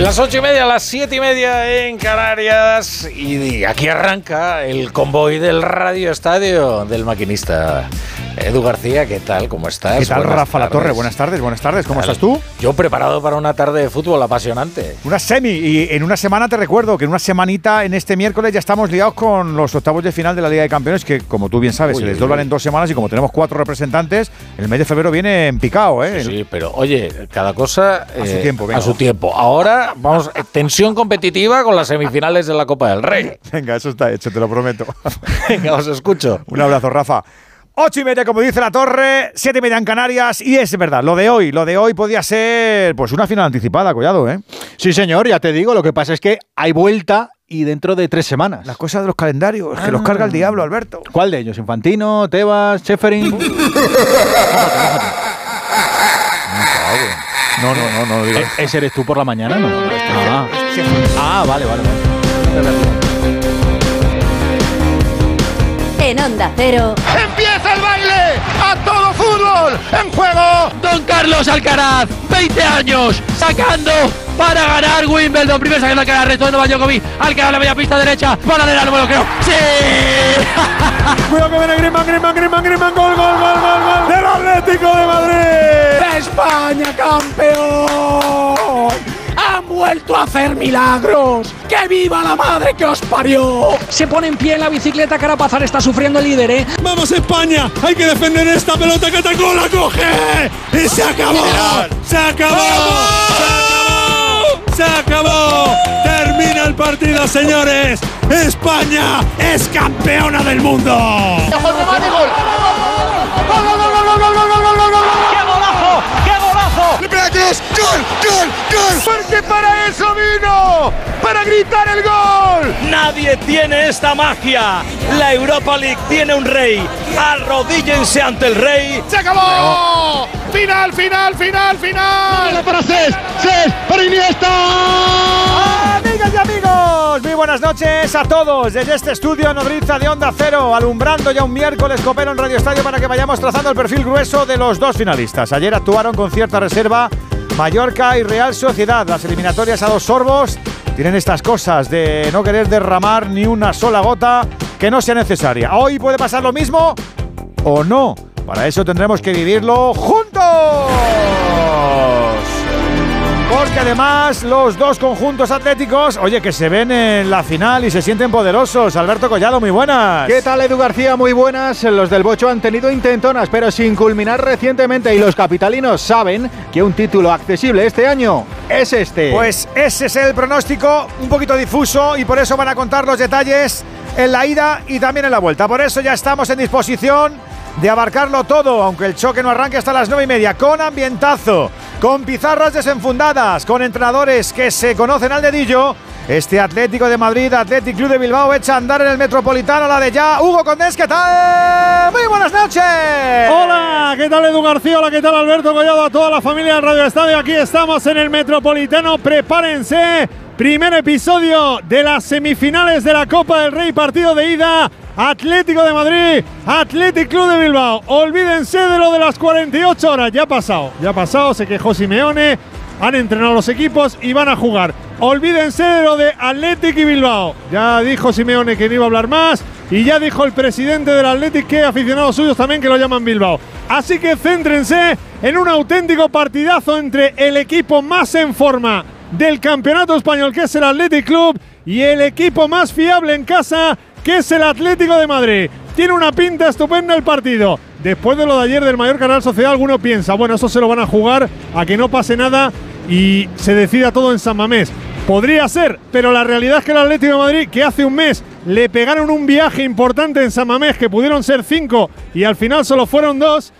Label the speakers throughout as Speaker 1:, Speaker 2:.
Speaker 1: Las ocho y media, las siete y media en Canarias. Y aquí arranca el convoy del Radio Estadio del maquinista Edu García. ¿Qué tal? ¿Cómo estás?
Speaker 2: ¿Qué tal,
Speaker 1: Buenas
Speaker 2: Rafa La. Torre? Buenas tardes, buenas tardes. ¿Cómo estás tú?
Speaker 1: Yo preparado para una tarde de fútbol apasionante.
Speaker 2: Una semi. Y en una semana te recuerdo que en una semanita, en este miércoles, ya estamos liados con los octavos de final de la Liga de Campeones, que como tú bien sabes,
Speaker 1: Uy,
Speaker 2: se les doblan en dos semanas y como tenemos cuatro representantes, el mes de febrero viene en picado, ¿eh?
Speaker 1: Sí, pero oye, cada cosa
Speaker 2: A su tiempo, venga.
Speaker 1: a su tiempo. Ahora vamos, eh, tensión competitiva con las semifinales de la Copa del Rey.
Speaker 2: Venga, eso está hecho, te lo prometo.
Speaker 1: Venga, os escucho.
Speaker 2: Un abrazo, Rafa. Ocho y media, como dice la torre, siete y media en Canarias. Y es verdad, lo de hoy, lo de hoy podía ser pues una final anticipada, Collado, ¿eh?
Speaker 3: Sí, señor, ya te digo. Lo que pasa es que hay vuelta y dentro de tres semanas.
Speaker 2: Las cosas de los calendarios, que los
Speaker 1: Ah.
Speaker 2: carga el diablo, Alberto.
Speaker 3: ¿Cuál de ellos? ¿Infantino, Tebas, Cheferin?
Speaker 2: No, no, no, no lo digas.
Speaker 3: ¿Ese eres tú por la mañana? No. Ah, Ah, vale, vale, vale.
Speaker 4: En Onda Cero,
Speaker 5: ¡Empieza el todo fútbol! ¡En juego!
Speaker 6: Don Carlos Alcaraz, 20 años, sacando para ganar Wimbledon. Primero sacando Alcaraz, resto de Novak Djokovic. Alcaraz la media pista derecha, para de no me lo creo. ¡Sí!
Speaker 2: Cuidado que viene Griezmann, Griezmann, Griezmann, Griezmann, gol, gol, gol, gol, gol del Atlético de Madrid.
Speaker 6: ¡España campeón! ¡Han vuelto a hacer milagros! ¡Que viva la madre que os parió! Se pone en pie en la bicicleta, Carapazar está sufriendo el líder, ¿eh?
Speaker 7: ¡Vamos España! ¡Hay que defender esta pelota que atacó! ¡La coge! ¡Y se acabó! ¡Se acabó! ¡Se acabó! ¡Se acabó! ¡Termina el partido, señores! ¡España es campeona del mundo!
Speaker 5: ¡Gol de Mane, gol! ¡Gol, gol, gol, gol, gol, gol, gol, gol, gol, ¡Gol, gol, gol! Porque para eso vino, para gritar el gol.
Speaker 7: Nadie tiene esta magia. La Europa League tiene un rey. Arrodíllense ante el rey.
Speaker 5: ¡Se acabó! ¡Final, final, final, final!
Speaker 6: para Cés! ¡Cés! ¡Para Iniesta!
Speaker 2: Amigas y amigos, muy buenas noches a todos desde este estudio nodriza de Onda Cero, alumbrando ya un miércoles copero en Radio Estadio para que vayamos trazando el perfil grueso de los dos finalistas. Ayer actuaron con cierta reserva Mallorca y Real Sociedad. Las eliminatorias a dos sorbos tienen estas cosas de no querer derramar ni una sola gota que no sea necesaria. Hoy puede pasar lo mismo o no. Para eso tendremos que vivirlo juntos. Porque además los dos conjuntos atléticos, oye, que se ven en la final y se sienten poderosos. Alberto Collado, muy buenas.
Speaker 3: ¿Qué tal, Edu García? Muy buenas. Los del Bocho han tenido intentonas, pero sin culminar recientemente. Y los capitalinos saben que un título accesible este año es este.
Speaker 2: Pues ese es el pronóstico, un poquito difuso y por eso van a contar los detalles en la ida y también en la vuelta. Por eso ya estamos en disposición de abarcarlo todo, aunque el choque no arranque hasta las nueve y media, con ambientazo, con pizarras desenfundadas, con entrenadores que se conocen al dedillo. Este Atlético de Madrid, Atlético Club de Bilbao, echa a andar en el Metropolitano, la de ya. Hugo Condés, ¿qué tal? Muy buenas noches.
Speaker 7: Hola, ¿qué tal Edu García? Hola, ¿qué tal Alberto Collado? A toda la familia de Radio Estadio. Aquí estamos en el Metropolitano. Prepárense. Primer episodio de las semifinales de la Copa del Rey, partido de ida. Atlético de Madrid, Atlético Club de Bilbao. Olvídense de lo de las 48 horas. Ya ha pasado, ya ha pasado. Se quejó Simeone. Han entrenado los equipos y van a jugar. Olvídense de lo de Atlético y Bilbao. Ya dijo Simeone que no iba a hablar más. Y ya dijo el presidente del Atlético que aficionados suyos también que lo llaman Bilbao. Así que céntrense en un auténtico partidazo entre el equipo más en forma del campeonato español, que es el Athletic Club, y el equipo más fiable en casa, que es el Atlético de Madrid. Tiene una pinta estupenda el partido. Después de lo de ayer del mayor canal Sociedad, alguno piensa, bueno, eso se lo van a jugar a que no pase nada y se decida todo en San Mamés. Podría ser, pero la realidad es que el Atlético de Madrid, que hace un mes le pegaron un viaje importante en San Mamés, que pudieron ser cinco y al final solo fueron dos,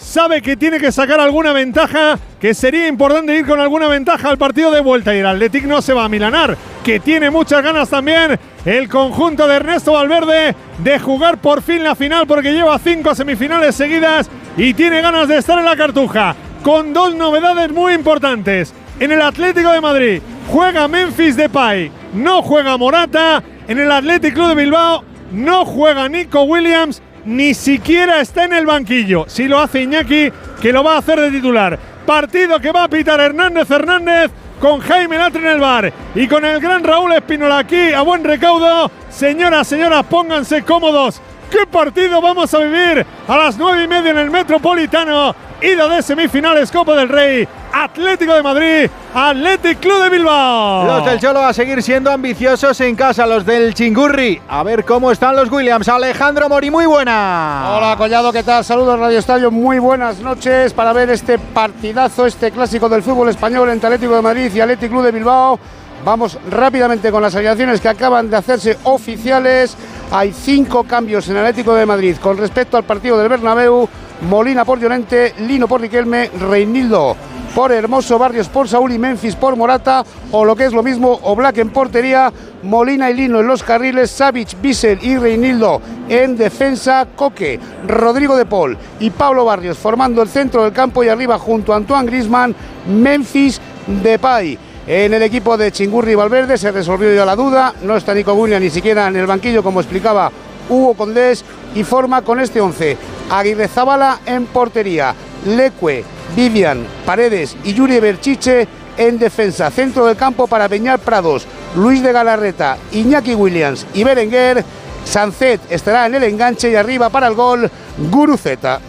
Speaker 7: sabe que tiene que sacar alguna ventaja, que sería importante ir con alguna ventaja al partido de vuelta. Y el Atlético no se va a milanar, que tiene muchas ganas también el conjunto de Ernesto Valverde de jugar por fin la final porque lleva cinco semifinales seguidas y tiene ganas de estar en la cartuja con dos novedades muy importantes. En el Atlético de Madrid juega Memphis Depay, no juega Morata, en el Athletic Club de Bilbao no juega Nico Williams ni siquiera está en el banquillo. Si lo hace Iñaki, que lo va a hacer de titular. Partido que va a pitar Hernández Hernández con Jaime Latre en el bar y con el gran Raúl Espinola aquí a buen recaudo. Señoras, señoras, pónganse cómodos. ¿Qué partido vamos a vivir a las nueve y media en el Metropolitano? Ida de semifinales Copa del Rey. Atlético de Madrid, Athletic Club de Bilbao.
Speaker 3: Los del Cholo a seguir siendo ambiciosos en casa, los del Chingurri. A ver cómo están los Williams. Alejandro Mori, muy buena.
Speaker 5: Hola Collado, ¿qué tal? Saludos Radio Estadio, muy buenas noches para ver este partidazo, este clásico del fútbol español entre Atlético de Madrid y Athletic Club de Bilbao. Vamos rápidamente con las alineaciones que acaban de hacerse oficiales. Hay cinco cambios en Atlético de Madrid con respecto al partido del Bernabéu. Molina por Llorente, Lino por Riquelme, Reinildo por Hermoso, Barrios por Saúl y Memphis por Morata, o lo que es lo mismo, o Black en portería, Molina y Lino en los carriles, Savic, Bissell y Reinildo en defensa, Coque, Rodrigo de Paul y Pablo Barrios formando el centro del campo y arriba junto a Antoine Grisman, Memphis, Depay. En el equipo de Chingurri Valverde se resolvió ya la duda, no está Nico Guña ni siquiera en el banquillo como explicaba Hugo Condés y forma con este 11 Aguirre Zabala en portería, Leque, Vivian, Paredes y Yuri Berchiche en defensa. Centro del campo para Peñar Prados, Luis de Galarreta, Iñaki Williams y Berenguer. Sancet estará en el enganche y arriba para el gol Guruceta.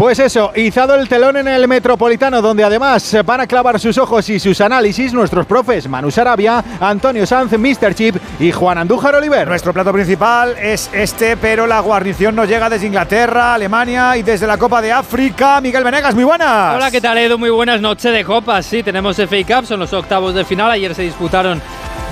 Speaker 3: Pues eso, izado el telón en el Metropolitano, donde además van a clavar sus ojos y sus análisis nuestros profes Manu Sarabia, Antonio Sanz, Mr. Chip y Juan Andújar Oliver.
Speaker 2: Nuestro plato principal es este, pero la guarnición nos llega desde Inglaterra, Alemania y desde la Copa de África. Miguel Venegas, muy buenas.
Speaker 8: Hola, ¿qué tal Edu? Muy buenas noches de copas. Sí, tenemos FA Cup, son los octavos de final. Ayer se disputaron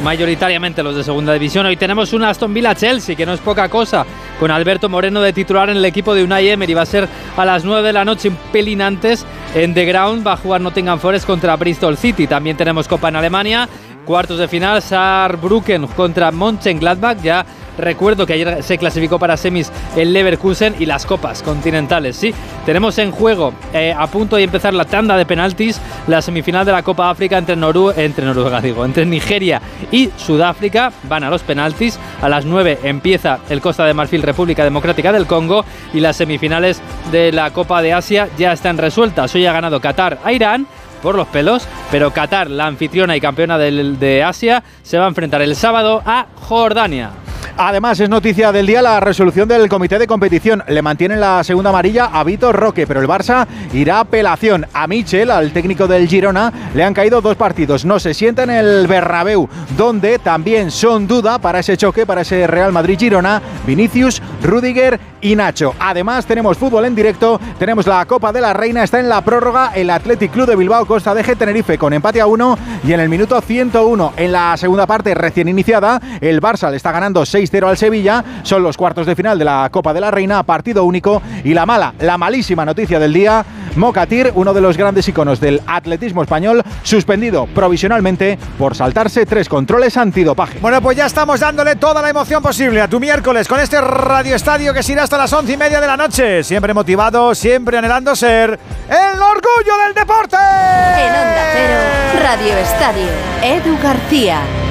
Speaker 8: mayoritariamente los de segunda división. Hoy tenemos un Aston Villa Chelsea, que no es poca cosa, con Alberto Moreno de titular en el equipo de Unai Emery. Va a ser a las 9 de la noche, un pelín antes. En The Ground va a jugar Nottingham Forest contra Bristol City. También tenemos Copa en Alemania. Cuartos de final, Saarbrücken contra Mönchengladbach. Ya recuerdo que ayer se clasificó para semis el Leverkusen y las copas continentales. Sí, tenemos en juego eh, a punto de empezar la tanda de penaltis, la semifinal de la Copa África entre, Noru entre Noruega, digo, entre Nigeria y Sudáfrica. Van a los penaltis. A las 9 empieza el Costa de Marfil, República Democrática del Congo y las semifinales de la Copa de Asia ya están resueltas. Hoy ha ganado Qatar a Irán por los pelos, pero Qatar, la anfitriona y campeona del- de Asia, se va a enfrentar el sábado a Jordania.
Speaker 3: Además, es noticia del día la resolución del comité de competición. Le mantienen la segunda amarilla a Vitor Roque, pero el Barça irá a apelación. A Michel, al técnico del Girona, le han caído dos partidos. No se sienta en el Bernabéu, donde también son duda para ese choque, para ese Real Madrid-Girona, Vinicius, Rudiger y Nacho. Además, tenemos fútbol en directo, tenemos la Copa de la Reina, está en la prórroga el Athletic Club de Bilbao Costa de G Tenerife con empate a uno y en el minuto 101 en la segunda parte recién iniciada, el Barça le está ganando 6-0 al Sevilla, son los cuartos de final de la Copa de la Reina, partido único y la mala, la malísima noticia del día, Mocatir, uno de los grandes iconos del atletismo español, suspendido provisionalmente por saltarse tres controles antidopaje.
Speaker 2: Bueno, pues ya estamos dándole toda la emoción posible a tu miércoles con este Radio Estadio que se irá hasta las once y media de la noche. Siempre motivado, siempre anhelando ser el orgullo del deporte.
Speaker 9: En Onda Cero, Radio Estadio, Edu García.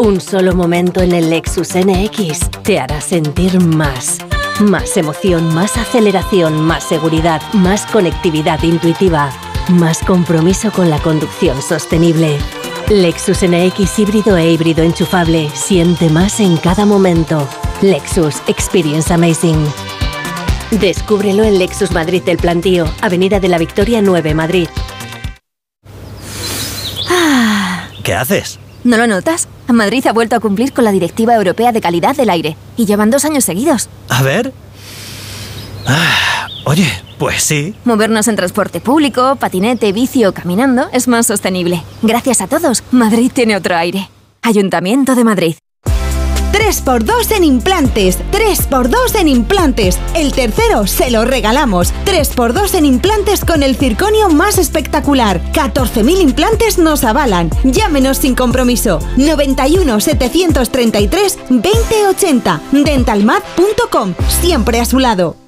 Speaker 9: Un solo momento en el Lexus NX te hará sentir más. Más emoción, más aceleración, más seguridad, más conectividad intuitiva, más compromiso con la conducción sostenible. Lexus NX híbrido e híbrido enchufable. Siente más en cada momento. Lexus Experience Amazing. Descúbrelo en Lexus Madrid del Plantío, Avenida de la Victoria 9, Madrid.
Speaker 10: ¿Qué haces?
Speaker 11: ¿No lo notas? Madrid ha vuelto a cumplir con la Directiva Europea de Calidad del Aire y llevan dos años seguidos.
Speaker 10: A ver. Ah, oye, pues sí.
Speaker 11: Movernos en transporte público, patinete, bici o caminando es más sostenible. Gracias a todos, Madrid tiene otro aire. Ayuntamiento de Madrid.
Speaker 12: 3x2 en implantes, 3x2 en implantes. El tercero se lo regalamos. 3x2 en implantes con el circonio más espectacular. 14.000 implantes nos avalan. Llámenos sin compromiso. 91 733 2080. Dentalmat.com. Siempre a su lado.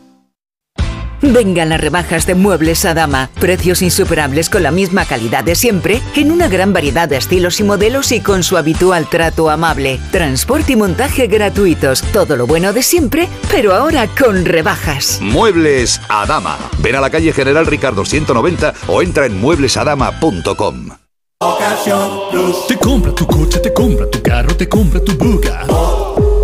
Speaker 13: Vengan las rebajas de Muebles a Dama. Precios insuperables con la misma calidad de siempre, en una gran variedad de estilos y modelos y con su habitual trato amable. Transporte y montaje gratuitos. Todo lo bueno de siempre, pero ahora con rebajas.
Speaker 14: Muebles a Dama. Ven a la calle General Ricardo 190 o entra en mueblesadama.com.
Speaker 15: Te compra tu coche, te compra tu carro, te compra tu buga.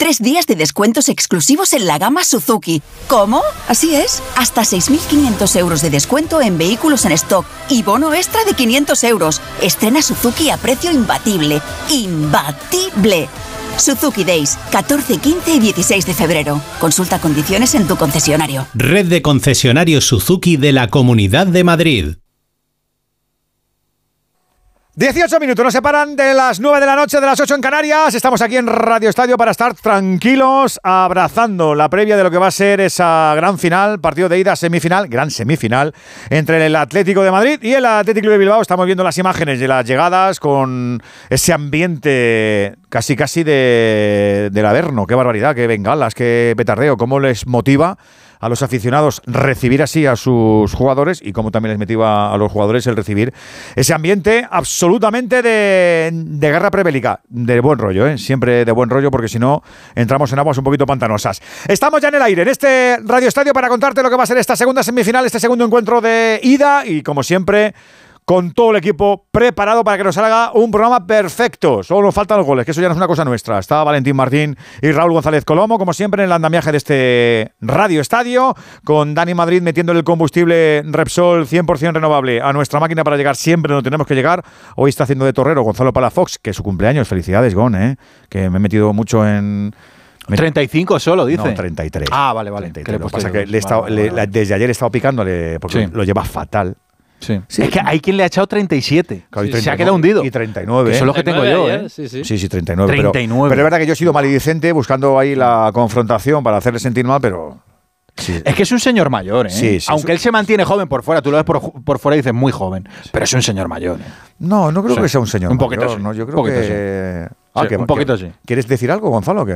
Speaker 16: Tres días de descuentos exclusivos en la gama Suzuki. ¿Cómo? Así es. Hasta 6.500 euros de descuento en vehículos en stock y bono extra de 500 euros. Estrena Suzuki a precio imbatible. ¡Imbatible! Suzuki Days, 14, 15 y 16 de febrero. Consulta condiciones en tu concesionario.
Speaker 17: Red de concesionarios Suzuki de la Comunidad de Madrid.
Speaker 2: 18 minutos nos separan de las 9 de la noche, de las 8 en Canarias. Estamos aquí en Radio Estadio para estar tranquilos, abrazando la previa de lo que va a ser esa gran final, partido de ida, semifinal, gran semifinal, entre el Atlético de Madrid y el Atlético de Bilbao. Estamos viendo las imágenes de las llegadas con ese ambiente casi casi de, del Averno. Qué barbaridad, qué bengalas, qué petardeo, cómo les motiva a los aficionados recibir así a sus jugadores y como también les motiva a los jugadores el recibir ese ambiente absolutamente de, de guerra prebélica, de buen rollo, ¿eh? siempre de buen rollo porque si no entramos en aguas un poquito pantanosas. Estamos ya en el aire, en este Radio Estadio para contarte lo que va a ser esta segunda semifinal, este segundo encuentro de ida y como siempre con todo el equipo preparado para que nos salga un programa perfecto. Solo nos faltan los goles, que eso ya no es una cosa nuestra. Está Valentín Martín y Raúl González Colomo, como siempre, en el andamiaje de este Radio Estadio, con Dani Madrid metiendo el combustible Repsol 100% renovable a nuestra máquina para llegar siempre donde tenemos que llegar. Hoy está haciendo de torrero Gonzalo Palafox, que es su cumpleaños. Felicidades, Gon, ¿eh? que me he metido mucho en...
Speaker 3: 35 solo, dice.
Speaker 2: No, 33.
Speaker 3: Ah, vale, vale.
Speaker 2: 33. Lo que pasa es que le he estado- le- la- desde ayer he estado picándole porque
Speaker 3: Sí.
Speaker 2: lo lleva fatal.
Speaker 3: Sí. Es que hay quien le ha echado 37.
Speaker 2: Claro, y
Speaker 3: se ha
Speaker 2: 39,
Speaker 3: quedado hundido.
Speaker 2: Y 39.
Speaker 3: Que son los que tengo yo, ¿eh?
Speaker 2: Sí, sí, 39. pero-
Speaker 3: 39.
Speaker 2: Pero, es verdad que yo he sido maledicente buscando ahí la confrontación para hacerle sentir mal, pero. Sí.
Speaker 3: Es que es un señor mayor, ¿eh?
Speaker 2: Sí, sí,
Speaker 3: Aunque él se mantiene joven por fuera, tú lo ves por, por fuera y dices muy joven. Pero es un señor mayor. ¿eh?
Speaker 2: No, no creo
Speaker 3: Sí.
Speaker 2: que sea un señor
Speaker 3: Un poquito
Speaker 2: mayor,
Speaker 3: sí.
Speaker 2: ¿no? Yo
Speaker 3: Un
Speaker 2: creo
Speaker 3: poquito
Speaker 2: que.
Speaker 3: Sí. Sí, un poquito sí.
Speaker 2: ¿Quieres decir algo, Gonzalo? o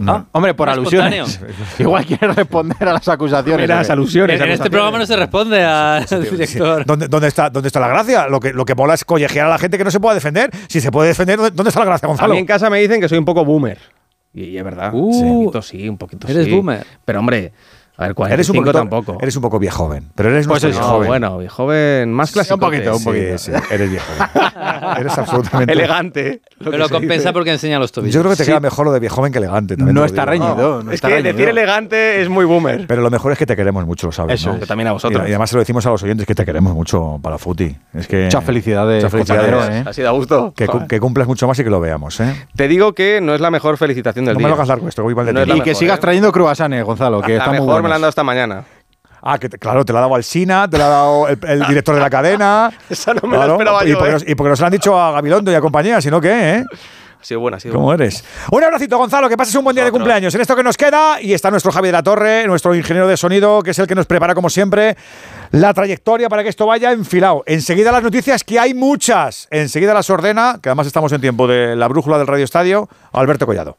Speaker 2: No.
Speaker 3: Hombre, por alusiones. Igual quiere responder a las acusaciones.
Speaker 2: Meras
Speaker 3: ¿o qué?
Speaker 2: alusiones,
Speaker 18: En este programa no se responde al director.
Speaker 2: ¿Dónde, dónde está, ¿Dónde está la gracia? Lo que, lo que mola es collejear a la gente que no se pueda defender. Si se puede defender, ¿dónde está la gracia,
Speaker 19: A
Speaker 2: Gonzalo?
Speaker 19: mí en casa me dicen que soy un poco boomer. Y, y es verdad.
Speaker 2: Uh,
Speaker 19: sí, un poquito sí, un poquito
Speaker 2: ¿eres
Speaker 19: sí.
Speaker 2: boomer?
Speaker 19: Pero hombre, a ver, 45
Speaker 2: Eres un poquito,
Speaker 19: tampoco.
Speaker 2: Eres un poco viejo joven. Pero eres
Speaker 19: Pues
Speaker 2: nuestro joven.
Speaker 19: bueno, viejo joven, más clásico.
Speaker 2: un poquito, un poquito. Sí, sí, eres viejo eres absolutamente.
Speaker 19: Elegante. lo
Speaker 18: Pero compensa
Speaker 19: dice.
Speaker 18: porque enseña los tobillos.
Speaker 2: Yo creo que te
Speaker 19: Sí.
Speaker 2: queda mejor lo de viejo joven que elegante. también
Speaker 3: No está reñido, no
Speaker 19: es
Speaker 3: está
Speaker 19: que
Speaker 3: reñido.
Speaker 19: decir elegante es muy boomer.
Speaker 2: Pero lo mejor es que te queremos mucho, lo sabes.
Speaker 19: Eso,
Speaker 2: ¿no?
Speaker 19: que también a vosotros.
Speaker 2: Y, y además se lo decimos a los oyentes que te queremos mucho para Futi. Es que,
Speaker 3: Muchas felicidades,
Speaker 2: Muchas felicidades.
Speaker 3: ¿eh?
Speaker 19: Ha sido a gusto.
Speaker 2: Que, que cumplas mucho más y que lo veamos, ¿eh?
Speaker 19: Te digo que no es la mejor felicitación del
Speaker 2: No
Speaker 19: día.
Speaker 2: me lo hagas largo esto, voy mal de
Speaker 19: No
Speaker 3: Y que sigas
Speaker 19: ¿eh?
Speaker 3: trayendo cruasanes, Gonzalo, que
Speaker 19: La
Speaker 3: están muy
Speaker 19: mejor me la han dado esta mañana.
Speaker 2: Ah, que te- claro, te lo ha dado Alsina, te lo ha dado el, el director de la cadena.
Speaker 19: Esa no me la
Speaker 2: Claro,
Speaker 19: esperaba
Speaker 2: y
Speaker 19: yo,
Speaker 2: porque
Speaker 19: ¿eh?
Speaker 2: nos, y porque nos lo han dicho a Gabilondo y a compañía, si no, ¿qué? ¿eh?
Speaker 19: Ha sido buena, ha sido
Speaker 2: ¿Cómo
Speaker 19: buena.
Speaker 2: eres? Un abracito, Gonzalo, que pases un buen día de cumpleaños. En esto que nos queda, y está nuestro Javi de la Torre, nuestro ingeniero de sonido, que es el que nos prepara, como siempre, la trayectoria para que esto vaya enfilado. Enseguida las noticias, que hay muchas. Enseguida las ordena, que además estamos en tiempo de la brújula del Radio Estadio, Alberto Collado.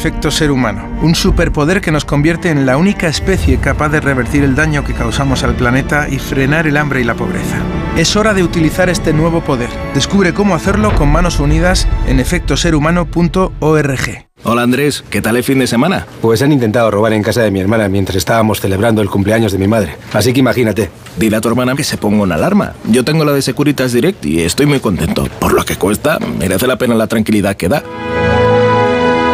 Speaker 20: efecto ser humano, un superpoder que nos convierte en la única especie capaz de revertir el daño que causamos al planeta y frenar el hambre y la pobreza. Es hora de utilizar este nuevo poder. Descubre cómo hacerlo con manos unidas en efectoserhumano.org.
Speaker 21: Hola Andrés, ¿qué tal el fin de semana?
Speaker 22: Pues han intentado robar en casa de mi hermana mientras estábamos celebrando el cumpleaños de mi madre. Así que imagínate.
Speaker 21: Dile a tu hermana que se ponga una alarma. Yo tengo la de Securitas Direct y estoy muy contento. Por lo que cuesta, merece la pena la tranquilidad que da.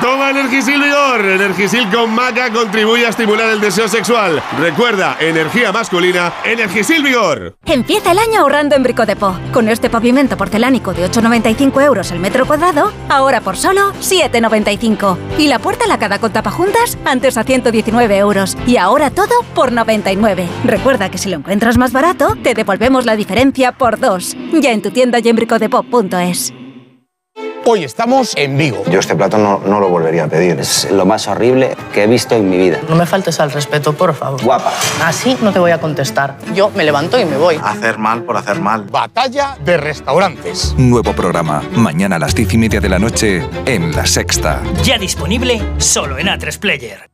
Speaker 23: Toma Energisil Vigor. Energisil con maca contribuye a estimular el deseo sexual. Recuerda, energía masculina, Energisil Vigor.
Speaker 11: Empieza el año ahorrando en Bricodepo. Con este pavimento porcelánico de 8,95 euros el metro cuadrado, ahora por solo 7,95. Y la puerta lacada con tapajuntas, antes a 119 euros. Y ahora todo por 99. Recuerda que si lo encuentras más barato, te devolvemos la diferencia por dos. Ya en tu tienda y en bricodepo.es.
Speaker 5: Hoy estamos en Vigo.
Speaker 24: Yo este plato no, no lo volvería a pedir. Es lo más horrible que he visto en mi vida.
Speaker 25: No me faltes al respeto, por favor.
Speaker 24: Guapa.
Speaker 25: Así no te voy a contestar. Yo me levanto y me voy.
Speaker 24: Hacer mal por hacer mal.
Speaker 5: Batalla de restaurantes.
Speaker 26: Nuevo programa. Mañana a las diez y media de la noche en La Sexta.
Speaker 27: Ya disponible solo en A3 Player.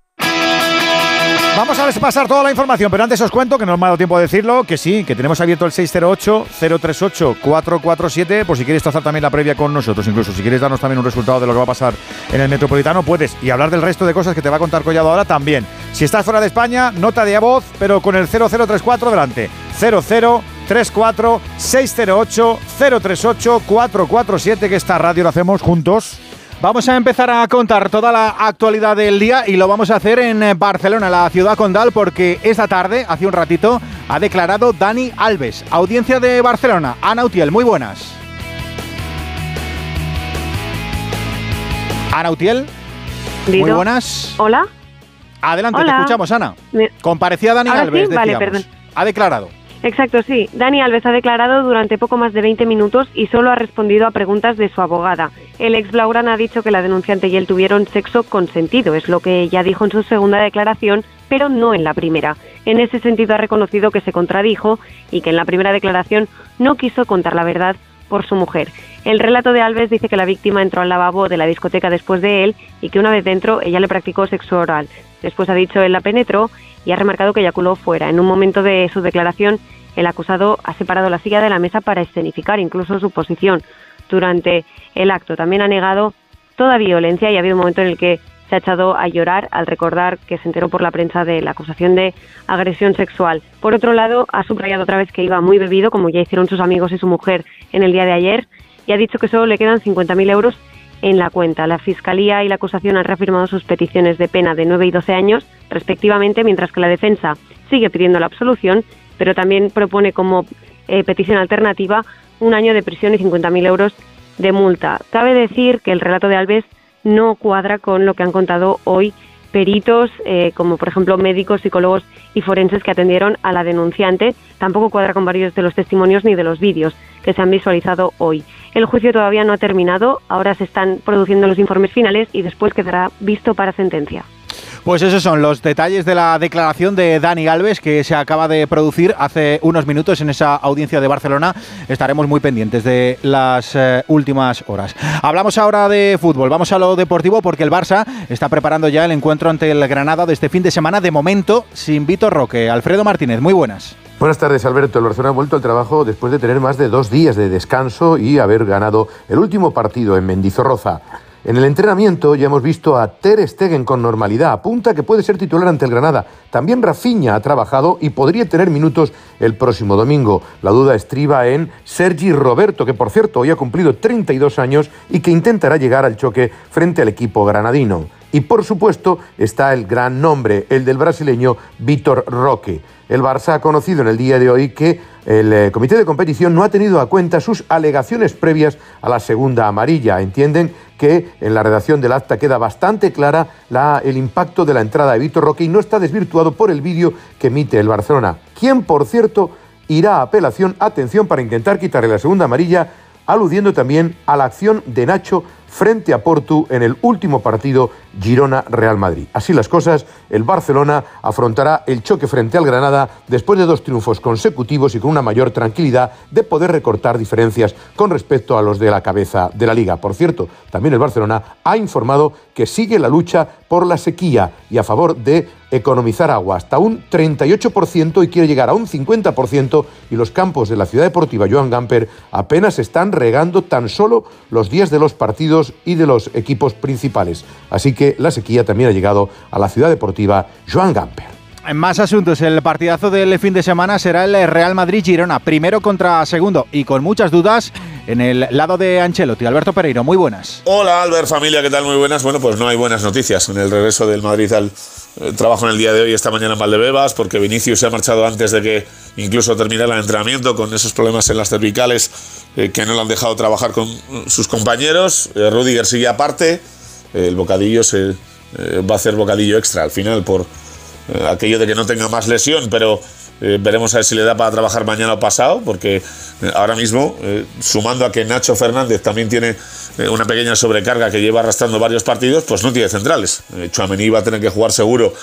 Speaker 2: Vamos a pasar toda la información, pero antes os cuento, que no me ha dado tiempo de decirlo, que sí, que tenemos abierto el 608-038-447, por si quieres trazar también la previa con nosotros, incluso si quieres darnos también un resultado de lo que va a pasar en el Metropolitano, puedes, y hablar del resto de cosas que te va a contar Collado ahora también. Si estás fuera de España, nota de a voz, pero con el 0034 delante. 0034 608 038 447, que esta radio la hacemos juntos.
Speaker 3: Vamos a empezar a contar toda la actualidad del día y lo vamos a hacer en eh, Barcelona, la ciudad condal, porque esta tarde, hace un ratito, ha declarado Dani Alves. Audiencia de Barcelona, Ana Utiel, muy buenas. Ana Utiel, muy buenas.
Speaker 28: Hola.
Speaker 3: Adelante,
Speaker 28: Hola.
Speaker 3: te escuchamos, Ana. Comparecía Dani
Speaker 28: Ahora
Speaker 3: Alves,
Speaker 28: sí, vale,
Speaker 3: decíamos.
Speaker 28: perdón.
Speaker 3: Ha declarado.
Speaker 28: Exacto, sí. Dani Alves ha declarado durante poco más de 20 minutos y solo ha respondido a preguntas de su abogada. El ex Blaugrana ha dicho que la denunciante y él tuvieron sexo consentido, es lo que ella dijo en su segunda declaración, pero no en la primera. En ese sentido ha reconocido que se contradijo y que en la primera declaración no quiso contar la verdad por su mujer. El relato de Alves dice que la víctima entró al lavabo de la discoteca después de él y que una vez dentro ella le practicó sexo oral. Después ha dicho él la penetró y ha remarcado que eyaculó fuera. En un momento de su declaración, el acusado ha separado la silla de la mesa para escenificar incluso su posición durante el acto. También ha negado toda violencia y ha habido un momento en el que se ha echado a llorar al recordar que se enteró por la prensa de la acusación de agresión sexual. Por otro lado, ha subrayado otra vez que iba muy bebido, como ya hicieron sus amigos y su mujer en el día de ayer, y ha dicho que solo le quedan 50.000 euros en la cuenta. La Fiscalía y la acusación han reafirmado sus peticiones de pena de 9 y 12 años, respectivamente, mientras que la defensa sigue pidiendo la absolución, pero también propone como eh, petición alternativa un año de prisión y 50.000 euros de multa. Cabe decir que el relato de Alves no cuadra con lo que han contado hoy peritos, eh, como por ejemplo médicos, psicólogos y forenses que atendieron a la denunciante. Tampoco cuadra con varios de los testimonios ni de los vídeos que se han visualizado hoy. El juicio todavía no ha terminado, ahora se están produciendo los informes finales y después quedará visto para sentencia.
Speaker 3: Pues esos son los detalles de la declaración de Dani Alves que se acaba de producir hace unos minutos en esa audiencia de Barcelona. Estaremos muy pendientes de las eh, últimas horas. Hablamos ahora de fútbol, vamos a lo deportivo porque el Barça está preparando ya el encuentro ante el Granada de este fin de semana. De momento, sin Vitor Roque. Alfredo Martínez, muy buenas.
Speaker 29: Buenas tardes, Alberto. El Barcelona ha vuelto al trabajo después de tener más de dos días de descanso y haber ganado el último partido en Mendizorroza. En el entrenamiento ya hemos visto a Ter Stegen con normalidad. Apunta que puede ser titular ante el Granada. También Rafinha ha trabajado y podría tener minutos el próximo domingo. La duda estriba en Sergi Roberto, que por cierto hoy ha cumplido 32 años y que intentará llegar al choque frente al equipo granadino. Y por supuesto está el gran nombre, el del brasileño Víctor Roque. El Barça ha conocido en el día de hoy que el eh, comité de competición no ha tenido a cuenta sus alegaciones previas a la segunda amarilla. Entienden que en la redacción del acta queda bastante clara la, el impacto de la entrada de Víctor Roque y no está desvirtuado por el vídeo que emite el Barcelona, quien por cierto irá a apelación, atención, para intentar quitarle la segunda amarilla, aludiendo también a la acción de Nacho frente a Portu en el último partido Girona-Real Madrid. Así las cosas, el Barcelona afrontará el choque frente al Granada después de dos triunfos consecutivos y con una mayor tranquilidad de poder recortar diferencias con respecto a los de la cabeza de la liga. Por cierto, también el Barcelona ha informado que sigue la lucha por la sequía y a favor de economizar agua hasta un 38% y quiere llegar a un 50% y los campos de la ciudad deportiva Joan Gamper apenas están regando tan solo los días de los partidos y de los equipos principales. Así que la sequía también ha llegado a la ciudad deportiva Joan Gamper.
Speaker 3: En más asuntos, el partidazo del fin de semana será el Real Madrid-Girona, primero contra segundo y con muchas dudas en el lado de Ancelotti. Alberto Pereiro, muy buenas.
Speaker 23: Hola Albert, familia, ¿qué tal? Muy buenas. Bueno, pues no hay buenas noticias en el regreso del Madrid al eh, trabajo en el día de hoy, esta mañana en Valdebebas, porque Vinicius se ha marchado antes de que incluso terminara el entrenamiento con esos problemas en las cervicales eh, que no lo han dejado trabajar con sus compañeros. Eh, Rudiger sigue aparte, el bocadillo se va a hacer bocadillo extra al final por aquello de que no tenga más lesión, pero veremos a ver si le da para trabajar mañana o pasado, porque ahora mismo, sumando a que Nacho Fernández también tiene una pequeña sobrecarga que lleva arrastrando varios partidos, pues no tiene centrales. Chuamení va a tener que jugar seguro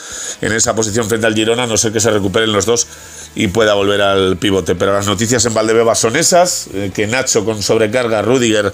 Speaker 23: en esa posición frente al Girona, no ser que se recuperen los dos y pueda volver al pivote. Pero las noticias en Valdebebas son esas, que Nacho con sobrecarga, Rudiger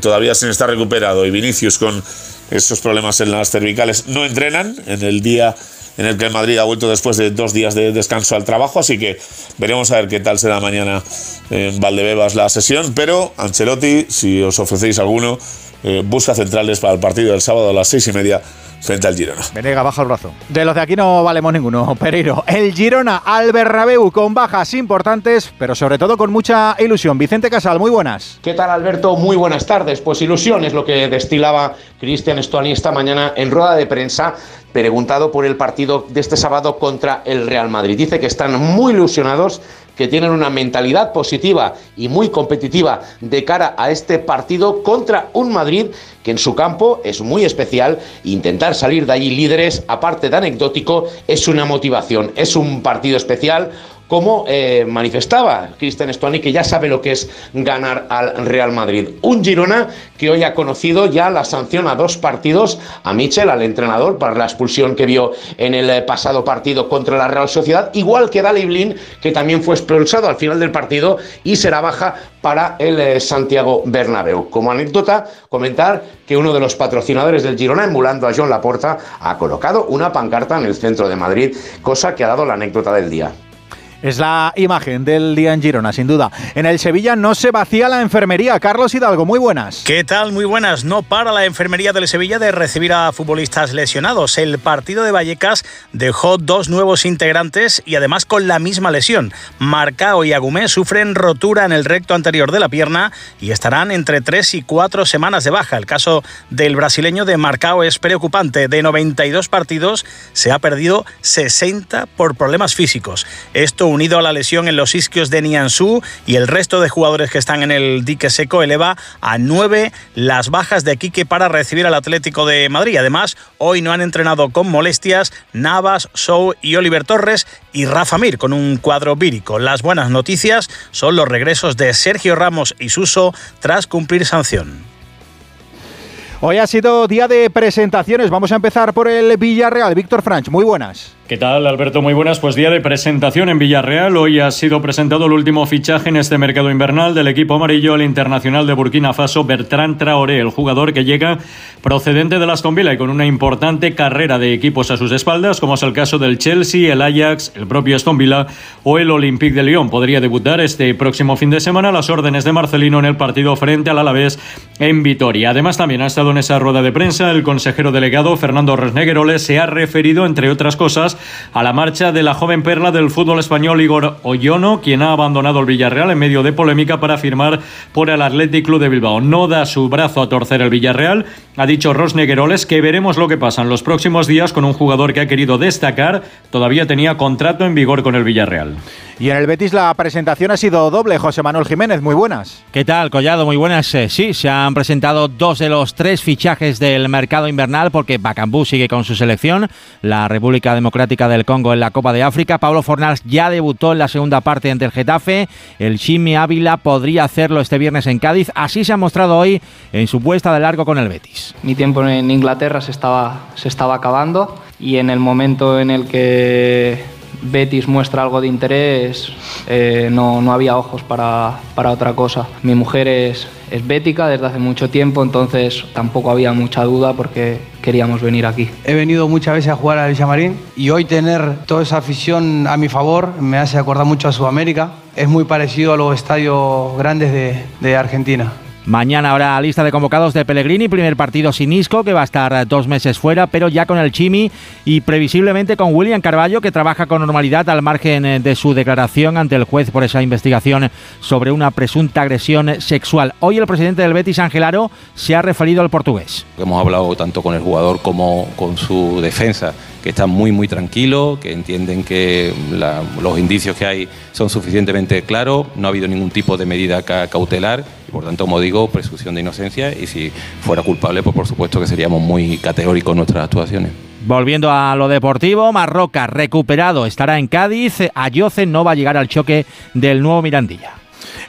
Speaker 23: todavía sin estar recuperado y Vinicius con esos problemas en las cervicales no entrenan en el día en el que el Madrid ha vuelto después de dos días de descanso al trabajo, así que veremos a ver qué tal será mañana en Valdebebas la sesión, pero Ancelotti, si os ofrecéis alguno, eh, busca centrales para el partido del sábado a las seis y media frente al Girona.
Speaker 3: Venega, baja el brazo. De los de aquí no valemos ninguno, Pereiro. El Girona al Bernabéu con bajas importantes, pero sobre todo con mucha ilusión. Vicente Casal, muy buenas.
Speaker 1: ¿Qué tal, Alberto? Muy buenas tardes. Pues ilusión es lo que destilaba Cristian Estuani esta mañana en rueda de prensa preguntado por el partido de este sábado contra el Real Madrid. Dice que están muy ilusionados, que tienen una mentalidad positiva y muy competitiva de cara a este partido contra un Madrid que en su campo es muy especial. Intentar salir de allí líderes, aparte de anecdótico, es una motivación, es un partido especial como eh, manifestaba Cristian Estuani, que ya sabe lo que es ganar al Real Madrid. Un Girona que hoy ha conocido ya la sanción a dos partidos a Michel, al entrenador, para la expulsión que vio en el eh, pasado partido contra la Real Sociedad, igual que Dali Blin, que también fue expulsado al final del partido y será baja para el eh, Santiago Bernabéu. Como anécdota, comentar que uno de los patrocinadores del Girona, emulando a John Laporta, ha colocado una pancarta en el centro de Madrid, cosa que ha dado la anécdota del día.
Speaker 3: Es la imagen del día en Girona, sin duda. En el Sevilla no se vacía la enfermería. Carlos Hidalgo, muy buenas.
Speaker 27: ¿Qué tal? Muy buenas. No para la enfermería del Sevilla de recibir a futbolistas lesionados. El partido de Vallecas dejó dos nuevos integrantes y además con la misma lesión. Marcao y Agumé sufren rotura en el recto anterior de la pierna y estarán entre tres y cuatro semanas de baja. El caso del brasileño de Marcao es preocupante. De 92 partidos se ha perdido 60 por problemas físicos. Esto unido a la lesión en los isquios de Nianzú y el resto de jugadores que están en el dique seco eleva a nueve las bajas de Quique para recibir al Atlético de Madrid. Además, hoy no han entrenado con molestias Navas, Sou y Oliver Torres y Rafa Mir con un cuadro vírico. Las buenas noticias son los regresos de Sergio Ramos y Suso tras cumplir sanción.
Speaker 3: Hoy ha sido día de presentaciones. Vamos a empezar por el Villarreal. Víctor Franch, muy buenas.
Speaker 30: ¿Qué tal, Alberto? Muy buenas. Pues día de presentación en Villarreal. Hoy ha sido presentado el último fichaje en este mercado invernal del equipo amarillo, el internacional de Burkina Faso, Bertrand Traoré, el jugador que llega procedente de las Aston y con una importante carrera de equipos a sus espaldas, como es el caso del Chelsea, el Ajax, el propio Aston Villa o el Olympique de Lyon. Podría debutar este próximo fin de semana a las órdenes de Marcelino en el partido frente al Alavés en Vitoria. Además, también ha estado en esa rueda de prensa el consejero delegado Fernando Resnegueroles se ha referido, entre otras cosas, a la marcha de la joven perla del fútbol español Igor Oyono, quien ha abandonado el Villarreal en medio de polémica para firmar por el Athletic Club de Bilbao. No da su brazo a torcer el Villarreal. Ha dicho Rosnegueroles que veremos lo que pasa en los próximos días con un jugador que ha querido destacar. Todavía tenía contrato en vigor con el Villarreal.
Speaker 3: Y en el Betis la presentación ha sido doble. José Manuel Jiménez, muy buenas.
Speaker 31: ¿Qué tal, Collado? Muy buenas. Eh, sí, se han presentado dos de los tres fichajes del mercado invernal porque Bacambú sigue con su selección. La República Democrática del Congo en la Copa de África. Pablo Fornals ya debutó en la segunda parte ante el Getafe. El Chimi Ávila podría hacerlo este viernes en Cádiz. Así se ha mostrado hoy en su puesta de largo con el Betis.
Speaker 32: Mi tiempo en Inglaterra se estaba, se estaba acabando y en el momento en el que Betis muestra algo de interés, eh, no, no, había ojos para, para, otra cosa. Mi mujer es, es bética desde hace mucho tiempo, entonces tampoco había mucha duda porque queríamos venir aquí.
Speaker 33: He venido muchas veces a jugar al Villamarín y hoy tener toda esa afición a mi favor me hace acordar mucho a Sudamérica. Es muy parecido a los estadios grandes de, de Argentina.
Speaker 31: Mañana habrá lista de convocados de Pellegrini, primer partido sin Isco, que va a estar dos meses fuera, pero ya con el Chimi y previsiblemente con William Carballo, que trabaja con normalidad al margen eh, de su declaración ante el juez por esa investigación sobre una presunta agresión sexual. Hoy el presidente del Betis, Angelaro, se ha referido al portugués.
Speaker 34: Hemos hablado tanto con el jugador como con su defensa que están muy, muy tranquilos, que entienden que los indicios que hay son suficientemente claros, no ha habido ningún tipo de medida cautelar y por tanto, como digo, presunción de inocencia y si fuera culpable, pues por supuesto que seríamos muy categóricos en nuestras actuaciones.
Speaker 31: Volviendo a lo deportivo, Marroca recuperado estará en Cádiz, Ayoce no va a llegar al choque del nuevo Mirandilla.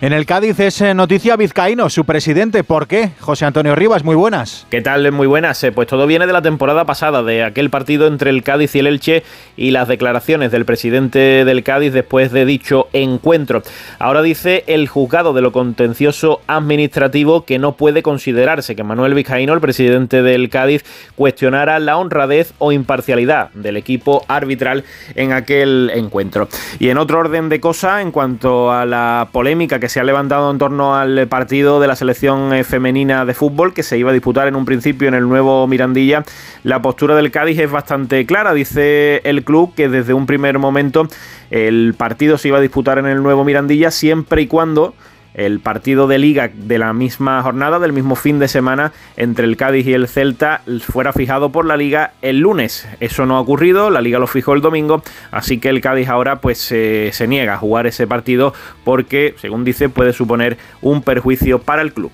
Speaker 3: En el Cádiz es eh, noticia Vizcaíno, su presidente. ¿Por qué? José Antonio Rivas, muy buenas.
Speaker 35: ¿Qué tal? Muy buenas. Eh, pues todo viene de la temporada pasada, de aquel partido entre el Cádiz y el Elche y las declaraciones del presidente del Cádiz después de dicho encuentro. Ahora dice el juzgado de lo contencioso administrativo que no puede considerarse que Manuel Vizcaíno, el presidente del Cádiz, cuestionara la honradez o imparcialidad del equipo arbitral en aquel encuentro. Y en otro orden de cosas, en cuanto a la polémica que se ha levantado en torno al partido de la selección eh, femenina de fútbol que se iba a disputar en un principio en el nuevo Mirandilla. La postura del Cádiz es bastante clara. Dice el club que desde un primer momento el partido se iba a disputar en el nuevo Mirandilla siempre y cuando el partido de liga de la misma jornada, del mismo fin de semana entre el Cádiz y el Celta fuera fijado por la liga el lunes. Eso no ha ocurrido, la liga lo fijó el domingo, así que el Cádiz ahora pues eh, se niega a jugar ese partido porque, según dice, puede suponer un perjuicio para el club.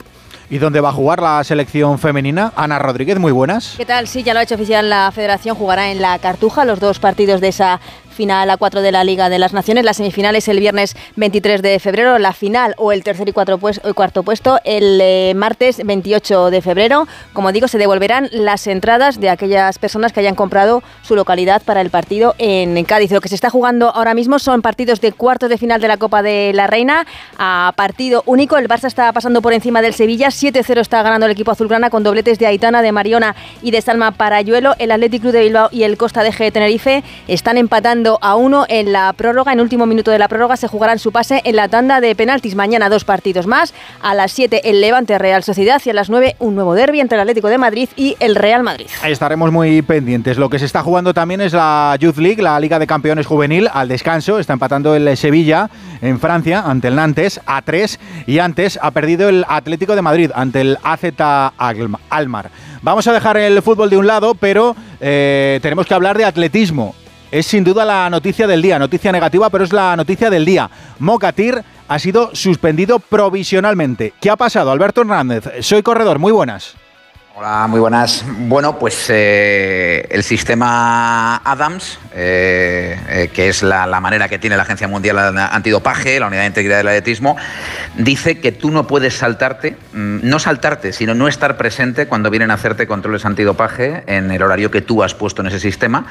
Speaker 3: ¿Y dónde va a jugar la selección femenina? Ana Rodríguez, muy buenas.
Speaker 36: ¿Qué tal? Sí, ya lo ha hecho oficial la federación, jugará en la Cartuja los dos partidos de esa final a 4 de la Liga de las Naciones. La semifinal es el viernes 23 de febrero, la final o el tercer y cuarto, cuarto puesto el eh, martes 28 de febrero. Como digo, se devolverán las entradas de aquellas personas que hayan comprado su localidad para el partido en Cádiz. Lo que se está jugando ahora mismo son partidos de cuartos de final de la Copa de la Reina a partido único. El Barça está pasando por encima del Sevilla, 7-0 está ganando el equipo azulgrana con dobletes de Aitana, de Mariona y de Salma Parayuelo. El Athletic Club de Bilbao y el Costa de G de Tenerife están empatando a uno en la prórroga. En último minuto de la prórroga se jugarán su pase en la tanda de penaltis. Mañana dos partidos más. A las 7 el Levante Real Sociedad y a las 9 un nuevo derby entre el Atlético de Madrid y el Real Madrid.
Speaker 3: Estaremos muy pendientes. Lo que se está jugando también es la Youth League, la Liga de Campeones Juvenil, al descanso. Está empatando el Sevilla en Francia ante el Nantes a 3 y antes ha perdido el Atlético de Madrid ante el AZ Almar. Vamos a dejar el fútbol de un lado, pero eh, tenemos que hablar de atletismo es sin duda la noticia del día, noticia negativa, pero es la noticia del día. Mocatir ha sido suspendido provisionalmente. ¿Qué ha pasado? Alberto Hernández, soy corredor, muy buenas.
Speaker 37: Hola, muy buenas. Bueno, pues eh, el sistema Adams, eh, eh, que es la, manera que tiene la Agencia Mundial Antidopaje, la Unidad de Integridad del Atletismo, dice que tú no puedes saltarte, mm, no saltarte, sino no estar presente cuando vienen a hacerte controles antidopaje en el horario que tú has puesto en ese sistema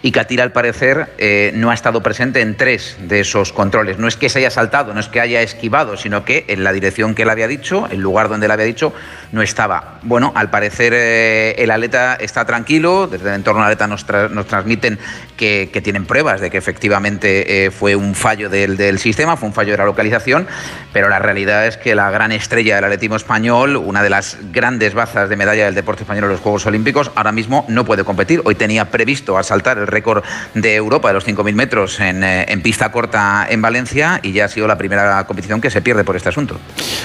Speaker 37: y que Atira, al parecer, no ha estado presente en tres de esos controles. No es que se haya saltado, no es que haya esquivado, sino que en la dirección que él había dicho, el lugar donde él había dicho, no estaba. Bueno, al parecer eh, el atleta está tranquilo, desde el entorno del atleta nos, nos transmiten que, tienen pruebas de que efectivamente eh, fue un fallo del, sistema, fue un fallo de la localización, pero la realidad es que la gran estrella del atletismo español, una de las grandes bazas de medalla del deporte español en los Juegos Olímpicos, ahora mismo no puede competir. Hoy tenía previsto asaltar el récord de Europa de los 5.000 metros en, eh, en pista corta en Valencia y ya ha sido la primera competición que se pierde por este asunto.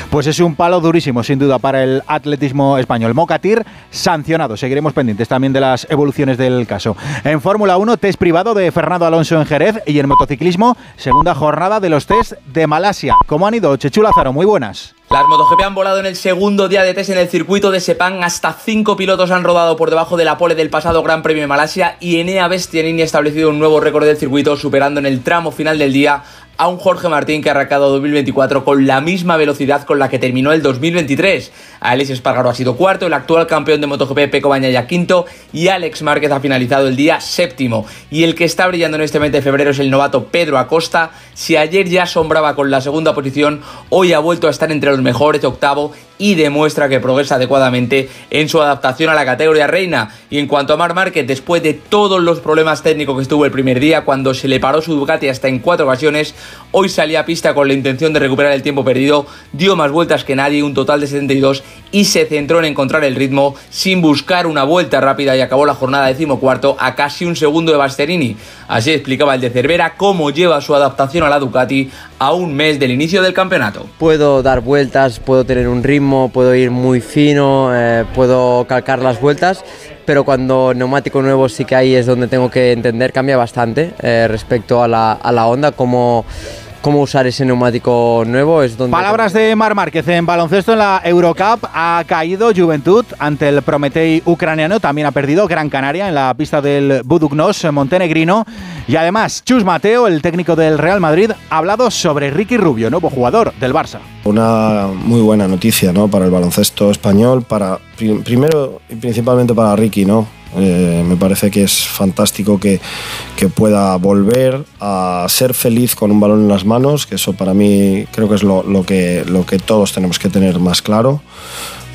Speaker 3: Pues es un palo durísimo, sin duda, para el atletismo español. Mocatir sancionado. Seguiremos pendientes también de las evoluciones del caso. En Fórmula 1, test privado de Fernando Alonso en Jerez y en motociclismo, segunda jornada de los test de Malasia. ¿Cómo han ido? Chechu Lázaro, muy buenas.
Speaker 38: Las MotoGP han volado en el segundo día de test en el circuito de Sepang. Hasta cinco pilotos han rodado por debajo de la pole del pasado Gran Premio de Malasia y Enea Bestianini ha establecido un nuevo récord del circuito, superando en el tramo final del día a un Jorge Martín que ha arrancado 2024 con la misma velocidad con la que terminó el 2023. Alex Espargaro ha sido cuarto, el actual campeón de MotoGP Peco Bañaya quinto y Alex Márquez ha finalizado el día séptimo. Y el que está brillando en este mes de febrero es el novato Pedro Acosta. Si ayer ya asombraba con la segunda posición, hoy ha vuelto a estar entre los mejores octavo y demuestra que progresa adecuadamente en su adaptación a la categoría reina. Y en cuanto a Mar Márquez, después de todos los problemas técnicos que estuvo el primer día, cuando se le paró su Ducati hasta en cuatro ocasiones, hoy salía a pista con la intención de recuperar el tiempo perdido, dio más vueltas que nadie, un total de 72, y se centró en encontrar el ritmo sin buscar una vuelta rápida y acabó la jornada decimocuarto a casi un segundo de Basterini. Así explicaba el de Cervera cómo lleva su adaptación a la Ducati a un mes del inicio del campeonato.
Speaker 39: Puedo dar vueltas, puedo tener un ritmo, puedo ir muy fino, eh, puedo calcar las vueltas, pero cuando neumático nuevo sí que ahí es donde tengo que entender, cambia bastante eh, respecto a la, a la onda, como cómo usar ese neumático nuevo es donde...
Speaker 3: Palabras de Mar Márquez en baloncesto en la Eurocup. Ha caído Juventud ante el Prometei ucraniano. También ha perdido Gran Canaria en la pista del Buduknos montenegrino. Y además, Chus Mateo, el técnico del Real Madrid, ha hablado sobre Ricky Rubio, nuevo jugador del Barça.
Speaker 40: Una muy buena noticia ¿no? para el baloncesto español, para, primero y principalmente para Ricky, ¿no? Eh, me parece que es fantástico que, que, pueda volver a ser feliz con un balón en las manos, que eso para mí creo que es lo, lo, que, lo que todos tenemos que tener más claro.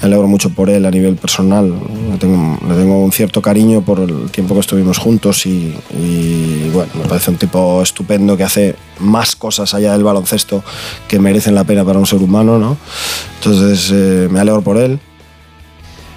Speaker 40: Me alegro mucho por él a nivel personal. Le tengo, un cierto cariño por el tiempo que estuvimos juntos y, y, bueno, me parece un tipo estupendo que hace más cosas allá del baloncesto que merecen la pena para un ser humano. ¿no? Entonces eh, me alegro por él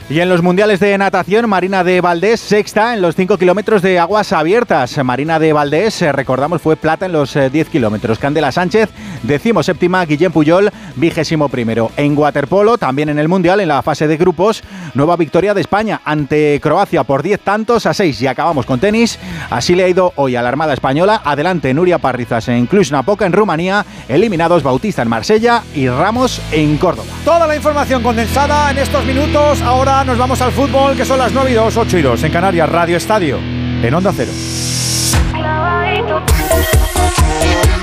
Speaker 3: y en los mundiales de natación, Marina de Valdés, sexta en los 5 kilómetros de aguas abiertas. Marina de Valdés, eh, recordamos, fue plata en los 10 eh, kilómetros. Candela Sánchez, decimo séptima, Guillem Puyol, vigésimo primero. En waterpolo, también en el mundial, en la fase de grupos, nueva victoria de España ante Croacia por 10 tantos a 6. Y acabamos con tenis. Así le ha ido hoy a la Armada Española. Adelante Nuria Parrizas en Cluj-Napoca, en Rumanía. Eliminados Bautista en Marsella y Ramos en Córdoba.
Speaker 2: Toda la información condensada en estos minutos. Ahora nos vamos al fútbol, que son las 9 y 2, 8 y 2 en Canarias, Radio Estadio, en Onda Cero.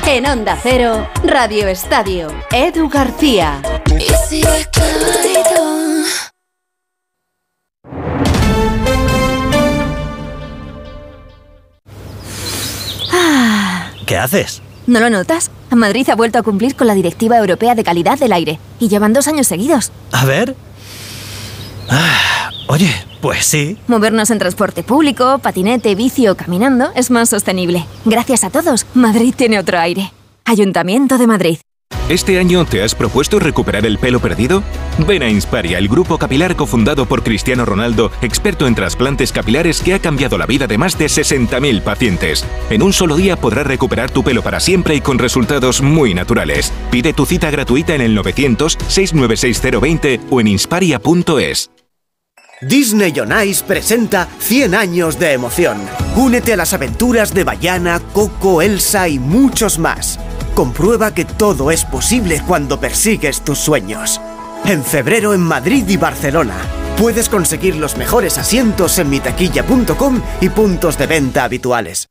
Speaker 41: En Onda Cero, Radio Estadio, Edu García.
Speaker 42: ¿Qué haces?
Speaker 41: ¿No lo notas? Madrid ha vuelto a cumplir con la Directiva Europea de Calidad del Aire y llevan dos años seguidos.
Speaker 42: A ver. Ah, oye, pues sí.
Speaker 41: Movernos en transporte público, patinete, bici o caminando es más sostenible. Gracias a todos, Madrid tiene otro aire. Ayuntamiento de Madrid.
Speaker 43: ¿Este año te has propuesto recuperar el pelo perdido? Ven a Insparia, el grupo capilar cofundado por Cristiano Ronaldo, experto en trasplantes capilares que ha cambiado la vida de más de 60.000 pacientes. En un solo día podrás recuperar tu pelo para siempre y con resultados muy naturales. Pide tu cita gratuita en el 900-696-020 o en insparia.es.
Speaker 44: Disney on presenta 100 años de emoción. Únete a las aventuras de Bayana, Coco, Elsa y muchos más. Comprueba que todo es posible cuando persigues tus sueños. En febrero en Madrid y Barcelona.
Speaker 45: Puedes conseguir los mejores asientos en mitaquilla.com y puntos de venta habituales.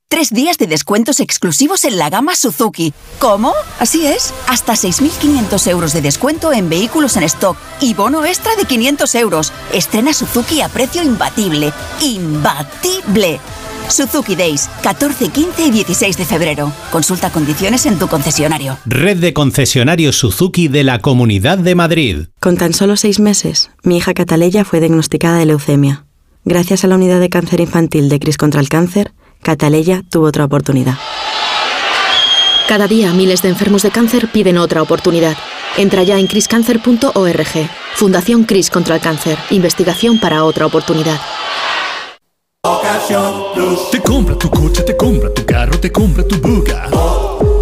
Speaker 12: Tres días de descuentos exclusivos en la gama Suzuki. ¿Cómo? Así es. Hasta 6.500 euros de descuento en vehículos en stock y bono extra de 500 euros. Estrena Suzuki a precio imbatible. ¡Imbatible! Suzuki Days, 14, 15 y 16 de febrero. Consulta condiciones en tu concesionario.
Speaker 46: Red de concesionarios Suzuki de la Comunidad de Madrid.
Speaker 47: Con tan solo seis meses, mi hija Cataleya fue diagnosticada de leucemia. Gracias a la unidad de cáncer infantil de Cris contra el Cáncer, Cataleya tuvo otra oportunidad.
Speaker 48: Cada día miles de enfermos de cáncer piden otra oportunidad. Entra ya en criscancer.org. Fundación Cris contra el Cáncer. Investigación para otra oportunidad.
Speaker 49: Te compra tu coche, te compra tu carro, te compra tu buga.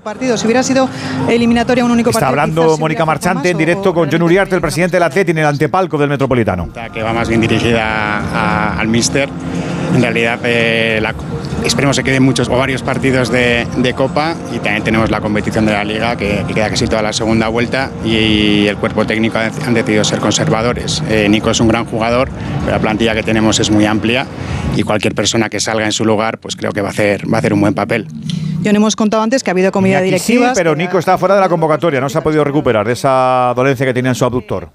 Speaker 50: Partido. Si hubiera sido eliminatoria un único
Speaker 2: Está
Speaker 50: partido.
Speaker 2: hablando Mónica Marchante en directo con John Uriarte, el presidente del Atleti, en el antepalco del Metropolitano.
Speaker 51: que va más bien dirigida a- al míster. En realidad, eh, la- esperemos que queden muchos o varios partidos de, de Copa y también tenemos la competición de la Liga, que, que queda casi toda la segunda vuelta y el cuerpo técnico ha- han decidido ser conservadores. Eh, Nico es un gran jugador, pero la plantilla que tenemos es muy amplia y cualquier persona que salga en su lugar, pues creo que va a hacer, va a hacer un buen papel.
Speaker 50: John, hemos contado antes que ha habido comida
Speaker 2: Iñaki sí,
Speaker 50: directiva.
Speaker 2: pero Nico está fuera de la convocatoria, no se ha podido recuperar de esa dolencia que tenía en su abductor.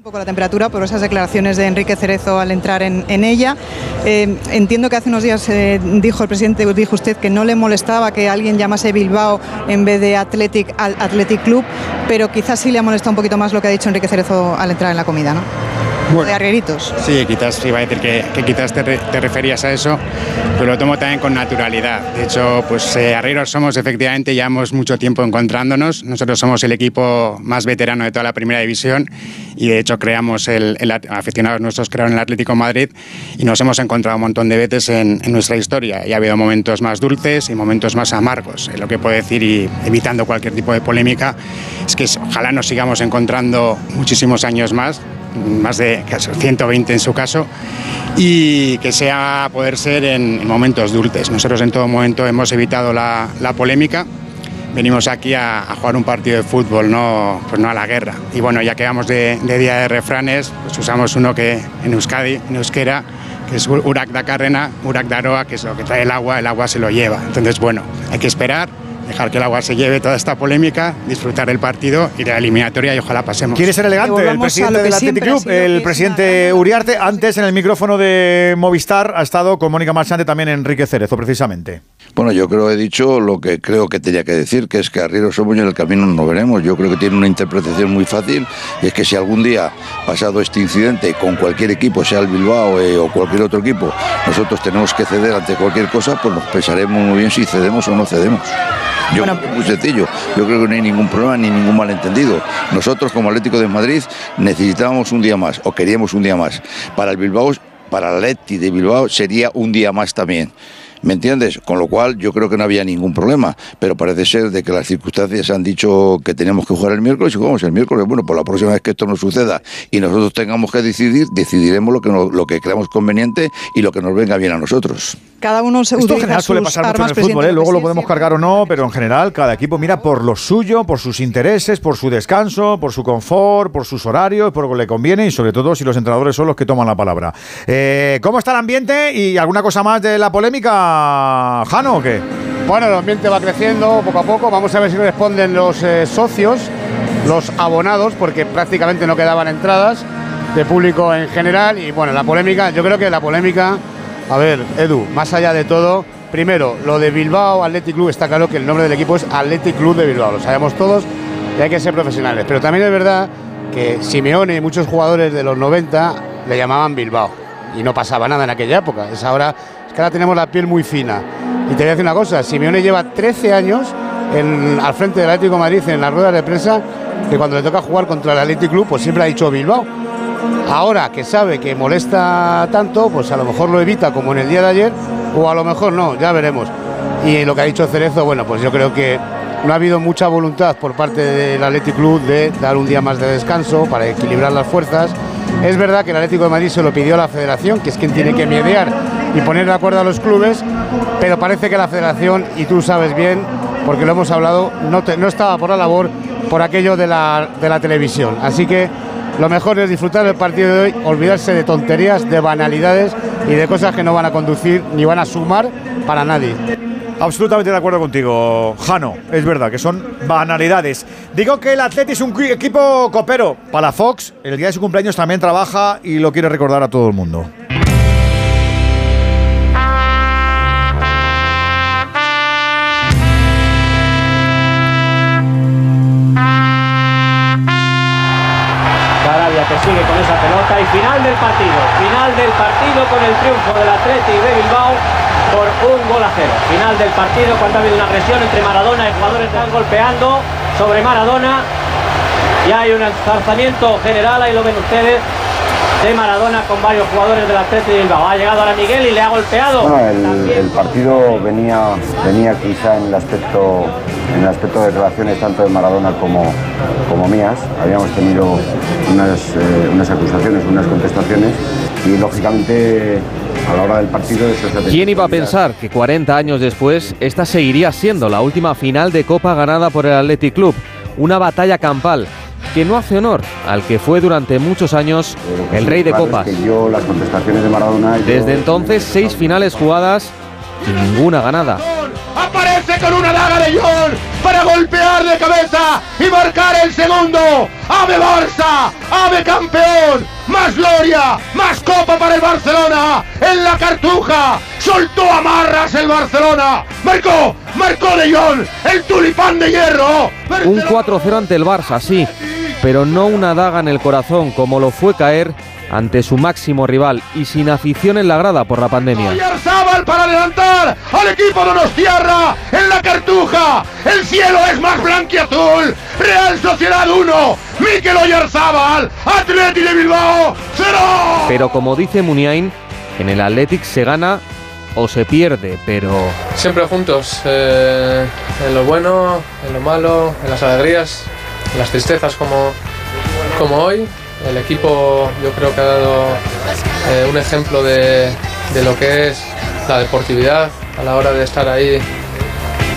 Speaker 50: Un poco la temperatura por esas declaraciones de Enrique Cerezo al entrar en, en ella. Eh, entiendo que hace unos días eh, dijo el presidente, dijo usted que no le molestaba que alguien llamase Bilbao en vez de Athletic al Athletic Club, pero quizás sí le ha molestado un poquito más lo que ha dicho Enrique Cerezo al entrar en la comida, ¿no? De arrieritos.
Speaker 51: Sí, quizás iba a decir que, que quizás te, te referías a eso, pero lo tomo también con naturalidad. De hecho, pues eh, Arrieros somos efectivamente, llevamos mucho tiempo encontrándonos. Nosotros somos el equipo más veterano de toda la primera división y de hecho creamos el, el aficionados nuestros crearon el Atlético Madrid y nos hemos encontrado un montón de veces en, nuestra historia. Y ha habido momentos más dulces y momentos más amargos. Eh, Lo que puedo decir y evitando cualquier tipo de polémica es que ojalá nos sigamos encontrando muchísimos años más más de casi 120 en su caso, y que sea poder ser en, en momentos dulces. Nosotros en todo momento hemos evitado la polémica. Venimos aquí a, jugar un partido de fútbol, no, pues no a la guerra. Y bueno, ya que vamos de, de día de refranes, pues usamos uno que en Euskadi, en euskera, que es Urak da Carrena, Urak da Aroa, que es lo que trae el agua, el agua se lo lleva. Entonces, bueno, hay que esperar, dejar que el agua se lleve toda esta polémica, disfrutar del partido y de la eliminatoria y ojalá pasemos.
Speaker 2: ¿Quiere ser elegante el presidente del Athletic Club? El presidente Uriarte, antes en el micrófono de Movistar, ha estado con Mónica Marchante también Enrique Cerezo, precisamente.
Speaker 1: Bueno, yo creo que he dicho lo que creo que tenía que decir, que es que Arriero somos y en el camino nos veremos. Yo creo que tiene una interpretación muy fácil y es que si algún día, pasado este incidente, con cualquier equipo, sea el Bilbao eh, o cualquier otro equipo, nosotros tenemos que ceder ante cualquier cosa, pues nos pensaremos muy bien si cedemos o no cedemos. Yo creo que es muy sencillo, yo creo que no hay ningún problema ni ningún malentendido. Nosotros como Atlético de Madrid necesitábamos un día más o queríamos un día más. Para el Bilbao, para el Atleti de Bilbao sería un día más también. ¿Me entiendes? Con lo cual yo creo que no había ningún problema, pero parece ser de que las circunstancias han dicho que teníamos que jugar el miércoles y jugamos el miércoles. Bueno, por la próxima vez que esto no suceda y nosotros tengamos que decidir, decidiremos lo que, nos- lo que creamos conveniente y lo que nos venga bien a nosotros.
Speaker 50: Cada uno se
Speaker 2: Esto en general suele pasar mucho en el fútbol, ¿eh? luego lo podemos cargar o no, pero en general cada equipo mira por lo suyo, por sus intereses, por su descanso, por su confort, por sus horarios, por lo que le conviene y sobre todo si los entrenadores son los que toman la palabra. Eh, ¿Cómo está el ambiente y alguna cosa más de la polémica, Jano, o qué?
Speaker 5: Bueno, el ambiente va creciendo poco a poco. Vamos a ver si responden los eh, socios, los abonados, porque prácticamente no quedaban entradas de público en general. Y bueno, la polémica, yo creo que la polémica, a ver, Edu, más allá de todo, primero, lo de Bilbao Athletic Club, está claro que el nombre del equipo es Athletic Club de Bilbao, lo sabemos todos y hay que ser profesionales. Pero también es verdad que Simeone y muchos jugadores de los 90 le llamaban Bilbao y no pasaba nada en aquella época. Es ahora, que ahora tenemos la piel muy fina. Y te voy a decir una cosa, Simeone lleva 13 años al frente del Atlético de Madrid en las ruedas de prensa que cuando le toca jugar contra el Athletic Club, pues siempre ha dicho Bilbao. Ahora que sabe que molesta tanto, pues a lo mejor lo evita como en el día de ayer, o a lo mejor no, ya veremos. Y lo que ha dicho Cerezo, bueno, pues yo creo que no ha habido mucha voluntad por parte del Athletic Club de dar un día más de descanso para equilibrar las fuerzas. Es verdad que el Atlético de Madrid se lo pidió a la federación, que es quien tiene que mediar y poner de acuerdo a los clubes, pero parece que la federación, y tú sabes bien, porque lo hemos hablado, no, estaba por la labor por aquello de la, de la televisión. Así que lo mejor es disfrutar del partido de hoy, olvidarse de tonterías, de banalidades y de cosas que no van a conducir ni van a sumar para nadie.
Speaker 2: Absolutamente de acuerdo contigo, Jano. Es verdad que son banalidades. Digo que el Atleti es un qui- equipo copero. Para Fox, el día de su cumpleaños también trabaja y lo quiere recordar a todo el mundo.
Speaker 8: Sigue con esa pelota y final del partido. Final del partido con el triunfo del Atleti de Bilbao por un gol a cero. Final del partido cuando ha habido una agresión entre Maradona y jugadores están golpeando sobre Maradona. Y hay un enzarzamiento general, ahí lo ven ustedes, de Maradona con varios jugadores del Atleti de Bilbao. Ha llegado ahora Miguel y le ha golpeado.
Speaker 24: Bueno, el, el partido venía, venía quizá en el aspecto en el aspecto de declaraciones tanto de Maradona como, como mías. Habíamos tenido unas, eh, unas acusaciones, unas contestaciones y lógicamente a la hora del partido eso se ha tenido
Speaker 52: ¿Quién iba a pensar que 40 años después esta seguiría siendo la última final de Copa ganada por el Athletic Club? Una batalla campal que no hace honor al que fue durante muchos años el rey de copas. Desde entonces, seis finales jugadas y ninguna ganada.
Speaker 53: Aparece con una daga de John para golpear de cabeza y marcar el segundo. ¡Ave Barça! ¡Ave campeón! ¡Más gloria! ¡Más copa para el Barcelona! ¡En la cartuja! ¡Soltó amarras el Barcelona! ¡Marcó! ¡Marcó de! ¡El tulipán de hierro!
Speaker 52: Un 4-0 ante el Barça, sí, pero no una daga en el corazón como lo fue caer ante su máximo rival y sin afición en la grada por la pandemia.
Speaker 53: Oyarzábal para adelantar al equipo de Donostiarra en la cartuja. El cielo es más blanquiazul. Real Sociedad 1. Mikel Oyarzábal. Atleti de Bilbao 0.
Speaker 52: Pero como dice Muniain, en el Athletic se gana o se pierde, pero
Speaker 54: Siempre juntos, eh, en lo bueno, en lo malo, en las alegrías, las tristezas como, como hoy. El equipo yo creo que ha dado eh, un ejemplo de, de lo que es la deportividad a la hora de estar ahí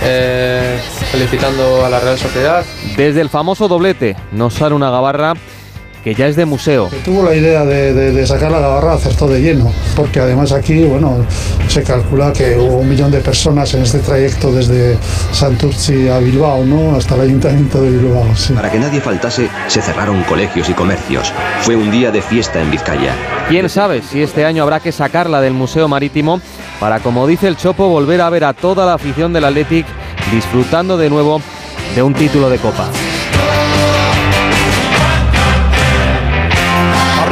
Speaker 54: eh, felicitando a la Real Sociedad.
Speaker 52: desde el famoso doblete nos sale una gabarra que ya es de museo.
Speaker 7: Tuvo la idea de, de- de sacar la gabarra, acertó de lleno, porque además aquí, bueno, se calcula que hubo un millón de personas en este trayecto desde Santurci a Bilbao, ¿no? Hasta el ayuntamiento de Bilbao, sí.
Speaker 55: Para que nadie faltase, se cerraron colegios y comercios. Fue un día de fiesta en Vizcaya.
Speaker 52: Quién sabe si este año habrá que sacarla del Museo Marítimo para, como dice el Chopo, volver a ver a toda la afición del Athletic disfrutando de nuevo de un título de Copa.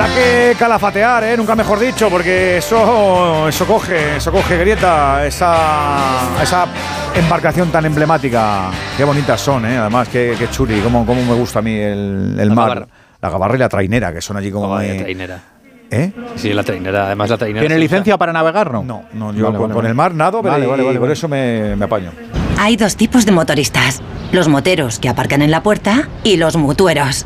Speaker 2: Habrá que calafatear, ¿eh? nunca mejor dicho, porque eso, eso coge, eso coge grieta, esa, esa embarcación tan emblemática. Qué bonitas son, ¿eh? además, qué, qué churi, cómo, cómo me gusta a mí el, el
Speaker 56: La
Speaker 2: mar.
Speaker 56: gabarra.
Speaker 2: La gabarra y la trainera, que son allí como... Muy-
Speaker 56: trainera.
Speaker 2: ¿Eh?
Speaker 56: Sí, la trainera. Además, la trainera.
Speaker 3: ¿Tiene licencia para navegar, no?
Speaker 2: No, no, yo
Speaker 3: Vale,
Speaker 2: con,
Speaker 3: vale,
Speaker 2: con
Speaker 3: vale.
Speaker 2: el mar nado, pero
Speaker 3: Vale,
Speaker 2: y
Speaker 3: vale, vale,
Speaker 2: por
Speaker 3: vale.
Speaker 2: eso me, me apaño.
Speaker 11: Hay dos tipos de motoristas. Los moteros que aparcan en la puerta y los mutueros,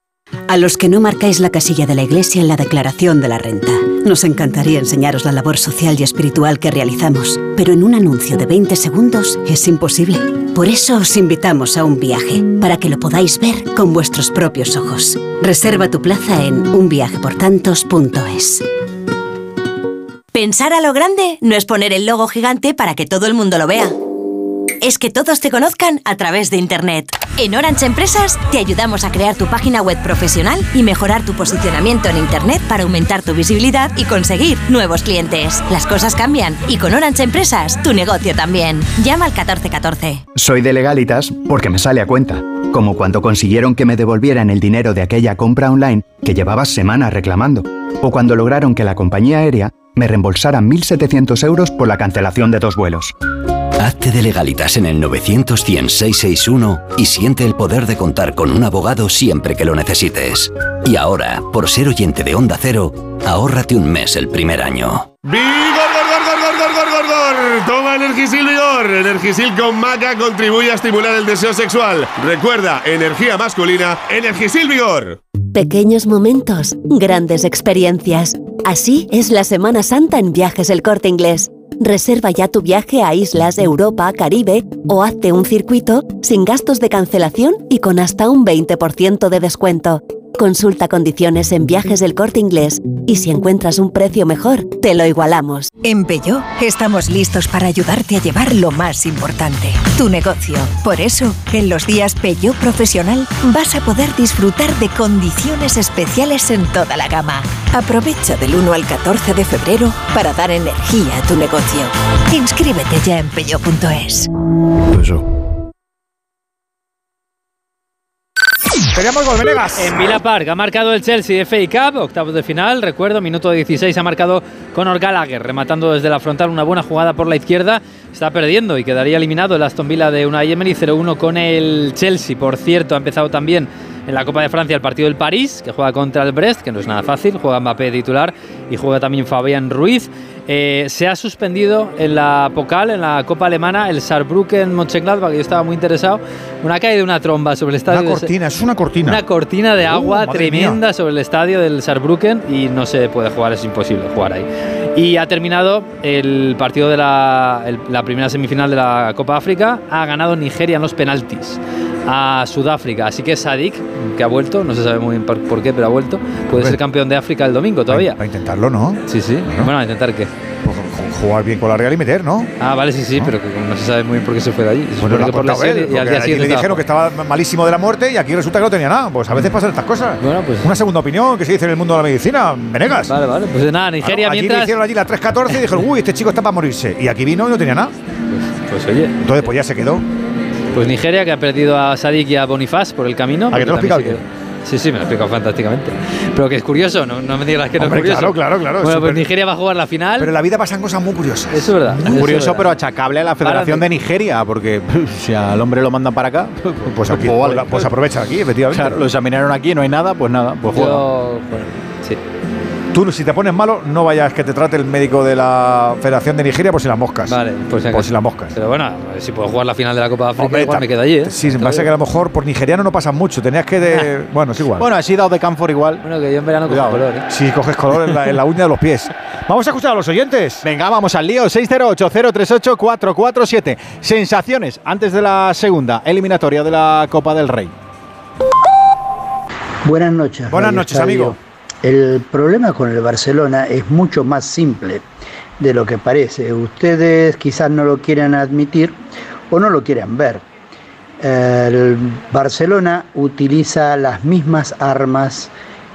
Speaker 57: A los que no marcáis la casilla de la iglesia en la declaración de la renta. Nos encantaría enseñaros la labor social y espiritual que realizamos, pero en un anuncio de 20 segundos es imposible. Por eso os invitamos a un viaje, para que lo podáis ver con vuestros propios ojos. Reserva tu plaza en unviajeportantos.es.
Speaker 11: Pensar a lo grande no es poner el logo gigante para que todo el mundo lo vea. Es que todos te conozcan a través de Internet. En Orange Empresas te ayudamos a crear tu página web profesional y mejorar tu posicionamiento en Internet para aumentar tu visibilidad y conseguir nuevos clientes. Las cosas cambian y con Orange Empresas tu negocio también. Llama al 1414.
Speaker 58: Soy de legalitas porque me sale a cuenta. Como cuando consiguieron que me devolvieran el dinero de aquella compra online que llevaba semanas reclamando. O cuando lograron que la compañía aérea me reembolsara 1.700 euros por la cancelación de dos vuelos.
Speaker 21: Hazte de legalitas en el 900 y siente el poder de contar con un abogado siempre que lo necesites. Y ahora, por ser oyente de Onda Cero, ahórrate un mes el primer año.
Speaker 23: ¡Vigor, gor, gor, gor, gor, gor, gor, gor! Toma Energisil Vigor. Energisil con maca contribuye a estimular el deseo sexual. Recuerda, energía masculina, Energisil Vigor.
Speaker 9: Pequeños momentos, grandes experiencias. Así es la Semana Santa en Viajes El Corte Inglés. Reserva ya tu viaje a islas, Europa, Caribe o hazte un circuito sin gastos de cancelación y con hasta un 20% de descuento. Consulta condiciones en viajes del corte inglés y si encuentras un precio mejor, te lo igualamos.
Speaker 12: En Peugeot estamos listos para ayudarte a llevar lo más importante, tu negocio. Por eso, en los días Peugeot Profesional vas a poder disfrutar de condiciones especiales en toda la gama. Aprovecha del 1 al 14 de febrero para dar energía a tu negocio. Inscríbete ya en peugeot.es.
Speaker 2: Teníamos gol, Venegas.
Speaker 8: En Villa Park ha marcado el Chelsea FA Cup, octavos de final. Recuerdo, minuto 16 ha marcado Conor Gallagher, rematando desde la frontal una buena jugada por la izquierda. Está perdiendo y quedaría eliminado el Aston Villa de Unai Emery 0-1 con el Chelsea. Por cierto, ha empezado también en la Copa de Francia el partido del París, que juega contra el Brest, que no es nada fácil. Juega Mbappé titular y juega también Fabián Ruiz. Eh, se ha suspendido en la Pokal, en la Copa Alemana, el Saarbrücken Mönchengladbach, que yo estaba muy interesado. Una caída de una tromba sobre el estadio.
Speaker 2: Una cortina, es una cortina.
Speaker 8: Una cortina de
Speaker 2: Uh,
Speaker 8: agua
Speaker 2: madre
Speaker 8: tremenda
Speaker 2: mía.
Speaker 8: sobre el estadio del Saarbrücken y no se puede jugar, es imposible jugar ahí. Y ha terminado el partido de la, el- la primera semifinal de la Copa África. Ha ganado Nigeria en los penaltis a Sudáfrica. Así que Sadik, que ha vuelto, no se sabe muy bien por, qué, pero ha vuelto, puede ser campeón de África el domingo todavía.
Speaker 2: Para intentarlo, ¿no?
Speaker 8: Sí, sí. Bueno, a intentar qué.
Speaker 2: Jugar bien con la Real y meter, ¿no?
Speaker 8: Ah, vale, sí, sí, pero que no se sabe muy bien por qué se fue de allí. Se
Speaker 2: Bueno,
Speaker 8: que por
Speaker 2: él,
Speaker 8: lesión y al día siguiente
Speaker 2: le dijeron que estaba malísimo de la muerte y aquí resulta que no tenía nada. Pues a veces pasan estas cosas.
Speaker 8: Bueno, pues.
Speaker 2: Una segunda opinión que se dice en el mundo de la medicina, Venegas.
Speaker 8: Vale, vale. Pues nada, Nigeria
Speaker 2: allí le hicieron allí la 3-14 y dijeron, uy, este chico está para morirse. Y aquí vino y no tenía nada.
Speaker 8: Pues oye.
Speaker 2: Entonces, pues ya se quedó.
Speaker 8: Pues Nigeria, que ha perdido a Sadik y a Bonifaz por el camino.
Speaker 2: ¿A que te lo
Speaker 8: se quedó- Sí, sí, me lo explicado fantásticamente. Pero que es curioso, no, no me digas que no
Speaker 2: Hombre,
Speaker 8: es curioso.
Speaker 2: claro, claro, claro,
Speaker 8: Bueno, pues Nigeria va a jugar la final.
Speaker 2: Pero en la vida pasan cosas muy curiosas.
Speaker 8: Eso es verdad.
Speaker 3: Muy
Speaker 8: eso
Speaker 3: curioso,
Speaker 8: verdad.
Speaker 3: pero achacable a la Federación de Nigeria, porque si al hombre lo mandan para acá, pues,
Speaker 2: aquí,
Speaker 3: vale.
Speaker 2: pues, pues aprovecha aquí, efectivamente.
Speaker 3: Claro, lo examinaron aquí, no hay nada, pues nada, pues juega.
Speaker 8: Yo, bueno, sí.
Speaker 2: Tú, si te pones malo, no vayas que te trate el médico de la Federación de Nigeria por si las moscas.
Speaker 8: Vale, pues
Speaker 2: por si las moscas.
Speaker 8: Pero bueno, si puedo jugar la final de la Copa de África,
Speaker 2: Hombre,
Speaker 8: igual
Speaker 2: ta-
Speaker 8: me quedo allí, ¿eh?
Speaker 2: Sí, pasa que a lo mejor por nigeriano no pasan mucho. Tenías que. De, bueno, es igual.
Speaker 3: Bueno, así dado de Camfor igual.
Speaker 8: Bueno, que yo en verano cojo
Speaker 2: Cuidado,
Speaker 8: color, ¿eh?
Speaker 2: Si coges color en la, en la uña de los pies. Vamos a escuchar a los oyentes.
Speaker 3: Venga, vamos al lío. 608-038-447. Sensaciones antes de la segunda eliminatoria de la Copa del Rey.
Speaker 1: Buenas noches.
Speaker 2: Buenas noches,
Speaker 1: Estadio.
Speaker 2: amigo.
Speaker 1: El problema con el Barcelona es mucho más simple de lo que parece. Ustedes quizás no lo quieran admitir o no lo quieran ver. El Barcelona utiliza las mismas armas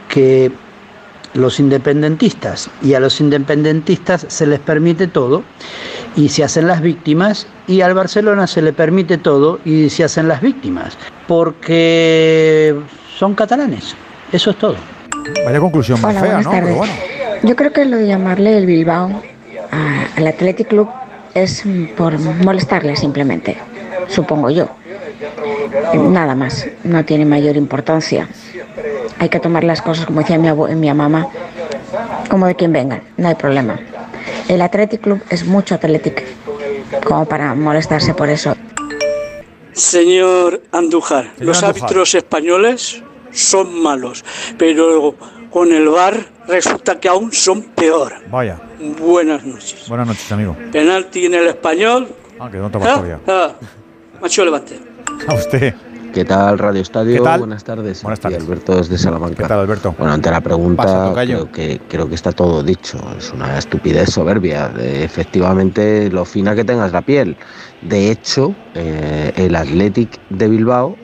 Speaker 1: que los independentistas y a los independentistas se les permite todo y se hacen las víctimas y al Barcelona se le permite todo y se hacen las víctimas porque son catalanes. Eso es todo.
Speaker 2: Vaya conclusión más
Speaker 59: Hola,
Speaker 2: fea,
Speaker 59: buenas
Speaker 2: ¿no? Pero
Speaker 59: tardes.
Speaker 2: bueno.
Speaker 59: Yo creo que lo de llamarle el Bilbao a- al Athletic Club es por molestarle simplemente, supongo yo. Eh, Nada más, no tiene mayor importancia. Hay que tomar las cosas, como decía mi, mi mamá, como de quien vengan, no hay problema. El Athletic Club es mucho Athletic, como para molestarse por eso.
Speaker 60: Señor Andújar,
Speaker 2: Señor
Speaker 60: los
Speaker 2: Andújar.
Speaker 60: árbitros españoles
Speaker 61: son malos, pero con el VAR resulta que aún son peor.
Speaker 2: Vaya.
Speaker 61: Buenas noches.
Speaker 2: Buenas noches, amigo.
Speaker 61: Penalti en el español.
Speaker 2: Ah, que no te vas todavía.
Speaker 61: Ah, macho levante.
Speaker 2: A usted.
Speaker 24: ¿Qué tal, Radio Estadio?
Speaker 2: ¿Qué tal?
Speaker 24: Buenas tardes.
Speaker 2: Buenas
Speaker 24: Aquí
Speaker 2: tardes.
Speaker 24: Alberto desde Salamanca.
Speaker 2: ¿Qué tal, Alberto?
Speaker 24: Bueno, ante la pregunta, creo que, creo que está todo dicho. Es una estupidez soberbia. De- efectivamente, lo fina que tengas la piel. De hecho, eh, el Athletic de Bilbao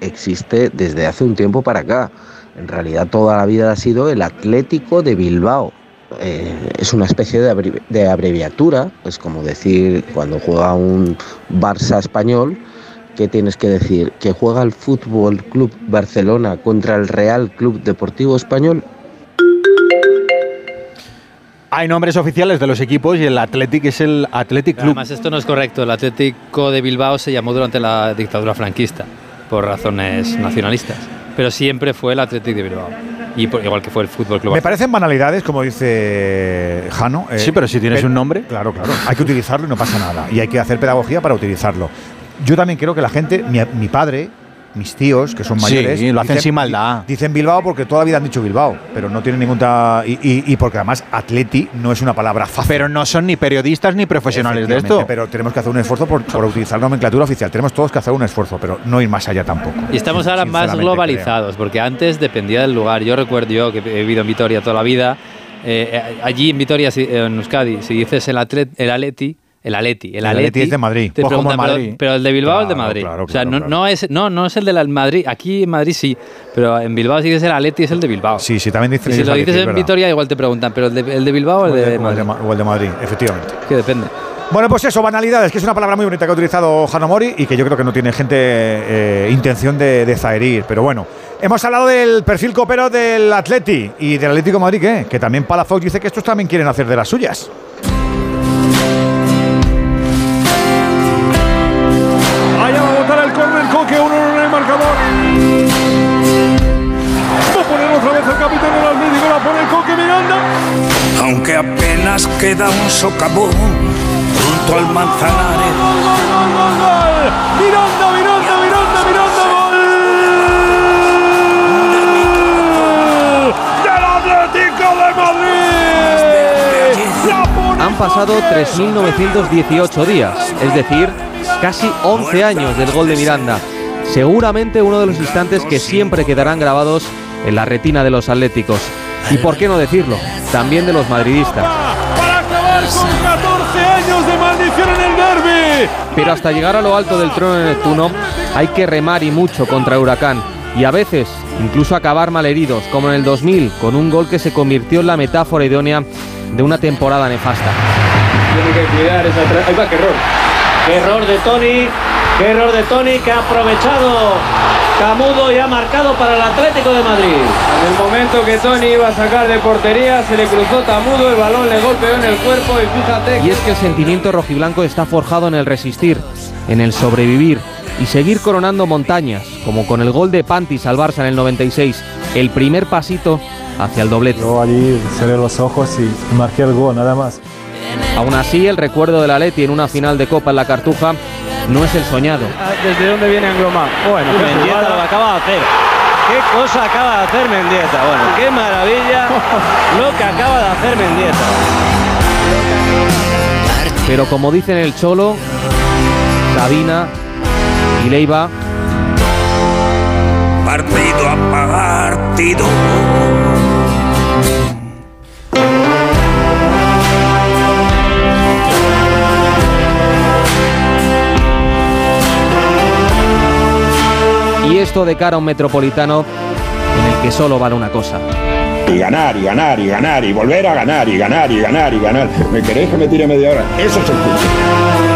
Speaker 24: existe desde hace un tiempo para acá. En realidad, toda la vida ha sido el Atlético de Bilbao. Eh, es una especie de, abrevi- de abreviatura, es como decir cuando juega un Barça español, ¿qué tienes que decir? ¿Que juega el Fútbol Club Barcelona contra el Real Club Deportivo Español?
Speaker 3: Hay nombres oficiales de los equipos y el Athletic es el Athletic Club.
Speaker 8: Además, esto no es correcto. El Atlético de Bilbao se llamó durante la dictadura franquista, por razones nacionalistas. Pero siempre fue el Atlético de Bilbao. Y por- igual que fue el Fútbol Club
Speaker 2: Me parecen banalidades, como dice Jano. eh,
Speaker 3: Sí, pero si tienes un nombre.
Speaker 2: Claro, claro. Hay que utilizarlo y no pasa nada. Y hay que hacer pedagogía para utilizarlo. Yo también creo que la gente, mi, mi padre, mis tíos, que son
Speaker 3: Sí,
Speaker 2: mayores.
Speaker 3: lo hacen sin maldad.
Speaker 2: Dicen Bilbao porque toda la vida han dicho Bilbao, pero no tienen ningún. ta- Y, y- y porque además Atleti no es una palabra fácil.
Speaker 3: Pero no son ni periodistas ni profesionales de esto.
Speaker 2: Pero tenemos que hacer un esfuerzo por, por utilizar nomenclatura oficial. Tenemos todos que hacer un esfuerzo, pero no ir más allá tampoco.
Speaker 8: Y estamos ahora más globalizados, porque antes dependía del lugar. Yo recuerdo yo que he vivido en Vitoria toda la vida. eh, eh, allí en Vitoria, en Euskadi, si dices el, atlet, el Aleti, el Aleti, el,
Speaker 2: El Atleti es de Madrid,
Speaker 8: te
Speaker 2: como
Speaker 8: pero- el de Bilbao es de Madrid.
Speaker 2: claro,
Speaker 8: o sea, no, no es no, no es el de Madrid. Aquí en Madrid sí, pero en Bilbao si dices el Aleti es el de Bilbao.
Speaker 2: Sí, sí, también dicen
Speaker 8: Y si lo dices
Speaker 2: es
Speaker 8: en. Vitoria igual te preguntan, pero el de, el de Bilbao o el de Madrid.
Speaker 2: Ma- o el de Madrid, efectivamente.
Speaker 8: Que depende.
Speaker 2: Bueno, pues eso, banalidades, que es una palabra muy bonita que ha utilizado Hanomori y que yo creo que no tiene gente eh, intención de, de zaherir. Pero bueno, hemos hablado del perfil copero del Atleti y del Atlético de Madrid, ¿qué? Que también Palafox dice que estos también quieren hacer de las suyas.
Speaker 62: Aunque apenas queda un socavón junto al manzanares.
Speaker 2: Miranda, Miranda, Miranda, Miranda, gol del Atlético de Madrid.
Speaker 52: Han pasado 3.918 días, es decir, casi 11 años del gol de Miranda. Seguramente uno de los instantes que siempre quedarán grabados en la retina de los atléticos. Y por qué no decirlo, también de los madridistas.
Speaker 2: para acabar con 14 años de maldición en el derby.
Speaker 52: Pero hasta llegar a lo alto del trono de Neptuno hay que remar y mucho contra Huracán. Y a veces incluso acabar malheridos, como en el 2000, con un gol que se convirtió en la metáfora idónea de una temporada nefasta.
Speaker 63: Tiene que cuidar esa Ahí va, qué error. Qué error de Tony. Qué error de Tony que ha aprovechado Camudo y ha marcado para el Atlético de Madrid.
Speaker 64: En el momento que Tony iba a sacar de portería, se le cruzó Tamudo, el balón le golpeó en el cuerpo y fíjate
Speaker 52: Y es que el sentimiento rojiblanco está forjado en el resistir, en el sobrevivir y seguir coronando montañas, como con el gol de Pantis al Barça en el 96, el primer pasito hacia el doblete.
Speaker 65: Yo allí cerré los ojos y marqué el gol, nada más.
Speaker 52: Aún así, el recuerdo de la Leti en una final de Copa en la Cartuja no es el soñado.
Speaker 64: ¿Desde dónde viene Anglomar? Bueno,
Speaker 63: qué Mendieta lo acaba de hacer. Qué cosa acaba de hacer Mendieta. Bueno, qué maravilla lo que acaba de hacer Mendieta.
Speaker 52: Pero como dicen el Cholo, Sabina y Leiva,
Speaker 62: Partido a partido.
Speaker 52: Y esto de cara a un metropolitano en el que solo vale una cosa.
Speaker 66: Y ganar, y ganar, y ganar, y volver a ganar, y ganar, y ganar, y ganar. ¿Me queréis que me tire media hora? Eso es el fútbol.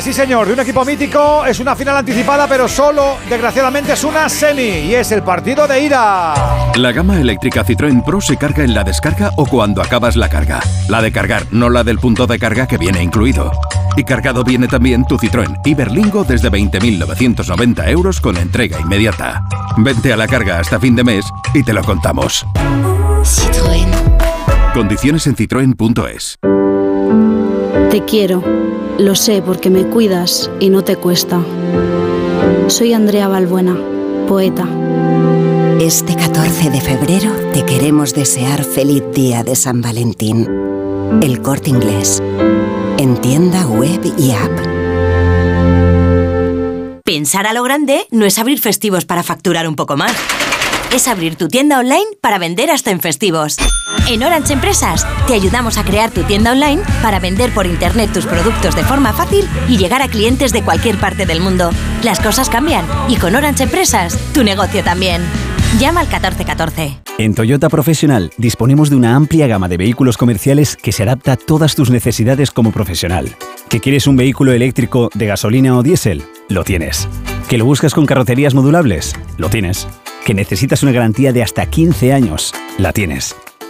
Speaker 2: Sí señor, de un equipo mítico. Es una final anticipada, pero solo, desgraciadamente, es una semi. Y es el partido de ida.
Speaker 67: La gama eléctrica Citroën Pro se carga en la descarga o cuando acabas la carga. La de cargar, no la del punto de carga que viene incluido. Y cargado viene también tu Citroën Iberlingo desde 20.990 euros con entrega inmediata. Vente a la carga hasta fin de mes y te lo contamos.
Speaker 68: Citroën.
Speaker 67: Condiciones en citroen.es.
Speaker 69: Te quiero, lo sé porque me cuidas y no te cuesta. Soy Andrea Balbuena, poeta.
Speaker 9: Este 14 de febrero te queremos desear feliz día de San Valentín. El corte inglés. En tienda web y app.
Speaker 11: Pensar a lo grande no es abrir festivos para facturar un poco más. Es abrir tu tienda online para vender hasta en festivos. En Orange Empresas te ayudamos a crear tu tienda online para vender por internet tus productos de forma fácil y llegar a clientes de cualquier parte del mundo. Las cosas cambian y con Orange Empresas tu negocio también. Llama al 1414.
Speaker 70: En Toyota Profesional disponemos de una amplia gama de vehículos comerciales que se adapta a todas tus necesidades como profesional. ¿Que quieres un vehículo eléctrico de gasolina o diésel? Lo tienes. ¿Que lo buscas con carrocerías modulables? Lo tienes. ¿Que necesitas una garantía de hasta 15 años? La tienes.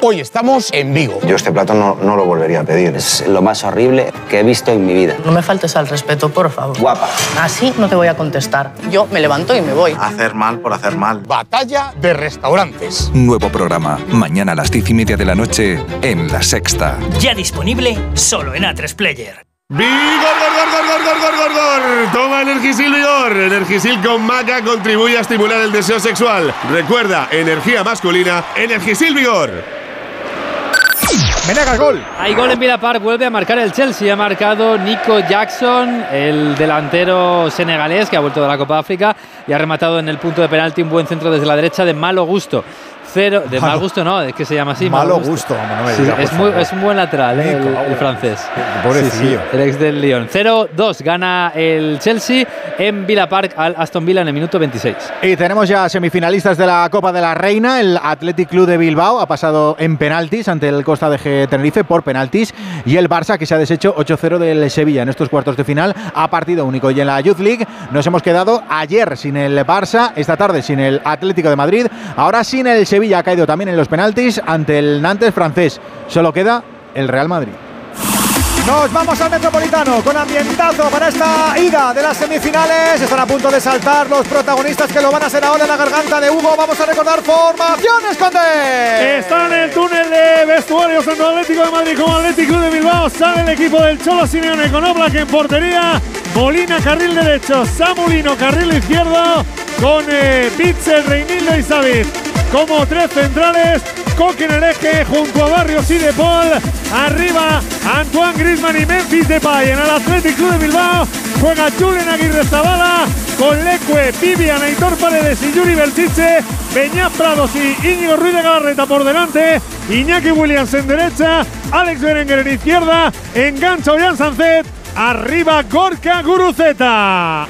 Speaker 5: Hoy estamos en Vigo.
Speaker 24: Yo este plato no, no lo volvería a pedir. Es lo más horrible que he visto en mi vida.
Speaker 25: No me faltes al respeto, por favor.
Speaker 24: Guapa.
Speaker 25: Así no te voy a contestar. Yo me levanto y me voy.
Speaker 24: Hacer mal por hacer mal.
Speaker 5: Batalla de restaurantes.
Speaker 1: Nuevo programa. Mañana a las diez y media de la noche en La Sexta.
Speaker 71: Ya disponible solo en A3 Player.
Speaker 23: ¡Vigor, gor, gor, gor, gor, gor, gor, gor! Toma Energisil Vigor. Energisil con maca contribuye a estimular el deseo sexual. Recuerda, energía masculina, Energisil Vigor.
Speaker 2: Venegas, gol.
Speaker 8: Hay gol en Villa Park, vuelve a marcar el Chelsea. Ha marcado Nico Jackson, el delantero senegalés que ha vuelto de la Copa África y ha rematado en el punto de penalti un buen centro desde la derecha de malo gusto. Cero, de mal gusto no, es que se llama así.
Speaker 2: Malo gusto, no me
Speaker 8: Sí,
Speaker 2: diga,
Speaker 8: es, muy, es un buen lateral, eh, el, el francés.
Speaker 2: Pobrecillo.
Speaker 8: el ex del Lyon. 0-2 gana el Chelsea en Villa Park al Aston Villa en el minuto 26.
Speaker 3: Y tenemos ya semifinalistas de la Copa de la Reina. El Athletic Club de Bilbao ha pasado en penaltis ante el Costa de G Tenerife por penaltis. Y el Barça, que se ha deshecho 8-0 del Sevilla en estos cuartos de final, a partido único. Y en la Youth League nos hemos quedado ayer sin el Barça, esta tarde sin el Atlético de Madrid, ahora sin el Sevilla. Ha caído también en los penaltis ante el Nantes francés. Solo queda el Real Madrid.
Speaker 2: Nos vamos al Metropolitano con ambientazo para esta ida de las semifinales. Están a punto de saltar los protagonistas que lo van a hacer ahora en la garganta de Hugo. Vamos a recordar formaciones, Conde.
Speaker 7: Está en el túnel de vestuarios tanto Atlético de Madrid como Atlético Club de Bilbao. Sale el equipo del Cholo Simeone con Oblak en portería. Molina carril derecho, Samulino carril izquierdo con eh, Bitzel, Reinildo y Savic como tres centrales. Coque en el eje junto a Barrios y De Paul. Arriba Antoine Griezmann y Memphis Depay. En el Athletic Club de Bilbao juega Julen Aguirre Zabala con Leque, Vivian, Aitor Paredes y Yuri Belchiche. Beñat Prados y Íñigo Ruiz de Galarreta por delante. Iñaki Williams en derecha. Alex Berenguer en izquierda. Engancha Ollán Sancet. Arriba Gorka Guruceta.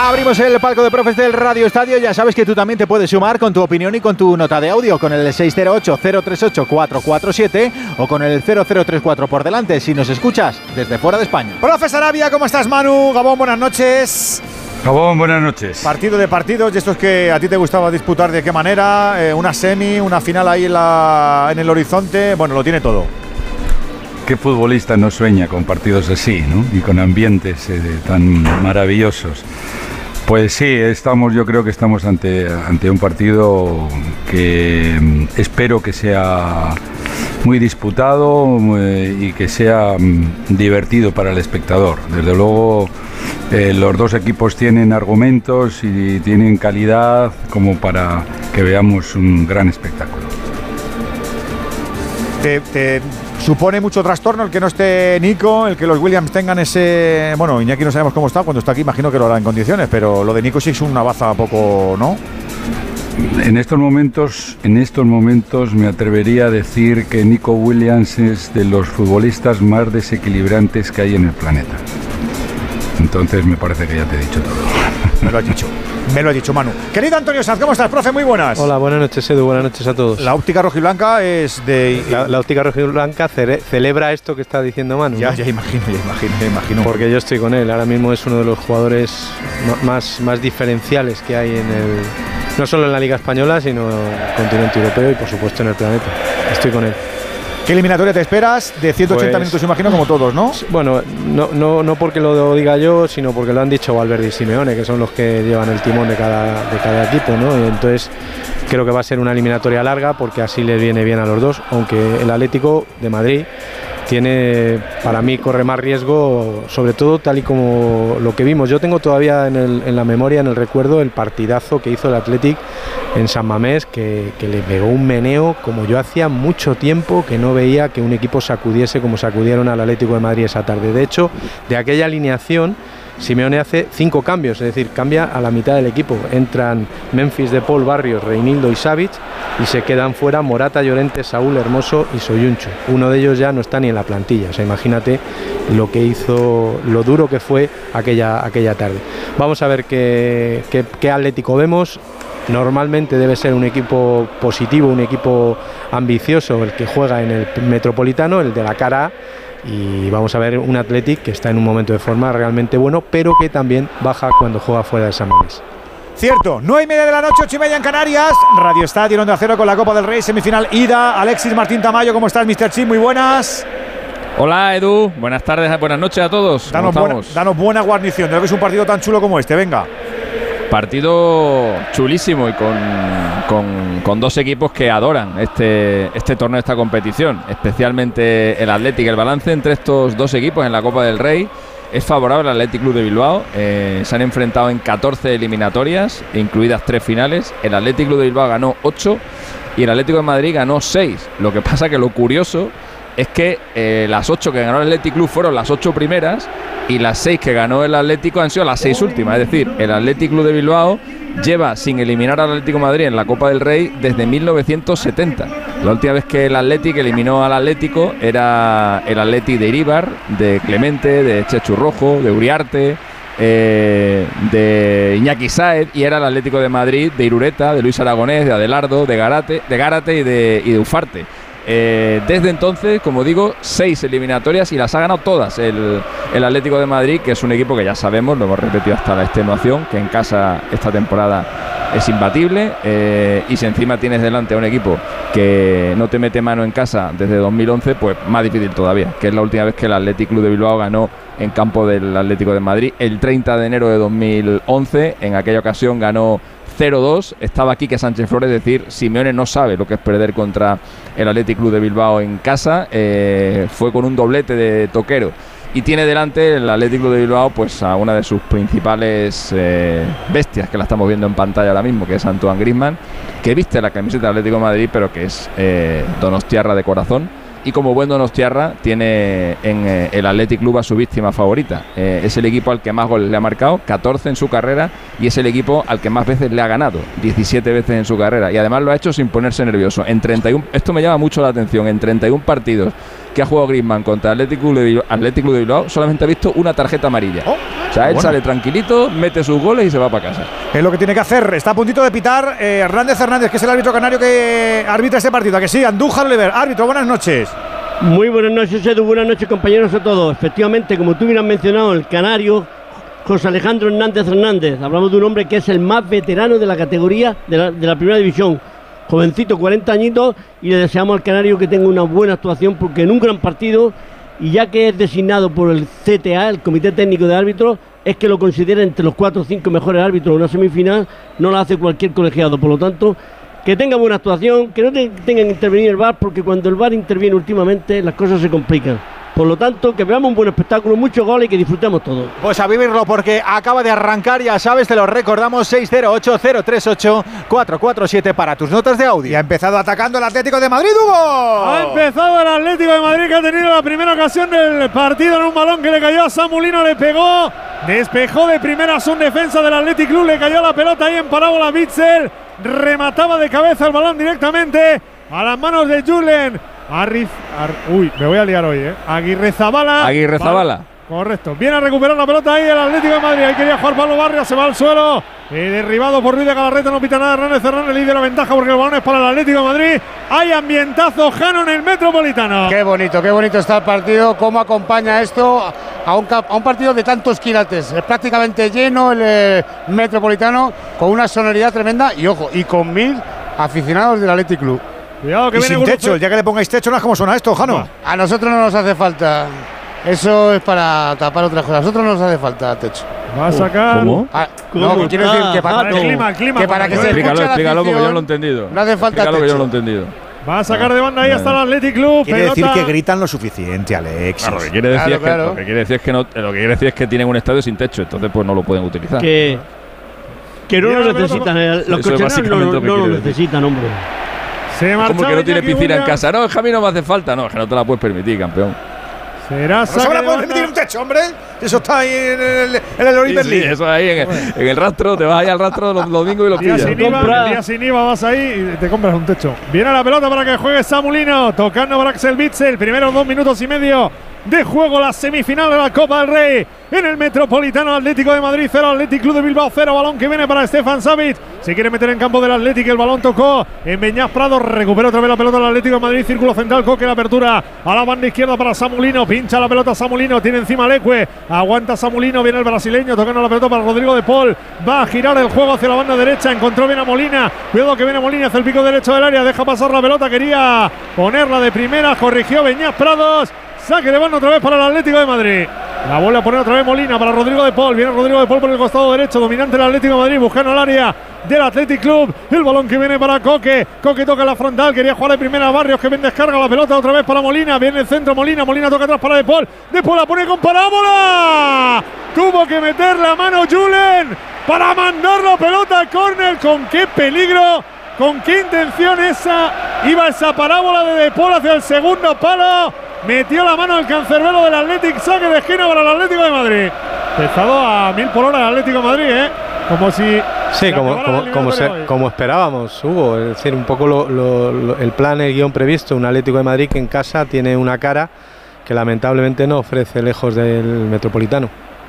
Speaker 3: Abrimos el palco de profes del Radio Estadio. Ya sabes que tú también te puedes sumar con tu opinión y con tu nota de audio con el 608-038-447 o con el 0034 por delante si nos escuchas desde fuera de España.
Speaker 2: Profe Sarabia, ¿cómo estás, Manu? Gabón, buenas noches.
Speaker 72: Gabón, buenas noches.
Speaker 2: Partido de partidos, y estos que a ti te gustaba disputar de qué manera, eh, una semi, una final ahí en, la, en el horizonte, bueno, lo tiene todo.
Speaker 72: ¿Qué futbolista no sueña con partidos así, ¿no? Y con ambientes eh, tan maravillosos. Pues sí, estamos, yo creo que estamos ante, ante un partido que mm, espero que sea muy disputado eh, y que sea mm, divertido para el espectador. Desde luego, eh, los dos equipos tienen argumentos y tienen calidad como para que veamos un gran espectáculo.
Speaker 2: ¿Te, te supone mucho trastorno el que no esté Nico, el que los Williams tengan ese. Bueno, Iñaki no sabemos cómo está, cuando está aquí imagino que lo hará en condiciones, pero lo de Nico sí es una baza poco, ¿no?
Speaker 72: En estos momentos, en estos momentos me atrevería a decir que Nico Williams es de los futbolistas más desequilibrantes que hay en el planeta. Entonces me parece que ya te he dicho todo.
Speaker 2: Me lo has dicho. Me lo he dicho, Manu. Querido Antonio Sanz, ¿cómo estás, profe? Muy buenas.
Speaker 73: Hola, buenas noches, Edu. Buenas noches a todos.
Speaker 2: La óptica rojiblanca es de.
Speaker 73: La, óptica rojiblanca celebra esto que está diciendo Manu.
Speaker 2: Ya, ya imagino, ya imagino, ya imagino.
Speaker 73: Porque yo estoy con él. Ahora mismo es uno de los jugadores más, más diferenciales que hay en el. No solo en la Liga Española, sino en el continente europeo y, por supuesto, en el planeta. Estoy con él.
Speaker 2: ¿Qué eliminatoria te esperas? De 180 pues, minutos, imagino, como todos, ¿no?
Speaker 73: Bueno, no, no, no porque lo diga yo, sino porque lo han dicho Valverde y Simeone, que son los que llevan el timón de cada, de cada equipo, ¿no? Y entonces creo que va a ser una eliminatoria larga porque así le viene bien a los dos, aunque el Atlético de Madrid tiene, para mí, corre más riesgo, sobre todo tal y como lo que vimos. Yo tengo todavía en, la memoria, en el recuerdo, el partidazo que hizo el Athletic en San Mamés, que, le pegó un meneo como yo hacía mucho tiempo que no veía que un equipo sacudiese como sacudieron al Atlético de Madrid esa tarde. De hecho, de aquella alineación Simeone hace cinco cambios, es decir, cambia a la mitad del equipo. Entran Memphis de Paul Barrios, Reinildo y Savic y se quedan fuera Morata, Llorente, Saúl, Hermoso y Soyuncho. Uno de ellos ya no está ni en la plantilla, o sea, imagínate lo que hizo, lo duro que fue aquella, aquella tarde. Vamos a ver qué, qué Atlético vemos. Normalmente debe ser un equipo positivo, un equipo ambicioso, el que juega en el Metropolitano, el de la cara A y vamos a ver un Athletic que está en un momento de forma realmente bueno, pero que también baja cuando juega fuera de San Mamés.
Speaker 2: Cierto, 9 y media de la noche, 8 y media en Canarias. Radio Estadio Onda Cero con la Copa del Rey, semifinal ida. Alexis Martín Tamayo, ¿cómo estás, Mr. Chim? Muy buenas.
Speaker 74: Hola Edu, buenas tardes, buenas noches a todos.
Speaker 2: Danos, buena, danos buena guarnición de lo que es un partido tan chulo como este, venga.
Speaker 74: Partido chulísimo y con, con, dos equipos que adoran este, este torneo, esta competición, especialmente el Atlético. El balance entre estos dos equipos en la Copa del Rey es favorable al Athletic Club de Bilbao. Eh, se han enfrentado en 14 eliminatorias, incluidas tres finales. El Athletic Club de Bilbao ganó 8 y el Atlético de Madrid ganó 6. Lo que pasa que lo curioso es que eh, las ocho que ganó el Athletic Club fueron las ocho primeras y las seis que ganó el Atlético han sido las seis últimas. Es decir, el Athletic Club de Bilbao lleva sin eliminar al Atlético Madrid en la Copa del Rey desde 1970. La última vez que el Atlético eliminó al Atlético era el Atlético de Iríbar, de Clemente, de Chechu Rojo, de Uriarte. Eh, de Iñaki Saez y era el Atlético de Madrid de Irureta, de Luis Aragonés, de Adelardo, de Garate, de Gárate y de, y de Ufarte. Eh, desde entonces, como digo, seis eliminatorias y las ha ganado todas el, Atlético de Madrid, que es un equipo que ya sabemos, lo hemos repetido hasta la extenuación, que en casa esta temporada es imbatible. Eh, y si encima tienes delante a un equipo que no te mete mano en casa desde 2011, pues más difícil todavía, que es la última vez que el Atlético de Bilbao ganó en campo del Atlético de Madrid el 30 de enero de 2011. En aquella ocasión ganó 0-2. Estaba aquí que Sánchez Flores, decir, Simeone no sabe lo que es perder contra el Athletic Club de Bilbao en casa. Eh, fue con un doblete de toquero. Y tiene delante el Athletic Club de Bilbao pues a una de sus principales eh, bestias que la estamos viendo en pantalla ahora mismo, que es Antoine Griezmann, que viste la camiseta del Atlético de Madrid, pero que es eh, Donostiarra de corazón y como buen Donostiarra tiene en eh, el Athletic Club a su víctima favorita. Eh, es el equipo al que más goles le ha marcado, 14 en su carrera, y es el equipo al que más veces le ha ganado, 17 veces en su carrera. Y además lo ha hecho sin ponerse nervioso. En 31, esto me llama mucho la atención, en 31 partidos que ha jugado Griezmann contra Atlético de Bilbao, Atlético de Bilbao solamente ha visto una tarjeta amarilla. Oh, o sea, él sale tranquilito, mete sus goles y se va para casa.
Speaker 2: Es lo que tiene que hacer. Está a puntito de pitar eh, Hernández Hernández, que es el árbitro canario que arbitra este partido. que sí? Andújar Oliver. Árbitro, buenas noches.
Speaker 75: Muy buenas noches, Edu. Buenas noches, compañeros a todos. Efectivamente, como tú hubieras mencionado, el canario José Alejandro Hernández Hernández. Hablamos de un hombre que es el más veterano de la categoría de la, la primera división jovencito, 40 añitos, y le deseamos al Canario que tenga una buena actuación porque en un gran partido, y ya que es designado por el CTA, el Comité Técnico de Árbitros, es que lo considera entre los 4 o 5 mejores árbitros de una semifinal, no lo hace cualquier colegiado. Por lo tanto, que tenga buena actuación, que no tengan que intervenir el VAR, porque cuando el VAR interviene últimamente las cosas se complican. Por lo tanto, que veamos un buen espectáculo, muchos goles y que disfrutemos todo.
Speaker 2: Pues a vivirlo porque acaba de arrancar, ya sabes, te lo recordamos, 608-038-447 para tus notas de audio. Y ha empezado atacando el Atlético de Madrid, Hugo.
Speaker 7: Ha empezado el Atlético de Madrid que ha tenido la primera ocasión del partido en un balón que le cayó a Samulino, le pegó, despejó de primera un defensa del Atlético Club, le cayó la pelota ahí en parábola Bitzel, remataba de cabeza el balón directamente a las manos de Julen uy, me voy a liar hoy, ¿eh? Aguirre Zabala.
Speaker 74: Aguirre Zabala.
Speaker 7: Correcto. Viene a recuperar la pelota ahí el Atlético de Madrid. Ahí quería jugar Pablo Barrios, se va al suelo. Eh, derribado por Ruiz de Galarreta, no pita nada. Hernández Hernández líder la ventaja porque el balón es para el Atlético de Madrid. Hay ambientazo Jano en el Metropolitano.
Speaker 5: Qué bonito, qué bonito está el partido. Cómo acompaña esto a un, cap- a un partido de tantos quilates. Es prácticamente lleno el eh, Metropolitano con una sonoridad tremenda y ojo, y con mil aficionados del Athletic Club.
Speaker 7: Cuidado
Speaker 2: Y sin techo, ya que le pongáis techo, no es como suena esto, Jano.
Speaker 5: A nosotros no nos hace falta. Eso es para tapar otras cosas. A nosotros no nos hace falta techo.
Speaker 7: Va a sacar.
Speaker 5: ¿Cómo? Ah, no,
Speaker 7: ¿Cómo
Speaker 5: que quiero decir que para,
Speaker 7: clima, clima,
Speaker 5: que para que se
Speaker 74: Explícalo, explícalo porque yo no lo he entendido.
Speaker 5: No hace falta
Speaker 74: Explícalo que yo
Speaker 5: techo.
Speaker 74: no lo he entendido.
Speaker 7: Va a sacar de banda ahí hasta el Athletic Club.
Speaker 2: Quiere decir que gritan lo suficiente, Alex.
Speaker 74: Claro, lo que quiere decir, es, que, lo que quiere decir es que no, lo que quiere decir es que tienen un estadio sin techo, entonces pues no lo pueden utilizar.
Speaker 75: Que, que no lo necesitan. eh, Los cocheros no,
Speaker 74: lo que
Speaker 75: no lo necesitan, hombre.
Speaker 7: Se
Speaker 74: Como que no tiene piscina en casa. No, es que a mí no me hace falta. No, es que no te la puedes permitir, campeón.
Speaker 7: Será
Speaker 2: No se van a
Speaker 7: de
Speaker 2: poder permitir un techo, hombre. Eso está ahí en el, en el
Speaker 74: Sí, sí, eso ahí en el, en el rastro, te vas ahí al rastro los domingos y los
Speaker 7: Día
Speaker 74: pillas.
Speaker 7: sin, IVA, día sin IVA vas ahí y te compras un techo. Viene la pelota para que juegue Samulino, tocando para Axel Bitzel. Primeros dos minutos y medio de juego la semifinal de la Copa del Rey en el Metropolitano Atlético de Madrid 0, Atlético Club de Bilbao 0, balón que viene para Stefan Savic. Se quiere meter en campo del Atlético, el balón tocó en Beñaz Prado, recupera otra vez la pelota el Atlético de Madrid, círculo central, coque la apertura a la banda izquierda para Samulino, pincha la pelota Samulino, tiene encima Leque, aguanta Samulino, viene el brasileño tocando la pelota para Rodrigo de Paul, va a girar el juego hacia la banda derecha, encontró bien a Molina, cuidado que viene Molina hacia el pico derecho del área, deja pasar la pelota, quería ponerla de primera, corrigió Beñaz Prados, saque de banda otra vez para el Atlético de Madrid. La vuelve a poner otra vez Molina para Rodrigo de Paul. Viene Rodrigo de Paul por el costado derecho. Dominante el Atlético de Madrid buscando el área del Athletic Club. El balón que viene para Coque. Coque toca la frontal. Quería jugar de primera a Barrios que bien descarga la pelota otra vez para Molina. Viene el centro Molina. Molina toca atrás para De Paul. De Paul la pone con parábola. Tuvo que meter la mano Julen para mandar la pelota al córner. Con qué peligro. ¿Con qué intención esa? Iba esa parábola de De Paul hacia el segundo palo. Metió la mano al cancerbero del Athletic. Saque de esquina para el Atlético de Madrid. Empezado a mil por hora el Atlético de Madrid, ¿eh? Como si.
Speaker 73: Sí, como, como, como, se- como esperábamos, Hugo. Es decir, un poco lo- lo- lo- el plan, el guion previsto. Un Atlético de Madrid que en casa tiene una cara que lamentablemente no ofrece lejos del Metropolitano.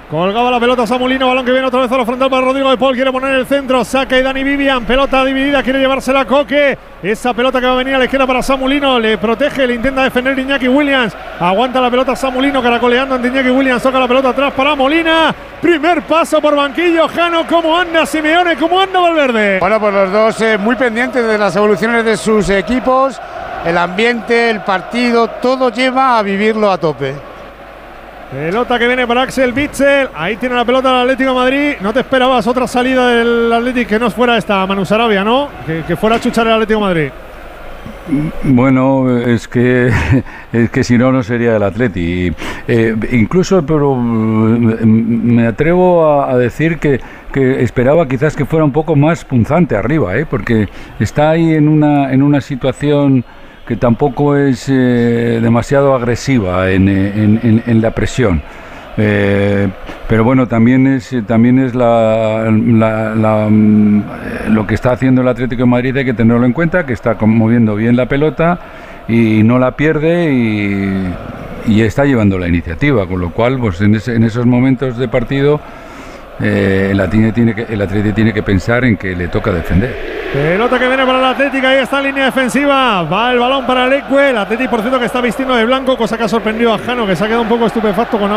Speaker 7: Colgaba la pelota Samulino, balón que viene otra vez a la frontal para Rodrigo de Paul, quiere poner el centro, saca y Dani Vivian, pelota dividida, quiere llevársela a Coque, esa pelota que va a venir a la izquierda para Samulino, le protege, le intenta defender Iñaki Williams, aguanta la pelota Samulino, caracoleando ante Iñaki Williams, toca la pelota atrás para Molina, primer paso por banquillo, Jano, ¿cómo anda Simeone? ¿Cómo anda Valverde?
Speaker 5: Bueno, pues los dos eh, muy pendientes de las evoluciones de sus equipos, el ambiente, el partido, todo lleva a vivirlo a tope.
Speaker 7: Pelota que viene para Axel Bitzel. Ahí tiene la pelota el Atlético Madrid. No te esperabas otra salida del Atlético que no fuera esta Manu Sarabia, ¿no? Que, fuera a chuchar el Atlético Madrid.
Speaker 72: Bueno, es que es que si no no sería el Atleti. Eh, incluso, pero mm, me atrevo a, a decir que, que esperaba quizás que fuera un poco más punzante arriba, ¿eh? porque está ahí en una en una situación que tampoco es eh, demasiado agresiva en, eh, en- en- la presión. Eh, pero bueno, también es también es la, mm, lo que está haciendo el Atlético de Madrid hay que tenerlo en cuenta, que está moviendo bien la pelota y no la pierde y, está llevando la iniciativa, con lo cual pues en esos momentos de partido eh, el, Atleti tiene que, el Atleti pensar en que le toca defender.
Speaker 7: Pelota que viene para el Atlético, ahí está en línea defensiva. Va el balón para Leque. El Atlético, por cierto, que está vistiendo de blanco, cosa que ha sorprendido a Jano, que se ha quedado un poco estupefacto cuando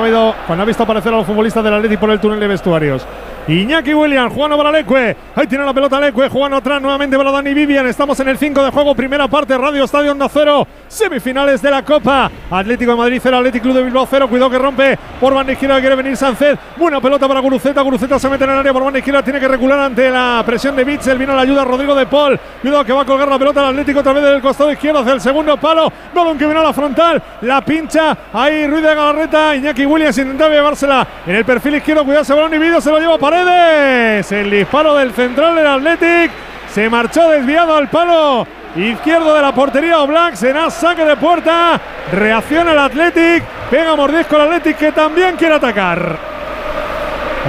Speaker 7: ha, visto aparecer a los futbolistas del Atlético por el túnel de vestuarios. Iñaki Williams jugando para Leque. Ahí tiene la pelota Leque, jugando atrás nuevamente para Dani Vivian. Estamos en el 5 de juego, primera parte, Radio Estadio Onda Cero, semifinales de la Copa. Atlético de Madrid 0, Atlético Club de Bilbao 0. Cuidado que rompe por banda izquierda, quiere venir Sánchez. Buena pelota para Guruceta. Guruceta se mete en el área por banda izquierda, tiene que recular ante la presión de Bitzel. Vino la ayuda Rodrigo de Paul. Cuidado que va a colgar la pelota al Atlético otra vez del costado izquierdo hacia el segundo palo. Balón que viene a la frontal, la pincha. Ahí Ruiz de Galarreta. Iñaki Williams intentaba llevársela en el perfil izquierdo. Cuidado ese balón dividido, se lo lleva Paredes. El disparo del central del Athletic. Se marchó desviado al palo izquierdo de la portería Oblak. Será saque de puerta. Reacciona el Athletic. Pega mordisco el Athletic que también quiere atacar.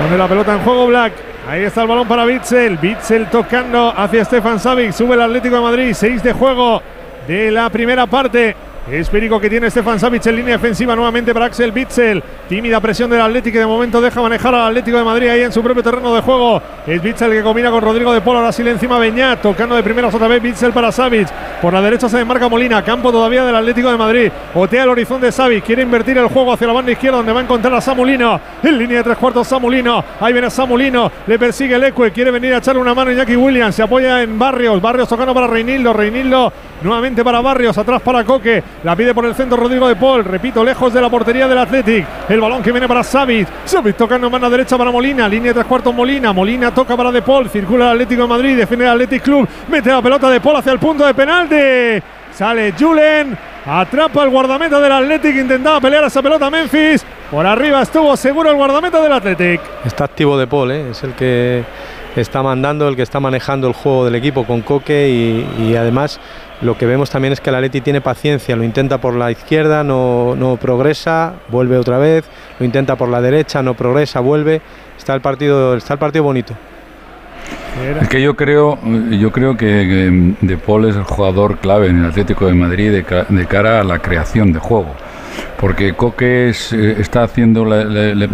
Speaker 7: Pone la pelota en juego Black. Ahí está el balón para Bitzel. Bitzel tocando hacia Stefan Savic. Sube el Atlético de Madrid. 6 de juego de la primera parte. Espírico que tiene Stefan Savic en línea defensiva nuevamente para Axel Bitzel. Tímida presión del Atlético de momento deja manejar al Atlético de Madrid ahí en su propio terreno de juego. Es Bitzel que combina con Rodrigo de Polo. Ahora sí le encima Beñat. Tocando de primeras otra vez Bitzel para Savic. Por la derecha se desmarca Molina. Campo todavía del Atlético de Madrid. Otea el horizonte de Savic. Quiere invertir el juego hacia la banda izquierda donde va a encontrar a Samulino. En línea de tres cuartos Samulino. Ahí viene Samulino. Le persigue el Ecue. Quiere venir a echarle una mano a Iñaki Williams. Se apoya en Barrios. Barrios tocando para Reinildo. Reinildo nuevamente para Barrios. Atrás para Coque. La pide por el centro Rodrigo de Paul. Repito, lejos de la portería del Athletic. El balón que viene para Savic. Savic tocando mano derecha para Molina. Línea de tres Molina. Molina toca para De Paul. Circula el Atlético de Madrid. Defiende el Athletic Club. Mete la pelota de Paul hacia el punto de penalti. Sale Julen. Atrapa el guardameta del Athletic. Intentaba pelear esa pelota Memphis. Por arriba estuvo seguro el guardameta del Athletic.
Speaker 73: Está activo De Paul, ¿eh? es el que está mandando, el que está manejando el juego del equipo con Coque y además lo que vemos también es que el Atleti tiene paciencia, lo intenta por la izquierda, no, no, progresa, vuelve otra vez, lo intenta por la derecha, no progresa, vuelve, está el partido, está el partido bonito.
Speaker 72: Es que yo creo, yo creo que, que De Paul es el jugador clave en el Atlético de Madrid de, ca, de cara a la creación de juego, porque Coque es, eh, está haciendo la, la, la,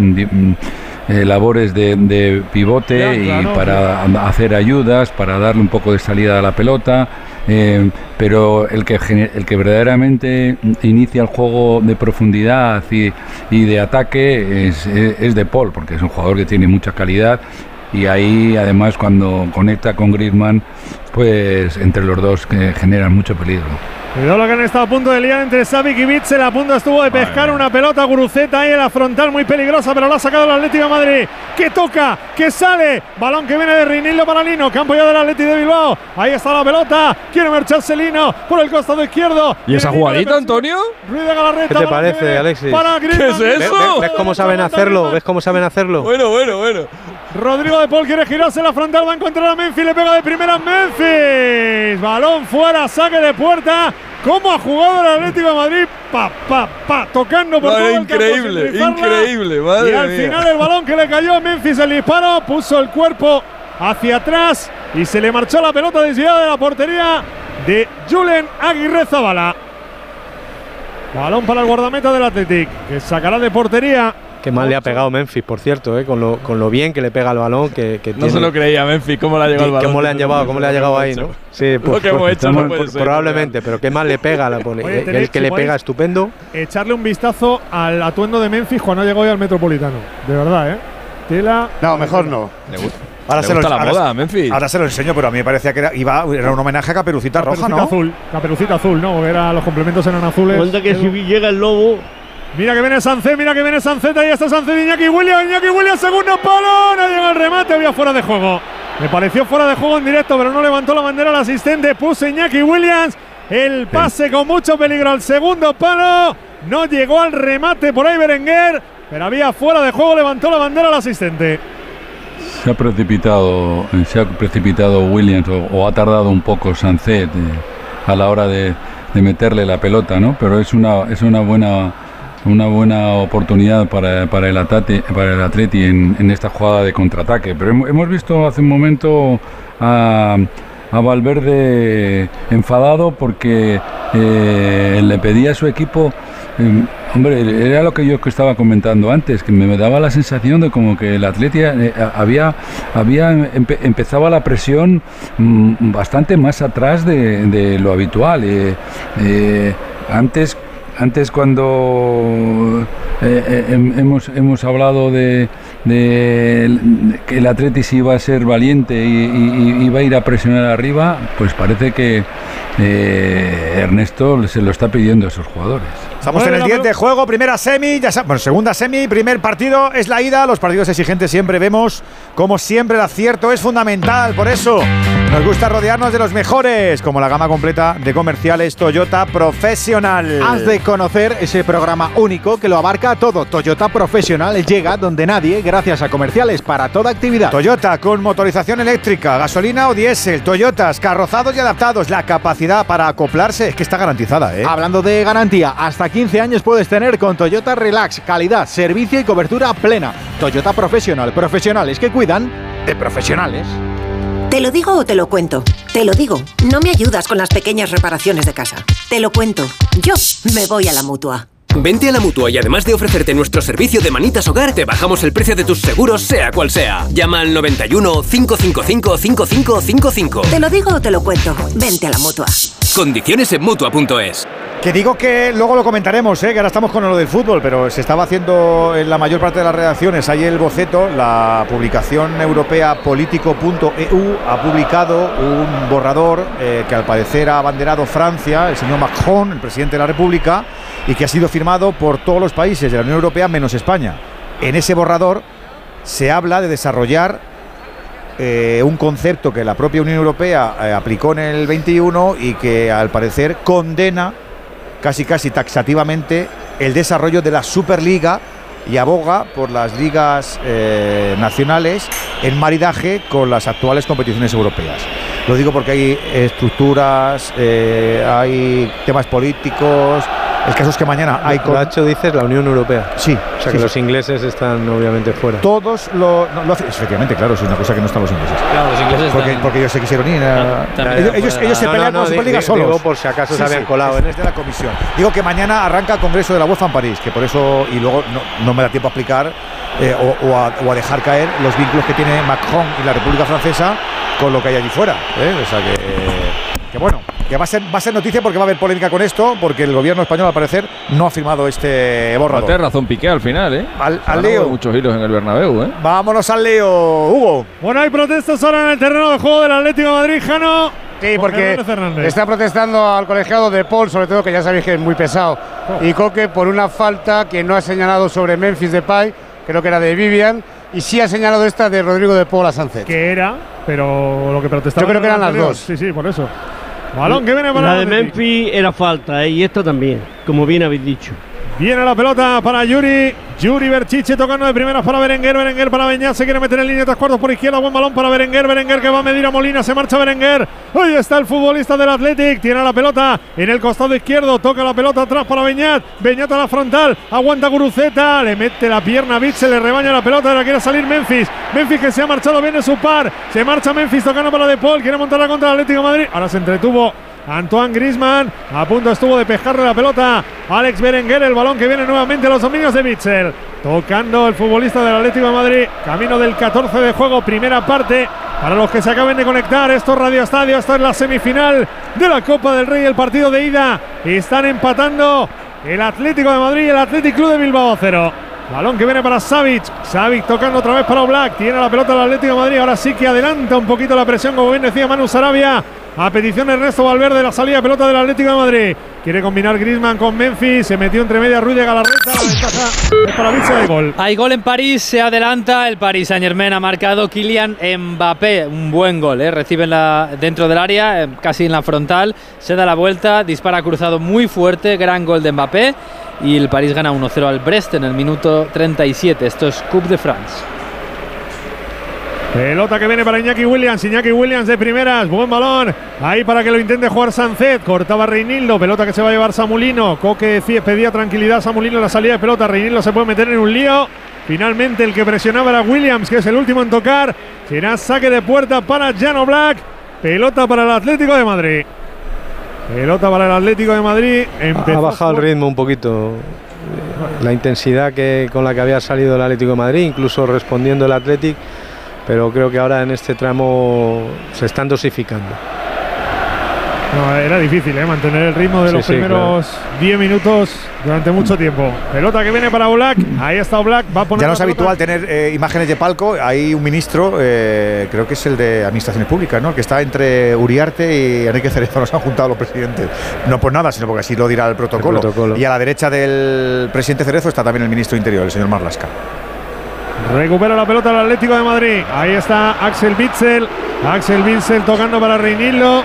Speaker 72: eh, labores de, de pivote
Speaker 7: Ya,
Speaker 72: y para hacer ayudas, para darle un poco de salida a la pelota. Eh, pero el que, el que verdaderamente inicia el juego de profundidad y, y de ataque es, es, es De Paul, porque es un jugador que tiene mucha calidad. Y ahí además cuando conecta con Griezmann, pues entre los dos que generan mucho peligro.
Speaker 7: Cuidado lo que han estado a punto de liar entre Savic y Bitzel. A punto estuvo de pescar una pelota Guruceta ahí en la frontal muy peligrosa, pero la ha sacado el Atlético de Madrid. Que toca, que sale. Balón que viene de Reinildo para Lino. Campo ya del Atlético de Bilbao. Ahí está la pelota. Quiere marcharse Lino por el costado izquierdo.
Speaker 74: ¿Y esa jugadita, Antonio?
Speaker 7: Ruiz de Galarreta.
Speaker 73: ¿Qué te parece, Alexis?
Speaker 7: Para Griezmann.
Speaker 74: ¿Qué es
Speaker 73: ¿Ves,
Speaker 74: eso?
Speaker 73: ves- ves cómo saben hacerlo? ¿Ves cómo saben hacerlo?
Speaker 74: Bueno, bueno, bueno.
Speaker 7: Rodrigo de Paul quiere girarse la frontal, va a encontrar a Memphis, le pega de primera a Memphis. Balón fuera, saque de puerta. ¿Cómo ha jugado el Atlético de Madrid? Pa, pa, pa, tocando por
Speaker 74: Madre,
Speaker 7: todo el
Speaker 74: increíble, increíble, madre
Speaker 7: Y al
Speaker 74: mía.
Speaker 7: final el balón que le cayó a Memphis el disparo, puso el cuerpo hacia atrás y se le marchó la pelota desviada de la portería de Julen Aguirre Zabala. Balón para el guardameta del Athletic, que sacará de portería.
Speaker 73: Qué mal le ha pegado Memphis, por cierto, ¿eh? con, lo, con lo bien que le pega el balón. Que, que
Speaker 74: No
Speaker 73: tiene.
Speaker 74: se lo creía Memphis, ¿cómo le ha llegado el balón?
Speaker 73: ¿Cómo le han llevado? ¿Cómo le ha llegado ahí, no? Sí,
Speaker 74: Lo que hemos hecho no puede ser,
Speaker 73: probablemente, pero qué mal le pega. La pone.
Speaker 7: Oye,
Speaker 73: el que le pega estupendo.
Speaker 7: echarle un vistazo al atuendo de Memphis cuando llegó hoy al Metropolitano. De verdad, ¿eh? Tela.
Speaker 5: No, mejor no.
Speaker 2: Ahora se lo,
Speaker 74: gusta la
Speaker 2: ahora-
Speaker 74: moda, Memphis.
Speaker 2: ahora se lo enseño, pero a mí me parecía que era, iba, era un homenaje a Caperucita Roja,
Speaker 7: Caperucita
Speaker 2: ¿no?
Speaker 7: azul. Caperucita azul, ¿no? Era, los complementos eran azules.
Speaker 75: Cuenta que
Speaker 7: El-
Speaker 75: si llega el lobo,
Speaker 7: Mira que viene Sancet, mira que viene Sancet, ahí está Sancet, Iñaki Williams, Iñaki Williams, segundo palo, no llega el remate, había fuera de juego. Me pareció fuera de juego en directo, pero no levantó la bandera el asistente, puso Iñaki Williams, el pase con mucho peligro al segundo palo, no llegó al remate por ahí Berenguer, pero había fuera de juego, levantó la bandera el asistente.
Speaker 72: Se ha precipitado, se ha precipitado Williams o, o ha tardado un poco Sancet eh, a la hora de, de meterle la pelota, ¿no? Pero es una es una buena una buena oportunidad para, para el atate, para el Atleti en, en esta jugada de contraataque. Pero hem- hemos visto hace un momento a, a Valverde enfadado porque eh, le pedía a su equipo eh, Hombre, era lo que yo estaba comentando antes, que me daba la sensación de como que el Atleti eh, había, había empe- empezaba la presión mm, bastante más atrás de, de lo habitual. Eh, eh, antes, antes cuando eh, eh, hem- hemos, hemos hablado de, de que el Atleti sí iba a ser valiente y, y- y iba a ir a presionar arriba, pues parece que eh, Ernesto se lo está pidiendo a esos jugadores.
Speaker 2: Estamos en el 10 de juego, primera semi, ya bueno, segunda semi, primer partido es la ida. Los partidos exigentes siempre vemos, como siempre, el acierto es fundamental. Por eso nos gusta rodearnos de los mejores, como la gama completa de comerciales Toyota Profesional.
Speaker 3: Has de conocer ese programa único que lo abarca todo. Toyota Profesional llega donde nadie gracias a comerciales para toda actividad.
Speaker 2: Toyota con motorización eléctrica, gasolina o diésel, Toyotas carrozados y adaptados, la capacidad para acoplarse es que está garantizada, ¿eh?
Speaker 3: Hablando de garantía, hasta 15 años puedes tener con Toyota Relax, calidad, servicio y cobertura plena. Toyota Profesional, profesionales que cuidan de profesionales.
Speaker 12: ¿Te lo digo o te lo cuento? Te lo digo, no me ayudas con las pequeñas reparaciones de casa. Te lo cuento, yo me voy a la mutua.
Speaker 21: Vente a la mutua y además de ofrecerte nuestro servicio de manitas hogar, te bajamos el precio de tus seguros, sea cual sea. Llama al 91 555 5555.
Speaker 12: Te lo digo o te lo cuento. Vente a la mutua.
Speaker 21: Condiciones en mutua.es.
Speaker 2: Que digo que luego lo comentaremos, ¿eh? que ahora estamos con lo del fútbol, pero se estaba haciendo en la mayor parte de las redacciones. Ahí el boceto, la publicación europea político.eu ha publicado un borrador eh, que al parecer ha abanderado Francia, el señor Macron, el presidente de la República, y que ha sido firmado por todos los países de la Unión Europea menos España. En ese borrador se habla de desarrollar eh, un concepto que la propia Unión Europea eh, aplicó en el 21 y que al parecer condena casi casi taxativamente el desarrollo de la Superliga y aboga por las ligas eh, nacionales en maridaje con las actuales competiciones europeas. Lo digo porque hay estructuras, eh, hay temas políticos. El caso es que mañana hay.
Speaker 73: Lo ha hecho, dices, la Unión Europea.
Speaker 2: Sí.
Speaker 73: O sea
Speaker 2: sí,
Speaker 73: que
Speaker 2: sí.
Speaker 73: los ingleses están obviamente fuera.
Speaker 2: Todos lo, no, lo hacen. Efectivamente, claro, es una cosa que no están los ingleses.
Speaker 8: Claro, los ingleses
Speaker 2: porque,
Speaker 8: están-
Speaker 2: porque ellos se quisieron ir. a- ellos, ellos, ellos se pelean
Speaker 73: no,
Speaker 2: con la Superliga solos.
Speaker 73: digo por si acaso se habían colado en
Speaker 2: es de la comisión. Digo que mañana arranca el Congreso de la UEFA en París, que por eso, y luego no, no me da tiempo a explicar eh, o, o a, o a dejar caer los vínculos que tiene Macron y la República Francesa con lo que hay allí fuera. ¿eh? O sea que, que bueno, que va a, ser, va a ser noticia porque va a haber polémica con esto, porque el gobierno español al parecer no ha firmado este borrador.
Speaker 74: Tiene razón Piqué al final, ¿eh?
Speaker 2: Al,
Speaker 74: Ha
Speaker 2: al lío.
Speaker 74: muchos hilos en el Bernabéu, ¿eh?
Speaker 2: Vámonos al lío, Hugo.
Speaker 7: Bueno, hay protestas ahora en el terreno de juego del Atlético de Madrid, Jano.
Speaker 5: Sí, porque está protestando al colegiado de Paul, sobre todo que ya sabéis que es muy pesado, y Coque por una falta que no ha señalado sobre Memphis Depay, creo que era de Vivian, y sí ha señalado esta de Rodrigo de Paul a Sánchez.
Speaker 7: Que era, pero lo que protestaba.
Speaker 5: Yo creo que eran las dos.
Speaker 7: Sí, sí, por eso. Balón que viene para
Speaker 75: La de. Memphis era falta, ¿eh? y esta también, como bien habéis dicho.
Speaker 7: Viene la pelota para Yuri. Yuri Berchiche tocando de primeras para Berenguer. Berenguer para Beñat. Se quiere meter en línea tres cuartos por izquierda. Buen balón para Berenguer. Berenguer que va a medir a Molina. Se marcha Berenguer. Ahí está el futbolista del Athletic. Tiene la pelota en el costado izquierdo. Toca la pelota atrás para Beñat. Beñat a la frontal. Aguanta Guruceta. Le mete la pierna a. Se le rebaña la pelota. Ahora quiere salir Memphis. Memphis que se ha marchado bien de su par. Se marcha Memphis tocando para De Paul. Quiere montarla contra el Atlético de Madrid. Ahora se entretuvo Antoine Grisman a punto estuvo de pescarle la pelota. Alex Berenguer, el balón que viene nuevamente a los dominios de Bitzel. Tocando el futbolista del Atlético de Madrid. Camino del 14 de juego, primera parte. Para los que se acaben de conectar, esto es Radio Estadio, esto es la semifinal de la Copa del Rey, el partido de ida. Están empatando el Atlético de Madrid y el Atlético Club de Bilbao 0. Balón que viene para Savic. Savic tocando otra vez para Oblak. Tiene la pelota el Atlético de Madrid. Ahora sí que adelanta un poquito la presión, como bien decía Manu Sarabia. A petición Ernesto Valverde, la salida pelota del Atlético de Madrid. Quiere combinar Griezmann con Memphis. Se metió entre media Ruiz de Galarreta. La ventaja es para Bitzel de gol.
Speaker 8: Hay gol en París, se adelanta el Paris Saint Germain, ha marcado Kylian Mbappé, un buen gol, ¿eh? recibe en la- dentro del área, eh, casi en la frontal, se da la vuelta, dispara cruzado muy fuerte, gran gol de Mbappé y el París gana 1-0 al Brest en el minuto 37, esto es Coupe de France.
Speaker 7: Pelota que viene para Iñaki Williams. Iñaki Williams de primeras. Buen balón. Ahí para que lo intente jugar Sancet. Cortaba Reinildo. Pelota que se va a llevar Samulino. Coque pedía tranquilidad a Samulino en la salida de pelota. Reinildo se puede meter en un lío. Finalmente el que presionaba era Williams, que es el último en tocar. Será saque de puerta para Jano Black. Pelota para el Atlético de Madrid. Pelota para el Atlético de Madrid. Empezó
Speaker 73: ha bajado el ritmo un poquito. La intensidad que, con la que había salido el Atlético de Madrid, incluso respondiendo el Athletic, pero creo que ahora en este tramo se están dosificando.
Speaker 7: No, era difícil ¿eh? mantener el ritmo de
Speaker 73: Sí,
Speaker 7: los
Speaker 73: sí,
Speaker 7: primeros 10 minutos durante mucho tiempo. Pelota que viene para Black. Ahí está Black. Va a poner
Speaker 2: Ya no es habitual tener eh, imágenes de palco. Hay un ministro, eh, creo que es el de Administraciones Públicas, ¿no? El que está entre Uriarte y Enrique Cerezo. Nos han juntado los presidentes. No por nada, sino porque así lo dirá el protocolo.
Speaker 73: El protocolo.
Speaker 2: Y a la derecha del presidente Cerezo está también el ministro de Interior, el señor Marlasca.
Speaker 7: Recupera la pelota el Atlético de Madrid. Ahí está Axel Bitzel. Axel Bitzel tocando para Reinildo.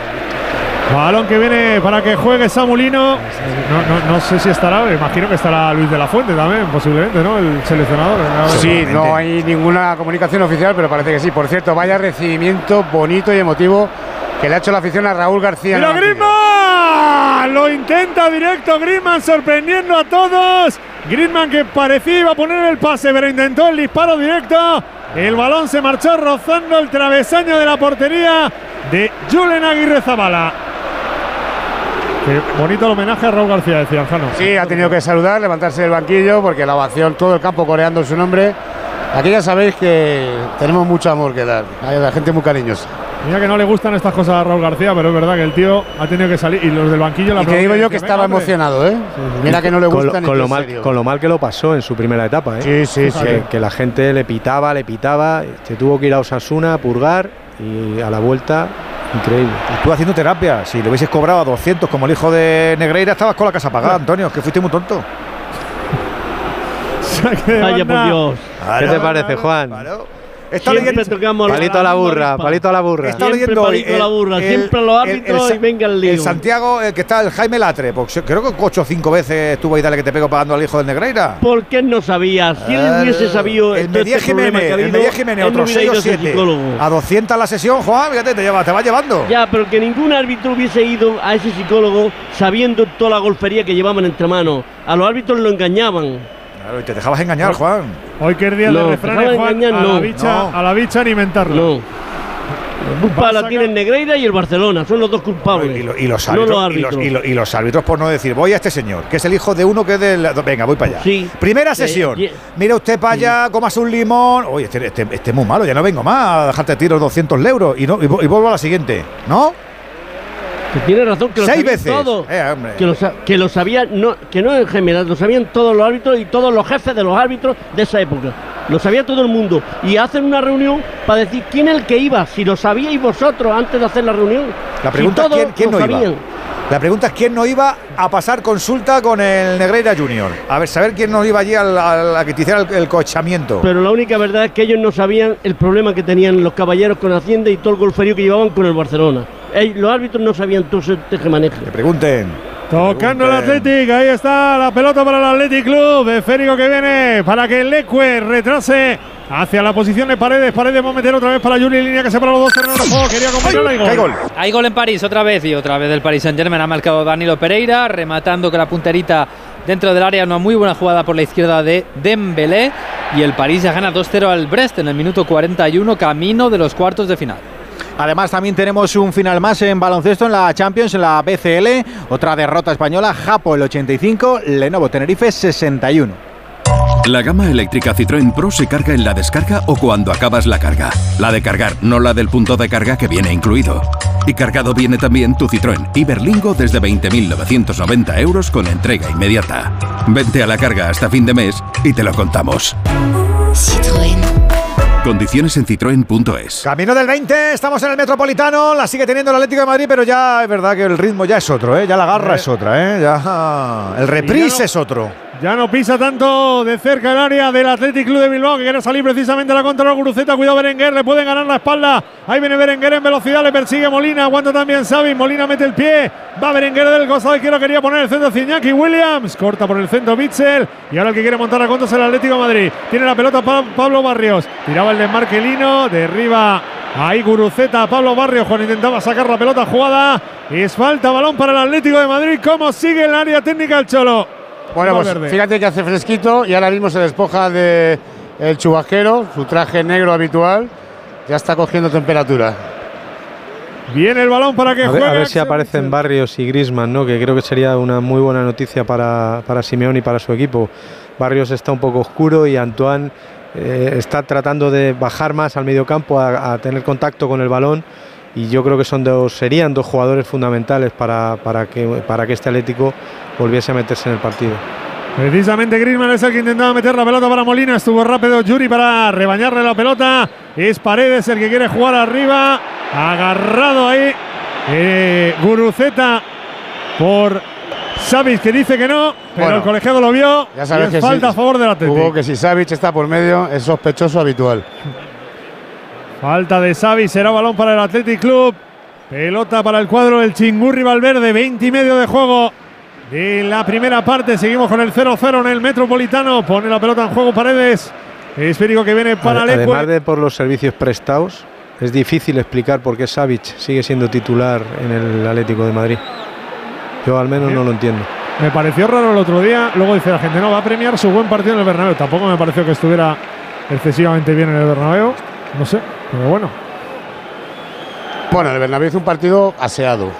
Speaker 7: Balón que viene para que juegue Samulino. No, no, no sé si estará, me imagino que estará Luis de la Fuente también, posiblemente, ¿no? El seleccionador.
Speaker 5: Sí, no hay ninguna comunicación oficial, pero parece que sí. Por cierto, vaya recibimiento bonito y emotivo que le ha hecho la afición a Raúl García. en
Speaker 7: ¡Mira
Speaker 5: el banquillo.
Speaker 7: Griezmann! Lo intenta directo Griezmann sorprendiendo a todos. Griezmann que parecía iba a poner el pase, pero intentó el disparo directo. El balón se marchó rozando el travesaño de la portería de Julen Aguirre Zabala. Qué bonito el homenaje a Raúl García, decía Aljano.
Speaker 5: Sí, ha tenido que saludar, levantarse del banquillo, porque la ovación, todo el campo coreando su nombre. Aquí ya sabéis que tenemos mucho amor que dar. Hay gente muy cariñosa.
Speaker 7: Mira que no le gustan estas cosas a Raúl García, pero es verdad que el tío ha tenido que salir y los del banquillo la
Speaker 5: Y que digo yo que estaba emocionado, ¿eh? Mira que no le
Speaker 73: con, lo, con lo mal, con lo mal que lo pasó en su primera etapa. ¿eh?
Speaker 5: Sí, sí, sí.
Speaker 73: Que, que la gente le pitaba, le pitaba, se tuvo que ir a Osasuna a purgar y a la vuelta, increíble.
Speaker 2: Tú haciendo terapia, si le hubieses cobrado a 200 como el hijo de Negreira, estabas con la casa pagada, Antonio, que fuiste muy tonto.
Speaker 75: Vaya por Dios.
Speaker 73: ¿Qué te parece, Juan?
Speaker 2: Está
Speaker 75: Siempre
Speaker 2: leyendo-
Speaker 75: tocamos
Speaker 73: Palito a la burra, palito a la burra.
Speaker 2: Está
Speaker 75: Siempre
Speaker 2: leyendo hoy
Speaker 75: palito a la burra, siempre los árbitros y venga el lío.
Speaker 2: El Santiago, el que está el Jaime Latre, porque creo que ocho o cinco veces estuvo ahí dale que te pego pagando al hijo del Negreira.
Speaker 75: ¿Por qué no sabía? Si él
Speaker 2: El-
Speaker 75: hubiese sabido
Speaker 2: el Medía
Speaker 75: este problema que
Speaker 2: Jiménez,
Speaker 75: ha
Speaker 2: el
Speaker 75: habido,
Speaker 2: Medía Jiménez, otros
Speaker 75: hubiera
Speaker 2: 6 o
Speaker 75: ido a ese
Speaker 2: 7.
Speaker 75: psicólogo.
Speaker 2: A 200 la sesión, Juan, fíjate, te, lleva, te va llevando.
Speaker 75: Ya, pero que ningún árbitro hubiese ido a ese psicólogo sabiendo toda la golfería que llevaban entre manos. A los árbitros lo engañaban.
Speaker 2: Claro, y te dejabas engañar, Juan.
Speaker 7: Hoy que es día
Speaker 75: No,
Speaker 7: de refranes, Juan,
Speaker 75: engañar,
Speaker 7: a, la bicha,
Speaker 2: No.
Speaker 7: a la bicha alimentarlo.
Speaker 75: No. La culpa la tienen Negreira y el Barcelona, son los dos culpables.
Speaker 2: Y, lo- y los árbitros,
Speaker 75: los
Speaker 2: y, los,
Speaker 75: árbitros.
Speaker 2: y lo- y los árbitros por no decir, voy a este señor, que es el hijo de uno que es del... Venga, voy para allá.
Speaker 75: Sí.
Speaker 2: Primera sesión.
Speaker 75: y-
Speaker 2: Mira usted para allá, comas un limón. Oye, este, este, este es muy malo, ya no vengo más a dejarte tiros 200 euros y, no, y, vo- y vuelvo a la siguiente. ¿No?
Speaker 75: Que tiene razón, que lo
Speaker 2: Seis
Speaker 75: sabían
Speaker 2: veces.
Speaker 75: todos.
Speaker 2: Eh.
Speaker 75: Que lo, que lo sabían, no, que no en general, lo sabían todos los árbitros y todos los jefes de los árbitros de esa época. Lo sabía todo el mundo. Y hacen una reunión para decir quién es el que iba, si lo sabíais vosotros antes de hacer la reunión.
Speaker 2: La
Speaker 75: Si
Speaker 2: pregunta es quién, quién no iba.
Speaker 75: sabían.
Speaker 2: La pregunta es quién no iba a pasar consulta con el Negreira Junior. A ver, saber quién no iba allí al- al- a que te hiciera el, el cochamiento.
Speaker 75: Pero la única verdad es que ellos no sabían el problema que tenían los caballeros con Hacienda y todo el golferío que llevaban con el Barcelona. Ey, los árbitros no sabían todo ese tejemaneje.
Speaker 2: Que pregunten.
Speaker 7: Tocando el. Athletic, ahí está la pelota para el Athletic Club. Esférico que viene para que el Lecue retrase hacia la posición de Paredes. Paredes va a meter otra vez para Juli Línea que separa los dos terrenos de juego. Quería acompañarla y gol.
Speaker 2: ¡Qué gol!
Speaker 8: Hay gol en París otra vez y otra vez del Paris Saint Germain ha marcado Danilo Pereira, rematando con la punterita dentro del área, una muy buena jugada por la izquierda de Dembélé y el París ya gana 2-0 al Brest en el minuto 41, camino de los cuartos de final.
Speaker 76: Además, también tenemos un final más en baloncesto en la Champions, en la BCL. Otra derrota española, Japo el 85, Lenovo Tenerife 61.
Speaker 3: La gama eléctrica Citroën Pro se carga en la descarga o cuando acabas la carga. La de cargar, no la del punto de carga que viene incluido. Y cargado viene también tu Citroën Iberlingo desde 20.990 euros con entrega inmediata. Vente a la carga hasta fin de mes y te lo contamos. Condiciones en citroen.es.
Speaker 2: Camino del 20, estamos en el Metropolitano, la sigue teniendo el Atlético de Madrid, pero ya es verdad que el ritmo ya es otro, ¿eh? ya la garra
Speaker 7: Eh.
Speaker 2: es otra, ¿eh? ya el reprise
Speaker 7: no-
Speaker 2: es otro.
Speaker 7: Ya no pisa tanto de cerca el área del Athletic Club de Bilbao, que quiere salir precisamente a la contra de Guruceta. Cuidado Berenguer, le pueden ganar la espalda. Ahí viene Berenguer en velocidad, le persigue Molina, aguanta también Xavi. Molina mete el pie, va Berenguer del costado izquierdo, quería poner el centro Ciñaki Williams. Corta por el centro Mitchell. Y ahora el que quiere montar a contra es el Atlético de Madrid. Tiene la pelota Pa- Pablo Barrios. Tiraba el desmarque Lino, derriba Ahí Guruceta, Pablo Barrios, Juan intentaba sacar la pelota jugada. Es falta, balón para el Atlético de Madrid. ¿Cómo sigue el área técnica el Cholo?
Speaker 5: Bueno, pues fíjate que hace fresquito y ahora mismo se despoja de el chubasquero, su traje negro habitual. Ya está cogiendo temperatura.
Speaker 7: Viene el balón para que
Speaker 73: A ver,
Speaker 7: juegue.
Speaker 73: a ver si aparecen Barrios y Grisman, ¿no? que creo que sería una muy buena noticia para, para Simeone y para su equipo. Barrios está un poco oscuro y Antoine eh, está tratando de bajar más al mediocampo, a, a tener contacto con el balón. Y yo creo que son dos, serían dos jugadores fundamentales para, para, que, para que este Atlético volviese a meterse en el partido.
Speaker 7: Precisamente Griezmann es el que intentaba meter la pelota para Molina. Estuvo rápido Yuri para rebañarle la pelota. Es Paredes el que quiere jugar arriba. Agarrado ahí. eh, Guruceta por Savic que dice que no. Pero
Speaker 5: Bueno,
Speaker 7: el colegiado lo vio.
Speaker 5: Ya sabes
Speaker 7: y
Speaker 5: que
Speaker 7: falta
Speaker 5: si,
Speaker 7: a favor del Atlético.
Speaker 5: Que si Savic está por medio es sospechoso habitual.
Speaker 7: Falta de Savic, será balón para el Athletic Club. Pelota para el cuadro del Chingurri Valverde, 20 y medio de juego de la primera parte. Seguimos con el 0-0 en el Metropolitano. Pone la pelota en juego Paredes. Esférico que viene para
Speaker 73: Ade-
Speaker 7: Lecue.
Speaker 73: Además de por los servicios prestados, es difícil explicar por qué Savic sigue siendo titular en el Atlético de Madrid. Yo al menos no lo entiendo.
Speaker 7: Me pareció raro el otro día. Luego dice la gente, no, va a premiar su buen partido en el Bernabéu. Tampoco me pareció que estuviera excesivamente bien en el Bernabéu. No sé, pero bueno.
Speaker 5: Bueno, el Bernabéu hizo un partido aseado,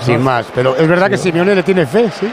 Speaker 5: sin más. Pero es verdad que Simeone le tiene fe, sí.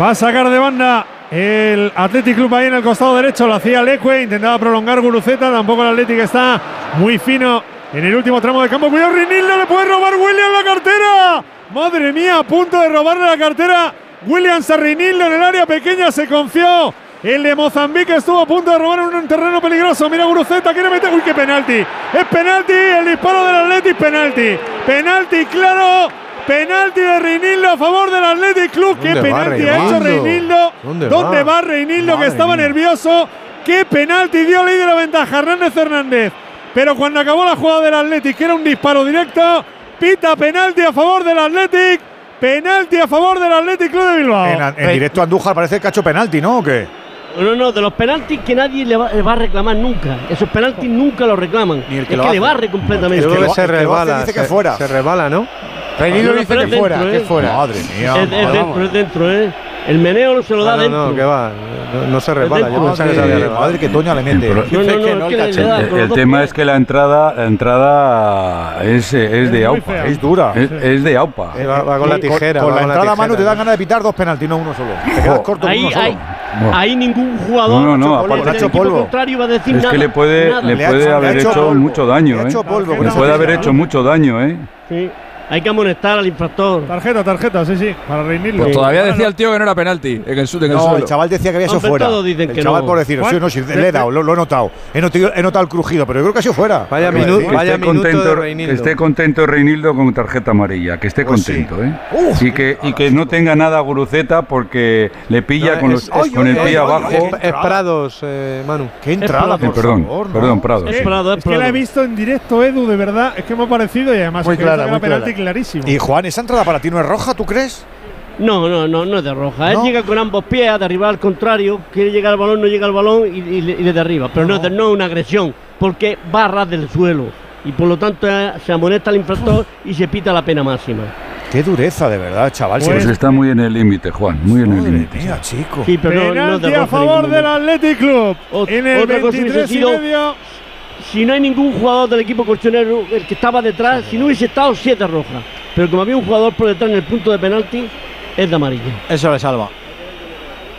Speaker 7: Va a sacar de banda el Athletic Club ahí en el costado derecho. Lo hacía Leque, intentaba prolongar Guruceta. Tampoco el Athletic está muy fino en el último tramo de campo. Cuidado, Rinildo le puede robar William la cartera. Madre mía, a punto de robarle la cartera. Williams a Rinildo en el área pequeña se confió. El de Mozambique estuvo a punto de robar en un terreno peligroso. Mira Guruceta, quiere meter. Uy, qué penalti. Es penalti. El disparo del Athletic, penalti. Penalti, claro. Penalti de Reinildo a favor del Athletic Club. ¿Qué
Speaker 73: ¿Dónde va
Speaker 7: penalti ha hecho
Speaker 73: Reinildo? ¿Dónde
Speaker 7: ¿Dónde
Speaker 73: va?
Speaker 7: va Reinildo que estaba
Speaker 73: mía.
Speaker 7: nervioso? ¿Qué penalti dio ley de la ventaja? Hernández Hernández. Pero cuando acabó la jugada del Athletic, que era un disparo directo, pita penalti a favor del Athletic. Penalti a favor del Athletic Club de Bilbao.
Speaker 2: En, en directo Andújar parece que ha hecho penalti, ¿no? ¿O qué?
Speaker 75: No, no, de los penaltis que nadie le va, le va a reclamar nunca. Esos penaltis nunca los reclaman.
Speaker 2: Ni el que
Speaker 75: es
Speaker 2: lo
Speaker 75: que
Speaker 2: hace.
Speaker 75: le barre completamente.
Speaker 73: Yo creo que se
Speaker 2: el que lo hace
Speaker 73: resbala.
Speaker 2: dice que
Speaker 73: se-
Speaker 2: fuera.
Speaker 73: Se resbala, ¿no?
Speaker 5: Reinildo
Speaker 75: No, no,
Speaker 5: dice que
Speaker 75: es
Speaker 5: fuera,
Speaker 75: dentro,
Speaker 5: que
Speaker 75: ¿eh?
Speaker 5: fuera.
Speaker 2: Madre mía.
Speaker 75: Es, es dentro, es dentro, ¿eh? El meneo se lo da
Speaker 73: Ah, no,
Speaker 75: dentro.
Speaker 73: no, que va. No, no se resbala. Yo pensaba que se había
Speaker 2: Madre,
Speaker 73: resbalado.
Speaker 2: madre, que Toña le mete.
Speaker 72: El
Speaker 75: No, no, no,
Speaker 2: que no
Speaker 75: que
Speaker 2: el
Speaker 72: El,
Speaker 75: con
Speaker 72: el tema es que la entrada, la entrada es, es de AUPA.
Speaker 7: fea.
Speaker 2: Es dura.
Speaker 72: Es, es de AUPA.
Speaker 73: Eh, va, va con la tijera.
Speaker 2: Con,
Speaker 73: va
Speaker 2: la
Speaker 73: con
Speaker 2: entrada a mano te dan ganas de pitar dos penaltis, no uno solo. Te quedas corto con
Speaker 75: Ahí,
Speaker 2: uno solo.
Speaker 75: ahí,
Speaker 72: Bueno.
Speaker 75: Ningún jugador
Speaker 72: No, no, no, aparte-
Speaker 2: polvo.
Speaker 75: contrario va a decir
Speaker 72: Es
Speaker 75: nada.
Speaker 72: que le puede,
Speaker 75: nada.
Speaker 72: le puede
Speaker 2: hecho- le ha
Speaker 72: haber
Speaker 2: hecho
Speaker 72: mucho daño,
Speaker 2: Le ha
Speaker 72: ¿eh?
Speaker 2: hecho polvo.
Speaker 7: Le
Speaker 72: Le puede haber hecho mucho daño, ¿eh?
Speaker 75: Sí. Hay que amonestar al infractor.
Speaker 7: Tarjeta, tarjeta, sí, sí, para Reinildo.
Speaker 74: Pues todavía decía el tío que no era penalti en el, en el
Speaker 2: No,
Speaker 74: suelo.
Speaker 2: el chaval decía que había sido
Speaker 75: Hombre,
Speaker 2: fuera.
Speaker 75: todos dicen
Speaker 2: el
Speaker 75: que
Speaker 2: chaval
Speaker 75: no.
Speaker 2: por decir, sí, no, sí, le he dado, lo, lo he notado. He notado, he notado el crujido, pero yo creo que ha sido fuera.
Speaker 73: Vaya
Speaker 2: decir.
Speaker 72: Que
Speaker 73: vaya
Speaker 72: esté,
Speaker 73: minuto de
Speaker 72: contento,
Speaker 73: Reinildo.
Speaker 72: que esté contento Reinildo con tarjeta amarilla, que esté
Speaker 2: Pues sí.
Speaker 72: contento, ¿eh?
Speaker 2: Uf,
Speaker 72: y que, y que no tenga nada Guruceta porque le pilla
Speaker 73: No,
Speaker 72: con, los,
Speaker 73: es-
Speaker 72: con el pie
Speaker 2: ay,
Speaker 72: abajo.
Speaker 73: Es, es Prados, eh, Manu.
Speaker 2: Qué entrada,
Speaker 75: Prado.
Speaker 72: Eh,
Speaker 2: por
Speaker 72: perdón,
Speaker 2: favor,
Speaker 72: perdón, Prado.
Speaker 75: Es Prado, es
Speaker 7: que la he visto en directo, Edu, de verdad. Es que me ha parecido y además
Speaker 5: Muy clara.
Speaker 7: Clarísimo.
Speaker 2: Y Juan, ¿esa entrada para ti no es roja, tú crees?
Speaker 75: No, no, no, no es de roja. Él
Speaker 2: ¿No?
Speaker 75: llega con ambos pies a derribar al contrario, quiere llegar al balón, no llega al balón y, y le, y le derriba. Pero no, es de- no es una agresión, porque va a ras del suelo. Y por lo tanto eh, se amonesta al infractor y se pita la pena máxima.
Speaker 2: Qué dureza, de verdad, chaval.
Speaker 72: Pues está muy en el límite, Juan, muy en el límite.
Speaker 2: chico.
Speaker 75: Sí, pero no- no,
Speaker 7: Penalti
Speaker 75: de
Speaker 7: a favor del Athletic Club.
Speaker 75: Ot-
Speaker 7: en el
Speaker 75: otra cosa hubiese
Speaker 7: 23 y medio.
Speaker 75: Si no hay ningún jugador del equipo colchonero, el que estaba detrás, si no hubiese estado, siete rojas. Pero como había un jugador por detrás en el punto de penalti, es de amarilla.
Speaker 3: Eso le salva.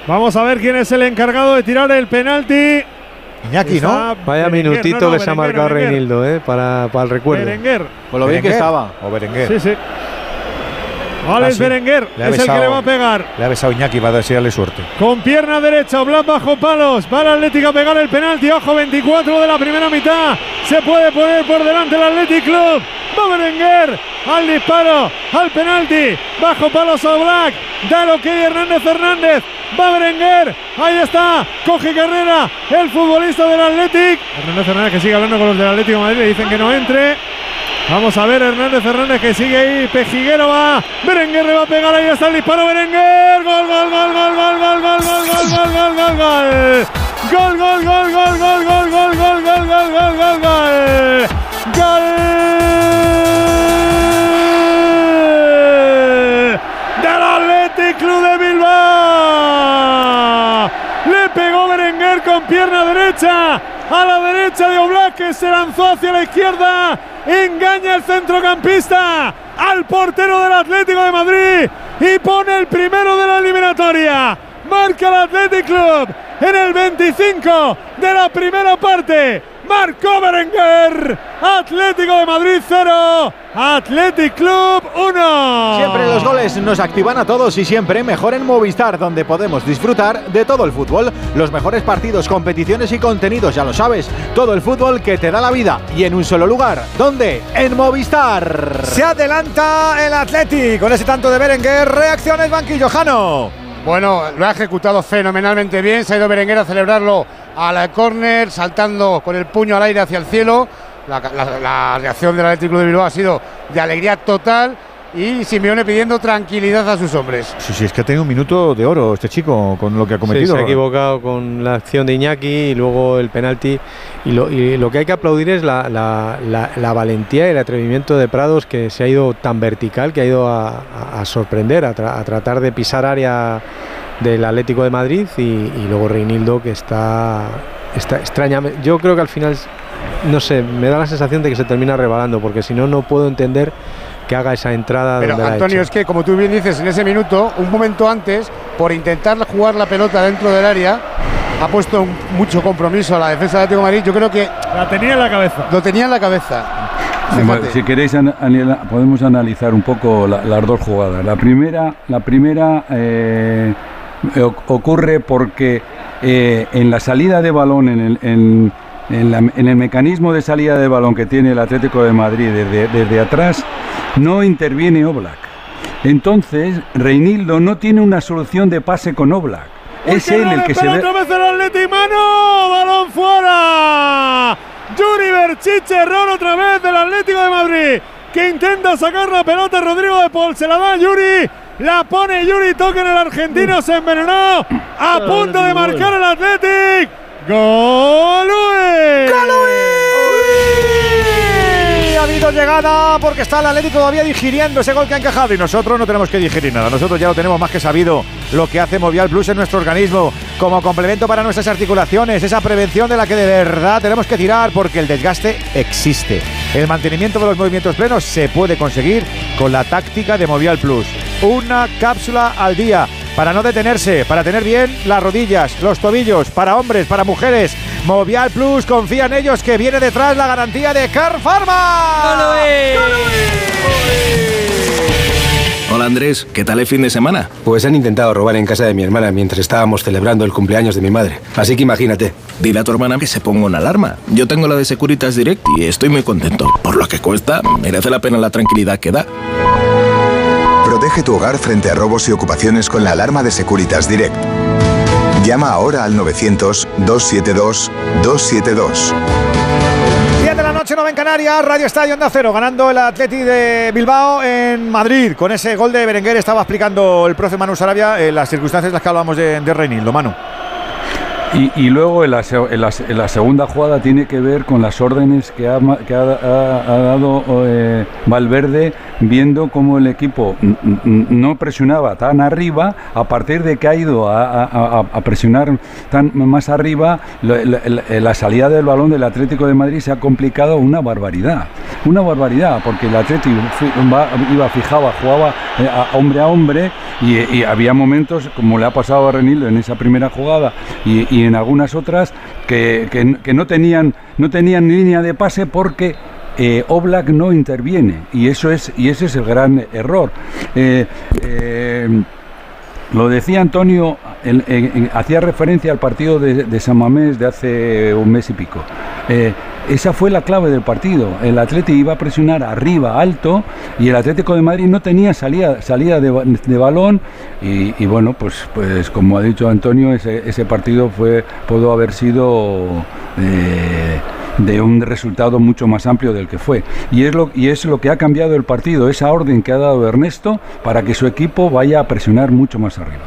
Speaker 7: Vamos a ver quién es el encargado de tirar el penalti.
Speaker 2: Iñaki, ¿no?
Speaker 73: Vaya
Speaker 7: Berenguer,
Speaker 73: minutito
Speaker 7: no, no,
Speaker 73: que se ha marcado. Reinildo, eh, para, para el recuerdo.
Speaker 7: Berenguer.
Speaker 3: Por lo bien que estaba.
Speaker 2: O Berenguer.
Speaker 7: Sí, sí. Alex
Speaker 2: Ah.
Speaker 7: Berenguer
Speaker 2: Le
Speaker 7: es el que
Speaker 77: le va a pegar.
Speaker 2: Le ha besado Iñaki para desearle suerte.
Speaker 7: Con pierna derecha, Oblak bajo palos. Va el Atlético a pegar el penalti. Ojo, 24 de la primera mitad. Se puede poner por delante el Athletic Club. Va Berenguer al disparo, al penalti. Bajo palos a Oblak. Da lo que Hernández Hernández. Va Berenguer. Ahí está. Coge carrera. El futbolista del Athletic. Hernández Hernández que sigue hablando con los del Atlético de Madrid. Le dicen que no entre. Vamos a ver Hernández Hernández que sigue ahí. Pejiguero va. Berenguer le va a pegar. Ahí está el disparo. Berenguer. Gol, gol, gol, gol, gol, gol, gol, gol, gol, gol, gol, gol, gol. Gol, gol, gol, gol, gol, gol, gol, gol, gol, gol, gol, gol, gol. Gol. Del Athletic Club de Bilbao. Le pegó Berenguer con pierna derecha. A la derecha de Oblak que se lanzó hacia la izquierda. Engaña el centrocampista al portero del Atlético de Madrid y pone el primero de la eliminatoria. Marca el Athletic Club en el 25 de la primera parte. Marcó Berenguer. Atlético de Madrid 0. Athletic Club 1.
Speaker 3: Siempre los goles nos activan a todos y siempre mejor en Movistar, donde podemos disfrutar de todo el fútbol, los mejores partidos, competiciones y contenidos, ya lo sabes, todo el fútbol que te da la vida y en un solo lugar, ¿dónde? En Movistar.
Speaker 2: Se adelanta el Athletic con ese tanto de Berenguer. Reacciones banquillo Jano.
Speaker 5: Bueno, lo ha ejecutado fenomenalmente bien. Se ha ido Berenguer a celebrarlo al córner, saltando con el puño al aire hacia el cielo. La, la- la reacción del Atlético de Bilbao ha sido de alegría total y Simeone pidiendo tranquilidad a sus hombres.
Speaker 2: Sí, sí, es que ha tenido un minuto de oro este chico con lo que ha
Speaker 73: Sí,
Speaker 2: cometido.
Speaker 73: se ha equivocado con la acción de Iñaki y luego el penalti. Y lo, y lo que hay que aplaudir es la, la- la- la valentía y el atrevimiento de Prados que se ha ido tan vertical, que ha ido a, a- a sorprender, a, tra- a tratar de pisar área del Atlético de Madrid y, y luego Reinildo que está, está extrañamente. Yo creo que al final no sé, me da la sensación de que se termina rebalando, porque si no, no puedo entender que haga esa entrada.
Speaker 5: Pero
Speaker 73: donde
Speaker 5: Antonio, es que como tú bien dices, en ese minuto, un momento antes, por intentar jugar la pelota dentro del área, ha puesto mucho compromiso a la defensa de Atlético de Madrid. Yo creo que
Speaker 7: La tenía en la cabeza.
Speaker 5: lo tenía en la cabeza. Fíjate.
Speaker 72: si queréis podemos analizar un poco la- las dos jugadas. La primera, la primera eh, ocurre porque eh, en la salida de balón, en el, en- en la- en el mecanismo de salida de balón que tiene el Atlético de Madrid desde, desde atrás, no interviene Oblak. Entonces, Reinildo no tiene una solución de pase con Oblak. Es él el que se
Speaker 7: pega
Speaker 72: ve.
Speaker 7: otra vez el Atleti, mano, balón fuera. Yuri Berchiche, error otra vez del Atlético de Madrid, que intenta sacar la pelota. Rodrigo de Paul se la da a Yuri, la pone Yuri, toca en el argentino, se envenenó, a punto de marcar el Athletic. ¡Gol!
Speaker 2: Ha habido llegada porque está el Atlético todavía digiriendo ese gol que ha encajado y nosotros no tenemos que digerir nada. Nosotros ya lo tenemos más que sabido lo que hace Movial Plus en nuestro organismo como complemento para nuestras articulaciones, esa prevención de la que de verdad tenemos que tirar porque el desgaste existe. El mantenimiento de los movimientos plenos se puede conseguir con la táctica de Movial Plus. Una cápsula al día para no detenerse, para tener bien las rodillas, los tobillos, para hombres, para mujeres. Movial Plus, confía en ellos que viene detrás la garantía de Car Pharma.
Speaker 21: Hola Andrés, ¿qué tal el fin de semana?
Speaker 20: Pues han intentado robar en casa de mi hermana mientras estábamos celebrando el cumpleaños de mi madre. Así que imagínate.
Speaker 21: Dile a tu hermana que se ponga una alarma. Yo tengo la de Securitas Direct y estoy muy contento. Por lo que cuesta, merece la pena la tranquilidad que da.
Speaker 14: Protege tu hogar frente a robos y ocupaciones con la alarma de Securitas Direct. Llama ahora al 900-272-272.
Speaker 2: 10 de la noche, 9 en Canarias, Radio Estadio Onda Cero, ganando el Atleti de Bilbao en Madrid. Con ese gol de Berenguer estaba explicando el profe Manu Sarabia eh, las circunstancias en las que hablábamos de, de Reinildo, Manu.
Speaker 72: Y, y luego en la, en la en la segunda jugada tiene que ver con las órdenes que ha, que ha- ha- ha dado eh, Valverde viendo cómo el equipo no presionaba tan arriba, a partir de que ha ido a, a- a- presionar tan más arriba, la, la- salida del balón del Atlético de Madrid se ha complicado una barbaridad. Una barbaridad, porque el Atlético iba fijaba, jugaba eh, a- hombre a hombre y, y había momentos, como le ha pasado a Renildo en esa primera jugada y, y en algunas otras, que, que- no, tenían, no tenían línea de pase porque eh, Oblak no interviene y eso es y ese es el gran error. Eh, eh, lo decía Antonio, hacía referencia al partido de, de San Mamés de hace un mes y pico. Esa fue la clave del partido. El Atlético iba a presionar arriba, alto, y el Atlético de Madrid no tenía salida, salida de, ba- de balón. Y, y bueno, pues, pues como ha dicho Antonio, ese, ese partido fue, pudo haber sido eh, de un resultado mucho más amplio del que fue. Y es, lo, y es lo que ha cambiado el partido, esa orden que ha dado Ernesto para que su equipo vaya a presionar mucho más arriba.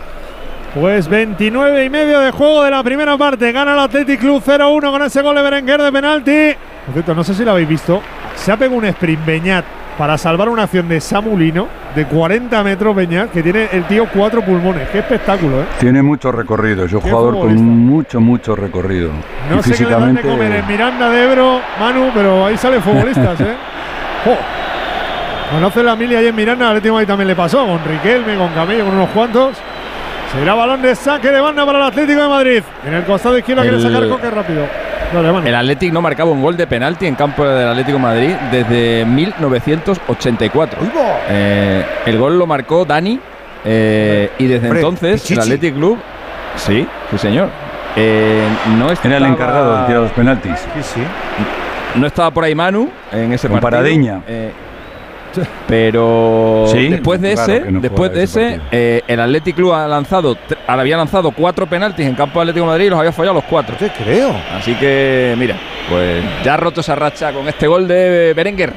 Speaker 7: Pues 29 y medio de juego de la primera parte. Gana el Athletic Club 0-1 con ese gol de Berenguer de penalti. Por cierto, no sé si lo habéis visto. Se ha pegado un sprint Beñat para salvar una acción de Samulino de 40 metros Beñat, que tiene el tío cuatro pulmones. Qué espectáculo, ¿eh?
Speaker 72: Tiene mucho recorrido, es un
Speaker 7: Qué
Speaker 72: jugador con mucho, mucho recorrido.
Speaker 7: No
Speaker 72: y
Speaker 7: sé qué le dan de
Speaker 72: físicamente
Speaker 7: comer en Miranda de Ebro, Manu, pero ahí salen futbolistas, ¿eh? Jo. Conoce la milia ahí en Miranda, al último ahí también le pasó, con Riquelme, con Camello, con unos cuantos. Será balón de saque de banda para el Atlético de Madrid. En el costado izquierdo quiere
Speaker 74: El-
Speaker 7: sacar Coque rápido. Dale.
Speaker 74: El Athletic no marcaba un gol de penalti en campo del Atlético de Madrid desde 1984. Eh, el gol lo marcó Dani eh, y desde
Speaker 72: Hombre,
Speaker 74: entonces el. Athletic Club, sí, sí señor, eh, no estaba,
Speaker 72: Era el encargado de tirar los penaltis.
Speaker 74: No estaba por ahí Manu en ese
Speaker 72: Con
Speaker 74: partido.
Speaker 72: Paradeña.
Speaker 74: Pero
Speaker 72: Sí,
Speaker 74: después de
Speaker 72: claro
Speaker 74: ese,
Speaker 72: no
Speaker 74: después de
Speaker 72: ese
Speaker 74: eh, el Athletic Club ha lanzado, había lanzado cuatro penaltis en campo Atlético de Madrid y los había fallado los cuatro.
Speaker 2: Te creo.
Speaker 74: Así que, mira, pues ya ha roto esa racha con este gol de Berenguer.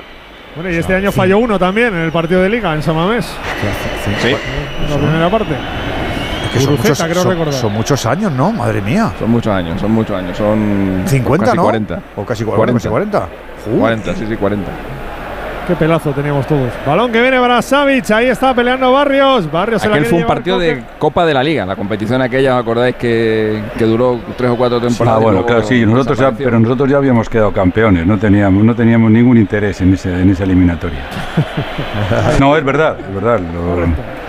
Speaker 7: Bueno, y este año falló uno también en el partido de Liga, en Samamés.
Speaker 74: Sí.
Speaker 7: En la primera parte.
Speaker 2: Es que son
Speaker 7: Guruceta,
Speaker 2: muchos,
Speaker 7: creo
Speaker 2: son- son muchos años, ¿no? Madre mía.
Speaker 74: Son muchos años, son muchos años. Son
Speaker 2: 50,
Speaker 74: casi
Speaker 2: ¿no?
Speaker 74: 40.
Speaker 2: O casi 40. 40.
Speaker 74: 40, sí, sí, 40.
Speaker 7: Qué pelazo teníamos todos. Balón que viene para Savic. Ahí está peleando Barrios. Barrios
Speaker 74: Aquel fue un partido
Speaker 7: Coque.
Speaker 74: de Copa de la Liga, la competición aquella, ¿os acordáis que, que duró tres o cuatro temporadas?
Speaker 72: Ah, bueno, claro, sí, nosotros ya,
Speaker 74: desapareció?
Speaker 72: pero nosotros ya habíamos quedado campeones, no teníamos, no teníamos ningún interés en, ese, en esa eliminatoria. no, es verdad, es verdad. lo-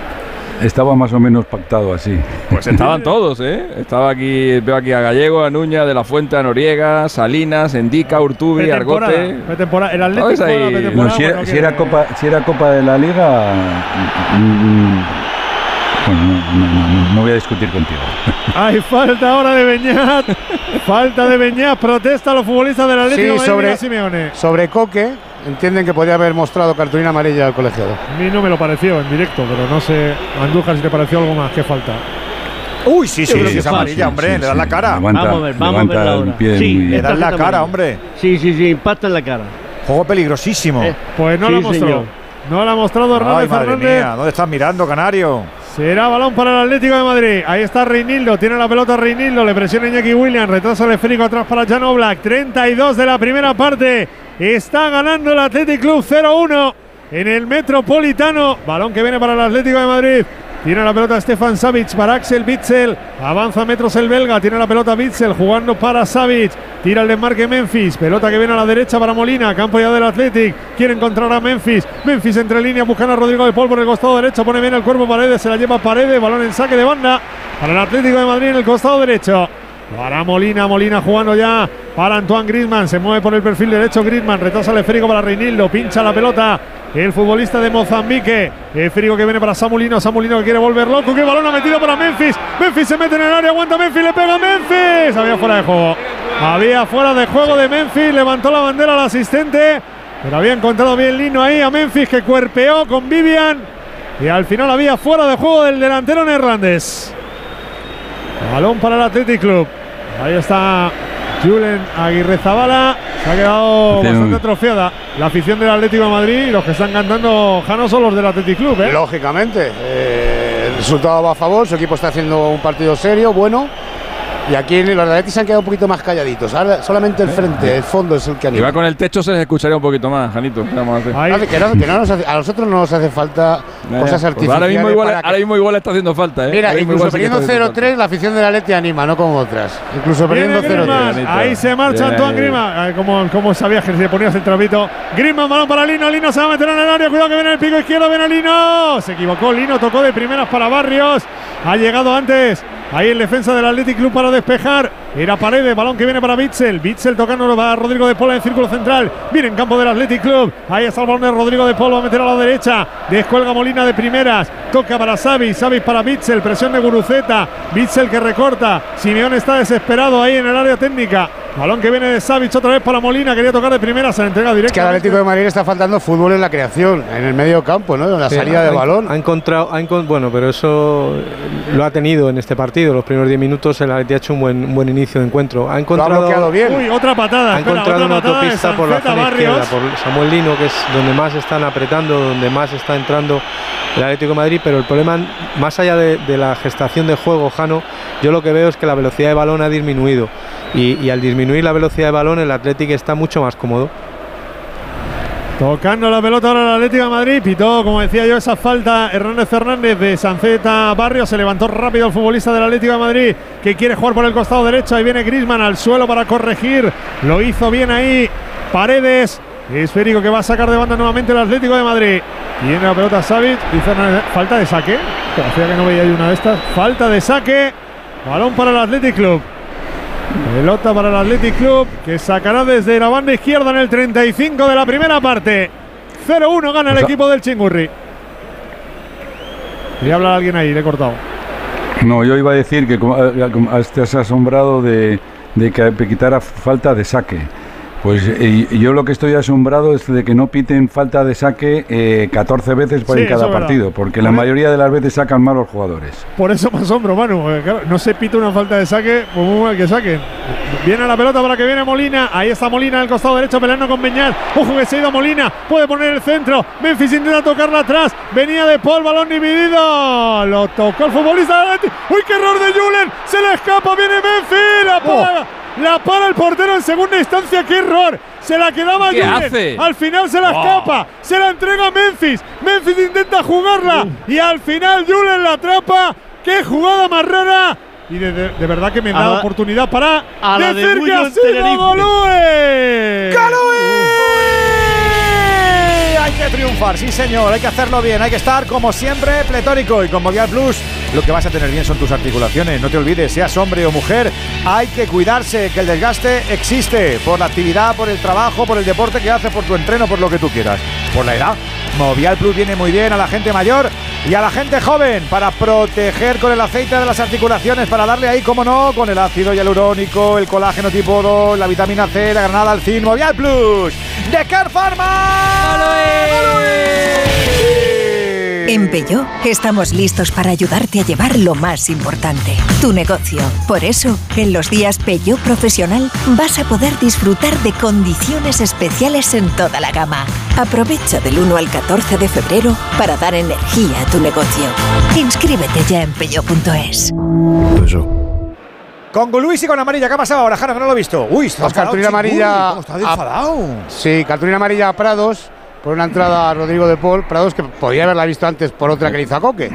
Speaker 72: estaba más o menos pactado así.
Speaker 74: Pues estaban todos, ¿eh? Estaba aquí, veo aquí a Gallego, a Nuña, de la Fuente, a Noriega, Salinas, Endica, Urtubi,
Speaker 7: Pretemporada,
Speaker 74: Argote.
Speaker 7: pretemporada. El Atlético
Speaker 74: Todos ahí.
Speaker 7: juega la pretemporada,
Speaker 72: No, si, era,
Speaker 7: bueno,
Speaker 72: si era Copa, si era Copa de la Liga, mm, bueno, no, no, no, no, no voy a discutir contigo.
Speaker 7: Hay falta ahora de Beñat. falta de Beñat. Protesta a los futbolistas del Atlético
Speaker 5: Sí, sobre,
Speaker 7: Simeone.
Speaker 5: sobre Coque, entienden que podría haber mostrado cartulina amarilla al colegiado.
Speaker 7: A mí no me lo pareció en directo, pero no sé, Andújar, si te pareció algo más. ¿Qué falta?
Speaker 2: Uy, sí, sí, sí, amarilla,
Speaker 7: sí,
Speaker 2: hombre,
Speaker 7: sí,
Speaker 2: le dan la cara.
Speaker 72: Levanta-
Speaker 75: vamos a ver, vamos a
Speaker 72: levanta
Speaker 75: verla
Speaker 72: el
Speaker 75: ahora.
Speaker 72: pie muy
Speaker 75: sí,
Speaker 72: bien.
Speaker 2: Le dan la cara, hombre.
Speaker 75: Sí, sí, sí, impacta en la cara.
Speaker 2: Juego peligrosísimo.
Speaker 75: Eh,
Speaker 7: Pues no
Speaker 75: Sí,
Speaker 7: la mostró.
Speaker 75: señor.
Speaker 7: No la ha mostrado
Speaker 2: Ay,
Speaker 7: Hernández
Speaker 2: madre
Speaker 7: Fernández.
Speaker 2: mía, ¿dónde estás mirando, Canario?
Speaker 7: Será balón para el Atlético de Madrid. Ahí está Reinildo. Tiene la pelota Reinildo. Le presiona Iñaki Williams. Retrasa el esférico atrás para Jan Oblak. 32 de la primera parte. Está ganando el Athletic Club 0-1 en el Metropolitano. Balón que viene para el Atlético de Madrid. Tiene la pelota Stefan Savic para Axel Bitzel. Avanza metros el belga. Tiene la pelota Bitzel jugando para Savic. Tira el desmarque Memphis. Pelota que viene a la derecha para Molina. Campo ya del Athletic. Quiere encontrar a Memphis. Memphis entre líneas buscando a Rodrigo de Paul por el costado derecho. Pone bien el cuerpo Paredes. Se la lleva Paredes. Balón en saque de banda para el Atlético de Madrid en el costado derecho. Para Molina, Molina jugando ya para Antoine Griezmann, se mueve por el perfil derecho Griezmann, retrasa el esférico para Reinildo, pincha la pelota el futbolista de Mozambique, esférico que viene para Samulino, Samulino que quiere volver loco, que balón ha metido para Memphis, Memphis se mete en el área, aguanta Memphis, le pega a Memphis, había fuera de juego, había fuera de juego de Memphis, levantó la bandera al asistente, pero había encontrado bien Lino ahí a Memphis que cuerpeó con Vivian y al final había fuera de juego del delantero neerlandés. Balón para el Athletic Club. Ahí está Julen Aguirre Zabala. Se ha quedado bastante
Speaker 72: un-
Speaker 7: atrofiada la afición del Atlético de Madrid y los que están cantando Jano son los del Athletic Club. ¿eh?
Speaker 5: Lógicamente, eh, el resultado va a favor, su equipo está haciendo un partido serio, bueno. Y aquí los de Atleti se han quedado un poquito más calladitos. Ahora solamente el frente, el fondo es el que
Speaker 74: Y va
Speaker 5: anima.
Speaker 74: con el techo, se les escucharía un poquito más, Janito. ¿Qué vamos a hacer?
Speaker 5: Hace que no- que no nos hace- a nosotros no nos hace falta
Speaker 74: Ya,
Speaker 5: cosas.
Speaker 74: Pues
Speaker 5: artificiales.
Speaker 74: ahora, mismo igual,
Speaker 5: para que-
Speaker 74: ahora mismo igual está haciendo falta, ¿eh?
Speaker 5: Mira, incluso perdiendo
Speaker 74: haciendo falta.
Speaker 5: 0-3, la afición del Atleti anima, no como otras. Incluso perdiendo 0-3.
Speaker 7: Griezmann, ahí se marcha Antoine. Griezmann. Ay, como, como sabías que se ponías el trapito. Griezmann, balón para Lino. Lino se va a meter en el área. Cuidado que viene el pico izquierdo. Viene Lino. Se equivocó. Lino tocó de primeras para Barrios. Ha llegado antes. Ahí en defensa del Athletic Club para despejar. Era Paredes, balón que viene para Bitzel. Bitzel tocando para Rodrigo de Paul en el círculo central. Viene en campo del Athletic Club. Ahí está el balón de Rodrigo de Paul. Va a meter a la derecha. Descuelga Molina de primeras. Toca para Savi. Savi para Bitzel. Presión de Guruceta. Bitzel que recorta. Simeón está desesperado ahí en el área técnica. Balón que viene de Savic otra vez para Molina. Quería tocar de primera. Se la entrega
Speaker 5: Es
Speaker 7: directa.
Speaker 5: que al Atlético de Madrid está faltando fútbol en la creación, en el medio campo, ¿no? En la
Speaker 73: Sí,
Speaker 5: salida de
Speaker 73: ha-
Speaker 5: balón.
Speaker 73: Ha encontrado, ha encon- bueno, pero eso lo ha tenido en este partido. Los primeros 10 minutos el Atleti ha hecho un buen, un buen inicio de encuentro. Ha encontrado,
Speaker 5: bloqueado bien.
Speaker 7: Uy, otra patada.
Speaker 73: ha
Speaker 7: espera,
Speaker 73: encontrado
Speaker 7: otra
Speaker 73: una
Speaker 7: patada
Speaker 73: autopista por la zona izquierda, por Samuel Lino, que es donde más están apretando, donde más está entrando el Atlético de Madrid. Pero el problema, más allá de, de la gestación de juego, Jano, yo lo que veo es que la velocidad de balón ha disminuido. Y, y al disminuir la velocidad de balón, el Atlético está mucho más cómodo.
Speaker 7: Tocando la pelota ahora el Atlético de Madrid. Pitó, como decía yo, esa falta Hernández Fernández de Sanceta Barrio. Se levantó rápido el futbolista del Atlético de Madrid que quiere jugar por el costado derecho. Ahí viene Grisman al suelo para corregir. Lo hizo bien ahí Paredes. Esférico que va a sacar de banda nuevamente el Atlético de Madrid. Tiene la pelota Savic. Dice falta de saque. Hacía que no veía yo de estas. Falta de saque. Balón para el Athletic Club. Pelota para el Athletic Club que sacará desde la banda izquierda en el 35 de la primera parte. 0-1 gana el
Speaker 72: O sea-
Speaker 7: equipo del Chingurri. Quería hablar alguien ahí, le he cortado.
Speaker 72: No, yo iba a decir que como, eh, estás asombrado de, de que quitara falta de saque. Pues eh, yo lo que estoy asombrado es de que no piten falta de saque eh, 14 veces por
Speaker 7: Sí,
Speaker 72: en cada partido, porque la mayoría de las veces sacan mal los jugadores.
Speaker 7: Por eso me asombro, Manu. claro, no se pita una falta de saque, pues muy mal que saquen. Viene la pelota para que viene Molina. Ahí está Molina el costado derecho peleando con Beñat. Ojo que se ha ido Molina. Puede poner el centro. Memphis intenta tocarla atrás. Venía de Paul, balón dividido. Lo tocó el futbolista. ¡Uy, qué error de Julen! Se le escapa, viene Memphis. La para. La para el portero en segunda instancia. ¡Qué error! Se la quedaba
Speaker 74: ¿Qué
Speaker 7: Julen.
Speaker 74: hace?
Speaker 7: Al final se la escapa. Se la entrega a Memphis. Memphis intenta jugarla. Y al final Julen la atrapa. ¡Qué jugada más rara! Y de, de- de verdad que me da oportunidad para
Speaker 75: a la de
Speaker 7: decir que ha sido
Speaker 75: Tenerife.
Speaker 7: Golue.
Speaker 2: Hay que triunfar, sí señor, hay que hacerlo bien, hay que estar como siempre pletórico y con Movial Plus lo que vas a tener bien son tus articulaciones, no te olvides, seas hombre o mujer, hay que cuidarse, que el desgaste existe por la actividad, por el trabajo, por el deporte que haces, por tu entreno, por lo que tú quieras, por la edad. Movial Plus viene muy bien a la gente mayor y a la gente joven para proteger con el aceite de las articulaciones, para darle ahí, como no, con el ácido hialurónico, el colágeno tipo 2, la vitamina C, la granada al zinc, Movial Plus de Care
Speaker 12: En Peugeot estamos listos para ayudarte a llevar lo más importante, tu negocio. Por eso, en los días Peugeot Profesional vas a poder disfrutar de condiciones especiales en toda la gama. Aprovecha del 1 al 14 de febrero para dar energía a tu negocio. Inscríbete ya en peugeot.es.
Speaker 2: Con Luis y con amarilla, ¿qué ha pasado ahora, Jara? Que no lo he visto. Uy, está
Speaker 5: Pues cartulina amarilla.
Speaker 2: ¿Cómo está enfadado?
Speaker 5: Sí, cartulina amarilla a Prados por una entrada a Rodrigo de Paul. Prados que podía haberla visto antes por otra que le hizo a Coque.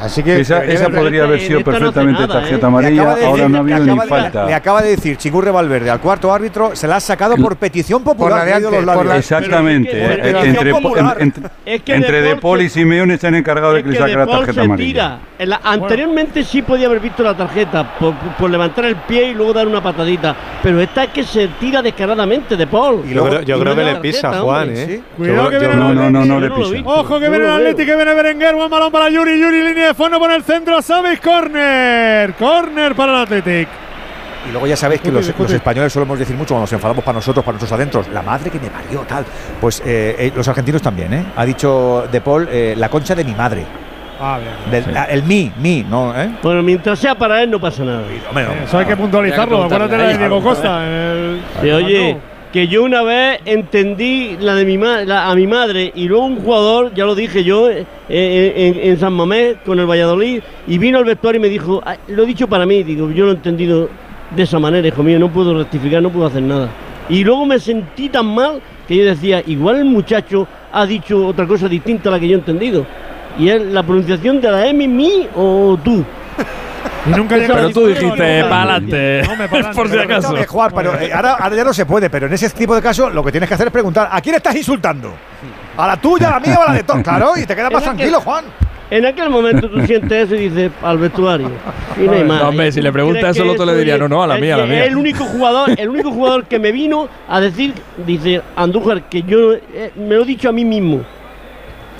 Speaker 5: Así que.
Speaker 72: Esa, esa podría haber sido perfectamente
Speaker 2: ¿eh?
Speaker 72: tarjeta amarilla, ahora no ha habido ni falta.
Speaker 2: Le acaba de decir Chigurre Valverde al cuarto árbitro, se la ha sacado por petición popular.
Speaker 5: Por la de antes,
Speaker 2: los
Speaker 5: por
Speaker 2: labios.
Speaker 72: Exactamente.
Speaker 2: Es que-
Speaker 72: eh, entre
Speaker 2: popular.
Speaker 72: en- entre-
Speaker 75: Es que
Speaker 72: entre
Speaker 75: De
Speaker 72: De
Speaker 75: Paul
Speaker 72: y Simeone se han encargado de que le
Speaker 75: De
Speaker 72: la tarjeta
Speaker 75: se
Speaker 72: amarilla.
Speaker 75: tira. En la- anteriormente sí podía haber visto la tarjeta por, por levantar el pie y luego dar una patadita. Pero esta es que se tira descaradamente de Paul.
Speaker 73: Yo creo, yo
Speaker 75: Y
Speaker 73: creo
Speaker 75: no
Speaker 73: que le pisa Juan. ¿eh?
Speaker 7: Cuidado que viene
Speaker 72: No,
Speaker 7: el
Speaker 72: no, no, no le
Speaker 75: no
Speaker 72: pisa.
Speaker 7: Ojo que viene el. Atleti, que viene Berenguer, buen balón para Yuri, Yuri, línea de fondo por el centro, Sabes, corner, corner para el Athletic.
Speaker 2: Y luego ya sabéis que los, españoles solemos decir mucho cuando nos enfadamos para nosotros, para nuestros adentros, la madre que me parió, tal. Pues eh, eh, los argentinos también, ¿eh? Ha dicho De Paul, eh, la concha de mi madre.
Speaker 7: Ah, bien.
Speaker 2: Del- la- el mi, mi, ¿no? ¿eh?
Speaker 75: Bueno, mientras sea para él no pasa nada.
Speaker 2: Hombre, no.
Speaker 7: Eso hay que puntualizarlo,
Speaker 75: Habría que
Speaker 7: acuérdate de Diego. Costa. el-
Speaker 75: Sí, oye, que yo una vez entendí la de mi a mi madre y luego un jugador, ya lo dije yo, eh, eh, en, San Mamés con el Valladolid y vino al vestuario y me dijo, "Ah, lo he dicho para mí, digo, yo lo he entendido de esa manera, hijo mío, no puedo rectificar, no puedo hacer nada. Y luego me sentí tan mal que yo decía, igual el muchacho ha dicho otra cosa distinta a la que yo he entendido. Y es la pronunciación de la M, mi o tú.
Speaker 7: Y nunca llega
Speaker 75: Pero tú dijiste, pa'lante.
Speaker 7: no.
Speaker 75: Por si acaso.
Speaker 2: Jugar, pero eh, ahora, ahora ya no se puede, pero en ese tipo de casos lo que tienes que hacer es preguntar, ¿a quién estás insultando? ¿A la tuya, a la mía o a la de todos? Claro, y te quedas más tranquilo, Juan.
Speaker 75: En aquel momento tú sientes eso y dices al vestuario. Y no hay más.
Speaker 74: No, hombre, si le preguntas
Speaker 75: ¿Crees
Speaker 74: eso, el otro le diría, no, no, a la mía, a la mía.
Speaker 75: Es el único jugador, el único jugador que me vino a decir, dice Andújar, que yo eh, me lo he dicho a mí mismo.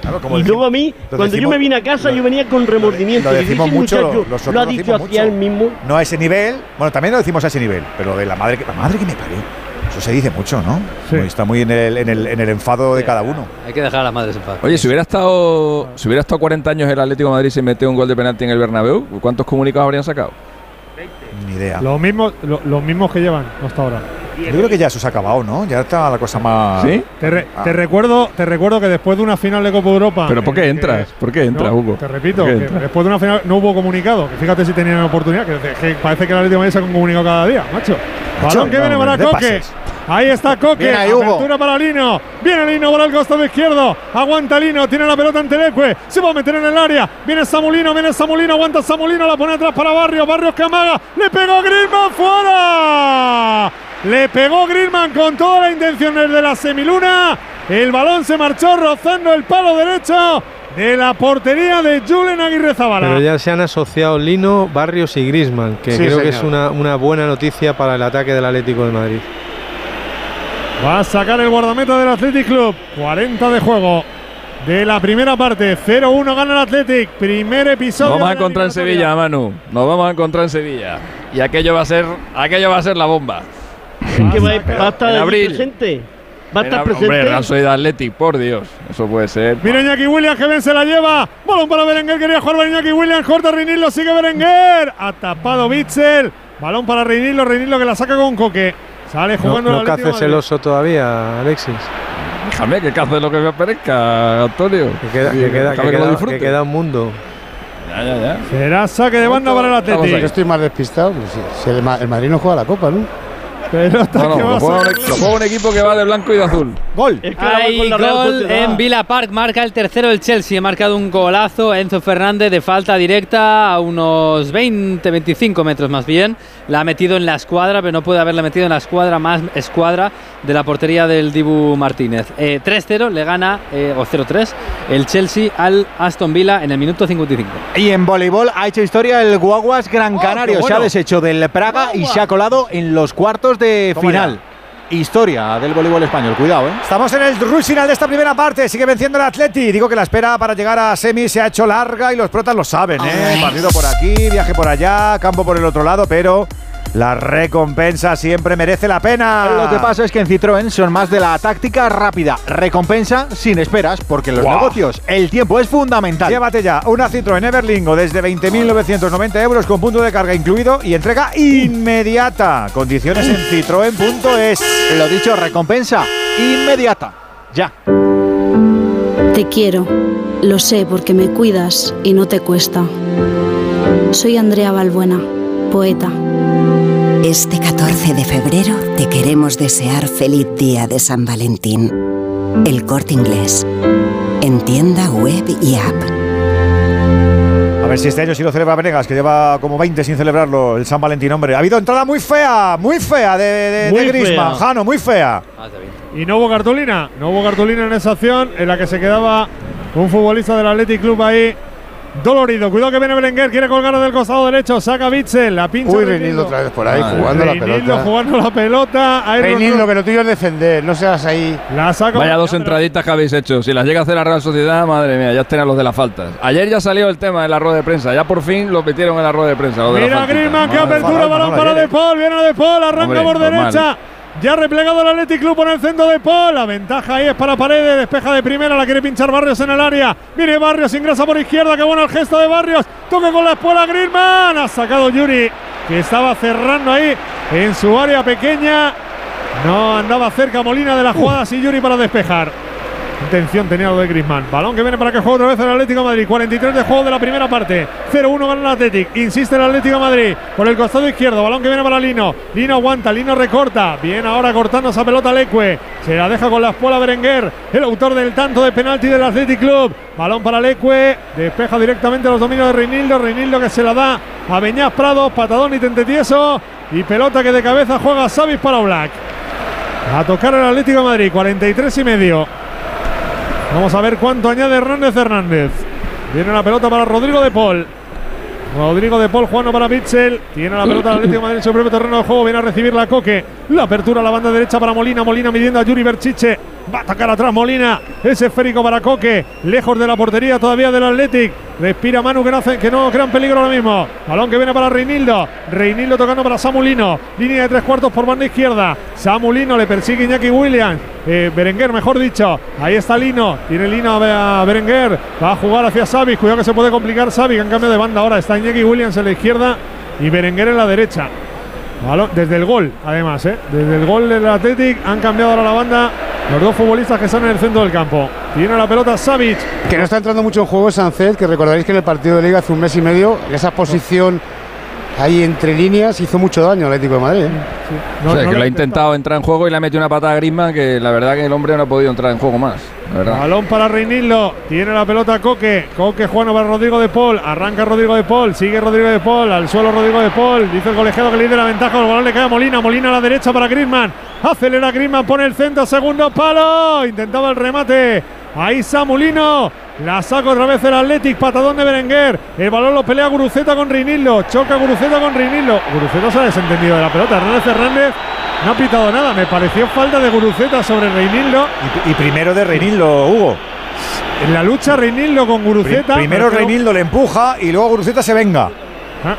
Speaker 2: Claro, como
Speaker 75: y
Speaker 2: decimos-
Speaker 75: luego a mí, cuando yo me vine a casa, yo venía con remordimiento.
Speaker 2: Lo decimos mucho,
Speaker 75: muchacho
Speaker 2: lo-
Speaker 75: lo ha dicho
Speaker 2: decimos
Speaker 75: hacia
Speaker 2: mucho.
Speaker 75: él mismo.
Speaker 2: No a ese nivel, bueno, también lo decimos a ese nivel, pero de la madre que, la madre que me parió. Eso se dice mucho, ¿no? Está muy en el, en el, en el enfado de cada uno.
Speaker 8: Hay que dejar a las madres en paz.
Speaker 74: Oye, si hubiera estado si hubiera estado 40 años el Atlético de Madrid y se metió un gol de penalti en el Bernabéu, ¿cuántos comunicados habrían sacado?
Speaker 2: Idea.
Speaker 7: Los mismos, lo- los mismos que llevan hasta ahora.
Speaker 2: Yo creo que ya eso se ha acabado, ¿no? Ya está la cosa más.
Speaker 74: ¿Sí?
Speaker 7: Te, re-
Speaker 2: Ah.
Speaker 7: te recuerdo, te recuerdo que después de una final de Copa Europa.
Speaker 74: ¿Pero por qué entras? ¿Por qué entras,
Speaker 7: No,
Speaker 74: Hugo?
Speaker 7: Te repito, después de una final no hubo comunicado. Que fíjate si tenían oportunidad. Que, que parece que el Atlético de Madrid saca un comunicado cada día, macho.
Speaker 2: Macho,
Speaker 7: Balón que
Speaker 2: no,
Speaker 7: viene para Coque. Ahí está Coque.
Speaker 3: Ahí, Hugo.
Speaker 7: Apertura para Lino. Viene Lino por el costado izquierdo. Aguanta Lino. Tiene la pelota ante Leque. Se va a meter en el área. Viene Samulino. Viene Samulino. Aguanta Samulino. La pone atrás para Barrios. Barrios que amaga. Le pegó Griezmann fuera. Le pegó Griezmann con toda la intención desde la semiluna. El balón se marchó rozando el palo derecho de la portería de Julen Aguirre Zabala.
Speaker 73: Pero ya se han asociado Lino, Barrios y Grisman, que
Speaker 7: Sí,
Speaker 73: creo que es una, una buena noticia para el ataque del Atlético de Madrid.
Speaker 7: Va a sacar el guardameta del Athletic Club. 40 de juego de la primera parte. 0-1 gana el Athletic. Primer episodio.
Speaker 74: Nos vamos a encontrar en. Sevilla, Manu. Nos vamos a encontrar en Sevilla. Y aquello va a ser, aquello va a ser la bomba.
Speaker 75: Es que va, va a estar
Speaker 74: En abril.
Speaker 75: presente. Va a estar presente.
Speaker 74: Hombre, Real Sociedad Athletic, por Dios. Eso puede ser.
Speaker 7: Mira Iñaki Williams que bien se la lleva. Balón para Berenguer. Quería jugar Iñaki Williams. Corta Reinillo. Sigue Berenguer. Ha tapado Bitzel. Balón para Reinillo. Reinillo que la saca con Coque. Sale
Speaker 73: No,
Speaker 7: jugando
Speaker 73: no
Speaker 7: el Atlético
Speaker 73: caces
Speaker 7: de
Speaker 73: el
Speaker 7: Madrid.
Speaker 73: oso todavía, Alexis.
Speaker 74: Déjame que cace lo que me aparezca, Antonio.
Speaker 73: Que queda,
Speaker 74: Sí,
Speaker 73: que queda,
Speaker 74: déjame
Speaker 73: que
Speaker 74: que lo
Speaker 73: queda-
Speaker 74: disfrute.
Speaker 73: que queda un mundo.
Speaker 74: Ya, ya, ya.
Speaker 7: Será saque de banda para el Atlético.
Speaker 5: estoy más despistado. pues si- el, el Madrid no juega la Copa, ¿no?
Speaker 7: Pelota
Speaker 74: No, no,
Speaker 7: que va
Speaker 74: lo
Speaker 7: a
Speaker 74: juega, un, lo juega un equipo que va de blanco y de azul.
Speaker 2: Gol.
Speaker 8: Hay gol en Villa Park, marca el tercero el Chelsea, ha marcado un golazo Enzo Fernández de falta directa a unos 20-25 metros más bien, la ha metido en la escuadra, pero no puede haberla metido en la escuadra más escuadra de la portería del Dibu Martínez. Eh, 3-0 le gana, eh, o 0-3, el Chelsea al Aston Villa en el minuto 55.
Speaker 3: Y en voleibol ha hecho historia el Guaguas Gran Canario.
Speaker 2: qué
Speaker 3: Se ha deshecho del Praga y se ha colado en los cuartos de
Speaker 2: Toma
Speaker 3: final. Historia del voleibol español. Cuidado, ¿eh?
Speaker 2: Estamos en el rush final de esta primera parte. Sigue venciendo el Atleti. Digo que la espera para llegar a semi se ha hecho larga y los protas lo saben. ¿eh? Partido por aquí, viaje por allá, campo por el otro lado, pero la recompensa siempre merece la pena.
Speaker 3: Lo que pasa es que en Citroën son más de la táctica rápida, recompensa sin esperas, porque en los negocios el tiempo es fundamental.
Speaker 2: Llévate ya una Citroën Everlingo desde 20.990 euros con punto de carga incluido y entrega inmediata. Condiciones en citroen.es.
Speaker 3: Lo dicho, recompensa inmediata. Ya.
Speaker 78: Te quiero, lo sé porque me cuidas y no te cuesta. Soy Andrea Balbuena, poeta.
Speaker 9: Este 14 de febrero te queremos desear feliz día de San Valentín. El corte inglés. En tienda web y app.
Speaker 2: A ver si este año sí lo celebra Venegas, que lleva como 20 sin celebrarlo el San Valentín, hombre. Ha habido entrada muy fea, muy fea de, de,
Speaker 7: Muy
Speaker 2: de Griezmann,
Speaker 7: fea.
Speaker 2: Jano, muy fea.
Speaker 7: Y no hubo cartulina. No hubo cartulina en esa acción en la que se quedaba un futbolista del Athletic Club ahí dolorido. Cuidado que viene Berenguer, quiere colgar del costado derecho. Saca Bitzel, la pincha.
Speaker 5: Uy,
Speaker 7: Reinildo.
Speaker 5: Otra vez por ahí, jugando la pelota.
Speaker 7: jugando la pelota.
Speaker 5: Reinildo, que lo tuyo es defender, no seas ahí.
Speaker 7: La saca.
Speaker 74: Vaya dos entraditas que habéis hecho. Si las llega a hacer la Real Sociedad, madre mía, ya tenían los de las faltas. Ayer ya salió el tema en la rueda de prensa. Ya por fin lo metieron en la rueda de prensa. de
Speaker 7: Mira. Griezmann, qué
Speaker 74: Madre
Speaker 7: apertura, balón para De Paul, viene De Paul, arranca
Speaker 74: Hombre,
Speaker 7: por
Speaker 74: normal.
Speaker 7: derecha. Ya replegado el Athletic Club por el centro de Paul. La ventaja ahí es para Paredes. Despeja de primera. La quiere pinchar Barrios en el área. Viene Barrios, ingresa por izquierda. Qué bueno el gesto de Barrios. Toque con la espuela Griezmann. Ha sacado Yuri, que estaba cerrando ahí en su área pequeña. No andaba cerca Molina de la jugada. Así Yuri para despejar. Intención tenía lo de Griezmann. Balón que viene para que juegue otra vez el Atlético Madrid. 43 de juego de la primera parte. 0-1 gana el Atlético. Insiste el Atlético de Madrid. Por el costado izquierdo. Balón que viene para Lino. Lino aguanta. Lino recorta. Bien ahora cortando esa pelota Leque. Se la deja con la espuela Berenguer. El autor del tanto de penalti del Athletic Club. Balón para Leque. Despeja directamente los dominios de Reinildo. Reinildo que se la da a Beñaz Prados. Patadón y Tentetieso. Y pelota que de cabeza juega Savis para Black. A tocar el Atlético Madrid. 43 y medio. Vamos a ver cuánto añade Hernández Hernández. Viene la pelota para Rodrigo de Paul. Rodrigo de Paul jugando para Mitchell. Tiene la pelota del Atlético de Madrid en su propio terreno de juego. Viene a recibir la Coque. La apertura a la banda derecha para Molina. Molina midiendo a Yuri Berchiche. Va a atacar atrás Molina. Es esférico para Coque. Lejos de la portería todavía del Athletic. Respira Manu que no, hace, que no crean peligro ahora mismo. Balón que viene para Reinildo. Reinildo tocando para Samulino. Línea de tres cuartos por banda izquierda. Samulino le persigue Iñaki Williams. Eh, Berenguer, mejor dicho. Ahí está Lino. Tiene Lino a Berenguer. Va a jugar hacia Savic. Cuidado que se puede complicar Savic. En cambio de banda ahora está Iñaki Williams en la izquierda y Berenguer en la derecha. Desde el gol, además, ¿eh? desde el gol del Athletic han cambiado ahora la banda los dos futbolistas que están en el centro del campo. Tiene la pelota Savic.
Speaker 5: Que no está entrando mucho en juego Sancet, que recordaréis que en el partido de Liga hace un mes y medio, esa posición ahí entre líneas hizo mucho daño al Atlético de Madrid. ¿eh?
Speaker 74: O sea, que lo ha intentado entrar en juego y le ha metido una patada a Griezmann que la verdad que el hombre no ha podido entrar en juego más.
Speaker 7: Balón para Reinildo. Tiene la pelota Coque. Coque jugando para Rodrigo de Paul. Arranca Rodrigo de Paul. Sigue Rodrigo de Paul. Al suelo Rodrigo de Paul. Dice el colegiado que le la ventaja. El balón le cae a Molina. Molina a la derecha para Griezmann. Acelera Griezmann. Pone el centro. Segundo palo. Intentaba el remate. Ahí Samulino. La saca otra vez el Athletic. Patadón de Berenguer. El balón lo pelea Guruceta con Reinildo. Choca Guruceta con Reinildo. Guruceta se ha desentendido de la pelota. Hernández Hernández no ha pitado nada. Me pareció falta de Guruceta sobre Reinildo.
Speaker 2: Y, y primero de Reinildo, Hugo.
Speaker 7: En la lucha Reinildo con Guruceta.
Speaker 2: Pri- primero Reinildo le empuja y luego Guruceta se venga.
Speaker 7: Ah,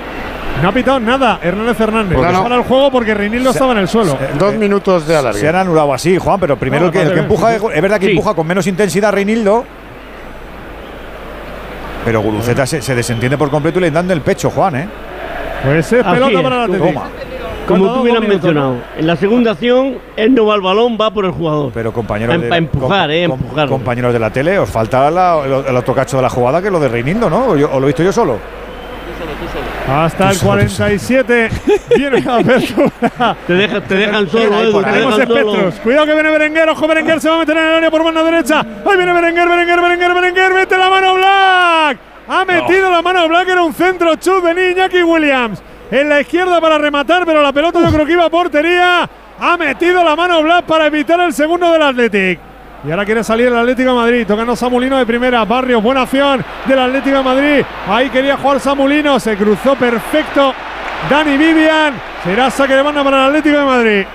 Speaker 7: No ha pitado nada Hernández Hernández. No,
Speaker 2: no.
Speaker 7: para el juego porque Reinildo estaba en el suelo.
Speaker 5: Dos minutos de alargue.
Speaker 2: Se han anulado así, Juan, pero primero
Speaker 7: No,
Speaker 2: el que, el que empuja, es verdad que
Speaker 7: Sí.
Speaker 2: empuja con menos intensidad Reinildo. Pero Guruceta se, se desentiende por completo y le dan del pecho, Juan, ¿eh?
Speaker 7: Pues es pelota
Speaker 75: es,
Speaker 7: para la
Speaker 75: como-
Speaker 7: Atlético.
Speaker 75: Como tú hubieras
Speaker 7: minutos,
Speaker 75: mencionado, en la segunda acción él no va al balón, va por el jugador.
Speaker 2: Pero compañeros
Speaker 75: Para empujar, eh, empujar.
Speaker 2: compañeros de la tele, os falta la- el, el otro cacho de la jugada que es lo de Reinildo, ¿no? O, yo- o lo he visto yo solo.
Speaker 7: Hasta el 47 viene la apertura.
Speaker 75: Te, deja- te dejan solo, Edu, te
Speaker 7: Tenemos espectros. Cuidado que viene Berenguer. Ojo, Berenguer se va a meter en el área por mano derecha. Ahí viene Berenguer, Berenguer, Berenguer, Berenguer. Mete la mano Black. Ha metido la mano Black. Era un centro chut de Iñaki Williams. En la izquierda para rematar, pero la pelota yo creo que iba a portería. Ha metido la mano Black para evitar el segundo del Athletic. Y ahora quiere salir el Atlético de Madrid. Tocando Samulino de primera. Barrios, buena acción del Atlético de Madrid. Ahí quería jugar Samulino. Se cruzó perfecto. Dani Vivian. Será saque de banda para el Atlético de Madrid.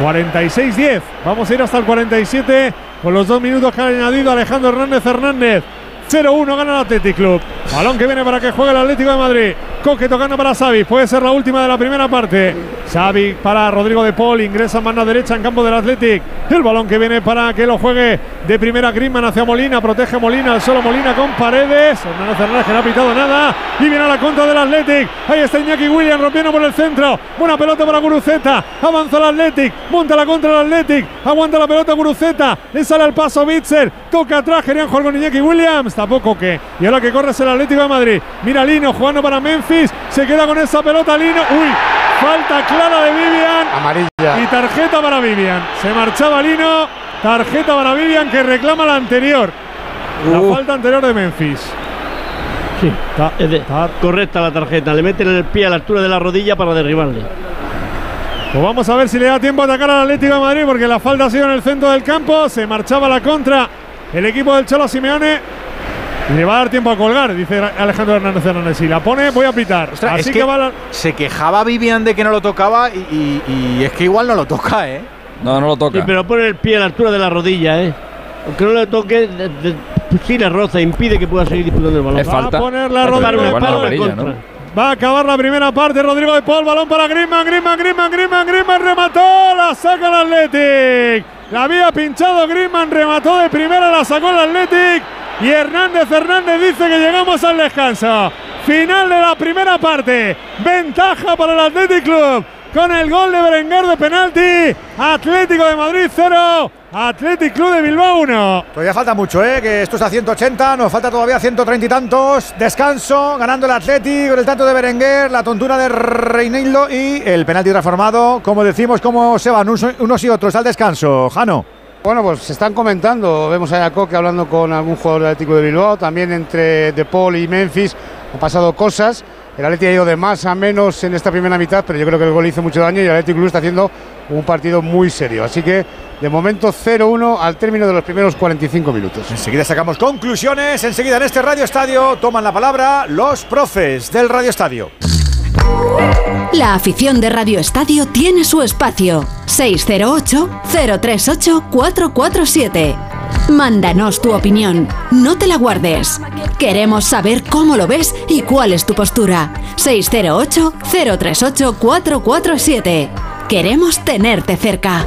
Speaker 7: 46-10. Vamos a ir hasta el 47 con los dos minutos que ha añadido Alejandro Hernández Hernández. 0-1 gana el Athletic Club. Balón que viene para que juegue el Atlético de Madrid. Coque tocando para Xavi. Puede ser la última de la primera parte. Xavi para Rodrigo de Paul. Ingresa mano derecha en campo del Athletic. El balón que viene para que lo juegue de primera Griezmann hacia Molina. Protege Molina. El solo Molina con paredes. Hernández Hernández que no ha pitado nada. Y viene a la contra del Athletic. Ahí está Iñaki Williams rompiendo por el centro. Buena pelota para Guruceta. Avanza el Athletic. Monta la contra el Athletic. Aguanta la pelota Guruceta. Le sale al paso Bitzer. Toca atrás. Querían jugar con Iñaki Williams. Tampoco que. Y ahora que corre es el Atlético de Madrid. Mira Lino jugando para Memphis. Se queda con esa pelota Lino. Uy. Falta clara de Vivian.
Speaker 5: Amarilla.
Speaker 7: Y tarjeta para Vivian. Se marchaba Lino. Tarjeta para Vivian que reclama la anterior. La falta anterior de Memphis.
Speaker 75: Sí, de- correcta la tarjeta. Le meten el pie a la altura de la rodilla para derribarle.
Speaker 7: Pues vamos a ver si le da tiempo a atacar al Atlético de Madrid porque la falta ha sido en el centro del campo. Se marchaba la contra el equipo del Cholo Simeone. Le va a dar tiempo a colgar, dice Alejandro Hernández Hernández. Si la pone, voy a pitar.
Speaker 3: Ostras,
Speaker 7: Así
Speaker 3: es
Speaker 7: que,
Speaker 3: que
Speaker 7: va la-
Speaker 3: se quejaba Vivian de que no lo tocaba y, y- y es que igual no lo toca, ¿eh?
Speaker 74: No, no lo toca.
Speaker 75: Sí, pero pone el pie a la altura de la rodilla, ¿eh? Aunque no le toque, de- de- pues sí le roza, impide que pueda seguir disputando el balón.
Speaker 74: Es falta.
Speaker 7: Va a poner la
Speaker 74: Pero
Speaker 7: rodilla Paul.
Speaker 74: amarilla, ¿no?
Speaker 7: Va a acabar la primera parte. Rodrigo de Paul, balón para Griezmann, Griezmann, Griezmann, Griezmann, Griezmann, remató, la saca el Athletic. La había pinchado Griezmann, remató de primera, la sacó el Athletic. Y Hernández Hernández dice que llegamos al descanso. Final de la primera parte. Ventaja para el Athletic Club. Con el gol de Berenguer de penalti. Atlético de Madrid 0. Athletic Club de Bilbao 1.
Speaker 2: Todavía falta mucho, ¿eh? que esto es a 180, nos falta todavía 130 y tantos. Descanso, ganando el Atleti con el tanto de Berenguer, la tontura de Reinildo y el penalti transformado. Como decimos, cómo se van unos y otros al descanso. Jano.
Speaker 5: Bueno, pues se están comentando. Vemos a Coque hablando con algún jugador del Atlético de Bilbao. También entre De Paul y Memphis han pasado cosas. El Atlético ha ido de más a menos en esta primera mitad, pero yo creo que el gol hizo mucho daño y el Atlético está haciendo un partido muy serio. Así que de momento 0-1 al término de los primeros 45 minutos.
Speaker 2: Enseguida sacamos conclusiones. Enseguida en este Radio Estadio toman la palabra los profes del Radio Estadio.
Speaker 11: La afición de Radio Estadio tiene su espacio. 608-038-447. Mándanos tu opinión. No te la guardes. Queremos saber cómo lo ves y cuál es tu postura. 608-038-447. Queremos tenerte cerca.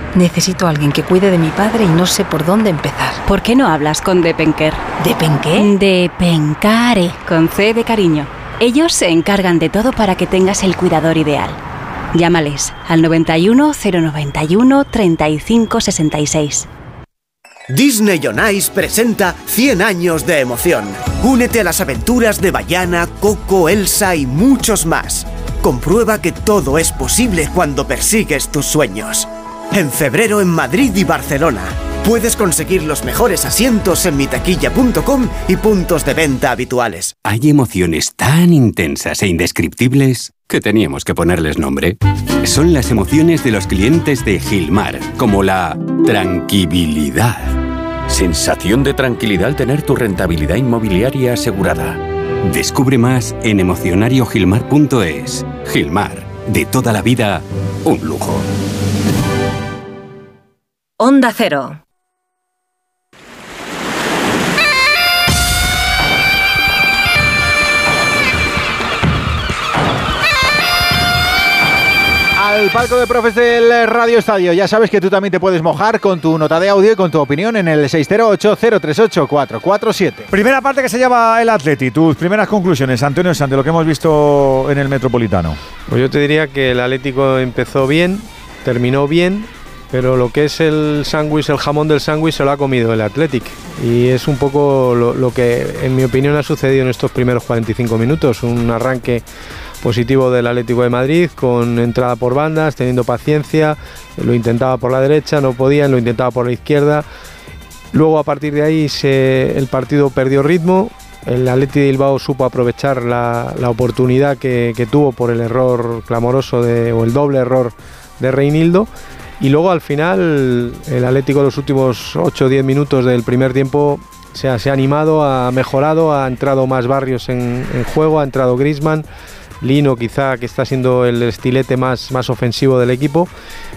Speaker 11: Necesito a alguien que cuide de mi padre y no sé por dónde empezar.
Speaker 79: ¿Por qué no hablas con Depenker?
Speaker 11: ¿Depenqué?
Speaker 79: Depencare.
Speaker 11: Con C de cariño.
Speaker 79: Ellos se encargan de todo para que tengas el cuidador ideal. Llámales al 91 091 35 66.
Speaker 80: Disney on Ice presenta 100 años de emoción. Únete a las aventuras de Bayana, Coco, Elsa y muchos más. Comprueba que todo es posible cuando persigues tus sueños. En febrero en Madrid y Barcelona. Puedes conseguir los mejores asientos en mitaquilla.com y puntos de venta habituales.
Speaker 81: Hay emociones tan intensas e indescriptibles que teníamos que ponerles nombre. Son las emociones de los clientes de Gilmar, como la tranquilidad. Sensación de tranquilidad al tener tu rentabilidad inmobiliaria asegurada. Descubre más en emocionariogilmar.es. Gilmar, de toda la vida, un lujo.
Speaker 82: Onda Cero.
Speaker 3: Al palco de profes del Radio Estadio. Ya sabes que tú también te puedes mojar con tu nota de audio y con tu opinión en el 608-038-447.
Speaker 2: Primera parte que se llama el Atleti. Tus primeras conclusiones, Antonio San, de lo que hemos visto en el Metropolitano.
Speaker 73: Pues yo te diría que el Atlético empezó bien, terminó bien, pero lo que es el sándwich, el jamón del sándwich se lo ha comido el Athletic. Y es un poco lo, que, en mi opinión, ha sucedido en estos primeros 45 minutos. Un arranque positivo del Atlético de Madrid, con entrada por bandas, teniendo paciencia, lo intentaba por la derecha, no podían, lo intentaba por la izquierda. Luego a partir de ahí el partido perdió ritmo, el Atleti de Bilbao supo aprovechar la, la oportunidad que, que, tuvo por el error clamoroso de, o el doble error de Reinildo. Y luego al final el Atlético los últimos 8 o 10 minutos del primer tiempo se ha, animado, ha mejorado, ha entrado más barrios en, juego, ha entrado Grisman. Lino quizá que está siendo el estilete más, más ofensivo del equipo,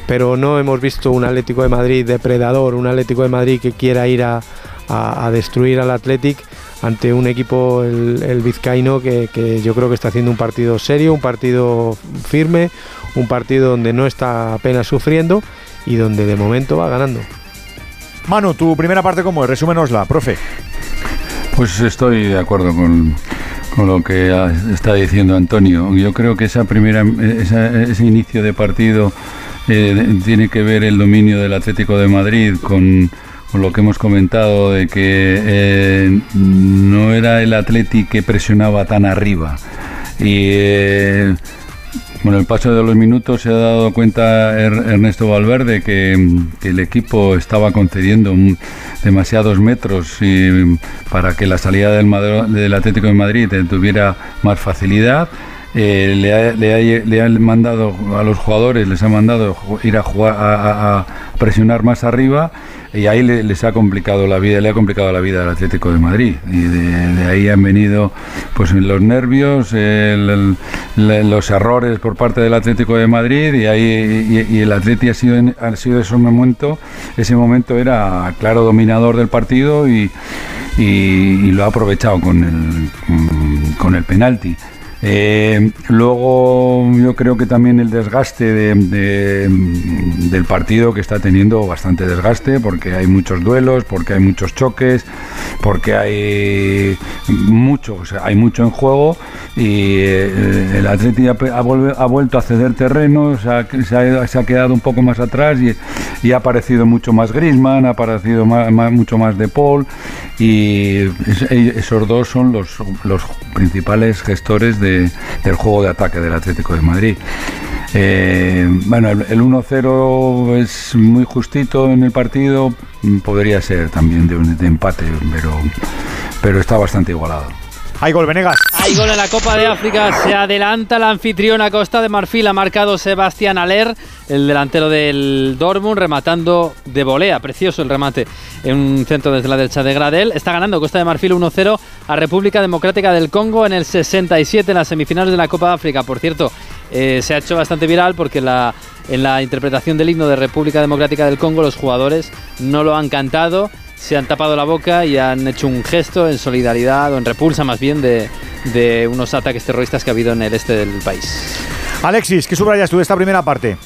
Speaker 73: pero no hemos visto un Atlético de Madrid depredador, un Atlético de Madrid que quiera ir a, a, a destruir al Athletic ante un equipo, el, el vizcaíno, que, que, yo creo que está haciendo un partido serio, un partido firme, un partido donde no está apenas sufriendo y donde de momento va ganando.
Speaker 2: Manu, tu primera parte cómo es, resúmenosla, profe.
Speaker 72: Pues estoy de acuerdo con, con lo que está diciendo Antonio. Yo creo que esa primera, esa, ese inicio de partido eh, tiene que ver el dominio del Atlético de Madrid con, con lo que hemos comentado de que eh, no era el Atlético que presionaba tan arriba. Y eh, bueno, el paso de los minutos se ha dado cuenta Ernesto Valverde que, el equipo estaba concediendo demasiados metros para que la salida del, Atlético de Madrid tuviera más facilidad. Eh, le, ha, han mandado a los jugadores, les ha mandado ir a jugar a presionar más arriba y ahí le, les ha complicado la vida, le ha complicado la vida al Atlético de Madrid. Y de, ahí han venido pues los nervios, los errores por parte del Atlético de Madrid y ahí y, el Atlético ha sido, ha sido ese momento, ese momento era claro dominador del partido y, y lo ha aprovechado con el, con el penalti. Eh, luego yo creo que también el desgaste de, de, del partido que está teniendo bastante desgaste porque hay muchos duelos, porque hay muchos choques, porque hay mucho, o sea, hay mucho en juego y eh, el Atleti ha, vuelto a ceder terreno, se ha, quedado un poco más atrás y, ha aparecido mucho más Grisman, ha aparecido mucho más de Paul y esos dos son los principales gestores de del juego de ataque del Atlético de Madrid. Eh, bueno, el, el 1-0 es muy justito en el partido, podría ser también de, de empate, pero, pero está bastante igualado.
Speaker 2: Hay gol, Venegas.
Speaker 8: Hay gol en la Copa de África. Se adelanta la anfitriona Costa de Marfil. Ha marcado Sebastián Aller, el delantero del Dortmund, rematando de volea. Precioso el remate en un centro desde la derecha de Gradel. Está ganando Costa de Marfil 1-0 a República Democrática del Congo en el 67 en las semifinales de la Copa de África. Por cierto, eh, se ha hecho bastante viral porque en la interpretación del himno de República Democrática del Congo los jugadores no lo han cantado se han tapado la boca y han hecho un gesto en solidaridad o en repulsa más bien de, de unos ataques terroristas que ha habido en el este del país.
Speaker 2: Alexis, ¿qué subrayas tú de esta primera parte?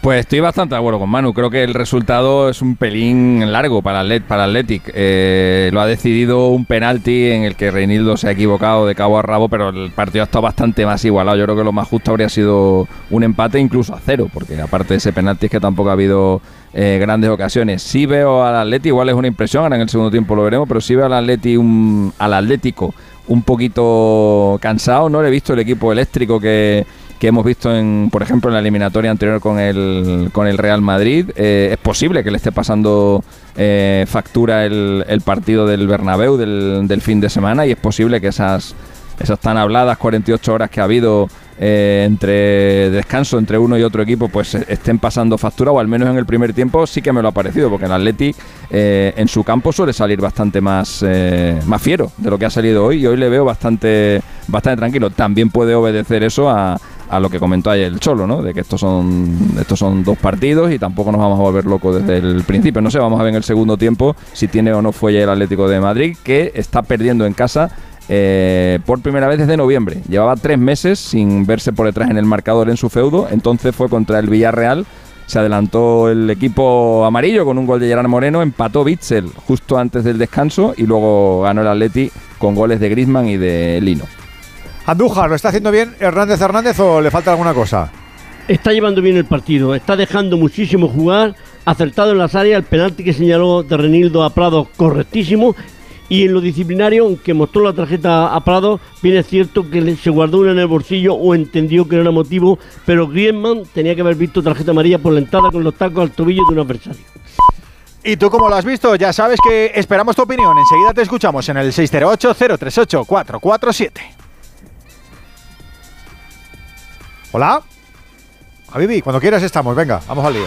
Speaker 74: Pues estoy bastante de acuerdo con Manu. Creo que el resultado es un pelín largo para, Atlet para Athletic. Eh, lo ha decidido un penalti en el que Reinildo se ha equivocado de cabo a rabo, pero el partido ha estado bastante más igualado. Yo creo que lo más justo habría sido un empate incluso a cero, porque aparte de ese penalti es que tampoco ha habido eh, grandes ocasiones. Sí veo al Atleti, igual es una impresión, ahora en el segundo tiempo lo veremos, pero sí veo al Atleti un, al Atlético un poquito cansado. No le he visto el equipo eléctrico que que hemos visto en, por ejemplo, en la eliminatoria anterior con el, con el Real Madrid. Eh, es posible que le esté pasando eh, factura el, el, partido del Bernabéu del, del, fin de semana y es posible que esas, esas tan habladas 48 horas que ha habido eh, entre descanso entre uno y otro equipo pues estén pasando factura o al menos en el primer tiempo sí que me lo ha parecido porque el Athletic eh, en su campo suele salir bastante más eh, más fiero de lo que ha salido hoy y hoy le veo bastante bastante tranquilo también puede obedecer eso a, a lo que comentó ayer el Cholo, ¿no? De que estos son estos son dos partidos y tampoco nos vamos a volver locos desde el principio. No sé, vamos a ver en el segundo tiempo si tiene o no fuelle el Atlético de Madrid, que está perdiendo en casa eh, por primera vez desde noviembre. Llevaba tres meses sin verse por detrás en el marcador en su feudo, entonces fue contra el Villarreal. Se adelantó el equipo amarillo con un gol de Gerard Moreno, empató Bitzel justo antes del descanso y luego ganó el Atleti con goles de Griezmann y de Lino.
Speaker 2: Andújar, ¿lo está haciendo bien Hernández Hernández o le falta alguna cosa?
Speaker 75: Está llevando bien el partido, está dejando muchísimo jugar, acertado en las áreas, el penalti que señaló de Renildo a Prado correctísimo y en lo disciplinario, aunque mostró la tarjeta a Prado, bien es cierto que se guardó una en el bolsillo o entendió que no era motivo, pero Griezmann tenía que haber visto tarjeta amarilla por la entrada con los tacos al tobillo de un adversario.
Speaker 3: ¿Y tú cómo lo has visto? Ya sabes que esperamos tu opinión. Enseguida te escuchamos en el 608-038-447.
Speaker 2: Hola. Habibi, cuando quieras estamos. Venga, vamos al lío.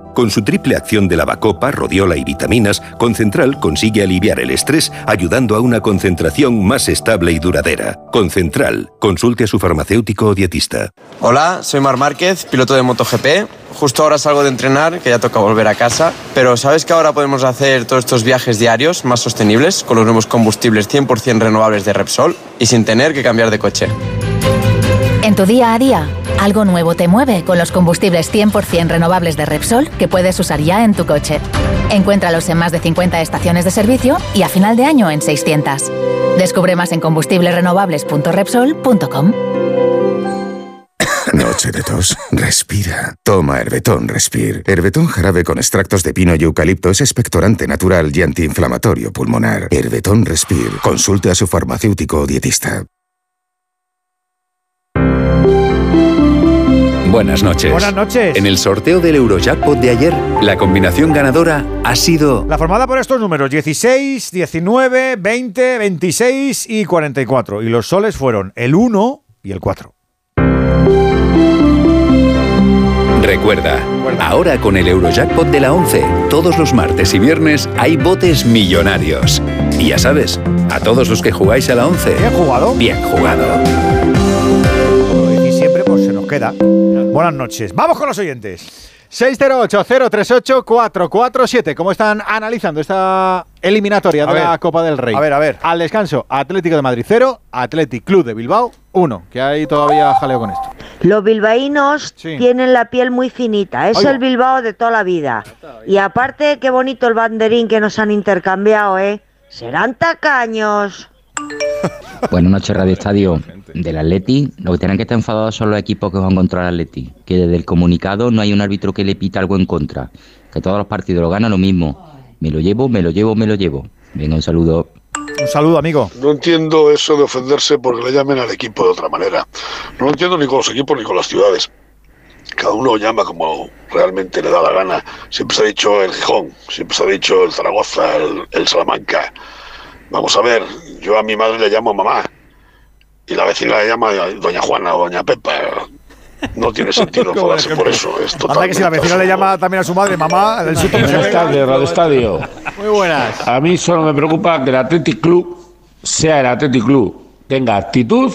Speaker 83: Con su triple acción de lavacopa, rodiola y vitaminas, Concentral consigue aliviar el estrés ayudando a una concentración más estable y duradera. Concentral, consulte a su farmacéutico o dietista.
Speaker 84: Hola, soy Mar Márquez, piloto de MotoGP. Justo ahora salgo de entrenar, que ya toca volver a casa. Pero ¿sabes que ahora podemos hacer todos estos viajes diarios más sostenibles con los nuevos combustibles 100% renovables de Repsol y sin tener que cambiar de coche?
Speaker 12: En tu día a día, algo nuevo te mueve con los combustibles 100% renovables de Repsol que puedes usar ya en tu coche. Encuéntralos en más de 50 estaciones de servicio y a final de año en 600. Descubre más en combustiblesrenovables.repsol.com.
Speaker 85: Noche de tos. Respira. Toma Herbetón Respir. Herbetón jarabe con extractos de pino y eucalipto es expectorante natural y antiinflamatorio pulmonar. Herbetón Respir. Consulte a su farmacéutico o dietista.
Speaker 86: Buenas noches.
Speaker 2: Buenas noches.
Speaker 86: En el sorteo del Eurojackpot de ayer, la combinación ganadora ha sido...
Speaker 2: La formada por estos números 16, 19, 20, 26 y 44. Y los soles fueron el 1 y el 4.
Speaker 86: Recuerda, ahora con el Eurojackpot de la 11, todos los martes y viernes hay botes millonarios. Y ya sabes, a todos los que jugáis a la 11...
Speaker 2: ¿Bien jugado?
Speaker 86: Bien jugado.
Speaker 2: Y siempre pues se nos queda. Buenas noches. Vamos con los oyentes.
Speaker 3: 608-038-447. ¿Cómo están analizando esta eliminatoria
Speaker 2: A
Speaker 3: de
Speaker 2: ver.
Speaker 3: la Copa del Rey?
Speaker 2: A ver, a ver.
Speaker 3: Al descanso, Atlético de Madrid 0, Atlético Club de Bilbao 1. Que hay todavía jaleo con esto.
Speaker 87: Los bilbaínos
Speaker 3: Sí.
Speaker 87: tienen la piel muy finita, es
Speaker 3: Oiga.
Speaker 87: el Bilbao de toda la vida. Y aparte, qué bonito el banderín que nos han intercambiado, ¿eh? Serán tacaños.
Speaker 88: Buenas noches, Radio Estadio. Del Atleti, lo que tienen que estar enfadados son los equipos que van contra el Atleti. Que desde el comunicado no hay un árbitro que le pita algo en contra. Que todos los partidos lo gana lo mismo. Me lo llevo, me lo llevo, me lo llevo. Venga, un saludo.
Speaker 2: Un saludo, amigo.
Speaker 89: No entiendo eso de ofenderse porque le llamen al equipo de otra manera. No lo entiendo ni con los equipos ni con las ciudades. Cada uno llama como realmente le da la gana. Siempre se ha dicho el Gijón, siempre se ha dicho el Zaragoza, el, el Salamanca. Vamos a ver, yo a mi madre le llamo mamá y la vecina le llama doña Juana o doña Pepa. No tiene sentido enfadarse por eso. Es
Speaker 2: Anda que si la vecina le llama también a su madre mamá, del sitio
Speaker 90: Buenas tardes, Radio Estadio.
Speaker 2: Muy buenas.
Speaker 90: A mí solo me preocupa que el Athletic Club sea el Athletic Club, tenga actitud,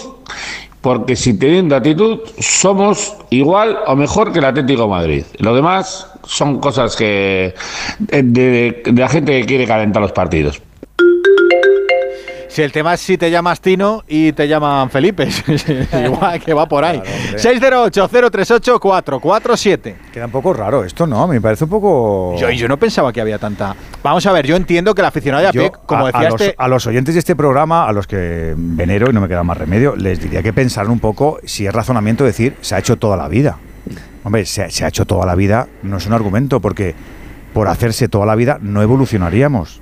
Speaker 90: porque si teniendo actitud somos igual o mejor que el Atlético de Madrid. Lo demás son cosas que de, de- de la gente que quiere calentar los partidos.
Speaker 3: Si el tema es si te llamas Tino y te llaman Felipe, igual que va por ahí. 608-038-447.
Speaker 2: Queda un poco raro esto, ¿no? Me parece un poco...
Speaker 3: Yo, yo no pensaba que había tanta. Vamos a ver, yo entiendo que el aficionado de a pie, como
Speaker 2: a, a
Speaker 3: decía
Speaker 2: los,
Speaker 3: este.
Speaker 2: a los oyentes de este programa, a los que venero y no me queda más remedio, les diría que pensaran un poco si es razonamiento decir se ha hecho toda la vida. Hombre, se, se ha hecho toda la vida no es un argumento, porque por hacerse toda la vida no evolucionaríamos.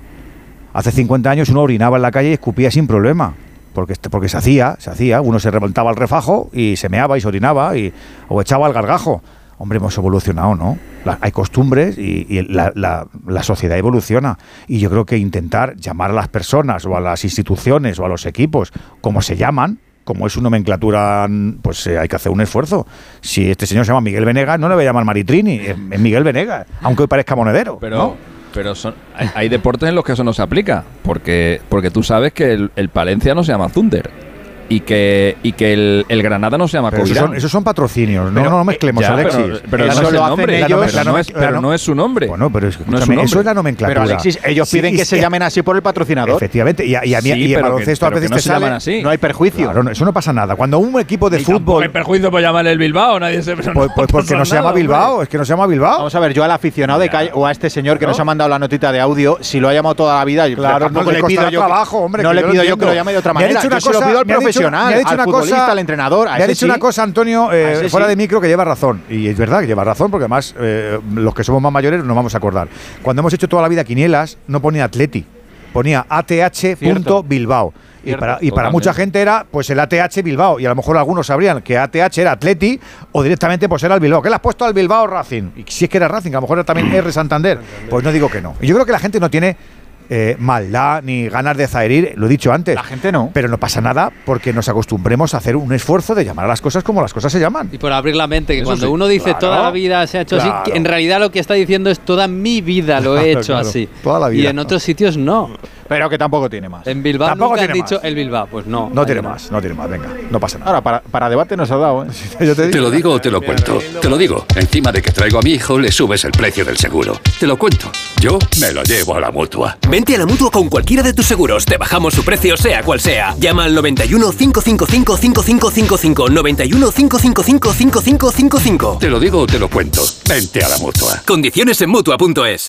Speaker 2: Hace 50 años uno orinaba en la calle y escupía sin problema. Porque, porque se hacía, se hacía. Uno se remontaba al refajo y se meaba y se orinaba y, o echaba al gargajo. Hombre, hemos evolucionado, ¿no? La- hay costumbres y, y la, la- la sociedad evoluciona. Y yo creo que intentar llamar a las personas o a las instituciones o a los equipos como se llaman, como es su nomenclatura, pues eh, hay que hacer un esfuerzo. Si este señor se llama Miguel Venegas, no le voy a llamar Maritrini, es, es Miguel Venegas, aunque hoy parezca monedero.
Speaker 74: Pero,
Speaker 2: ¿no?
Speaker 74: Pero son, hay, deportes en los que eso no se aplica. Porque, porque tú sabes que el, el Palencia no se llama Thunder. Y que, y que el, el Granada no se llama
Speaker 2: esos
Speaker 74: Covirán.
Speaker 2: son, esos son patrocinios, no,
Speaker 74: Pero,
Speaker 2: no, no mezclemos,
Speaker 74: ya,
Speaker 2: Alexis.
Speaker 74: pero- pero
Speaker 2: Eso
Speaker 74: no es el nombre,
Speaker 2: ellos,
Speaker 74: no es- pero no es su nombre.
Speaker 2: Bueno, pero
Speaker 74: No es nombre.
Speaker 2: eso es la nomenclatura.
Speaker 3: Pero Alexis, ellos
Speaker 2: Sí,
Speaker 3: piden
Speaker 2: y
Speaker 3: que se llamen así por el patrocinador.
Speaker 2: Efectivamente, y a, y a mí
Speaker 74: Sí,
Speaker 2: y
Speaker 74: que-
Speaker 2: baloncesto a veces
Speaker 74: no
Speaker 2: te
Speaker 74: se llaman
Speaker 2: sale.
Speaker 74: así.
Speaker 3: No hay perjuicio.
Speaker 2: Claro, no, eso no pasa nada. Cuando un equipo de fútbol.
Speaker 74: hay perjuicio por llamarle el Bilbao, nadie se.
Speaker 2: Pues, pues porque no se llama Bilbao, es que no se llama Bilbao.
Speaker 3: Vamos a ver, yo al aficionado de calle o a este señor que nos ha mandado la notita de audio, si lo ha llamado toda la vida, yo
Speaker 2: Claro, no le
Speaker 3: pido yo que-
Speaker 2: trabajo, hombre,
Speaker 3: no le pido yo que lo llame de otra manera. yo se lo
Speaker 2: cosa-
Speaker 3: pido al
Speaker 2: me ha dicho- ha
Speaker 3: al
Speaker 2: una
Speaker 3: futbolista,
Speaker 2: cosa-
Speaker 3: al entrenador.
Speaker 2: Me ha dicho una cosa, Antonio, eh, fuera
Speaker 3: sí.
Speaker 2: de micro, que lleva razón. Y es verdad que lleva razón, porque además eh, los que somos más mayores nos vamos a acordar. Cuando hemos hecho toda la vida quinielas, no ponía Atleti, ponía ATH.bilbao. Y para, y para mucha gente era pues el ATH Bilbao. Y a lo mejor algunos sabrían que ATH era Atleti o directamente pues era el Bilbao. ¿Qué le has puesto al Bilbao Racing? Y si es que era Racing, que a lo mejor era también R Santander. Pues no digo que no. Y yo creo que la gente no tiene eh, maldad ni ganas de zaherir, lo he dicho antes. La
Speaker 3: gente no.
Speaker 2: Pero no pasa nada porque nos acostumbremos a hacer un esfuerzo de llamar a las cosas como las cosas se llaman.
Speaker 91: Y por abrir la mente, que
Speaker 2: Eso
Speaker 91: cuando
Speaker 2: sí,
Speaker 91: uno dice
Speaker 2: claro.
Speaker 91: toda la vida se ha hecho así, que en realidad lo que está diciendo es toda mi vida lo he
Speaker 2: Claro,
Speaker 91: hecho
Speaker 2: claro,
Speaker 91: así.
Speaker 2: toda la vida.
Speaker 91: Y en otros sitios no.
Speaker 3: Pero que tampoco tiene más.
Speaker 91: En Bilbao
Speaker 2: Tampoco
Speaker 91: nunca han
Speaker 2: tiene
Speaker 91: dicho
Speaker 2: más.
Speaker 91: el Bilbao, pues no.
Speaker 2: No tiene más, no tiene más, venga, no pasa nada.
Speaker 3: Ahora, para, para debate nos ha dado, ¿eh?
Speaker 2: Yo te
Speaker 86: Te lo digo o te lo cuento. Te lo digo. Encima de que traigo a mi hijo, le subes el precio del seguro. Te lo cuento. Yo me lo llevo a la mutua.
Speaker 21: Vente a la mutua con cualquiera de tus seguros. Te bajamos su precio, sea cual sea. Llama al 91 555 5555. 91 555 5555.
Speaker 86: Te lo digo o te lo cuento. Vente a la mutua.
Speaker 21: Condiciones en mutua.es.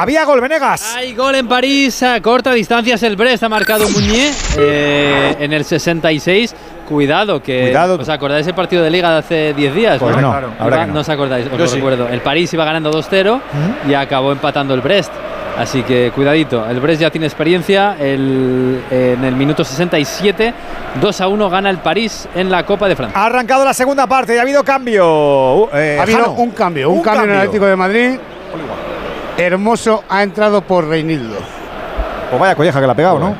Speaker 2: Había gol, Venegas.
Speaker 91: Hay gol en París a corta distancia. Es el Brest. Ha marcado Muñé eh, en el 66. Cuidado, que
Speaker 2: Cuidado.
Speaker 91: os acordáis ese partido de liga de hace 10 días.
Speaker 2: Pues no, Claro. ahora que no.
Speaker 91: os acordáis, os
Speaker 2: Yo
Speaker 91: lo
Speaker 2: sí.
Speaker 91: recuerdo. El París iba ganando 2-0 y acabó empatando el Brest. Así que cuidadito, el Brest ya tiene experiencia. El- en el minuto 67, 2 a 1 gana el París en la Copa de Francia.
Speaker 2: Ha arrancado la segunda parte y ha habido cambio. Uh, eh,
Speaker 5: ha habido
Speaker 2: Jano.
Speaker 5: un cambio, un, cambio, en el Atlético de Madrid. Hermoso ha entrado por Reinildo.
Speaker 2: Pues vaya colleja que la ha pegado, ¿no?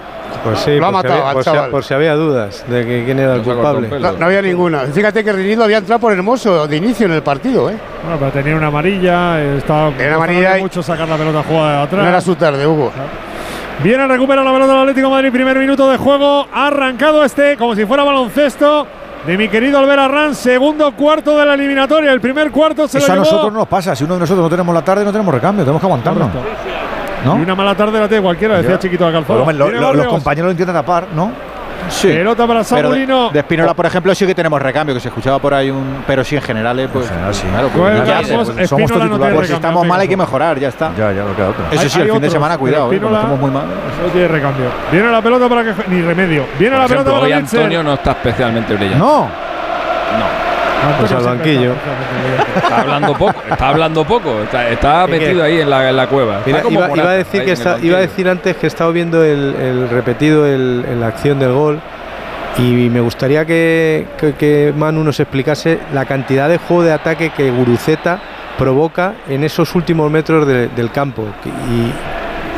Speaker 73: Pues sí,
Speaker 5: Lo ha
Speaker 73: por, si
Speaker 5: matado
Speaker 73: había,
Speaker 5: al
Speaker 73: por, si, por si había dudas de que quién era el culpable.
Speaker 5: No, no había ninguna. Fíjate que Reinildo había entrado por Hermoso de inicio en el partido, ¿eh?
Speaker 7: Bueno, pero tenía una amarilla, estaba
Speaker 5: Era amarilla y-
Speaker 7: mucho sacar la pelota jugada de atrás.
Speaker 5: No era su tarde, Hugo.
Speaker 7: Viene a recuperar la pelota del Atlético de Madrid, primer minuto de juego, ha arrancado este como si fuera baloncesto. De mi querido Albert Arran, segundo cuarto de la eliminatoria. El primer cuarto se
Speaker 2: Eso
Speaker 7: lo
Speaker 2: a
Speaker 7: llevó.
Speaker 2: nosotros no nos pasa. Si uno de nosotros no tenemos la tarde, no tenemos recambio. Tenemos que aguantarnos. ¿No?
Speaker 7: Y una mala tarde la tiene cualquiera, decía. Chiquito de Calzado.
Speaker 2: lo- lo- los compañeros lo intentan tapar, ¿no?
Speaker 3: Sí.
Speaker 7: Pelota para Samulino.
Speaker 3: de Espinola, por ejemplo, sí que tenemos recambio, que se escuchaba por ahí un. Pero sí, en general, eh, pues. Claro, pues,
Speaker 7: Pues
Speaker 3: ¿qué
Speaker 7: vamos,
Speaker 3: hace? Pues somos
Speaker 7: no
Speaker 3: titulares. Pues si estamos mal, hay que mejorar, ya está.
Speaker 2: Ya, ya, no queda otra.
Speaker 3: Eso
Speaker 7: Hay-
Speaker 3: sí,
Speaker 7: hay
Speaker 3: el fin de semana, cuidado, eh,
Speaker 7: Espinola
Speaker 3: estamos muy mal.
Speaker 7: No tiene recambio. Viene la pelota para que. Ni remedio. Viene
Speaker 74: Por
Speaker 7: la
Speaker 74: ejemplo,
Speaker 7: pelota
Speaker 74: hoy
Speaker 7: para Wilson.
Speaker 74: Antonio no está especialmente brillante.
Speaker 2: No.
Speaker 73: Pues al banquillo.
Speaker 74: Está hablando poco, está hablando poco, está, metido ahí en la, en la cueva.
Speaker 73: Mira, iba, a decir que está- iba a decir antes que he estado viendo el, el repetido el- en la acción del gol y me gustaría que, que- que Manu nos explicase la cantidad de juego de ataque que Guruceta provoca en esos últimos metros de- del campo y,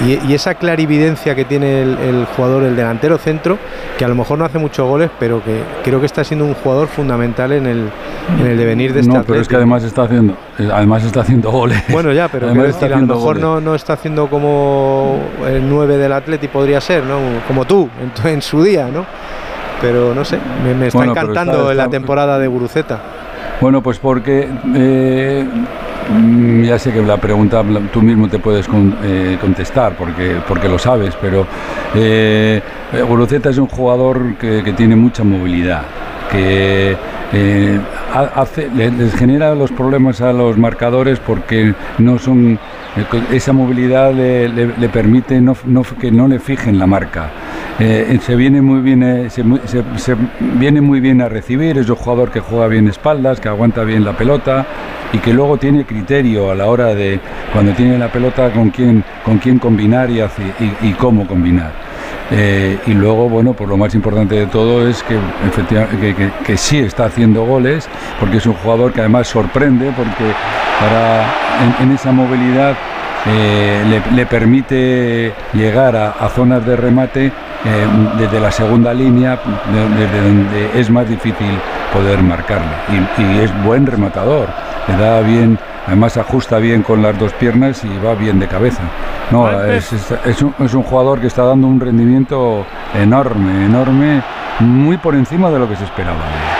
Speaker 73: y- y esa clarividencia que tiene el, el jugador, el delantero centro, que a lo mejor no hace muchos goles, pero que creo que está siendo un jugador fundamental en el, en el devenir de este
Speaker 72: No, pero es que además está haciendo, además está haciendo goles.
Speaker 73: Bueno, ya, pero
Speaker 72: Además
Speaker 73: quiero
Speaker 72: está
Speaker 73: decir, a lo mejor no, no está haciendo como el 9 del Atleti podría ser, ¿no? Como tú, en, en su día, ¿no? Pero no sé, me, me está
Speaker 72: Bueno,
Speaker 73: encantando
Speaker 72: está-
Speaker 73: la temporada de Guruceta.
Speaker 72: Bueno, pues porque eh, ya sé que la pregunta tú mismo te puedes con- eh, contestar porque, porque lo sabes, pero eh, Guruceta es un jugador que, que tiene mucha movilidad, que eh, ha- hace, le- les genera los problemas a los marcadores porque no son eh, esa movilidad le, le- le permite no, no- que no le fijen la marca. Eh, se viene muy bien eh, se, se- se viene muy bien a recibir es un jugador que juega bien espaldas que aguanta bien la pelota y que luego tiene criterio a la hora de cuando tiene la pelota con quién con quién combinar y, hace- y- cómo combinar. Eh, y luego, bueno, pues lo más importante de todo es que, efectivamente, que, sí está haciendo goles, porque es un jugador que además sorprende, porque para en esa movilidad eh, le, le permite llegar a, a zonas de remate eh, desde la segunda línea, de- desde donde es más difícil poder marcarle. Y, y es buen rematador, le da bien, además ajusta bien con las dos piernas y va bien de cabeza. No, es, es- es un, es un jugador que está dando un rendimiento enorme, enorme, muy por encima de lo que se esperaba.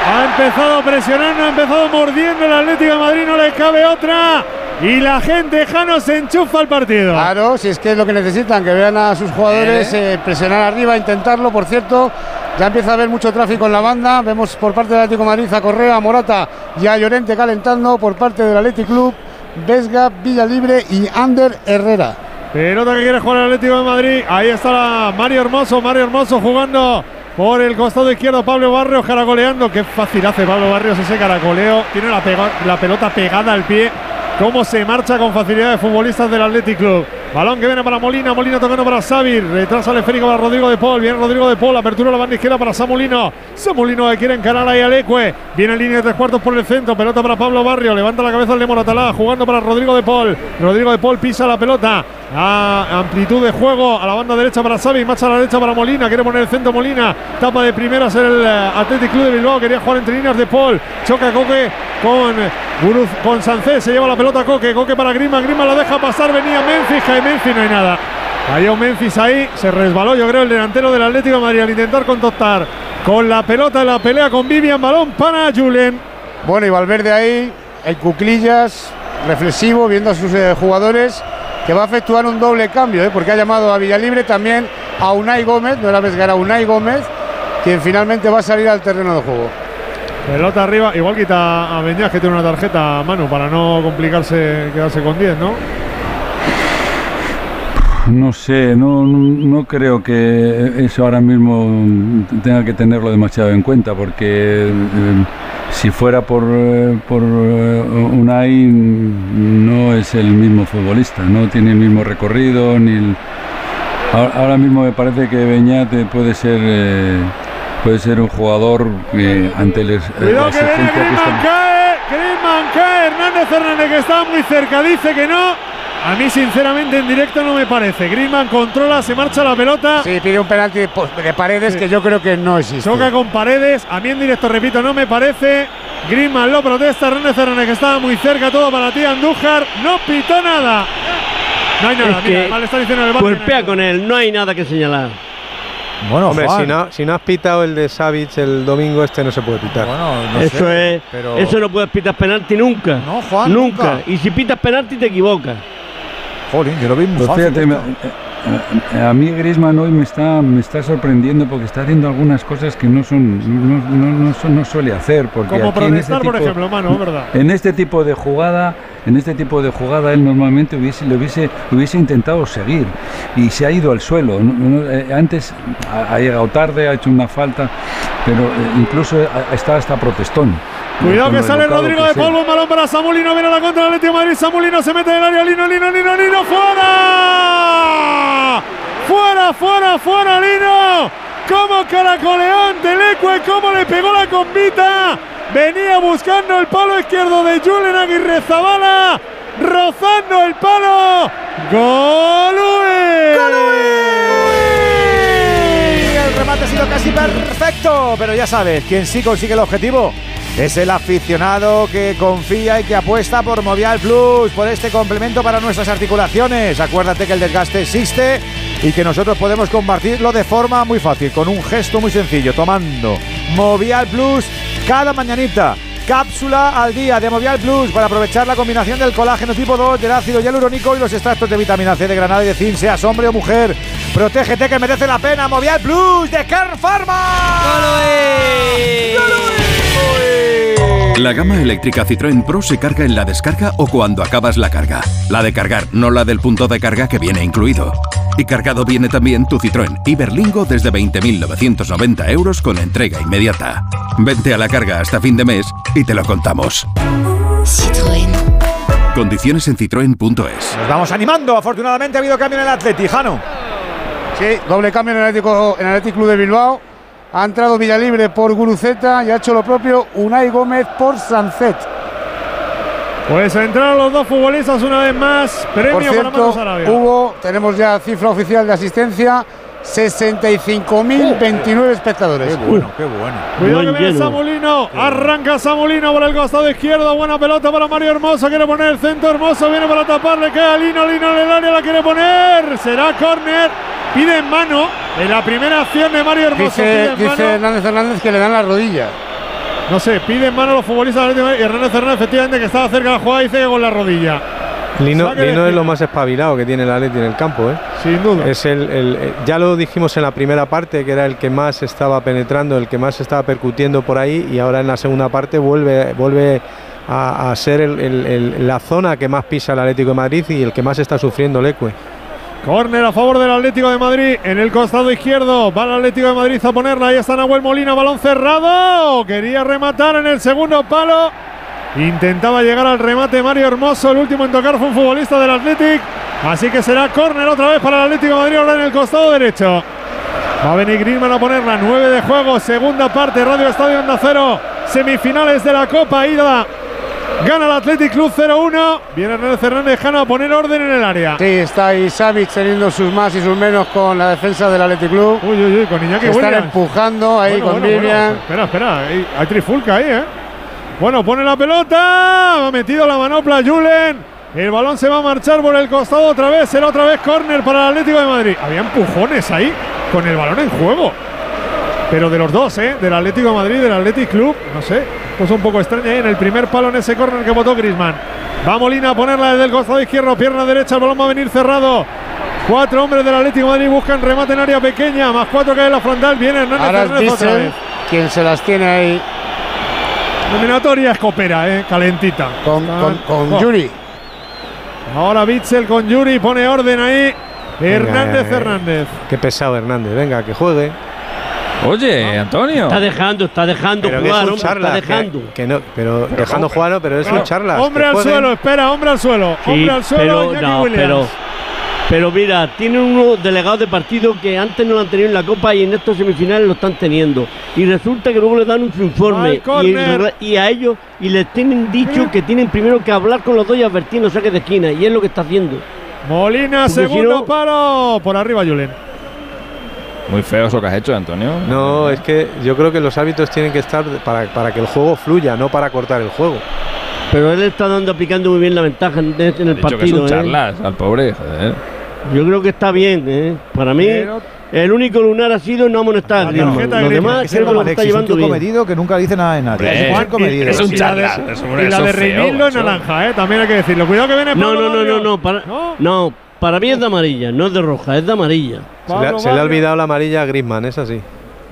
Speaker 7: Ha empezado presionando, ha empezado mordiendo el Atlético de Madrid, no le cabe otra. Y la gente Jano se enchufa al partido.
Speaker 5: Claro, si es que es lo que necesitan, que vean a sus jugadores eh, presionar arriba, intentarlo. Por cierto, ya empieza a haber mucho tráfico en la banda. Vemos por parte del Atlético de Madrid a Correa, a Morata y a Llorente calentando. Por parte del Atlético Club, Vesga, Villalibre y Ander Herrera.
Speaker 7: Pelota que quiere jugar el Atlético de Madrid. Ahí está la Mario Hermoso. Mario Hermoso jugando por el costado izquierdo. Pablo Barrios caracoleando. Qué fácil hace Pablo Barrios ese caracoleo. Tiene la pelota pegada al pie. Cómo se marcha con facilidad de futbolistas del Athletic Club. Balón que viene para Molina. Molina tocando para Xavi. Retrasa el esférico para Rodrigo de Paul. Viene Rodrigo de Paul. Apertura a la banda izquierda para Samulino. Samulino que quiere encarar ahí al Ecue. Viene en línea de tres cuartos por el centro. Pelota para Pablo Barrio. Levanta la cabeza el de Moratalá. Jugando para Rodrigo de Paul. Rodrigo de Paul pisa la pelota. A amplitud de juego a la banda derecha para Xavi. Marcha a la derecha para Molina. Quiere poner el centro Molina. Tapa de primeras el eh, Athletic Club de Bilbao. Quería jugar entre líneas de Paul. Choca Coque con con Sancés. Se lleva la pelota Coque. Coque para Grima. Grima la deja pasar. Venía Memphis. Cae Memphis. No hay nada. Cayó Memphis ahí. Se resbaló, yo creo, el delantero del Atlético de Madrid al intentar contactar con la pelota en la pelea con Vivian. Balón para Julen.
Speaker 5: Bueno, y Valverde ahí, el cuclillas, reflexivo, viendo a sus eh, jugadores, que va a efectuar un doble cambio, ¿eh? porque ha llamado a Villalibre también a Unai Gómez, no era Vesgar, a Unai Gómez, quien finalmente va a salir al terreno de juego.
Speaker 7: Pelota arriba. Igual quita a Beñas que tiene una tarjeta, Manu, para no complicarse, quedarse con 10, ¿no?
Speaker 72: No sé, no, no, creo que eso ahora mismo tenga que tenerlo demasiado en cuenta, porque eh, si fuera por, eh, por eh, Unai no es el mismo futbolista, no tiene el mismo recorrido, ni el- ahora, mismo me parece que Beñat puede ser eh, puede ser un jugador que ante el,
Speaker 7: Cuidado que viene Griezmann, cae, Griezmann cae, Hernández Hernández que está muy cerca, dice que no. A mí sinceramente en directo no me parece. Griezmann controla, se marcha la pelota.
Speaker 5: Sí, pide un penalti de, paredes que yo creo que no existe.
Speaker 7: Choca con paredes. A mí en directo, repito, no me parece. Griezmann lo protesta. Hernández Hernández que estaba muy cerca. Todo para ti, Andújar. No pitó nada. No hay nada.
Speaker 75: Es
Speaker 7: mira, le está diciendo en el no
Speaker 75: Golpea con él, no hay nada que señalar.
Speaker 2: Bueno,
Speaker 73: Hombre,
Speaker 2: Juan.
Speaker 73: si no, si no has pitado el de Savic el domingo, este no se puede pitar.
Speaker 75: eso es. Eso no puedes pitar penalti nunca.
Speaker 2: No, Juan,
Speaker 75: Nunca.
Speaker 2: nunca.
Speaker 75: Y si pitas penalti te equivocas.
Speaker 2: Jolín, yo lo vi muy
Speaker 72: Pues
Speaker 2: fácil.
Speaker 72: fíjate, me- eh, a mí Griezmann hoy me está, me está sorprendiendo porque está haciendo algunas cosas que no son no, no- no son- no suele hacer. Porque
Speaker 7: Como
Speaker 72: aquí en este
Speaker 7: protestar, por
Speaker 72: tipo-
Speaker 7: ejemplo, mano, verdad.
Speaker 72: En este tipo de jugada, en este tipo de jugada, él normalmente hubiese, le hubiese, hubiese intentado seguir y se ha ido al suelo. No- no- eh, antes ha, ha llegado tarde, ha hecho una falta, pero eh, incluso está hasta protestón.
Speaker 7: Cuidado que sale Rodrigo de. Polvo, un balón para Samulino, viene a la contra del Atlético de Madrid, Samulino se mete en el área, Lino, Lino, Lino, Lino, fuera. Fuera, fuera, fuera, Lino. Como caracoleón del Ecue, cómo le pegó la combita. Venía buscando el palo izquierdo de Julen Aguirre Zabala, rozando el palo.
Speaker 2: Y el remate ha sido casi perfecto, pero ya sabes, quien sí consigue el objetivo es el aficionado que confía y que apuesta por Movial Plus, por este complemento para nuestras articulaciones. Acuérdate que el desgaste existe y que nosotros podemos combatirlo de forma muy fácil, con un gesto muy sencillo, tomando Movial Plus cada mañanita. Cápsula al día de Movial Plus para aprovechar la combinación del colágeno tipo 2, del ácido hialurónico y los extractos de vitamina C de granada y de zinc, seas hombre o mujer. Protégete que merece la pena. Movial Plus de Kern Pharma.
Speaker 92: La gama eléctrica Citroën Pro se carga en la descarga o cuando acabas la carga. La de cargar, no la del punto de carga que viene incluido. Y cargado viene también tu Citroën Iberlingo desde 20.990 euros con entrega inmediata. Vente a la carga hasta fin de mes y te lo contamos.
Speaker 93: Citroën.
Speaker 92: Condiciones en citroen.es.
Speaker 2: Nos vamos animando. Afortunadamente ha habido cambio en el Atleti, Jano.
Speaker 5: Sí, doble cambio en el Atlético, en el Athletic Club de Bilbao. Ha entrado Villalibre por Guruceta y ha hecho lo propio Unai Gómez por Sancet.
Speaker 7: Pues entraron los dos futbolistas una vez más. Premio
Speaker 5: Por
Speaker 7: para
Speaker 5: cierto,
Speaker 7: Marcos Arabia.
Speaker 5: Hugo, tenemos ya cifra oficial de asistencia. 65.029 espectadores.
Speaker 2: Qué bueno, qué bueno.
Speaker 7: Cuidado que viene Samulino. Arranca Samulino por el costado izquierdo. Buena pelota para Mario Hermoso. Quiere poner el centro. Hermoso viene para taparle. Queda Lino. Lino en el área. La quiere poner. Será córner. Pide en mano. En la primera acción de Mario Hermoso.
Speaker 5: Dice,
Speaker 7: mano.
Speaker 5: Hernández Hernández que le dan la rodilla.
Speaker 7: No sé, pide en mano los futbolistas de Madrid. y Hernández Hernández, efectivamente, que estaba cerca de la jugada, dice que con la rodilla.
Speaker 73: Lino, Lino es lo más espabilado que tiene el Atleti en el campo, ¿eh?
Speaker 7: Sin duda.
Speaker 73: Es el, el- eh, ya lo dijimos en la primera parte, que era el que más estaba penetrando, el que más estaba percutiendo por ahí, y ahora en la segunda parte vuelve, vuelve a, a ser el- el- el- la zona que más pisa el Atlético de Madrid y el que más está sufriendo el Ecue.
Speaker 7: Córner a favor del Atlético de Madrid en el costado izquierdo. Va el Atlético de Madrid a ponerla. Ahí está Nahuel Molina, balón cerrado. Quería rematar en el segundo palo. Intentaba llegar al remate Mario Hermoso. El último en tocar fue un futbolista del Atlético. Así que será córner otra vez para el Atlético de Madrid ahora en el costado derecho. Va a venir Griezmann a ponerla. 9 de juego. Segunda parte. Radio Estadio Onda Cero. Semifinales de la Copa. Ida. Gana el Athletic Club 0-1. Viene Hernández Hernández Jano a poner orden en el área.
Speaker 5: Sí, está ahí Savic teniendo sus más y sus menos con la defensa del Athletic Club.
Speaker 7: Uy, uy, uy, con Iñaki
Speaker 5: Se están empujando ahí
Speaker 7: Bueno,
Speaker 5: con
Speaker 7: bueno,
Speaker 5: Vivian.
Speaker 7: bueno. Espera, espera. Hay, hay trifulca ahí, ¿eh? Bueno, pone la pelota. Ha metido la manopla Julen. El balón se va a marchar por el costado otra vez. Será otra vez córner para el Atlético de Madrid. Había empujones ahí con el balón en juego. Pero de los dos, ¿eh? Del Atlético de Madrid del Athletic Club. No sé. Pues un poco extraña ¿eh? en el primer palo en ese córner que votó Grisman. Va Molina a ponerla desde el costado izquierdo. Pierna derecha. El balón va a venir cerrado. Cuatro hombres del Atlético de Madrid buscan remate en área pequeña. Más cuatro que hay en la frontal. Viene Hernández
Speaker 5: Ahora
Speaker 7: Hernández otra vez.
Speaker 5: quien se las tiene ahí
Speaker 7: Eliminatoria escopera, eh, calentita.
Speaker 5: con, con, con
Speaker 7: Oh.
Speaker 5: Yuri.
Speaker 7: Ahora Bitzel con Yuri pone orden ahí. Hernández
Speaker 73: Venga, eh,
Speaker 7: Hernández.
Speaker 73: Qué pesado Hernández, venga, que juegue.
Speaker 74: Oye, Antonio.
Speaker 75: Está dejando, está dejando
Speaker 73: Pero que
Speaker 75: jugar,
Speaker 73: es un
Speaker 75: hombre,
Speaker 73: charla,
Speaker 75: está dejando.
Speaker 73: que no, pero dejando jugar, no, pero es un charla.
Speaker 7: Hombre al suelo, espera, hombre al suelo.
Speaker 75: Sí,
Speaker 7: hombre al suelo,
Speaker 75: pero, no, pero, pero mira, tienen unos delegados de partido que antes no lo han tenido en la Copa y en estos semifinales lo están teniendo. Y resulta que luego le dan un informe y, y a ellos y les tienen dicho que tienen primero que hablar con los dos y advertir los saques de esquina y es lo que está haciendo.
Speaker 7: Molina,
Speaker 75: Porque si
Speaker 7: segundo
Speaker 75: no-
Speaker 7: palo. Por arriba, Julen.
Speaker 74: Muy feo eso que has hecho, Antonio.
Speaker 73: No, es que yo creo que los hábitos tienen que estar para, para que el juego fluya, no para cortar el juego.
Speaker 75: Pero él está dando aplicando muy bien la ventaja en, en el
Speaker 74: He dicho que es
Speaker 75: partido.
Speaker 74: un
Speaker 75: ¿eh?
Speaker 74: charlas al pobre, joder.
Speaker 75: Yo creo que está bien, ¿eh? Para mí,
Speaker 7: Pero-
Speaker 75: el único lunar ha sido no amonestar a Griezmann.
Speaker 7: tarjeta de
Speaker 75: Los demás creo que lo está
Speaker 5: Alexis, un
Speaker 75: llevando
Speaker 5: tío
Speaker 75: bien.
Speaker 5: comedido que nunca dice nada de nadie.
Speaker 74: Hombre,
Speaker 5: Es un comedido.
Speaker 74: es un
Speaker 7: y la de,
Speaker 74: charlas, es un-
Speaker 7: y la
Speaker 74: eso
Speaker 7: de
Speaker 74: es feo,
Speaker 7: Reinildo en
Speaker 74: macho.
Speaker 7: naranja, ¿eh? también hay que decirlo. Cuidado que viene
Speaker 75: No,
Speaker 7: Pablo
Speaker 75: no, no, no, no, para,
Speaker 7: ¿No?
Speaker 75: no, para mí es de amarilla, no es de roja, es de amarilla.
Speaker 73: Se le, ha-
Speaker 7: Pablo
Speaker 73: se le ha
Speaker 7: Barrios.
Speaker 73: olvidado la amarilla a Griezmann, es así.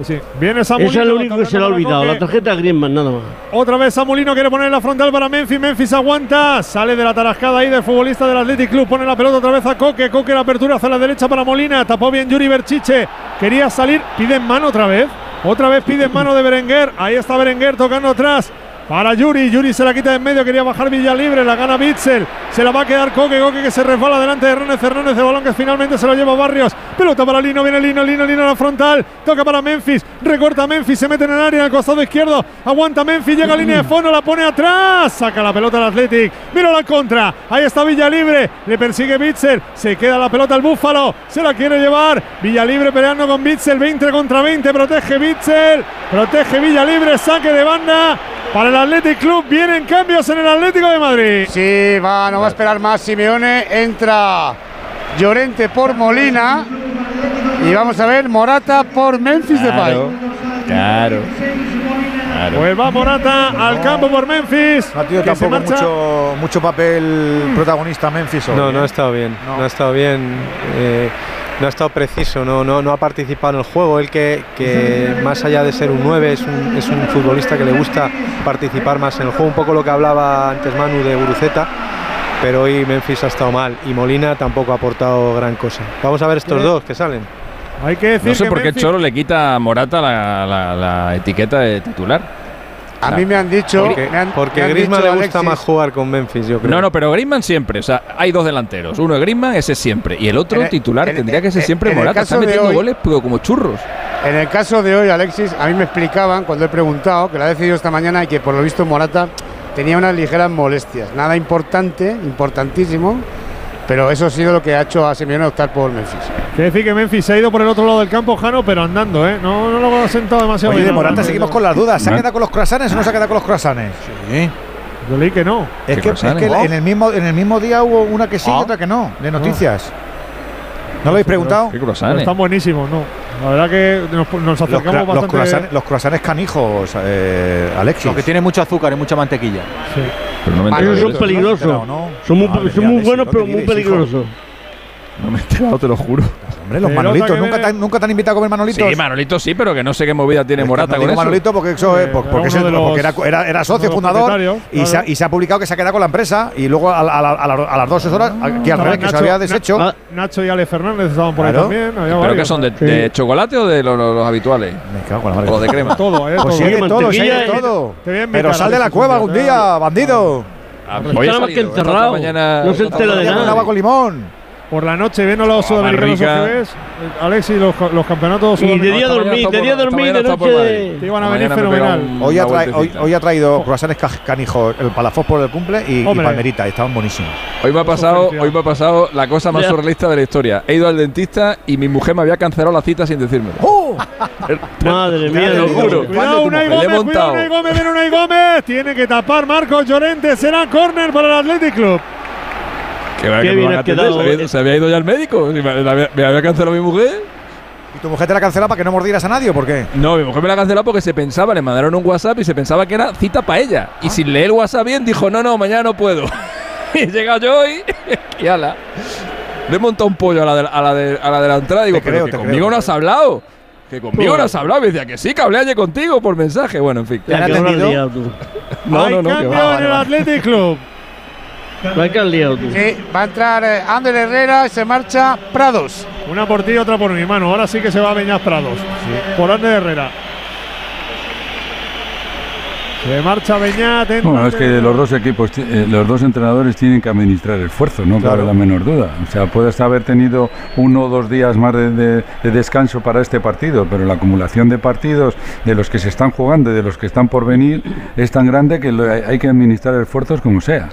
Speaker 7: Sí, viene Samulino.
Speaker 75: Eso es lo único que se le ha olvidado, la tarjeta de Griezmann, nada más.
Speaker 7: Otra vez Samulino quiere poner la frontal para Memphis. Memphis aguanta. Sale de la tarascada ahí del futbolista del Athletic Club. Pone la pelota otra vez a Coque. Coque la apertura hacia la derecha para Molina. Tapó bien Yuri Berchiche. Quería salir. Pide en mano otra vez. Otra vez pide en mano de Berenguer. Ahí está Berenguer tocando atrás. Para Yuri, Yuri se la quita de en medio, quería bajar Villa Libre, la gana Bitzel, se la va a quedar Coque, Coque que se resbala delante de Hernández, Hernández de balón que finalmente se lo lleva Barrios, pelota para Lino, viene Lino, Lino, Lino a la frontal, toca para Memphis, recorta Memphis, se mete en el área, el costado izquierdo, aguanta Memphis, llega a línea de fondo, la pone atrás, saca la pelota al Athletic, mira la contra, ahí está Villa Libre, le persigue Bitzel, se queda la pelota al Búfalo, se la quiere llevar, Villa Libre peleando con Bitzel, 20 contra 20, protege Bitzel, protege Villa Libre, saque de banda para el Athletic Club, vienen cambios en el Atlético de Madrid.
Speaker 5: Sí, va, no va a esperar más Simeone. Entra Llorente por Molina. Y vamos a ver Morata por Memphis Depay.
Speaker 74: Claro.
Speaker 7: Pues va Morata al campo por Memphis.
Speaker 2: No ha tenido
Speaker 7: se
Speaker 2: tampoco mucho, mucho papel protagonista Memphis. hoy,
Speaker 73: No,
Speaker 2: ¿eh?
Speaker 73: no ha estado bien. No, ha estado bien. eh, no ha estado preciso, no, no, no ha participado en el juego. Él que, que más allá de ser un 9 es un, es un futbolista que le gusta participar más en el juego. Un poco lo que hablaba antes Manu de Guruceta. Pero hoy Memphis ha estado mal y Molina tampoco ha aportado gran cosa. Vamos a ver estos dos que salen.
Speaker 7: Hay que decir
Speaker 74: No sé
Speaker 7: que
Speaker 74: por qué
Speaker 7: Memphis-
Speaker 74: Cholo le quita a Morata la, la- la etiqueta de titular.
Speaker 5: A mí me han dicho.
Speaker 73: Porque,
Speaker 5: me han-
Speaker 73: porque
Speaker 5: me han
Speaker 73: Griezmann
Speaker 5: dicho,
Speaker 73: le gusta
Speaker 5: Alexis,
Speaker 73: más jugar con Memphis, yo creo.
Speaker 74: No, no, pero Griezmann siempre. O sea, hay dos delanteros. Uno es Griezmann, ese siempre. Y el otro
Speaker 5: En el-
Speaker 74: titular
Speaker 5: en-
Speaker 74: tendría que ser siempre Morata. Está metiendo
Speaker 5: hoy-
Speaker 74: goles pero como churros.
Speaker 5: En el caso de hoy, Alexis, a mí me explicaban cuando he preguntado que lo ha decidido esta mañana y que por lo visto Morata tenía unas ligeras molestias. Nada importante, importantísimo. Pero eso ha sido lo que ha hecho a Simeone optar por Memphis.
Speaker 7: Quiere decir que Memphis se ha ido por el otro lado del campo, Jano, pero andando, ¿eh? No, no lo ha sentado demasiado
Speaker 2: Oye, de
Speaker 7: bien.
Speaker 2: Morata
Speaker 7: No,
Speaker 2: seguimos
Speaker 7: no,
Speaker 2: con las dudas. ¿Se ha quedado con los croissants o no se ha quedado con los croissants? Sí.
Speaker 7: Yo leí que no.
Speaker 2: Es
Speaker 74: ¿Qué
Speaker 2: que, es
Speaker 74: croissants?
Speaker 2: que
Speaker 74: Oh.
Speaker 2: en, el mismo, en el mismo día hubo una que sí y
Speaker 7: Ah.
Speaker 2: otra que no, de noticias. ¿No lo habéis preguntado?
Speaker 74: Qué croissants.
Speaker 7: están buenísimos, ¿no? La verdad que nos, nos acercamos
Speaker 2: los,
Speaker 7: bastante.
Speaker 2: croissants, los croissants canijos, eh, Alexis.
Speaker 3: Lo que tiene mucho azúcar y mucha mantequilla.
Speaker 7: Sí.
Speaker 74: Pero no me de
Speaker 75: son peligrosos.
Speaker 2: ¿no?
Speaker 75: Son muy, son muy
Speaker 2: Alexis,
Speaker 75: buenos,
Speaker 2: ¿dónde
Speaker 75: pero muy peligrosos.
Speaker 74: No me he enterado, te lo juro.
Speaker 2: Hombre, los manolitos. ¿Nunca te,
Speaker 7: viene-
Speaker 2: han- ¿Nunca te han invitado a comer manolitos?
Speaker 74: Sí, Manolito sí, pero que no sé qué movida tiene
Speaker 2: Es
Speaker 74: Morata
Speaker 2: no
Speaker 74: con eso.
Speaker 2: Manolito porque eso
Speaker 7: Eh,
Speaker 2: porque,
Speaker 7: los-
Speaker 2: era, era, era socio fundador y, se, ha-
Speaker 7: claro.
Speaker 2: y se ha publicado que se ha quedado con la empresa y luego a, a a a las dos horas aquí al revés que se había deshecho.
Speaker 7: Na- Nacho y Ale Fernández estaban por
Speaker 2: Claro.
Speaker 7: ahí también. había
Speaker 74: ¿Pero
Speaker 7: varios.
Speaker 74: que son? ¿De, de chocolate o de los, los- los habituales?
Speaker 2: Me cago en la madre.
Speaker 74: ¿O los de crema?
Speaker 7: Todo, ¿eh?
Speaker 2: Pues sí,
Speaker 7: todo.
Speaker 2: sí, todo.
Speaker 7: Invitar
Speaker 2: Pero sal de la cueva algún día, bandido.
Speaker 74: Ah, hoy
Speaker 75: nada más que
Speaker 74: mañana-
Speaker 75: No se entera de nada.
Speaker 2: agua con limón.
Speaker 7: Por la noche ven a los
Speaker 74: Ah,
Speaker 7: sudamericanos
Speaker 74: barrica.
Speaker 7: OGBs. Alexis, los, los campeonatos
Speaker 75: Y de día dormir, de día dormir, de noche.
Speaker 7: Te iban a venir fenomenal.
Speaker 74: un-
Speaker 2: Hoy ha, hoy, hoy traído croissants ca- canijos, el palafós por el cumple y, palmerita, estaban buenísimos.
Speaker 74: Hoy me ha pasado, hoy me ha pasado la cosa más surrealista de la historia. He ido al dentista y mi mujer me había cancelado la cita sin decírmelo.
Speaker 75: Madre mía, lo juro.
Speaker 7: Cuidado, Unai Gómez, cuidado, Gómez, Unai Gómez. Tiene que tapar Marcos Llorente. Será córner para el Athletic Club.
Speaker 74: Que que me
Speaker 75: bien
Speaker 74: van a
Speaker 75: has
Speaker 74: atender,
Speaker 75: quedado.
Speaker 74: se, había, se había ido ya al médico. Me, me había cancelado mi mujer.
Speaker 2: ¿Y tu mujer te la cancelaba para que no mordieras a nadie o por qué?
Speaker 74: No, mi mujer me la canceló porque se pensaba, le mandaron un WhatsApp y se pensaba que era cita para ella.
Speaker 2: Ah.
Speaker 74: Y sin leer el WhatsApp bien dijo, no, no, mañana no puedo. y he llegado yo y, y ala. Le he montado un pollo a la de, a la de, a la, de la entrada y digo,
Speaker 2: Te
Speaker 74: pero
Speaker 2: creo,
Speaker 74: que
Speaker 2: te
Speaker 74: conmigo
Speaker 2: creo,
Speaker 74: no has hablado. Que conmigo no has hablado. Me decía que sí, que hablé ayer contigo por mensaje. Bueno, en fin.
Speaker 2: ¿Te han
Speaker 75: que no
Speaker 2: atendido?
Speaker 75: liado tú.
Speaker 74: No,
Speaker 7: Hay
Speaker 74: no, no.
Speaker 75: Hay que tú.
Speaker 5: Sí, va a entrar eh, Ander Herrera y se marcha Prados.
Speaker 7: Una por ti y otra por mi mano. Ahora sí que se va a Beñaz Prados. Por Ander Herrera. Se marcha Beñat.
Speaker 72: Bueno, es que los dos equipos, eh, los dos entrenadores tienen que administrar esfuerzo, no cabe
Speaker 2: Claro.
Speaker 72: la menor duda. O sea, puedes haber tenido uno o dos días más de, de- de descanso para este partido, pero la acumulación de partidos de los que se están jugando y de los que están por venir es tan grande que lo- hay que administrar esfuerzos como sea.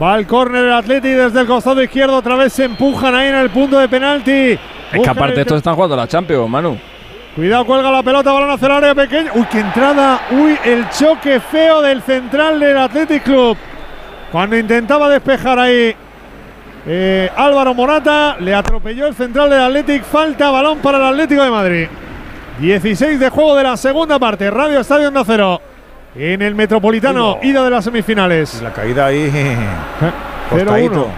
Speaker 7: Va al córner el Atleti desde el costado izquierdo. Otra vez se empujan ahí en el punto de penalti.
Speaker 74: Es que aparte estos están jugando la Champions, Manu.
Speaker 7: Cuidado, cuelga la pelota, balón hacia el área pequeña. Uy, qué entrada. Uy, el choque feo del central del Athletic Club. Cuando intentaba despejar ahí Eh, Álvaro Morata le atropelló el central del Athletic. Falta balón para el Atlético de Madrid. 16 de juego de la segunda parte. Radio Estadio Onda Cero. En el Metropolitano, ida de las semifinales.
Speaker 2: La caída ahí.
Speaker 7: 0-1.
Speaker 2: costadito.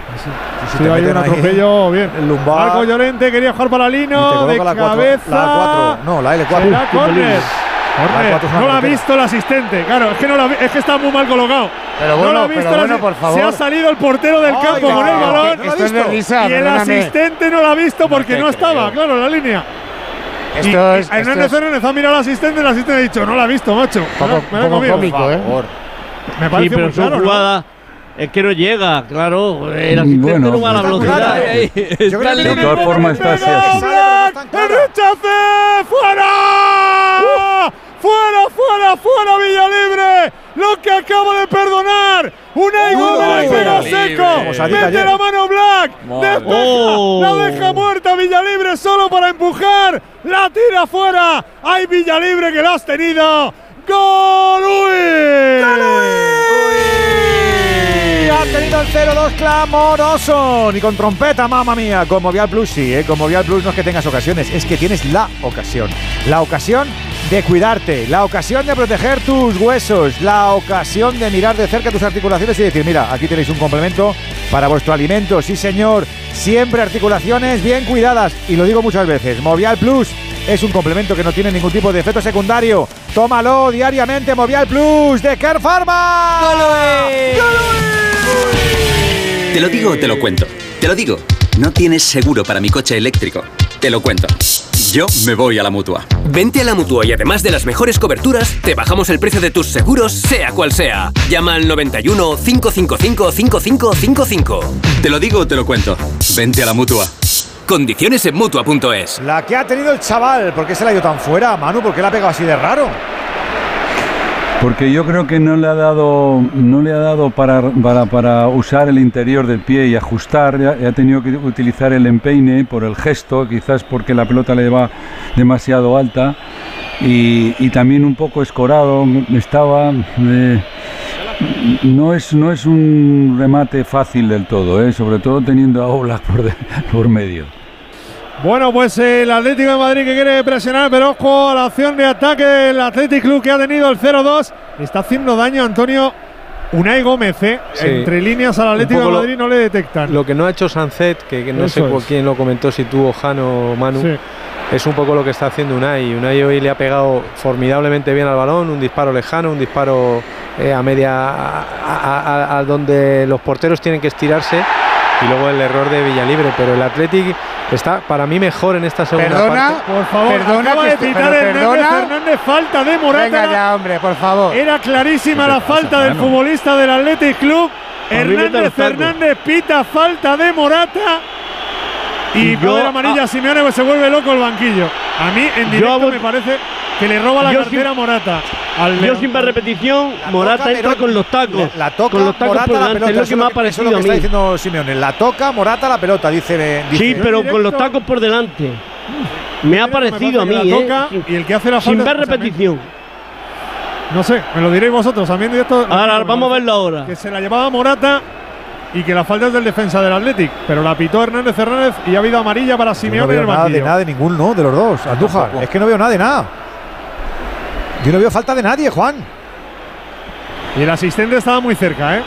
Speaker 7: Sí,
Speaker 2: te
Speaker 7: hay un atropello bien.
Speaker 2: el lumbar.
Speaker 7: Marco Llorente quería jugar para Lino. De
Speaker 2: la cuatro-
Speaker 7: cabeza.
Speaker 2: la. No, la L4.
Speaker 7: Será córner.
Speaker 2: La
Speaker 7: Córner.
Speaker 2: cuatro es una
Speaker 7: No lo ha visto el asistente. Claro, es que, no vi- es que está muy mal colocado.
Speaker 5: Pero
Speaker 7: no
Speaker 5: bueno,
Speaker 7: lo ha visto
Speaker 5: bueno, por favor.
Speaker 7: Se ha salido el portero del campo con el balón. y el asistente no lo ha visto porque no, estaba,
Speaker 5: creo.
Speaker 7: claro, en la línea.
Speaker 5: Esto
Speaker 7: y, y
Speaker 5: es- esto
Speaker 7: Hernández
Speaker 5: es-
Speaker 7: Hernández ha mirado al asistente y el asistente ha dicho, no lo ha visto, macho. Me
Speaker 5: Poco-
Speaker 7: me lo he
Speaker 5: poco cómico, ¿eh?
Speaker 7: Me
Speaker 75: Sí,
Speaker 7: parece
Speaker 75: pero
Speaker 7: muy claro, ¿no?
Speaker 75: jugadas. Es que no llega, claro. El asistente
Speaker 72: Bueno,
Speaker 75: no va a la velocidad.
Speaker 72: De todas formas está así.
Speaker 7: ¡El rechace! ¡Fuera! ¡Fuera, fuera, fuera, Villalibre! Lo que acaba de perdonar. Unai Gómez pega seco.
Speaker 2: Como
Speaker 7: Mete
Speaker 2: ayer.
Speaker 7: la mano Black. Despeja.
Speaker 75: Oh.
Speaker 7: La deja muerta Villalibre solo para empujar. La tira fuera. Hay Villalibre que lo has tenido. ¡Gol!
Speaker 2: Y ha tenido el 0-2 clamoroso. Ni con trompeta, mamma mía. Con Movial Plus sí, ¿eh? Con Movial Plus no es que tengas ocasiones, es que tienes la ocasión. La ocasión de cuidarte, la ocasión de proteger tus huesos, la ocasión de mirar de cerca tus articulaciones y decir, mira, aquí tenéis un complemento para vuestro alimento. Sí, señor. Siempre articulaciones bien cuidadas. Y lo digo muchas veces, Movial Plus es un complemento que no tiene ningún tipo de efecto secundario. Tómalo diariamente, Movial Plus de Care Pharma.
Speaker 21: Te lo digo o te lo cuento. Te lo digo. No tienes seguro para mi coche eléctrico. Te lo cuento. Yo me voy a la mutua. Vente a la mutua y además de las mejores coberturas, te bajamos el precio de tus seguros, sea cual sea. Llama al 91 555 5555. Te lo digo o te lo cuento. Vente a la mutua. Condiciones en mutua.es.
Speaker 2: La que ha tenido el chaval, ¿por qué se la ha ido tan fuera, Manu? ¿Por qué la ha pegado así de raro?
Speaker 72: Porque yo creo que no le ha dado, no le ha dado para, para, para usar el interior del pie y ajustar, ha tenido que utilizar el empeine por el gesto, quizás porque la pelota le va demasiado alta y, también un poco escorado estaba. eh, no es, no es un remate fácil del todo, eh, sobre todo teniendo a Oblak por, por medio.
Speaker 7: Bueno, pues el Atlético de Madrid que quiere presionar, pero ojo a la acción de ataque del Athletic Club que ha tenido el 0-2. Está haciendo daño Antonio Unai Gómez, ¿eh?
Speaker 73: Sí.
Speaker 7: Entre líneas al Atlético de
Speaker 73: lo-
Speaker 7: Madrid no le detectan.
Speaker 73: Lo que no ha hecho Sancet, que, que no
Speaker 7: Eso
Speaker 73: sé por
Speaker 7: es.
Speaker 73: quién lo comentó, si tú o Jano o Manu,
Speaker 7: Sí.
Speaker 73: es un poco lo que está haciendo Unai. Unai hoy le ha pegado formidablemente bien al balón, un disparo lejano, un disparo eh, a media a, a- a- a donde los porteros tienen que estirarse y luego el error de Villalibre. Pero el Athletic está para mí mejor en esta segunda
Speaker 5: Perdona,
Speaker 73: parte.
Speaker 7: Por favor,
Speaker 5: Perdona
Speaker 7: acaba
Speaker 5: que
Speaker 7: de
Speaker 5: pero
Speaker 7: Hernández,
Speaker 5: perdona.
Speaker 7: Hernández, falta de Morata.
Speaker 5: Venga ya, hombre, por favor.
Speaker 7: Era clarísima
Speaker 72: ¿Qué te
Speaker 7: la
Speaker 72: pasa,
Speaker 7: falta del futbolista del Athletic Club. Hernández. Hernández pita falta de Morata. Y
Speaker 75: Y
Speaker 7: va
Speaker 75: yo-
Speaker 7: a ver amarilla
Speaker 75: ah.
Speaker 7: a Simeone pues se vuelve loco el banquillo. A mí en directo me parece que le roba la
Speaker 75: Yo
Speaker 7: cartera
Speaker 75: sin-
Speaker 7: a Morata. Al
Speaker 75: Yo sin ver repetición, Morata
Speaker 2: toca,
Speaker 75: entra con los tacos.
Speaker 2: La, la toca,
Speaker 75: con los tacos
Speaker 2: Morata
Speaker 75: por
Speaker 2: la
Speaker 75: delante,
Speaker 2: pelota.
Speaker 75: es lo que me ha
Speaker 2: eso es
Speaker 75: parecido
Speaker 2: lo que
Speaker 75: a
Speaker 2: está
Speaker 75: mí.
Speaker 2: diciendo Simeone. La toca, Morata la pelota, dice. dice
Speaker 75: Sí, pero con los tacos por delante. Me ha
Speaker 7: Me
Speaker 75: parecido a mí,
Speaker 7: la
Speaker 75: ¿eh?
Speaker 7: toca
Speaker 75: Sin-
Speaker 7: Y el que hace la
Speaker 75: Sin
Speaker 7: falta.
Speaker 75: ver
Speaker 7: sea, me-
Speaker 75: repetición.
Speaker 7: No sé, me lo diréis vosotros. A mí en directo.
Speaker 75: Ahora, vamos a verlo ahora.
Speaker 7: Que se la llevaba Morata y que la falta es del defensa del Athletic. Pero la pitó Hernández Hernández y ha habido amarilla para
Speaker 2: Yo no
Speaker 7: Simeone en
Speaker 2: veo
Speaker 7: el
Speaker 2: nada de nada de ninguno de los dos, Andújar. Es que no veo nada de nada. Yo no veo falta de nadie, Juan.
Speaker 7: Y el asistente estaba muy cerca, ¿eh?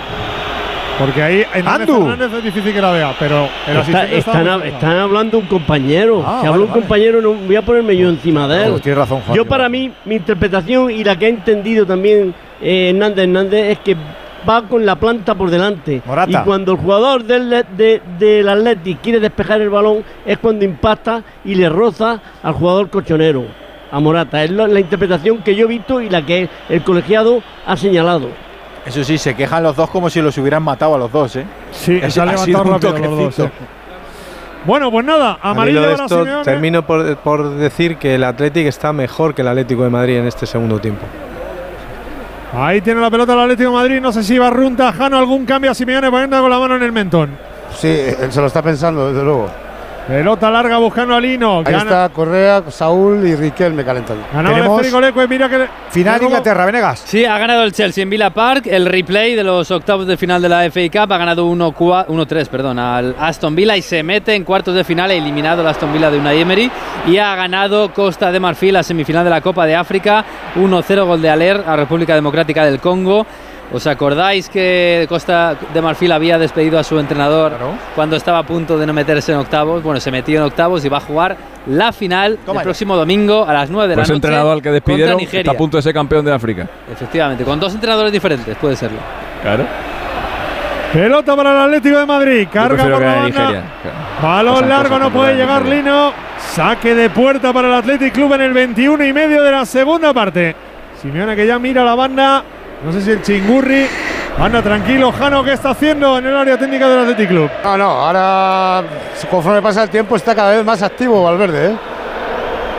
Speaker 7: Porque ahí. Hernández es difícil que la vea, pero el
Speaker 75: Está-
Speaker 7: asistente estaba
Speaker 75: están,
Speaker 7: muy
Speaker 75: hab-
Speaker 7: cerca.
Speaker 75: están hablando un compañero.
Speaker 2: Ah,
Speaker 75: si
Speaker 2: vale,
Speaker 75: habla un
Speaker 2: vale.
Speaker 75: compañero, no voy a ponerme yo encima de él.
Speaker 2: No, tienes razón, Juan.
Speaker 75: yo para mí, mi interpretación y la que he entendido también eh, Hernández Hernández es que va con la planta por delante.
Speaker 2: Morata.
Speaker 75: Y cuando el jugador del, de- del Athletic quiere despejar el balón es cuando impacta y le roza al jugador cochonero, a Morata. Es la interpretación que yo he visto y la que el colegiado ha señalado.
Speaker 3: Eso sí, se quejan los dos como si los hubieran matado a los dos, ¿eh?
Speaker 7: Sí,
Speaker 3: Ese
Speaker 7: se ha
Speaker 3: ha
Speaker 7: levantado
Speaker 3: sido un
Speaker 7: rápido los dos. eh. Bueno, pues nada, amarillo
Speaker 73: de esto,
Speaker 7: Simeone.
Speaker 73: termino por, por decir que el Athletic está mejor que el Atlético de Madrid en este segundo tiempo.
Speaker 7: Ahí tiene la pelota el Atlético de Madrid. No sé si va Runta, Jano, algún cambio a Simeone poniendo con la mano en el mentón.
Speaker 5: Sí, él se lo está pensando, desde luego.
Speaker 7: Pelota larga buscando a Lino.
Speaker 5: Ahí
Speaker 7: Gana-
Speaker 5: está Correa, Saúl y Riquelme calentando.
Speaker 7: Ganaba Leque, mira que.
Speaker 2: Final. Inglaterra, Venegas.
Speaker 91: Sí, ha ganado el Chelsea en Villa Park. El replay de los octavos de final de la FA Cup ha ganado 1-4 1-3 perdón, al Aston Villa y se mete en cuartos de final. Ha eliminado el Aston Villa de Unai Emery y ha ganado Costa de Marfil la semifinal de la Copa de África. 1-0 gol de Aler a República Democrática del Congo. ¿Os acordáis que Costa de Marfil había despedido a su entrenador cuando estaba a punto de no meterse en octavos? Bueno, se metió en octavos y va a jugar la final el próximo domingo a las 9 de
Speaker 74: Pues
Speaker 91: la
Speaker 74: ese
Speaker 91: noche.
Speaker 74: entrenador al que despidieron está a punto de ser campeón de África.
Speaker 91: Efectivamente, con dos entrenadores diferentes, puede serlo.
Speaker 74: Claro.
Speaker 7: Pelota para el Atlético de Madrid. Carga por
Speaker 74: que
Speaker 7: la banda.
Speaker 74: Nigeria.
Speaker 7: Balón largo, no puede llegar
Speaker 74: Nigeria.
Speaker 7: Lino. Saque de puerta para el Athletic Club en el 21 y medio de la segunda parte. Simeone que ya mira la banda. No sé si el chingurri. Anda tranquilo, Jano, ¿qué está haciendo en el área técnica del Athletic Club?
Speaker 5: No, no, ahora conforme pasa el tiempo está cada vez más activo Valverde, ¿eh?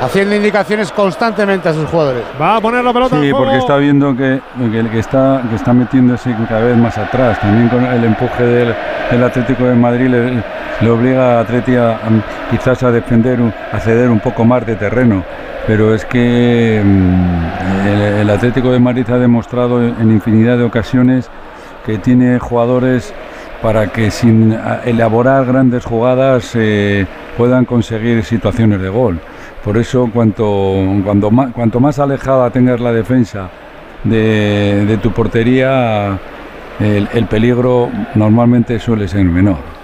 Speaker 5: haciendo indicaciones constantemente a sus jugadores.
Speaker 7: Va a poner la pelota
Speaker 72: Sí,
Speaker 7: en juego.
Speaker 72: porque está viendo que, que, que está, que está metiéndose cada vez más atrás. También con el empuje del, del Atlético de Madrid le, obliga a Atleti quizás a defender, a ceder un poco más de terreno. Pero es que mm, el, el Atlético de Madrid ha demostrado en infinidad de ocasiones que tiene jugadores para que sin elaborar grandes jugadas eh, puedan conseguir situaciones de gol. Por eso cuanto, cuanto más alejada tengas la defensa de, de tu portería, el, el peligro normalmente suele ser menor.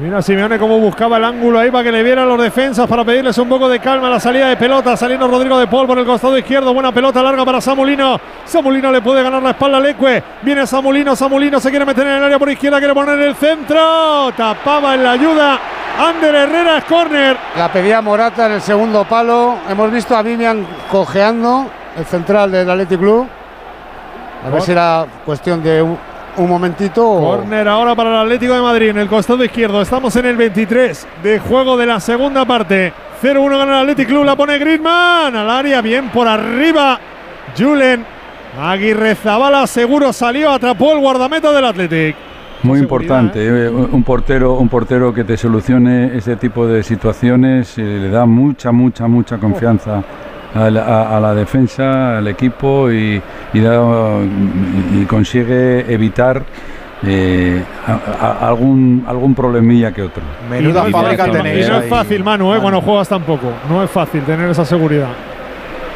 Speaker 7: Mira Simeone cómo buscaba el ángulo ahí para que le vieran los defensas, para pedirles un poco de calma a la salida de pelota. Saliendo Rodrigo de Paul por el costado izquierdo. Buena pelota larga para Samulino. Samulino le puede ganar la espalda a Leque. Viene Samulino. Samulino se quiere meter en el área por izquierda. Quiere poner el centro. Tapaba en la ayuda. Ander Herrera es córner.
Speaker 5: La pedía Morata en el segundo palo. Hemos visto a Vivian cojeando, el central del Athletic Club. A ver si era cuestión de un, momentito o...
Speaker 7: Córner ahora para el Atlético de Madrid en el costado izquierdo. Estamos en el 23 de juego de la segunda parte. 0-1 gana el Athletic Club. La pone Griezmann al área. Bien por arriba. Julen. Aguirre Zabala seguro salió. Atrapó el guardameta del Athletic.
Speaker 72: Muy importante, eh, un portero, un portero que te solucione ese tipo de situaciones eh, le da mucha, mucha, mucha confianza a la, a- a la defensa, al equipo y, y da- y consigue evitar eh, a- a- algún algún problemilla que otro.
Speaker 7: Menuda fábrica tenéis. Y no es fácil, Manu, eh, cuando juegas tampoco. No es fácil tener esa seguridad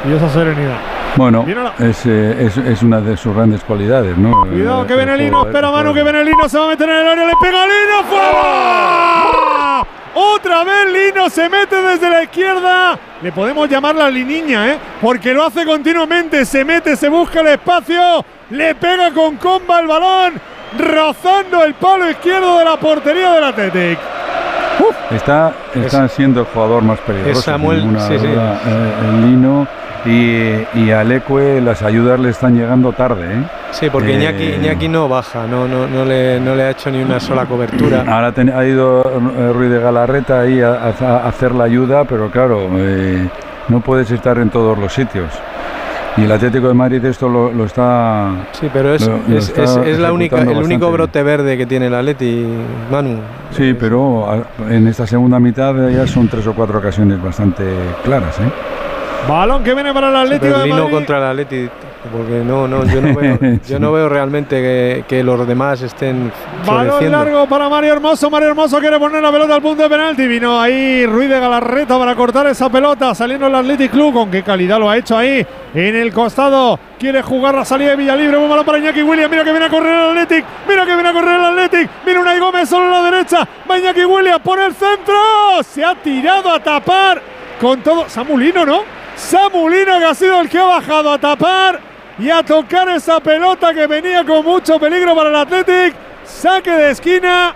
Speaker 7: y esa serenidad.
Speaker 72: Bueno, es, eh, es, es una de sus grandes cualidades, ¿no?
Speaker 7: Cuidado que viene
Speaker 72: el
Speaker 7: Lino,
Speaker 72: juego-
Speaker 7: espera Manu que viene Lino, se va a meter en el área, le pega a Lino, ¡fuera! Otra vez Lino se mete desde la izquierda. Le podemos llamar la liniña, ¿eh? Porque lo hace continuamente, se mete, se busca el espacio, le pega con comba el balón, rozando el palo izquierdo de la portería del Athletic.
Speaker 72: Está, está siendo el jugador más peligroso.
Speaker 73: es Samuel, sí, sí.
Speaker 72: eh, el Lino y, y a Leque las ayudas le están llegando tarde. ¿eh?
Speaker 73: Sí, porque
Speaker 72: Eh,
Speaker 73: Iñaki, Iñaki no baja, no, no, no, le, no le ha hecho ni una sola cobertura.
Speaker 72: Ahora ten- ha ido eh, Ruiz de Galarreta ahí a, a- a hacer la ayuda, pero claro, eh, no puedes estar en todos los sitios. Y el Atlético de Madrid esto lo, lo está.
Speaker 73: Sí, pero es,
Speaker 72: lo- lo
Speaker 73: es, es- es la única, el único brote verde que tiene el Atleti, Manu.
Speaker 72: Sí, pero en esta segunda mitad ya son tres o cuatro ocasiones bastante claras. ¿eh?
Speaker 7: Balón que viene para el Atlético
Speaker 73: Pero
Speaker 7: de Madrid.
Speaker 73: contra el Atleti, porque no, no, yo no veo, yo no veo realmente que, que los demás estén
Speaker 7: Balón largo para Mario Hermoso. Mario Hermoso quiere poner la pelota al punto de penalti. Vino ahí Ruiz de Galarreta para cortar esa pelota. Saliendo el Athletic Club. Con qué calidad lo ha hecho ahí. En el costado. Quiere jugar la salida de Villalibre. Buen balón para Iñaki Williams. Mira que viene a correr el Athletic. Mira que viene a correr el Athletic. Mira Unai Gómez solo a la derecha. Va Iñaki Williams por el centro. Se ha tirado a tapar con todo. Samulino, ¿no? Samulino que ha sido el que ha bajado a tapar y a tocar esa pelota que venía con mucho peligro para el Athletic. Saque de esquina.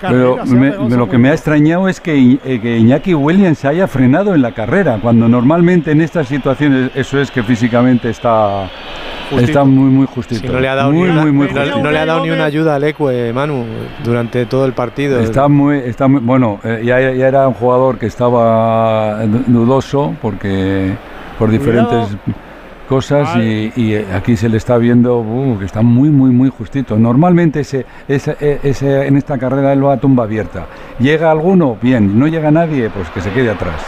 Speaker 72: Pero me- lo que me ha extrañado es que, eh, que Iñaki Williams se haya frenado en la carrera, cuando normalmente en estas situaciones eso es que físicamente está,
Speaker 73: Justito.
Speaker 72: está muy, muy justito.
Speaker 73: No le ha dado,
Speaker 72: muy,
Speaker 73: ni, una,
Speaker 72: muy, muy
Speaker 73: no-
Speaker 72: justito.
Speaker 73: no le ha dado ni una ayuda al Ecue, Manu, durante todo el partido.
Speaker 72: Está muy, está muy- bueno, eh, ya, ya era un jugador que estaba du- dudoso porque por diferentes cosas y, y, eh, aquí se le está viendo uh, que está muy, muy, muy justito. Normalmente ese, ese, eh, ese, en esta carrera él va a tumba abierta. ¿Llega alguno? Bien. ¿No llega nadie? Pues que se quede atrás.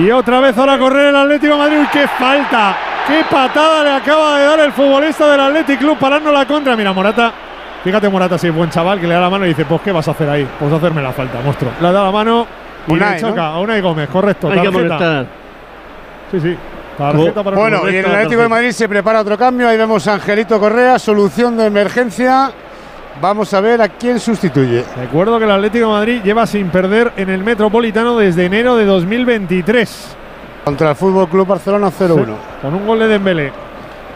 Speaker 7: Y otra vez ahora a correr el Atlético de Madrid. ¡Uy, qué falta! ¡Qué patada le acaba de dar el futbolista del Athletic Club parando la contra! Mira, Morata. Fíjate, Morata, si es buen chaval, que le da la mano y dice: Pues, ¿qué vas a hacer ahí? Pues hacerme la falta, monstruo. Le da la mano y
Speaker 5: Unai,
Speaker 7: le choca
Speaker 5: ¿no?
Speaker 7: a Unai Gómez, correcto.
Speaker 75: Hay que
Speaker 7: tarjeta.
Speaker 75: molestar.
Speaker 7: Sí, sí.
Speaker 5: Bueno, y en el Atlético de Madrid se prepara otro cambio. Ahí vemos a Angelito Correa, solución de emergencia. Vamos a ver a quién sustituye.
Speaker 7: Recuerdo que el Atlético de Madrid lleva sin perder en el Metropolitano desde enero de 2023.
Speaker 5: Contra el Fútbol Club Barcelona 0-1.
Speaker 7: Sí, con un gol de Dembélé.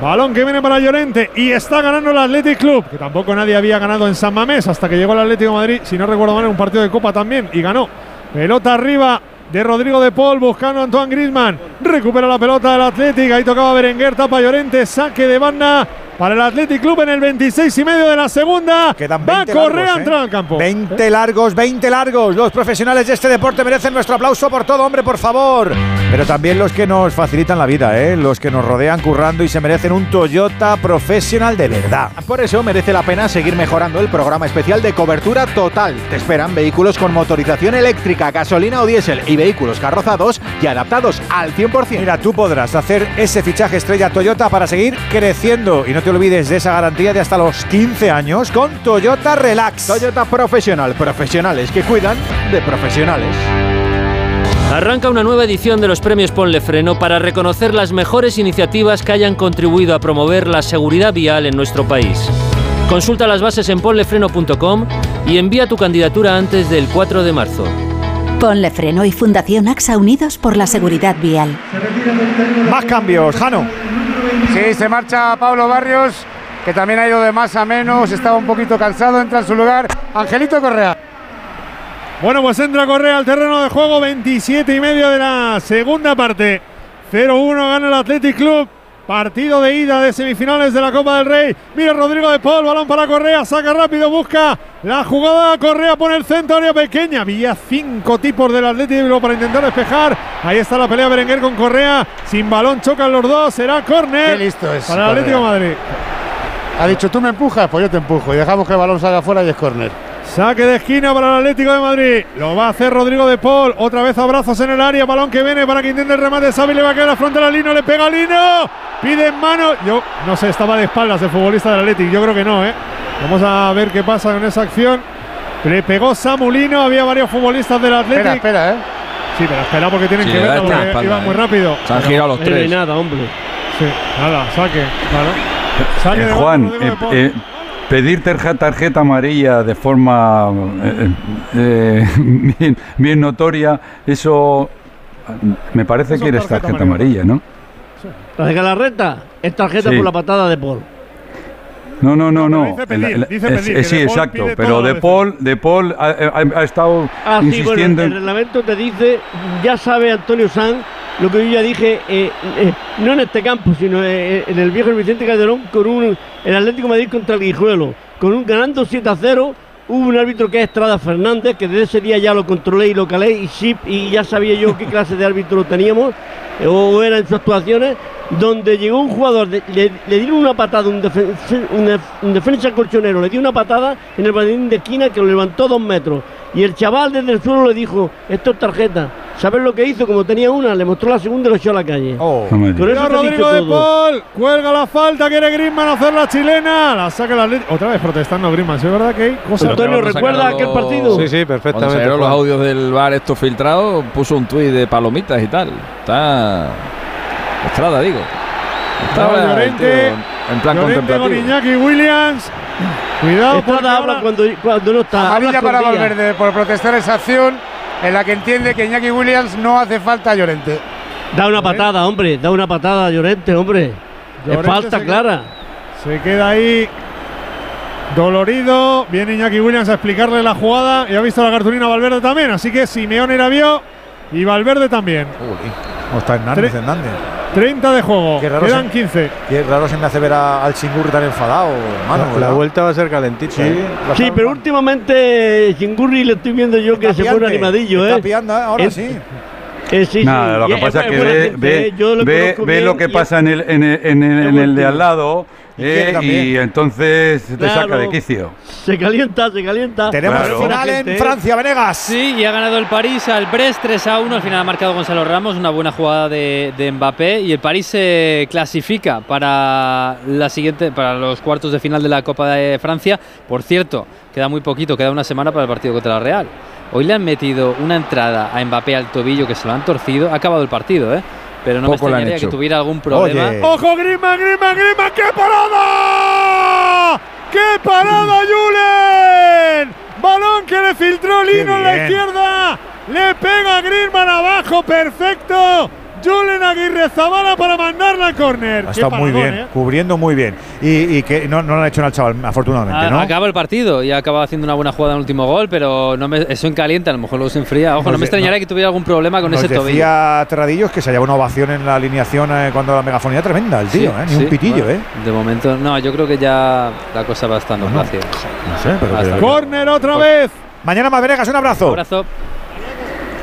Speaker 7: Balón que viene para Llorente y está ganando el Athletic Club, que tampoco nadie había ganado en San Mamés hasta que llegó el Atlético de Madrid, si no recuerdo mal, en un partido de Copa también y ganó. Pelota arriba de Rodrigo de Paul buscando a Antoine Grisman. Recupera la pelota del Atlético, ahí tocaba Berenguer, tapa Llorente, saque de banda para el Athletic Club en el 26 y medio de la segunda.
Speaker 2: Quedan
Speaker 7: Va
Speaker 2: 20
Speaker 7: Correa
Speaker 2: largos,
Speaker 7: a
Speaker 2: ¿eh?
Speaker 7: entrar al campo.
Speaker 2: 20 largos, 20 largos. Los profesionales de este deporte merecen nuestro aplauso por todo, hombre, por favor. Pero también los que nos facilitan la vida, ¿eh? los que nos rodean currando y se merecen un Toyota profesional de verdad.
Speaker 3: Por eso merece la pena seguir mejorando el programa especial de cobertura total. Te esperan vehículos con motorización eléctrica, gasolina o diésel y vehículos carrozados y adaptados al 100%.
Speaker 2: Mira, tú podrás hacer ese fichaje estrella Toyota para seguir creciendo. Y no te olvides de esa garantía de hasta los 15 años con Toyota Relax.
Speaker 3: Toyota Profesional, profesionales que cuidan de profesionales.
Speaker 94: Arranca una nueva edición de los premios Ponle Freno para reconocer las mejores iniciativas que hayan contribuido a promover la seguridad vial en nuestro país. Consulta las bases en ponlefreno.com y envía tu candidatura antes del 4 de marzo.
Speaker 95: Ponle Freno y Fundación AXA Unidos por la Seguridad Vial.
Speaker 2: Más cambios, Jano.
Speaker 5: Sí, se marcha Pablo Barrios, que también ha ido de más a menos, estaba un poquito cansado, entra en su lugar Angelito Correa.
Speaker 7: Bueno, pues entra Correa al terreno de juego, 27 y medio de la segunda parte. 0-1 gana el Athletic Club. Partido de ida de semifinales de la Copa del Rey. Mira Rodrigo de Paul, balón para Correa, saca rápido, busca la jugada. Correa pone el centro, área pequeña. Había cinco tipos del Athletic Club para intentar despejar. Ahí está la pelea Berenguer con Correa. Sin balón chocan los dos, será córner.
Speaker 5: Listo es.
Speaker 7: Para el Atlético de Madrid.
Speaker 5: Ha dicho, tú me empujas, pues yo te empujo. Y dejamos que el balón salga fuera y es córner.
Speaker 7: Saque de esquina para el Atlético de Madrid. Lo va a hacer Rodrigo de Paul. Otra vez abrazos en el área. Balón que viene para que intente el remate. Sabi le va a quedar a la frontera. Lino le pega a Lino. Pide en mano. Yo no sé, estaba de espaldas el futbolista del Atlético. Yo creo que no, ¿eh? Vamos a ver qué pasa con esa acción. Le pegó Samulino. Había varios futbolistas del Atlético.
Speaker 5: Espera, espera, ¿eh?
Speaker 7: Sí, pero espera porque tienen
Speaker 74: Sí,
Speaker 7: que verlo. porque
Speaker 74: espalda,
Speaker 7: iba
Speaker 74: ¿eh?
Speaker 7: muy rápido.
Speaker 74: Se han girado los
Speaker 75: No hay
Speaker 74: tres.
Speaker 75: nada, hombre.
Speaker 7: Sí, nada, saque. Claro. Saque
Speaker 72: Eh,
Speaker 7: de
Speaker 72: Juan,
Speaker 7: de
Speaker 72: eh, eh, pedir tarjeta, amarilla de forma eh, eh, bien, bien notoria, eso me parece
Speaker 7: Eso
Speaker 72: que
Speaker 7: es
Speaker 72: eres
Speaker 7: tarjeta
Speaker 72: tarjeta amarilla, ¿no?
Speaker 75: ¿Tarjeta la recta? Es tarjeta
Speaker 72: Sí.
Speaker 75: por la patada de Paul.
Speaker 72: No, no, no, no.
Speaker 7: dice pedir, dice
Speaker 72: sí,
Speaker 7: De
Speaker 72: exacto. Pero de Paul, de Paul ha, ha- ha estado
Speaker 75: Ah, sí, bueno,
Speaker 72: insistiendo.
Speaker 75: el reglamento te dice, ya sabe Antonio Sanz, lo que yo ya dije, eh, eh, no en este campo, sino eh, en el viejo Vicente Calderón, con un, el Atlético Madrid contra el Guijuelo, con un ganando 7 a 0. Hubo un árbitro que es Estrada Fernández, que desde ese día ya lo controlé y lo calé, y, sí, y ya sabía yo qué clase de árbitro teníamos, o era en sus actuaciones, donde llegó un jugador, de- le, le dieron una patada, un, defen- un def- un defensa colchonero, le dio una patada en el banderín de esquina que lo levantó dos metros. Y el chaval desde el suelo le dijo, esto es tarjeta. ¿Sabes lo que hizo? Como tenía una, le mostró la segunda y lo echó a la calle.
Speaker 7: Oh.
Speaker 75: Con eso
Speaker 7: Mira Rodrigo de. Paul, cuelga la falta, quiere Griezmann hacer la chilena, la saca Atlético. Otra vez protestando Griezmann, ¿sí es verdad que hay cosas?
Speaker 75: Antonio,
Speaker 74: Cuando
Speaker 75: ¿recuerda aquel
Speaker 74: los-
Speaker 75: partido?
Speaker 73: Sí, sí,
Speaker 74: Cuando
Speaker 73: perfectamente.
Speaker 74: salieron los audios del bar estos filtrados, puso un tuit de palomitas y tal. Está. Estrada, digo.
Speaker 7: Llorente,
Speaker 74: en plan
Speaker 7: Llorente con. Iñaki Williams. Cuidado
Speaker 75: Estrada habla cuando, cuando no está. habla
Speaker 5: Amarilla para. Valverde por protestar esa acción en la que entiende que Iñaki Williams no hace falta a Llorente.
Speaker 75: Da una patada, hombre, da una patada a Llorente, hombre.
Speaker 7: Llorente
Speaker 75: es falta
Speaker 7: se
Speaker 75: clara.
Speaker 7: Se queda ahí dolorido. Viene Iñaki Williams a explicarle la jugada y ha visto la cartulina Valverde también. Así que Simeone la vio y Valverde también.
Speaker 2: ¿Cómo está Hernández?
Speaker 7: Tre-
Speaker 2: Hernández?
Speaker 7: 30 de juego.
Speaker 2: Qué raro
Speaker 7: Quedan
Speaker 2: se-
Speaker 7: 15.
Speaker 2: Qué raro se me hace ver a- al Chingur tan enfadado, hermano.
Speaker 73: La, la vuelta va a ser calentita.
Speaker 2: Sí,
Speaker 73: ¿eh?
Speaker 75: Sí,
Speaker 2: está-
Speaker 75: pero últimamente Chingurri le estoy viendo yo que
Speaker 2: está
Speaker 75: se pone
Speaker 2: piante,
Speaker 75: animadillo,
Speaker 2: está
Speaker 75: ¿eh?
Speaker 2: piando, ahora
Speaker 75: En-
Speaker 2: sí.
Speaker 75: Eh, sí,
Speaker 72: Nada,
Speaker 75: sí.
Speaker 72: lo que pasa es que ve,
Speaker 75: gente,
Speaker 72: ve,
Speaker 75: ¿eh? Yo lo
Speaker 72: ve- ve lo que pasa en el, en el, en el- en el de al lado eh, y entonces te
Speaker 75: Claro.
Speaker 72: saca de quicio.
Speaker 75: Se calienta, se calienta.
Speaker 2: Tenemos
Speaker 72: Claro.
Speaker 2: final en. Francia, Venegas.
Speaker 91: Sí, y ha ganado el París al Brest 3 a 1. Al final ha marcado Gonzalo Ramos, una buena jugada de, de Mbappé. Y el París se clasifica para la siguiente, para los cuartos de final de la Copa de Francia. Por cierto, queda muy poquito, queda una semana para el partido contra la Real. Hoy le han metido una entrada a Mbappé al tobillo que se lo han torcido. Ha acabado el partido, ¿eh? Pero no me
Speaker 74: Poco han
Speaker 91: extrañaría que tuviera algún problema.
Speaker 2: Oye.
Speaker 7: ¡Ojo, Griezmann, Griezmann, Griezmann! ¡Qué parada! ¡Qué parada, Julen! Balón que le filtró Lino en la izquierda. Le pega a Griezmann abajo, perfecto. Julen Aguirre Zabala para mandarla al córner.
Speaker 2: Ha estado muy
Speaker 7: paradón,
Speaker 2: bien,
Speaker 7: ¿eh?
Speaker 2: cubriendo muy bien. Y, y que no, no lo han hecho nada al chaval, afortunadamente,
Speaker 91: A-
Speaker 2: ¿no?
Speaker 91: Acaba el partido y acaba haciendo una buena jugada en el último gol, pero no me, eso en caliente, a lo mejor luego se enfría. Ojo,
Speaker 2: Nos
Speaker 91: no me extrañaría
Speaker 2: no-
Speaker 91: que tuviera algún problema con
Speaker 2: Nos
Speaker 91: ese tobillo.
Speaker 2: decía Terradillos que se llevó una ovación en la alineación eh, cuando la megafonía tremenda, el tío,
Speaker 91: Sí,
Speaker 2: ¿eh? Ni
Speaker 91: sí,
Speaker 2: un pitillo,
Speaker 91: bueno,
Speaker 2: ¿eh?
Speaker 91: De momento, no, yo creo que ya la cosa va estando fácil.
Speaker 2: No sé, pero.
Speaker 7: Córner otra vez.
Speaker 2: Mañana más Venegas, un abrazo.
Speaker 91: Abrazo.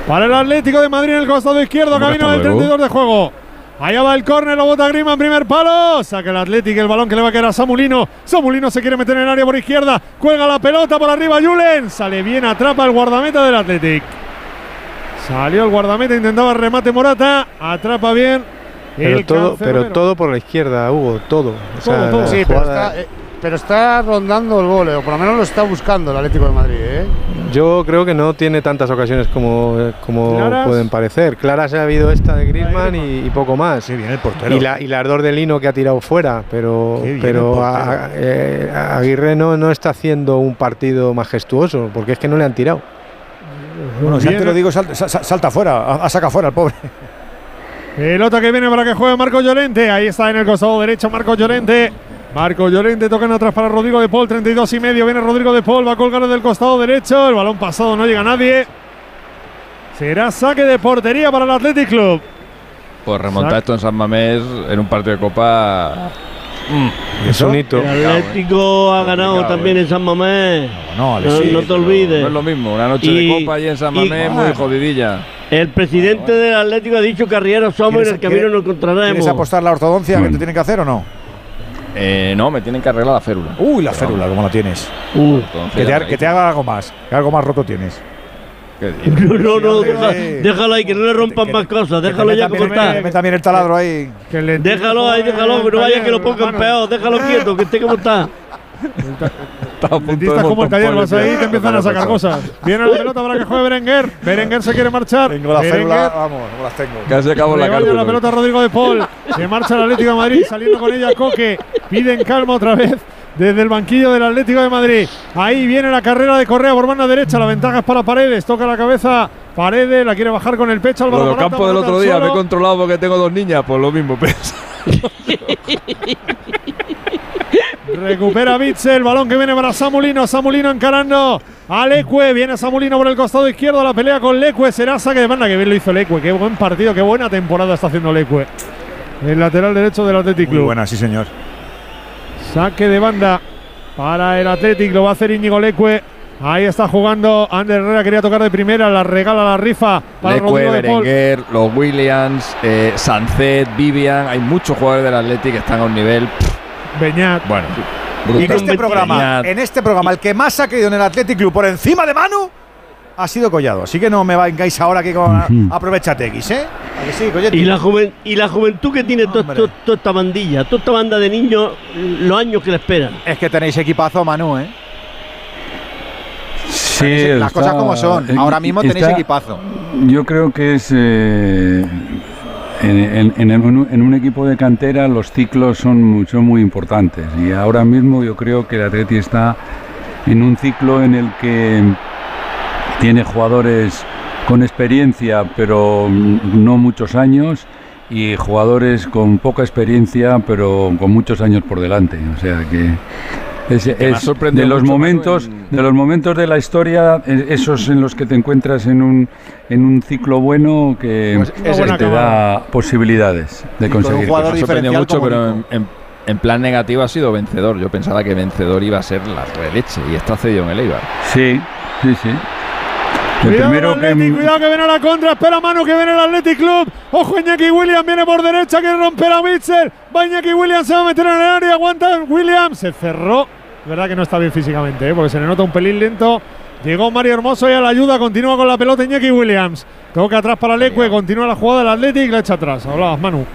Speaker 7: Para el Atlético de Madrid en el costado izquierdo,
Speaker 74: Hombre,
Speaker 7: camino del
Speaker 74: luego.
Speaker 7: 32 de juego. Allá va el córner, lo bota Griezmann, primer palo. Saca el Atlético el balón que le va a quedar a Samulino. Samulino se quiere meter en el área por izquierda. Cuelga la pelota por arriba Julen. Sale bien, atrapa el guardameta del Atlético. Salió el guardameta, intentaba remate Morata. Atrapa bien.
Speaker 73: Pero
Speaker 7: el
Speaker 73: todo,
Speaker 7: cancerbero.
Speaker 73: pero todo por la izquierda, Hugo, todo. O sea,
Speaker 7: Todo, todo.
Speaker 5: Sí, pero está, eh, pero está rondando el gol, eh, o por lo menos lo está buscando el Atlético de Madrid. ¿eh?
Speaker 73: Yo creo que no tiene tantas ocasiones como, como
Speaker 7: ¿Claras?
Speaker 73: pueden parecer. Claras ha habido esta de Griezmann y, y poco más.
Speaker 2: Sí, viene el portero.
Speaker 73: Y, la, y dos de Lino que ha tirado fuera, pero,
Speaker 2: bien
Speaker 73: pero a- eh, Aguirre no, no está haciendo un partido majestuoso, porque es que no le han tirado.
Speaker 2: Bueno, si antes lo digo, salta, sa- salta fuera, a- a saca fuera el pobre.
Speaker 7: Pelota que viene para que juegue Marco Llorente. Ahí está en el costado derecho Marco Llorente. Marco Llorente tocando atrás para Rodrigo de Paul, 32 y medio. Viene Rodrigo de Paul, va a colgar del costado derecho. El balón pasado, no llega nadie. Será saque de portería para el Athletic Club.
Speaker 74: Pues remontar esto en San Mamés en un partido de Copa.
Speaker 73: Es un hito.
Speaker 75: El Atlético ha ganado
Speaker 74: complicado,
Speaker 75: también en San Mamés.
Speaker 2: No,
Speaker 75: No,
Speaker 2: sí,
Speaker 75: no te olvides.
Speaker 74: No es lo mismo, una noche
Speaker 75: Y-
Speaker 74: de Copa allí en San
Speaker 75: y-
Speaker 74: Mamés muy jodidilla.
Speaker 75: El presidente del Atlético ha dicho que arrieros somos y en el
Speaker 2: ¿Quieres-
Speaker 75: camino nos
Speaker 2: ¿Quieres
Speaker 75: encontraremos.
Speaker 2: apostar la ortodoncia que te tienen que hacer o no?
Speaker 74: Eh, no, me tienen que arreglar la férula.
Speaker 2: Uy, la
Speaker 74: Pero
Speaker 2: férula,
Speaker 74: vamos,
Speaker 2: ¿cómo la tienes?
Speaker 75: Uh,
Speaker 74: entonces
Speaker 2: Que te, que te haga algo más, que algo más roto tienes.
Speaker 75: No, no, no, deja- déjalo ahí, que no le rompan
Speaker 2: Que-
Speaker 75: más cosas, déjalo ya como está.
Speaker 2: bien el taladro ahí.
Speaker 7: Que le
Speaker 75: Déjalo ahí, déjalo, que no vaya que lo pongan peor, déjalo quieto, que esté como está.
Speaker 74: Estaba a punto de
Speaker 7: Dentistas como el taller, vas ahí te empiezan a sacar cosas. Viene la pelota para que juegue Berenguer. Berenguer se quiere marchar.
Speaker 2: Tengo la férula, vamos, no las tengo.
Speaker 74: Casi acabo la
Speaker 7: la pelota a Rodrigo de Paul. Se marcha el Atlético de Madrid, saliendo con ella Coque. Piden calma otra vez desde el banquillo del Atlético de Madrid. Ahí viene la carrera de Correa por banda derecha. La ventaja es para Paredes. Toca la cabeza Paredes, la quiere bajar con el pecho.
Speaker 74: Lo
Speaker 7: Álvaro Morata,
Speaker 74: campo del otro día me he controlado porque tengo dos niñas, pues lo mismo pesa.
Speaker 7: Recupera Bitzel, el balón que viene para Samulino. Samulino encarando a Leque. Viene Samulino por el costado izquierdo. La pelea con Leque. Será saque de banda. Que bien lo hizo Leque. Qué buen partido, qué buena temporada está haciendo Leque. El lateral derecho del Athletic
Speaker 2: Muy
Speaker 7: Club.
Speaker 2: buena, sí, señor.
Speaker 7: Saque de banda para el Athletic. Lo va a hacer Íñigo Leque. Ahí está jugando Ander Herrera. Quería tocar de primera. La regala la rifa para.
Speaker 74: Berenguer, los Williams, eh, Sancet, Vivian. Hay muchos jugadores del Athletic que están a un nivel. pff,
Speaker 7: Beñat.
Speaker 74: bueno,
Speaker 2: Y en este programa,
Speaker 74: Beñat.
Speaker 2: en este programa, el que más ha querido en el Athletic Club por encima de Manu ha sido Collado. Así que no me vengáis ahora aquí con
Speaker 72: Ujú.
Speaker 2: aprovechate X, ¿eh? ¿A que sí, Colleti?
Speaker 75: Y la, juven- y la juventud que tiene to-
Speaker 2: Hombre.
Speaker 75: to- toda esta bandilla, toda esta banda de niños, los años que le esperan.
Speaker 3: Es que tenéis equipazo, Manu, ¿eh?
Speaker 72: Sí,
Speaker 3: Tenéis- las
Speaker 72: está-
Speaker 3: cosas como son. Ahora mismo tenéis
Speaker 72: está-
Speaker 3: equipazo.
Speaker 72: Yo creo que es. eh, en, un equipo de cantera los ciclos son, mu- son muy importantes. Y ahora mismo yo creo que el Atleti está en un ciclo en el que tiene jugadores con experiencia, pero no muchos años. Y jugadores con poca experiencia, pero con muchos años por delante. O sea que es,
Speaker 74: que
Speaker 72: es de los momentos
Speaker 74: en-
Speaker 72: de los momentos de la historia eh, esos en los que te encuentras en un en un ciclo bueno que,
Speaker 2: Pues
Speaker 72: que te da posibilidades de
Speaker 3: Y con un
Speaker 72: conseguir cosas.
Speaker 74: sorprendido
Speaker 3: diferencial
Speaker 74: mucho, pero en, en- en plan negativo ha sido vencedor. Yo pensaba que vencedor iba a ser la leche y está cedido en el Eibar.
Speaker 72: sí sí sí El
Speaker 7: Cuidado
Speaker 72: primero
Speaker 7: el
Speaker 72: que-
Speaker 7: cuidado que viene a la contra, espera mano que viene el Athletic Club. Ojo Iñaki Williams, viene por derecha, quiere romper a Mitchell. Va Iñaki Williams, se va a meter en el área, aguanta Williams, se cerró. Verdad que no está bien físicamente, ¿eh? porque se le nota un pelín lento. Llegó Mario Hermoso y a la ayuda, continúa con la pelota Iñaki Williams. Toca atrás para Leque, continúa la jugada del Athletic, la echa atrás. Hablabas, Manu.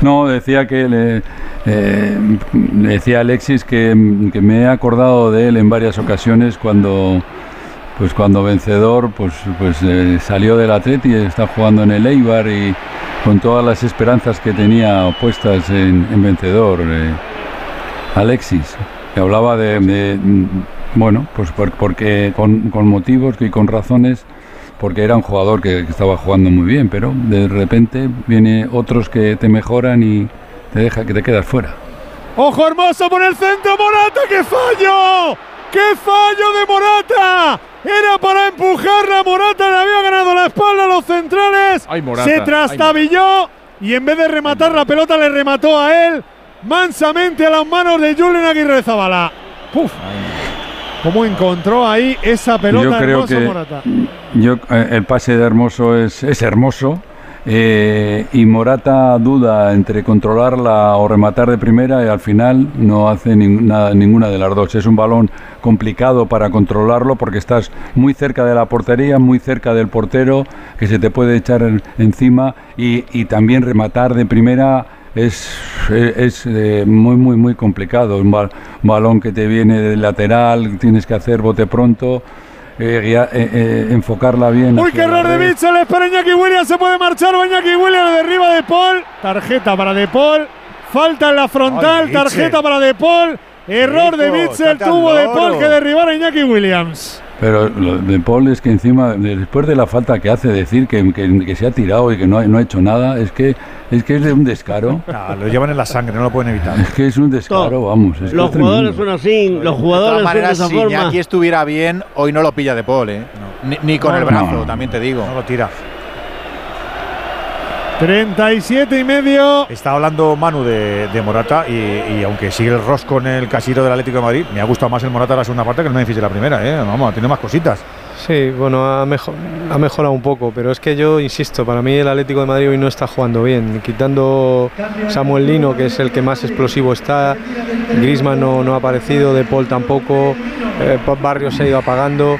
Speaker 72: No, decía que le, eh, decía Alexis que, que me he acordado de él en varias ocasiones cuando pues cuando vencedor pues pues eh, salió del Atleti y está jugando en el Eibar y con todas las esperanzas que tenía puestas en, en vencedor eh, Alexis que hablaba de, de, bueno pues por- porque con, con motivos y con razones porque era un jugador que, que estaba jugando muy bien, pero de repente viene otros que te mejoran y te deja que te quedas fuera.
Speaker 7: Ojo hermoso por el centro, Morata, qué fallo. ¡Qué fallo de Morata! Era para empujarla, Morata le había ganado la espalda a los centrales.
Speaker 74: Morata,
Speaker 7: Se
Speaker 74: ay,
Speaker 7: trastabilló y en vez de rematar la pelota le remató a él mansamente a las manos de Julen Aguirre Zabala. Puf. ¿Cómo encontró ahí esa pelota
Speaker 72: yo creo
Speaker 7: hermoso
Speaker 72: que
Speaker 7: Morata?
Speaker 72: yo, eh, el pase de Hermoso es, es hermoso eh, y Morata duda entre controlarla o rematar de primera y al final no hace nin- nada- ninguna de las dos. Es un balón complicado para controlarlo porque estás muy cerca de la portería, muy cerca del portero que se te puede echar en- encima y, y también rematar de primera es, es eh, muy, muy, muy complicado. Un bal- balón que te viene del lateral, tienes que hacer bote pronto, eh, guía- eh, eh, enfocarla bien.
Speaker 7: Uy, qué error de. Mitchell. Espera Iñaki Williams. Se puede marchar. Va Iñaki Williams de arriba de Paul. Tarjeta para De Paul. Falta en la frontal.
Speaker 2: Ay,
Speaker 7: tarjeta para De Paul. Error de Mitchell. Tuvo De. Paul que derribar a Iñaki Williams.
Speaker 72: Pero lo de Paul es que encima, después de la falta que hace, decir que, que- que se ha tirado y que no ha, no ha hecho nada, es que es que es de un descaro.
Speaker 2: Ah, lo llevan en la sangre, no lo pueden evitar.
Speaker 72: Es que es un descaro, vamos. Es
Speaker 75: Los jugadores son así, los
Speaker 3: De todas
Speaker 75: jugadores son de esa
Speaker 3: si
Speaker 75: forma.
Speaker 3: Iñaki estuviera bien, hoy no lo pilla de Paul, ¿eh? Ni, ni con
Speaker 2: No,
Speaker 3: el
Speaker 2: no,
Speaker 3: brazo,
Speaker 72: no.
Speaker 3: también te digo.
Speaker 2: No lo tira.
Speaker 7: 37 y medio.
Speaker 2: Está hablando Manu de, Morata y, aunque sigue el rosco en el casillero del Atlético de Madrid, me ha gustado más el Morata la segunda parte que el Memphis de la primera, ¿eh? Vamos, tiene más cositas.
Speaker 73: Sí, bueno, ha, mejo- ha mejorado un poco, pero es que yo insisto, para mí el Atlético de Madrid hoy no está jugando bien. Quitando Samuel Lino, que es el que más explosivo está, Grisman no, no ha aparecido, De Paul tampoco, eh, Pop Barrios se ha ido apagando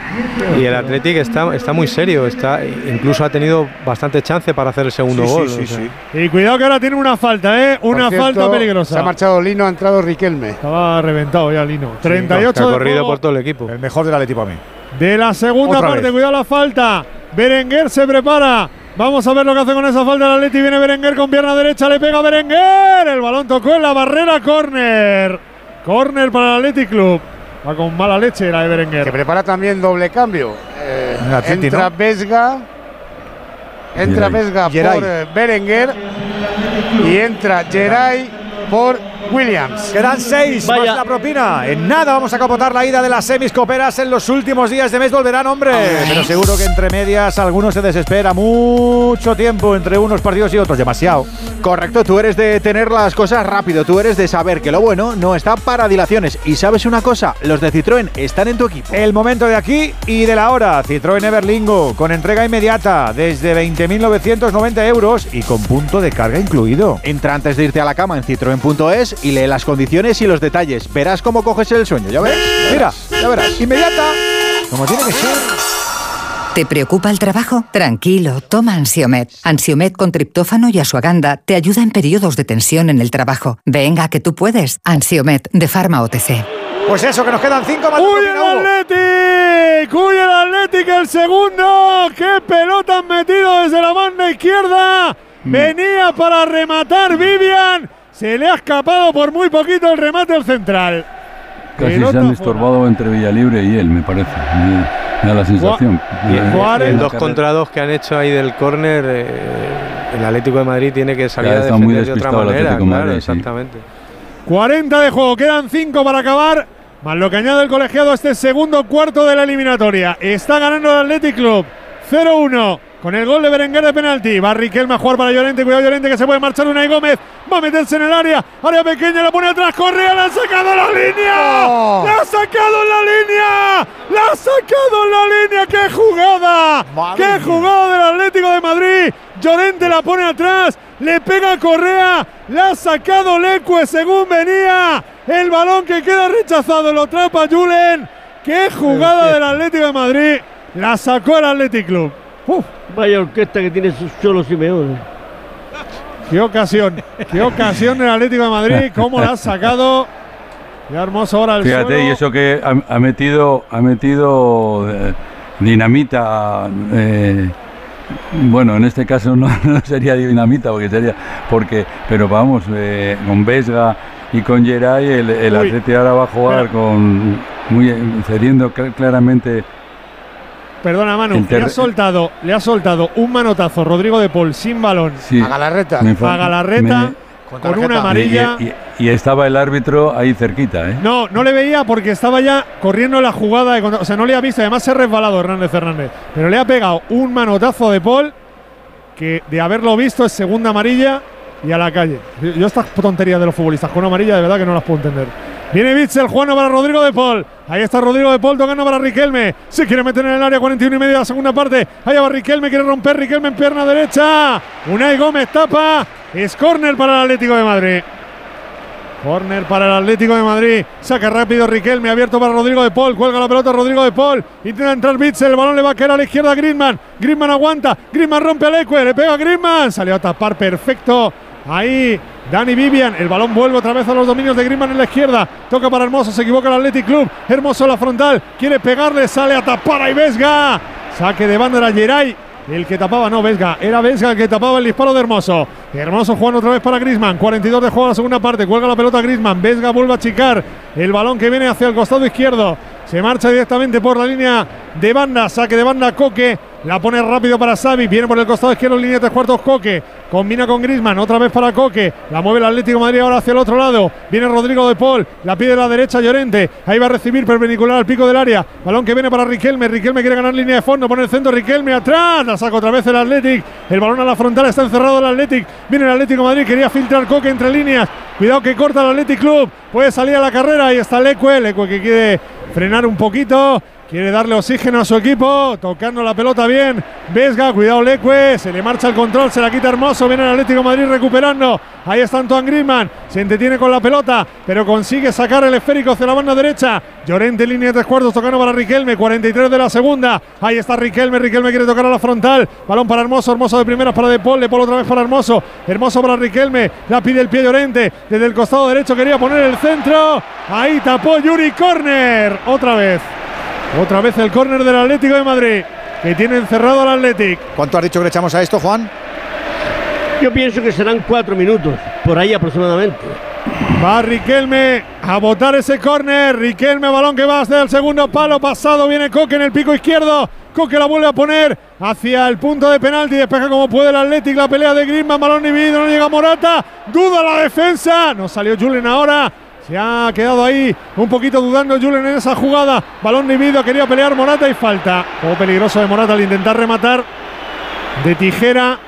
Speaker 73: y el Atlético está, está muy serio, está, incluso ha tenido bastante chance para hacer el segundo
Speaker 2: Sí,
Speaker 73: gol.
Speaker 2: sí,
Speaker 73: o sea.
Speaker 2: sí.
Speaker 7: Y cuidado que ahora tiene una falta, ¿eh? Una
Speaker 5: cierto,
Speaker 7: falta peligrosa.
Speaker 5: Se ha marchado Lino, ha entrado Riquelme.
Speaker 7: Estaba reventado ya Lino.
Speaker 2: Que
Speaker 7: 38
Speaker 2: ha corrido por
Speaker 73: todo el equipo.
Speaker 2: El mejor del Atlético para mí.
Speaker 7: De la segunda
Speaker 2: Otra
Speaker 7: parte.
Speaker 2: vez.
Speaker 7: Cuidado la falta. Berenguer se prepara. Vamos a ver lo que hace con esa falta el Atleti. Viene Berenguer con pierna derecha. Le pega Berenguer. El balón tocó en la barrera. Corner. Corner para el Athletic Club. Va con mala leche la de
Speaker 5: Que
Speaker 7: Berenguer.
Speaker 5: prepara también doble cambio. Eh,
Speaker 2: Atleti,
Speaker 5: entra
Speaker 2: ¿no?
Speaker 5: Vesga. Entra
Speaker 72: Geray.
Speaker 5: Vesga
Speaker 2: Geray.
Speaker 5: por eh, Berenguer. Y entra Geray por Williams.
Speaker 2: Quedan seis
Speaker 75: Vaya.
Speaker 2: más la propina. En nada vamos a capotar la ida de las semis coperas en los últimos días de mes. Volverán, hombre. Pero seguro que entre medias algunos se desespera mucho tiempo entre unos partidos y otros. Demasiado.
Speaker 3: Correcto, tú eres de tener las cosas rápido, tú eres de saber que lo bueno no está para dilaciones. Y sabes una cosa, los de Citroën están en tu equipo.
Speaker 2: El momento de aquí y de la hora. Citroën Everlingo con entrega inmediata desde 20.990 euros y con punto de carga incluido.
Speaker 3: Entra antes de irte a la cama en citroen.es y lee las condiciones y los detalles. Verás cómo coges el sueño, ya verás.
Speaker 2: Mira, ya verás. Inmediata. Como tiene que ser.
Speaker 93: ¿Te preocupa el trabajo? Tranquilo, toma Ansiomet. Ansiomet con triptófano y asuaganda te ayuda en periodos de tensión en el trabajo. Venga, que tú puedes. Ansiomet de Pharma OTC.
Speaker 2: Pues eso, que nos quedan cinco más.
Speaker 7: ¡Uy, el! ¡Uy, el segundo! ¡Qué pelota han metido desde la banda izquierda! Venía para rematar Vivian. Se le ha escapado por muy poquito el remate al central.
Speaker 72: Casi se han
Speaker 7: fuera.
Speaker 72: estorbado entre Villalibre y él, me parece. Me, me da la sensación. Eh,
Speaker 73: el-
Speaker 7: Juárez-
Speaker 73: el
Speaker 72: la
Speaker 73: 2
Speaker 72: carrera-
Speaker 73: contra 2 que han hecho ahí del córner, eh, el Atlético de Madrid tiene que salir
Speaker 72: Ya
Speaker 73: a
Speaker 72: está muy
Speaker 73: defender de otra
Speaker 72: despistado el
Speaker 73: manera.
Speaker 72: Atlético de
Speaker 73: Claro,
Speaker 72: Madrid, sí.
Speaker 73: exactamente.
Speaker 7: 40 de juego, quedan 5 para acabar. Más lo que añade el colegiado a este segundo cuarto de la eliminatoria. Está ganando el Athletic Club. 0-1 con el gol de Berenguer de penalti. Va Riquelme a jugar para Llorente. Cuidado Llorente que se puede marchar una y Gómez. Va a meterse en el área. Área pequeña, la pone atrás. Correa, la ha sacado la línea. La ha sacado en la línea. La ha sacado en la línea. ¡Qué jugada! ¡Qué jugada del Atlético de Madrid! Llorente la pone atrás. Le pega a Correa. La ha sacado Leque según venía. El balón que queda rechazado. Lo atrapa Julen. ¡Qué jugada del Atlético de Madrid! La sacó el Athletic Club. Uf.
Speaker 75: Vaya orquesta que tiene su Cholo Simeone.
Speaker 7: Qué ocasión, qué ocasión del Atlético de Madrid, cómo la ha sacado. Qué hermoso ahora el
Speaker 72: Fíjate,
Speaker 7: suelo.
Speaker 72: y eso que ha, ha metido, ha metido eh, dinamita. eh, bueno, en este caso no, no sería dinamita, porque sería. porque Pero vamos, eh, con Vesga y con Geray, el, el. Atleti ahora va a jugar con. Muy, cediendo cl- claramente.
Speaker 7: Perdona, Manu, le ha soltado, le ha soltado un manotazo Rodrigo de Paul sin balón
Speaker 72: Sí,
Speaker 7: a Galarreta, a Galarreta
Speaker 72: me-
Speaker 7: con una amarilla.
Speaker 72: Y, y- y estaba el árbitro ahí cerquita, ¿eh?
Speaker 7: No, no le veía porque estaba ya corriendo la jugada. De contra- o sea, no le ha visto. Además, se ha resbalado Hernández Fernández. Pero le ha pegado un manotazo de Paul que de haberlo visto es segunda amarilla y a la calle. Yo- Yo estas tonterías de los futbolistas con amarilla de verdad que no las puedo entender. Viene Bitzel, jugando para Rodrigo de Paul. Ahí está Rodrigo de Paul tocando para Riquelme. Se quiere meter en el área 41 y medio de la segunda parte. Ahí va Riquelme, quiere romper Riquelme en pierna derecha. Unai Gómez tapa. Es córner para el Atlético de Madrid. Corner para el Atlético de Madrid. Saca rápido Riquelme, abierto para Rodrigo de Paul. Cuelga la pelota Rodrigo de Paul. Intenta entrar Bitzel. El balón le va a caer a la izquierda a Griezmann. Griezmann aguanta. Griezmann rompe al Ecue. Le pega a Griezmann. Salió a tapar perfecto. Ahí Dani Vivian. El balón vuelve otra vez a los dominios de Griezmann en la izquierda. Toca para Hermoso. Se equivoca el Athletic Club. Hermoso la frontal. Quiere pegarle. Sale a tapar a Vesga. Saque de banda era Geray. El que tapaba, no, Vesga. Era Vesga el que tapaba el disparo de Hermoso. Hermoso jugando otra vez para Grisman. 42 de juego a la segunda parte. Cuelga la pelota Grisman. Vesga vuelve a achicar. El balón que viene hacia el costado izquierdo. Se marcha directamente por la línea de banda. Saque de banda Coque. La pone rápido para Xavi. Viene por el costado izquierdo, línea de tres cuartos Coque. Combina con Grisman. Otra vez para Coque. La mueve el Atlético de Madrid ahora hacia el otro lado. Viene Rodrigo de Paul. La pide a la derecha Llorente. Ahí va a recibir perpendicular al pico del área. Balón que viene para Riquelme. Riquelme quiere ganar línea de fondo. Pone el centro Riquelme atrás. La saca otra vez el Atlético. El balón a la frontal. Está encerrado el Atlético. Viene el Atlético de Madrid. Quería filtrar Coque entre líneas. Cuidado que corta el Athletic Club. Puede salir a la carrera. Ahí está Lecue. Lecue que quiere frenar un poquito. Quiere darle oxígeno a su equipo, tocando la pelota bien. Vesga, cuidado Lecue, se le marcha el control, se la quita Hermoso, viene el Atlético Madrid recuperando. Ahí está Antoine Griezmann, se entretiene con la pelota, pero consigue sacar el esférico hacia la banda derecha. Llorente, línea de tres cuartos, tocando para Riquelme, 43 de la segunda. Ahí está Riquelme, Riquelme quiere tocar a la frontal. Balón para Hermoso, Hermoso de primeras para De Paul, De Paul otra vez para Hermoso. Hermoso para Riquelme, la pide el pie Llorente, desde el costado derecho quería poner el centro. Ahí tapó Yuri Corner, otra vez. Otra vez el córner del Atlético de Madrid, que tiene encerrado al Atlético.
Speaker 2: ¿Cuánto has dicho que le echamos a esto, Juan?
Speaker 75: Yo pienso que serán cuatro minutos, por ahí aproximadamente.
Speaker 7: Va Riquelme a botar ese córner. Riquelme, balón que va hacia el segundo palo. Pasado viene Coque en el pico izquierdo. Coque la vuelve a poner hacia el punto de penalti. Despeja como puede el Atlético. La pelea de Griezmann. Balón dividido. No llega Morata. Duda la defensa. No salió Julen ahora. Se ha quedado ahí un poquito dudando Julen en esa jugada. Balón dividido. Quería pelear Morata y falta. Juego peligroso de Morata al intentar rematar. De tijera.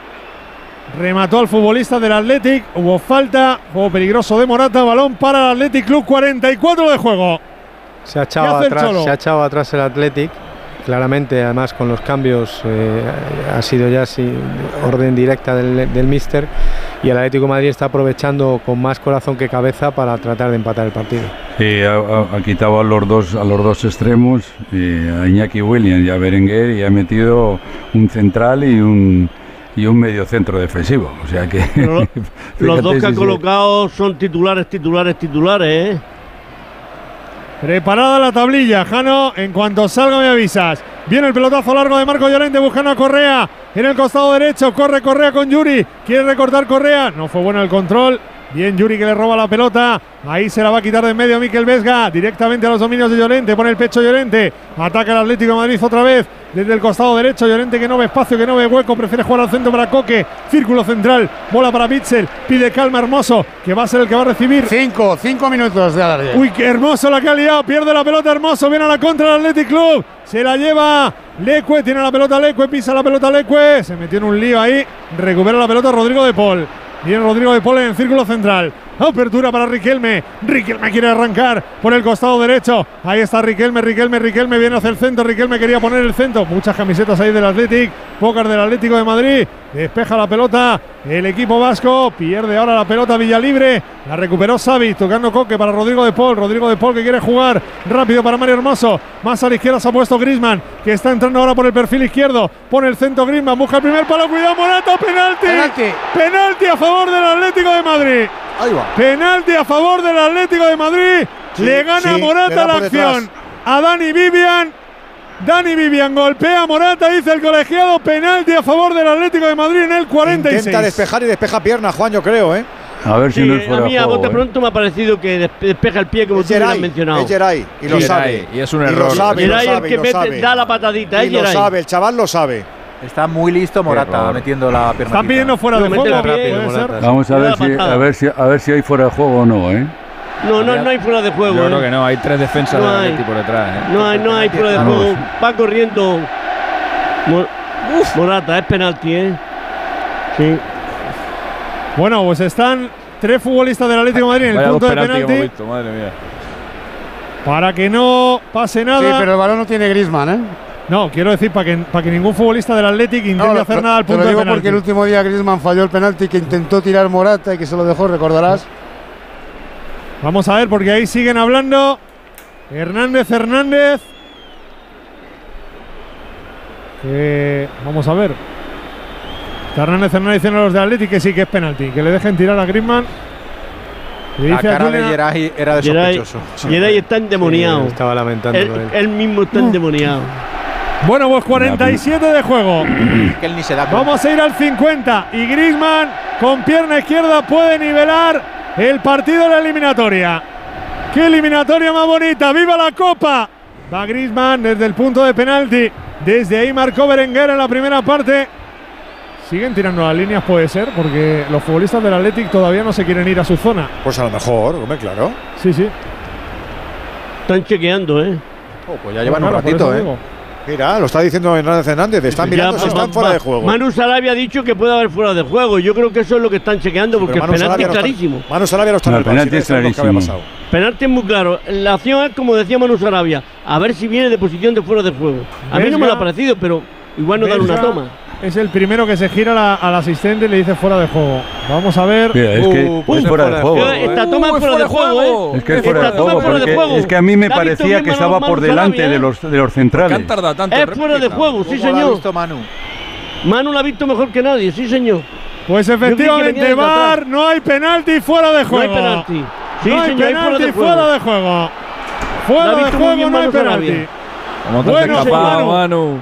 Speaker 7: Remató al futbolista del Athletic. Hubo falta. Juego peligroso de Morata. Balón para el Athletic Club. 44 de juego.
Speaker 73: Se ha echado atrás, se ha echado atrás el Athletic. Claramente, además con los cambios eh, ha sido ya sí, orden directa del, del míster y el Atlético de Madrid está aprovechando con más corazón que cabeza para tratar de empatar el partido.
Speaker 72: Sí, ha, ha- ha quitado a los dos a los dos extremos, eh, a Iñaki Williams y a Berenguer y ha metido un central y un y un medio centro defensivo. O sea que
Speaker 75: Pero Los dos que
Speaker 72: si
Speaker 75: han
Speaker 72: se-
Speaker 75: colocado son titulares, titulares, titulares, ¿eh?
Speaker 7: Preparada la tablilla, Jano. En cuanto salga me avisas. Viene el pelotazo largo de Marco Llorente buscando a Correa. En el costado derecho corre Correa con Yuri. Quiere recortar Correa. No fue bueno el control. Bien Yuri que le roba la pelota. Ahí se la va a quitar de en medio Miquel Vesga. Directamente a los dominios de Llorente. Pone el pecho Llorente. Ataca el Atlético de Madrid otra vez. Desde el costado derecho. Llorente que no ve espacio, que no ve hueco. Prefiere jugar al centro para Coque. Círculo central. Bola para Mitchell. Pide calma Hermoso. Que va a ser el que va a recibir.
Speaker 5: Cinco, cinco minutos de alargue.
Speaker 7: Uy, qué hermoso la que ha liado. Pierde la pelota Hermoso. Viene a la contra del Athletic Club. Se la lleva Lecue. Tiene la pelota Lecue. Pisa la pelota Lecue. Se metió en un lío ahí. Recupera la pelota Rodrigo de Paul. Viene Rodrigo de Paul en círculo central. Apertura para Riquelme. Riquelme quiere arrancar por el costado derecho. Ahí está Riquelme, Riquelme, Riquelme viene hacia el centro. Riquelme quería poner el centro. Muchas camisetas ahí del Athletic. Pocas del Atlético de Madrid. Despeja la pelota el equipo vasco. Pierde ahora la pelota Villalibre. La recuperó Xavi tocando Coque para Rodrigo de Paul. Rodrigo de Paul que quiere jugar rápido para Mario Hermoso. Más a la izquierda se ha puesto Grisman que está entrando ahora por el perfil izquierdo. Pone el centro Grisman. Busca el primer palo. Cuidado Morata. Penalti.
Speaker 5: Penalti.
Speaker 7: Penalti a favor del Atlético de Madrid.
Speaker 5: Ahí va.
Speaker 7: Penalti a favor del Atlético de Madrid. le gana
Speaker 5: sí,
Speaker 7: Morata la acción
Speaker 5: detrás.
Speaker 7: a Dani Vivian. Dani Vivian golpea a Morata, dice el colegiado. Penalti a favor del Atlético de Madrid en el 46.
Speaker 2: Intenta despejar y despeja pierna, Juan, yo creo, ¿eh?
Speaker 72: A ver si no es
Speaker 75: a mí a bote
Speaker 72: ¿eh?
Speaker 75: pronto me ha parecido que des- despeja el pie como
Speaker 2: Es
Speaker 75: tú has mencionado.
Speaker 2: es Geray, y lo
Speaker 75: Sí.
Speaker 2: sabe.
Speaker 74: Y es un
Speaker 2: Y lo
Speaker 74: error.
Speaker 2: sabe, y lo
Speaker 75: Geray el que
Speaker 2: lo
Speaker 75: mete-
Speaker 2: sabe.
Speaker 75: da la patadita,
Speaker 2: Y
Speaker 75: es
Speaker 2: lo sabe, el chaval lo sabe.
Speaker 3: Está muy listo Morata metiendo la pierna.
Speaker 7: Están pidiendo fuera de juego.
Speaker 72: Vamos a ver, si, a, ver si, a ver si hay fuera de juego o no, ¿eh?
Speaker 75: No, no, no hay fuera de juego.
Speaker 74: Yo
Speaker 75: ¿eh?
Speaker 74: creo que no, hay tres defensas
Speaker 75: No.
Speaker 74: Atleti por detrás. ¿eh?
Speaker 75: No hay, no hay fuera de juego. Va corriendo. Mor- Morata, es penalti, ¿eh? Sí.
Speaker 7: Bueno, pues están tres futbolistas del Atlético de Madrid en el punto de
Speaker 74: que hemos
Speaker 7: penalti
Speaker 74: visto, madre mía.
Speaker 7: para que no pase nada.
Speaker 5: Sí, pero el balón no tiene Grisman, ¿eh?
Speaker 7: No, quiero decir para que, para que ningún futbolista del Athletic intente
Speaker 5: No,
Speaker 7: hacer
Speaker 5: lo-
Speaker 7: nada al
Speaker 5: te
Speaker 7: punto
Speaker 5: lo
Speaker 7: de
Speaker 5: digo
Speaker 7: penalti.
Speaker 5: porque el último día Grisman falló el penalti que intentó tirar Morata y que se lo dejó, recordarás.
Speaker 7: Vamos a ver, porque ahí siguen hablando. Hernández Hernández. Que vamos a ver. Hernández Hernández diciendo a los de Athletic que sí que es penalti, que le dejen tirar a Griezmann. Le
Speaker 3: La cara de Geray era de
Speaker 75: Geray,
Speaker 3: sospechoso.
Speaker 75: Geray está endemoniado.
Speaker 73: Sí, estaba lamentando
Speaker 75: él,
Speaker 73: él.
Speaker 75: él mismo está endemoniado.
Speaker 7: Bueno, pues 47 de juego.
Speaker 3: Que él ni se da cuenta.
Speaker 7: Vamos a ir al 50 y Griezmann con pierna izquierda puede nivelar el partido de la eliminatoria. ¡Qué eliminatoria más bonita! ¡Viva la Copa! Va Griezmann desde el punto de penalti. Desde ahí marcó Berenguer en la primera parte. Siguen tirando las líneas, puede ser, porque los futbolistas del Athletic todavía no se quieren ir a su zona.
Speaker 2: Pues a lo mejor, hombre, claro.
Speaker 7: Sí, sí.
Speaker 75: Están chequeando, ¿eh?
Speaker 3: Oh, pues ya llevan
Speaker 7: Claro,
Speaker 3: un ratito, ¿eh?
Speaker 2: Mira, lo está diciendo Hernández Hernández. Están
Speaker 75: Ya,
Speaker 2: mirando si están fuera de juego.
Speaker 75: Manu Sarabia ha dicho que puede haber fuera de juego. Yo creo que eso es lo que están chequeando porque el penalti
Speaker 2: Sarabia
Speaker 75: es
Speaker 2: está-
Speaker 75: clarísimo.
Speaker 2: Manu Sarabia no está
Speaker 72: No,
Speaker 2: en
Speaker 72: el penalti es clarísimo.
Speaker 2: pasado.
Speaker 75: Penalti es muy claro. La acción es como decía Manu Sarabia. A ver si viene de posición de fuera de juego. A mí no me lo ha parecido, pero igual no dan una toma.
Speaker 7: Es el primero que se gira la- al asistente y le dice fuera de juego. Vamos a ver.
Speaker 72: Mira, es que
Speaker 73: Uh,
Speaker 72: es
Speaker 73: pues
Speaker 72: fuera de juego.
Speaker 75: Esta toma es fuera de juego, ¿eh?
Speaker 72: Es que es fuera de juego,
Speaker 75: es
Speaker 72: que a mí me parecía que estaba por delante de
Speaker 75: ¿eh?
Speaker 72: los, de los
Speaker 74: ¿Por qué han
Speaker 72: centrales.
Speaker 74: tardado tanto?
Speaker 75: Es fuera de juego, sí
Speaker 3: ¿Cómo lo ha
Speaker 75: señor.
Speaker 3: visto Manu?
Speaker 75: Manu la ha visto mejor que nadie, sí señor.
Speaker 7: Pues efectivamente,
Speaker 75: atrás.
Speaker 7: no hay penalti fuera de
Speaker 75: No
Speaker 7: juego.
Speaker 75: hay penalti. Sí,
Speaker 7: no hay
Speaker 75: señor, hay fuera
Speaker 7: penalti
Speaker 75: de
Speaker 7: fuera
Speaker 75: juego.
Speaker 7: de juego. Fuera de juego no hay penalti.
Speaker 75: Sarabia.
Speaker 74: ¿Cómo te has
Speaker 7: Bueno, Manu.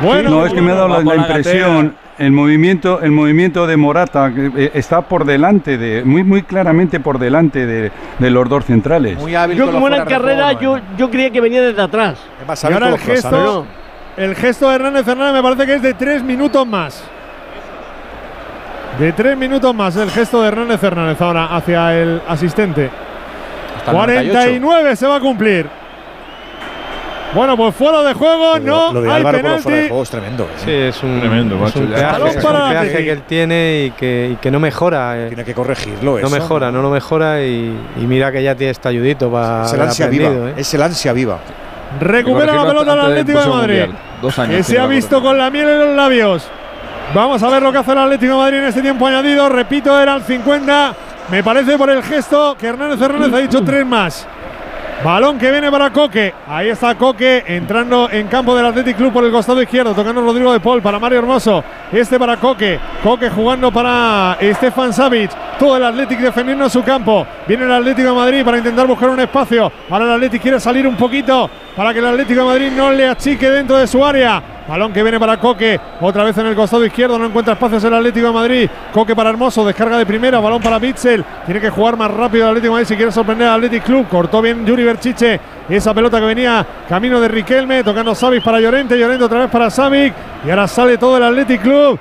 Speaker 7: Bueno,
Speaker 72: No, es que me ha dado la, impresión, el movimiento, el movimiento de Morata eh, está por delante de, muy muy claramente por delante de, de los dos centrales.
Speaker 3: Muy hábil
Speaker 75: Yo como era en carrera, yo, yo creía que venía desde atrás.
Speaker 2: Es
Speaker 7: Y ahora el gesto, el gesto de Hernández Hernández me parece que es de tres minutos más. De tres minutos más el gesto de Hernández Hernández ahora hacia el asistente.
Speaker 3: Hasta el 98.
Speaker 7: 49 se va a cumplir. Bueno, pues fuera de juego, no
Speaker 2: lo de
Speaker 7: hay
Speaker 2: Álvaro por
Speaker 7: penalti.
Speaker 2: fuera de juego es tremendo. ¿eh?
Speaker 73: Sí, es un,
Speaker 74: Tremendo,
Speaker 73: es un peaje, es un
Speaker 7: para el
Speaker 73: peaje que él tiene y que, y que no mejora. eh.
Speaker 2: Tiene que corregirlo.
Speaker 73: No
Speaker 2: eso.
Speaker 73: mejora, no lo mejora y, y mira que ya tiene este ayudito para
Speaker 2: Es el ansia viva.
Speaker 73: ¿eh?
Speaker 2: Es el ansia viva.
Speaker 7: Recupera la pelota
Speaker 74: del
Speaker 7: Atlético de Madrid.
Speaker 74: Dos años
Speaker 7: Que se ha visto con la miel en los labios. Vamos a ver lo que hace el Atlético de Madrid en este tiempo añadido. Repito, era el 50. Me parece por el gesto que Hernández Hernández ha dicho tres más. Balón que viene para Coque. Ahí está Coque entrando en campo del Athletic Club por el costado izquierdo, tocando Rodrigo de Paul para Mario Hermoso. Este para Coque. Coque jugando para Stefan Savic. Todo el Athletic defendiendo su campo. Viene el Atlético de Madrid para intentar buscar un espacio. Ahora el Athletic quiere salir un poquito para que el Atlético de Madrid no le achique dentro de su área. Balón que viene para Coque, otra vez en el costado izquierdo, no encuentra espacios el Atlético de Madrid. Coque para Hermoso, descarga de primera, balón para Bitzel. Tiene que jugar más rápido el Atlético de Madrid si quiere sorprender al Athletic Club. Cortó bien Yuri Berchiche esa pelota que venía camino de Riquelme, tocando Savic para Llorente, Llorente otra vez para Savic. Y ahora sale todo el Athletic Club.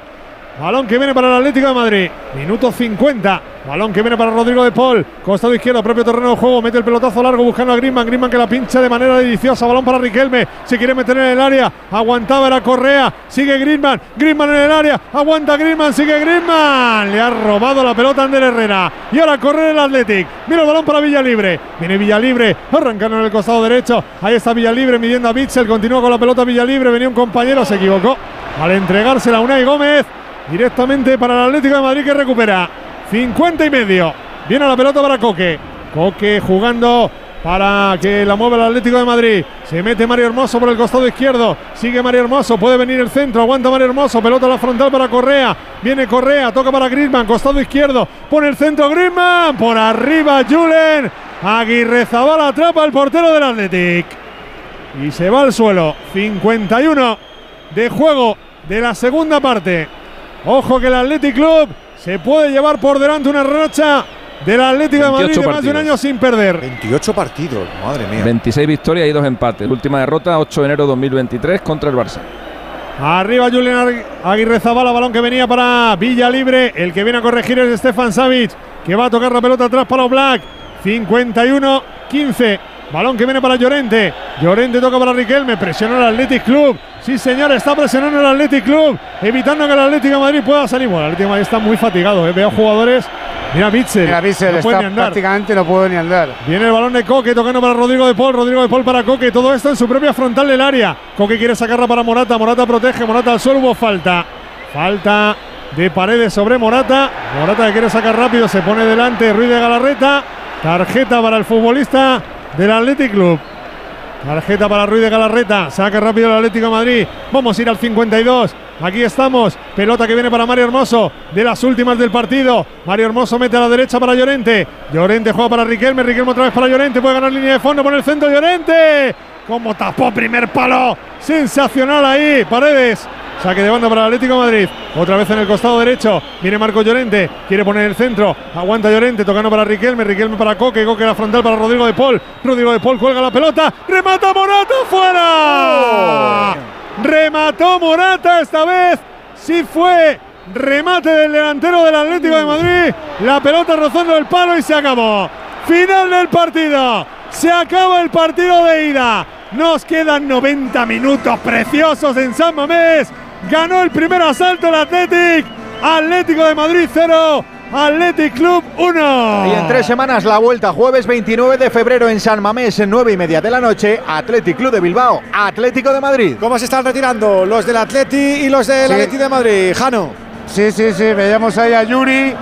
Speaker 7: Balón que viene para el Atlético de Madrid. Minuto 50. Balón que viene para Rodrigo de Paul. Costado izquierdo, propio terreno de juego. Mete el pelotazo largo buscando a Griezmann. Griezmann que la pincha de manera deliciosa. Balón para Riquelme. Se quiere meter en el área. Aguantaba la Correa. Sigue Griezmann. Griezmann en el área. Aguanta Griezmann. Sigue Griezmann. Le ha robado la pelota a Ander Herrera. Y ahora corre el Athletic. Mira el balón para Villalibre. Viene Villalibre. Arrancando en el costado derecho. Ahí está Villalibre midiendo a Bitzel. Continúa con la pelota Villalibre. Venía un compañero. Se equivocó. Al entregársela a Unai Gómez. Directamente para el Atlético de Madrid que recupera. 50 y medio. Viene la pelota para Coque. Coque jugando para que la mueva el Atlético de Madrid. Se mete Mario Hermoso por el costado izquierdo. Sigue Mario Hermoso. Puede venir el centro. Aguanta Mario Hermoso. Pelota a la frontal para Correa. Viene Correa. Toca para Griezmann. Costado izquierdo. Pone el centro Griezmann. Por arriba Julen. Aguirre Zabala atrapa el portero del Atlético. Y se va al suelo. 51 de juego de la segunda parte. Ojo que el Athletic Club se puede llevar por delante una racha del Atlético de Madrid de más de un año sin perder.
Speaker 2: 28 partidos, madre mía.
Speaker 74: 26 victorias y dos empates. Última derrota 8 de enero 2023 contra el Barça.
Speaker 7: Arriba Julián Aguirre Zabala, balón que venía para Villa Libre. El que viene a corregir es Stefan Savic, que va a tocar la pelota atrás para Black. 51-15. Balón que viene para Llorente. Llorente toca para Riquelme. Presiona el Athletic Club. Sí, señor, está presionando el Athletic Club. Evitando que el Atlético de Madrid pueda salir. Bueno, el Atlético de Madrid está muy fatigado. ¿eh? Veo jugadores. Mira Bitzel.
Speaker 5: Mira, Bitzel
Speaker 7: no puede
Speaker 5: está
Speaker 7: ni andar.
Speaker 5: prácticamente no puede ni andar.
Speaker 7: Viene el balón de Coque tocando para Rodrigo de Paul. Rodrigo de Paul para Coque. Todo esto en su propia frontal del área. Coque quiere sacarla para Morata. Morata protege. Morata al suelo. Hubo falta. Falta de paredes sobre Morata. Morata que quiere sacar rápido. Se pone delante Ruiz de Galarreta. Tarjeta para el futbolista del Athletic Club. Tarjeta para Ruiz de Galarreta. Saca rápido el Atlético Madrid. Vamos a ir al 52. Aquí estamos. Pelota que viene para Mario Hermoso. De las últimas del partido. Mario Hermoso mete a la derecha para Llorente. Llorente juega para Riquelme. Riquelme otra vez para Llorente. Puede ganar línea de fondo. Pone el centro Llorente. Como tapó primer palo. Sensacional ahí. Paredes. Saque de banda para el Atlético de Madrid. Otra vez en el costado derecho. Viene Marco Llorente. Quiere poner el centro. Aguanta Llorente. Tocando para Riquelme. Riquelme para Coque. Coque la frontal para Rodrigo de Paul. Rodrigo de Paul cuelga la pelota. Remata Morata fuera. Remató Morata esta vez. Sí fue remate del delantero del Atlético de Madrid. La pelota rozando el palo y se acabó. Final del partido. Se acaba el partido de ida. Nos quedan 90 minutos preciosos en San Mamés. Ganó el primer asalto el Athletic. Atlético de Madrid 0. Athletic Club 1.
Speaker 3: Y en tres semanas la vuelta, jueves 29 de febrero en San Mamés, en 9 y media de la noche, Athletic Club de Bilbao, Atlético de Madrid.
Speaker 2: ¿Cómo se están retirando los del Atleti y los del
Speaker 5: Sí.
Speaker 2: Atleti de Madrid? Jano.
Speaker 5: Sí, sí, sí. Veíamos ahí a Yuri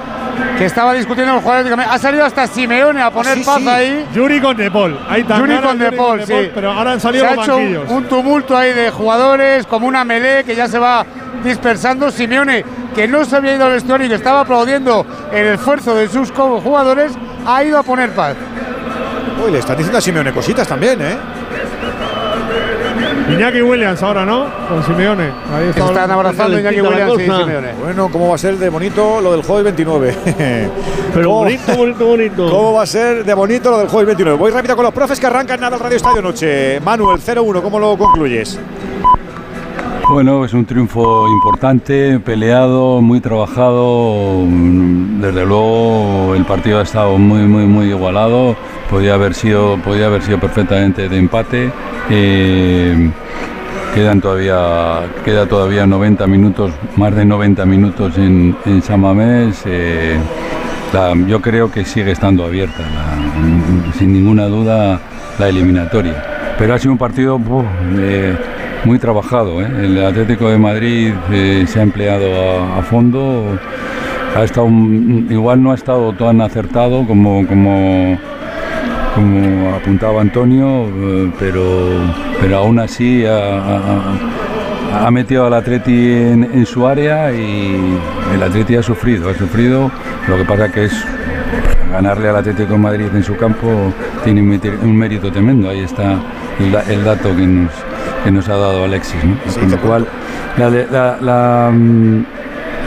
Speaker 5: que estaba discutiendo el jugador. Ha salido hasta Simeone a poner
Speaker 7: Sí,
Speaker 5: paz
Speaker 7: sí.
Speaker 5: ahí.
Speaker 7: Yuri con De Paul. Ahí está.
Speaker 5: Yuri con De Paul, sí.
Speaker 7: Pero ahora han salido
Speaker 5: Se ha
Speaker 7: los
Speaker 5: hecho un,
Speaker 7: banquillos.
Speaker 5: un tumulto ahí de jugadores, como una melee que ya se va dispersando. Simeone, que no se había ido al vestuario y que estaba aplaudiendo el esfuerzo de sus jugadores, ha ido a poner paz.
Speaker 2: Uy, le están diciendo a Simeone cositas también, ¿eh?
Speaker 7: Iñaki Williams ahora, ¿no? Con Simeone. Ahí está
Speaker 5: Están abrazando Iñaki Williams y Simeone.
Speaker 2: Bueno, ¿cómo va a ser de bonito lo del jueves 29?
Speaker 75: Pero
Speaker 2: ¿Cómo-
Speaker 75: bonito, bonito, bonito.
Speaker 2: ¿Cómo va a ser de bonito lo del jueves 29? Voy rápido con los profes que arrancan nada al Radio Estadio Noche. Manuel, 0-1, ¿cómo lo concluyes?
Speaker 72: Bueno, es un triunfo importante, peleado, muy trabajado. Mm, Desde luego el partido ha estado muy, muy, muy igualado. Podía haber sido, podía haber sido perfectamente de empate. Eh, quedan todavía, queda todavía 90 minutos, más de 90 minutos en, en San Mamés. Eh, yo creo que sigue estando abierta, la- sin ninguna duda, la eliminatoria. Pero ha sido un partido eh, muy trabajado. ¿eh? El Atlético de Madrid eh, se ha empleado a, fondo. Ha estado, igual no ha estado tan acertado como, como, como apuntaba Antonio, eh, pero, pero aún así ha, metido al Atleti en, su área y el Atleti ha sufrido, ha sufrido. Lo que pasa que es ganarle al Atlético de Madrid en su campo tiene un mérito tremendo. Ahí está el, el dato que nos, que nos ha dado Alexis. ¿no? Con lo cual, la, la- la, mm,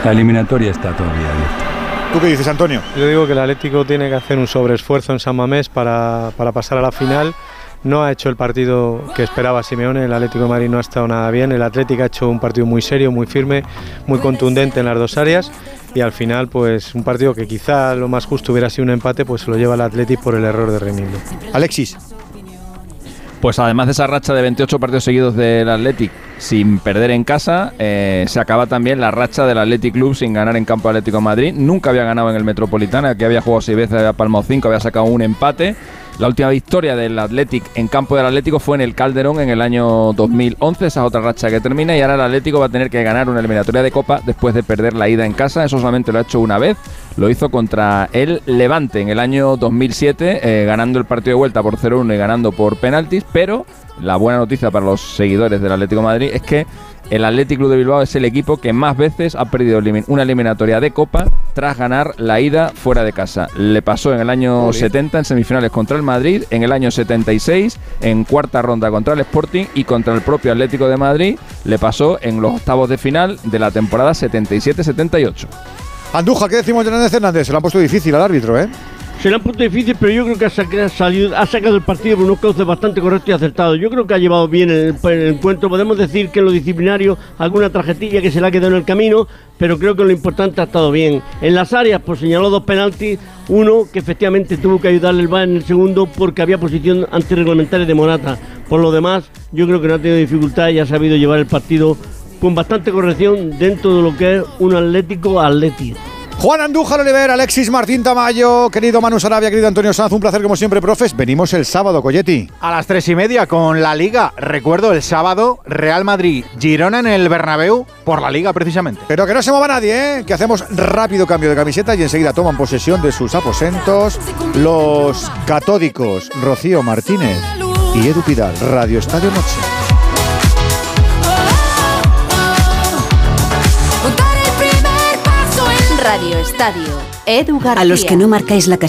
Speaker 72: la eliminatoria está todavía abierta.
Speaker 5: ¿Tú qué dices, Antonio?
Speaker 73: Yo digo que el Atlético tiene que hacer un sobreesfuerzo en San Mamés para, para pasar a la final. No ha hecho el partido que esperaba Simeone, el Atlético de Madrid no ha estado nada bien, el Atlético ha hecho un partido muy serio, muy firme, muy contundente en las dos áreas y al final pues un partido que quizá lo más justo hubiera sido un empate, pues se lo lleva el Atlético por el error de Remildo.
Speaker 5: Alexis.
Speaker 74: Pues además de esa racha de 28 partidos seguidos del Athletic sin perder en casa, eh, se acaba también la racha del Athletic Club sin ganar en campo Atlético Madrid. Nunca había ganado en el Metropolitana, que había jugado seis veces, había palmado cinco, había sacado un empate. La última victoria del Athletic en campo del Atlético fue en el Calderón en el año 2011, esa es otra racha que termina y ahora el Atlético va a tener que ganar una eliminatoria de Copa después de perder la ida en casa, eso solamente lo ha hecho una vez, lo hizo contra el Levante en el año 2007, eh, ganando el partido de vuelta por 0-1 y ganando por penaltis, pero la buena noticia para los seguidores del Atlético Madrid es que el Athletic Club de Bilbao es el equipo que más veces ha perdido una eliminatoria de Copa tras ganar la ida fuera de casa. Le pasó en el año
Speaker 5: Jolín.
Speaker 74: 70 en semifinales contra el Madrid, en el año 76 en cuarta ronda contra el Sporting y contra el propio Atlético de Madrid le pasó en los octavos de final de la temporada 77-78.
Speaker 5: Andújar, ¿qué decimos de Hernández Hernández? Se lo han puesto difícil al árbitro, ¿eh?
Speaker 75: Será un punto difícil, pero yo creo que ha, sacado el partido por unos cauces bastante correctos y acertados. Yo creo que ha llevado bien el, encuentro. Podemos decir que en lo disciplinario alguna tarjetilla que se le ha quedado en el camino, pero creo que lo importante ha estado bien. En las áreas, pues señaló dos penaltis. Uno que efectivamente tuvo que ayudarle el VAR en el segundo porque había posición antirreglamentaria de Morata. Por lo demás, yo creo que no ha tenido dificultad y ha sabido llevar el partido con bastante corrección dentro de lo que es un atlético atlético.
Speaker 5: Juan Andújar Oliver, Alexis Martín Tamayo, querido Manu Sarabia, querido Antonio Sanz, un placer como siempre, profes. Venimos el sábado, Coyetti.
Speaker 3: A las tres y media con la Liga. Recuerdo el sábado, Real Madrid, Girona en el Bernabéu por la Liga precisamente.
Speaker 5: Pero que no se mueva nadie, ¿eh? que hacemos rápido cambio de camiseta y enseguida toman posesión de sus aposentos los catódicos Rocío Martínez y Edu Pidal, Radio Estadio Noche.
Speaker 95: Radio Estadio. Edu García.
Speaker 96: A los que no marcáis la casilla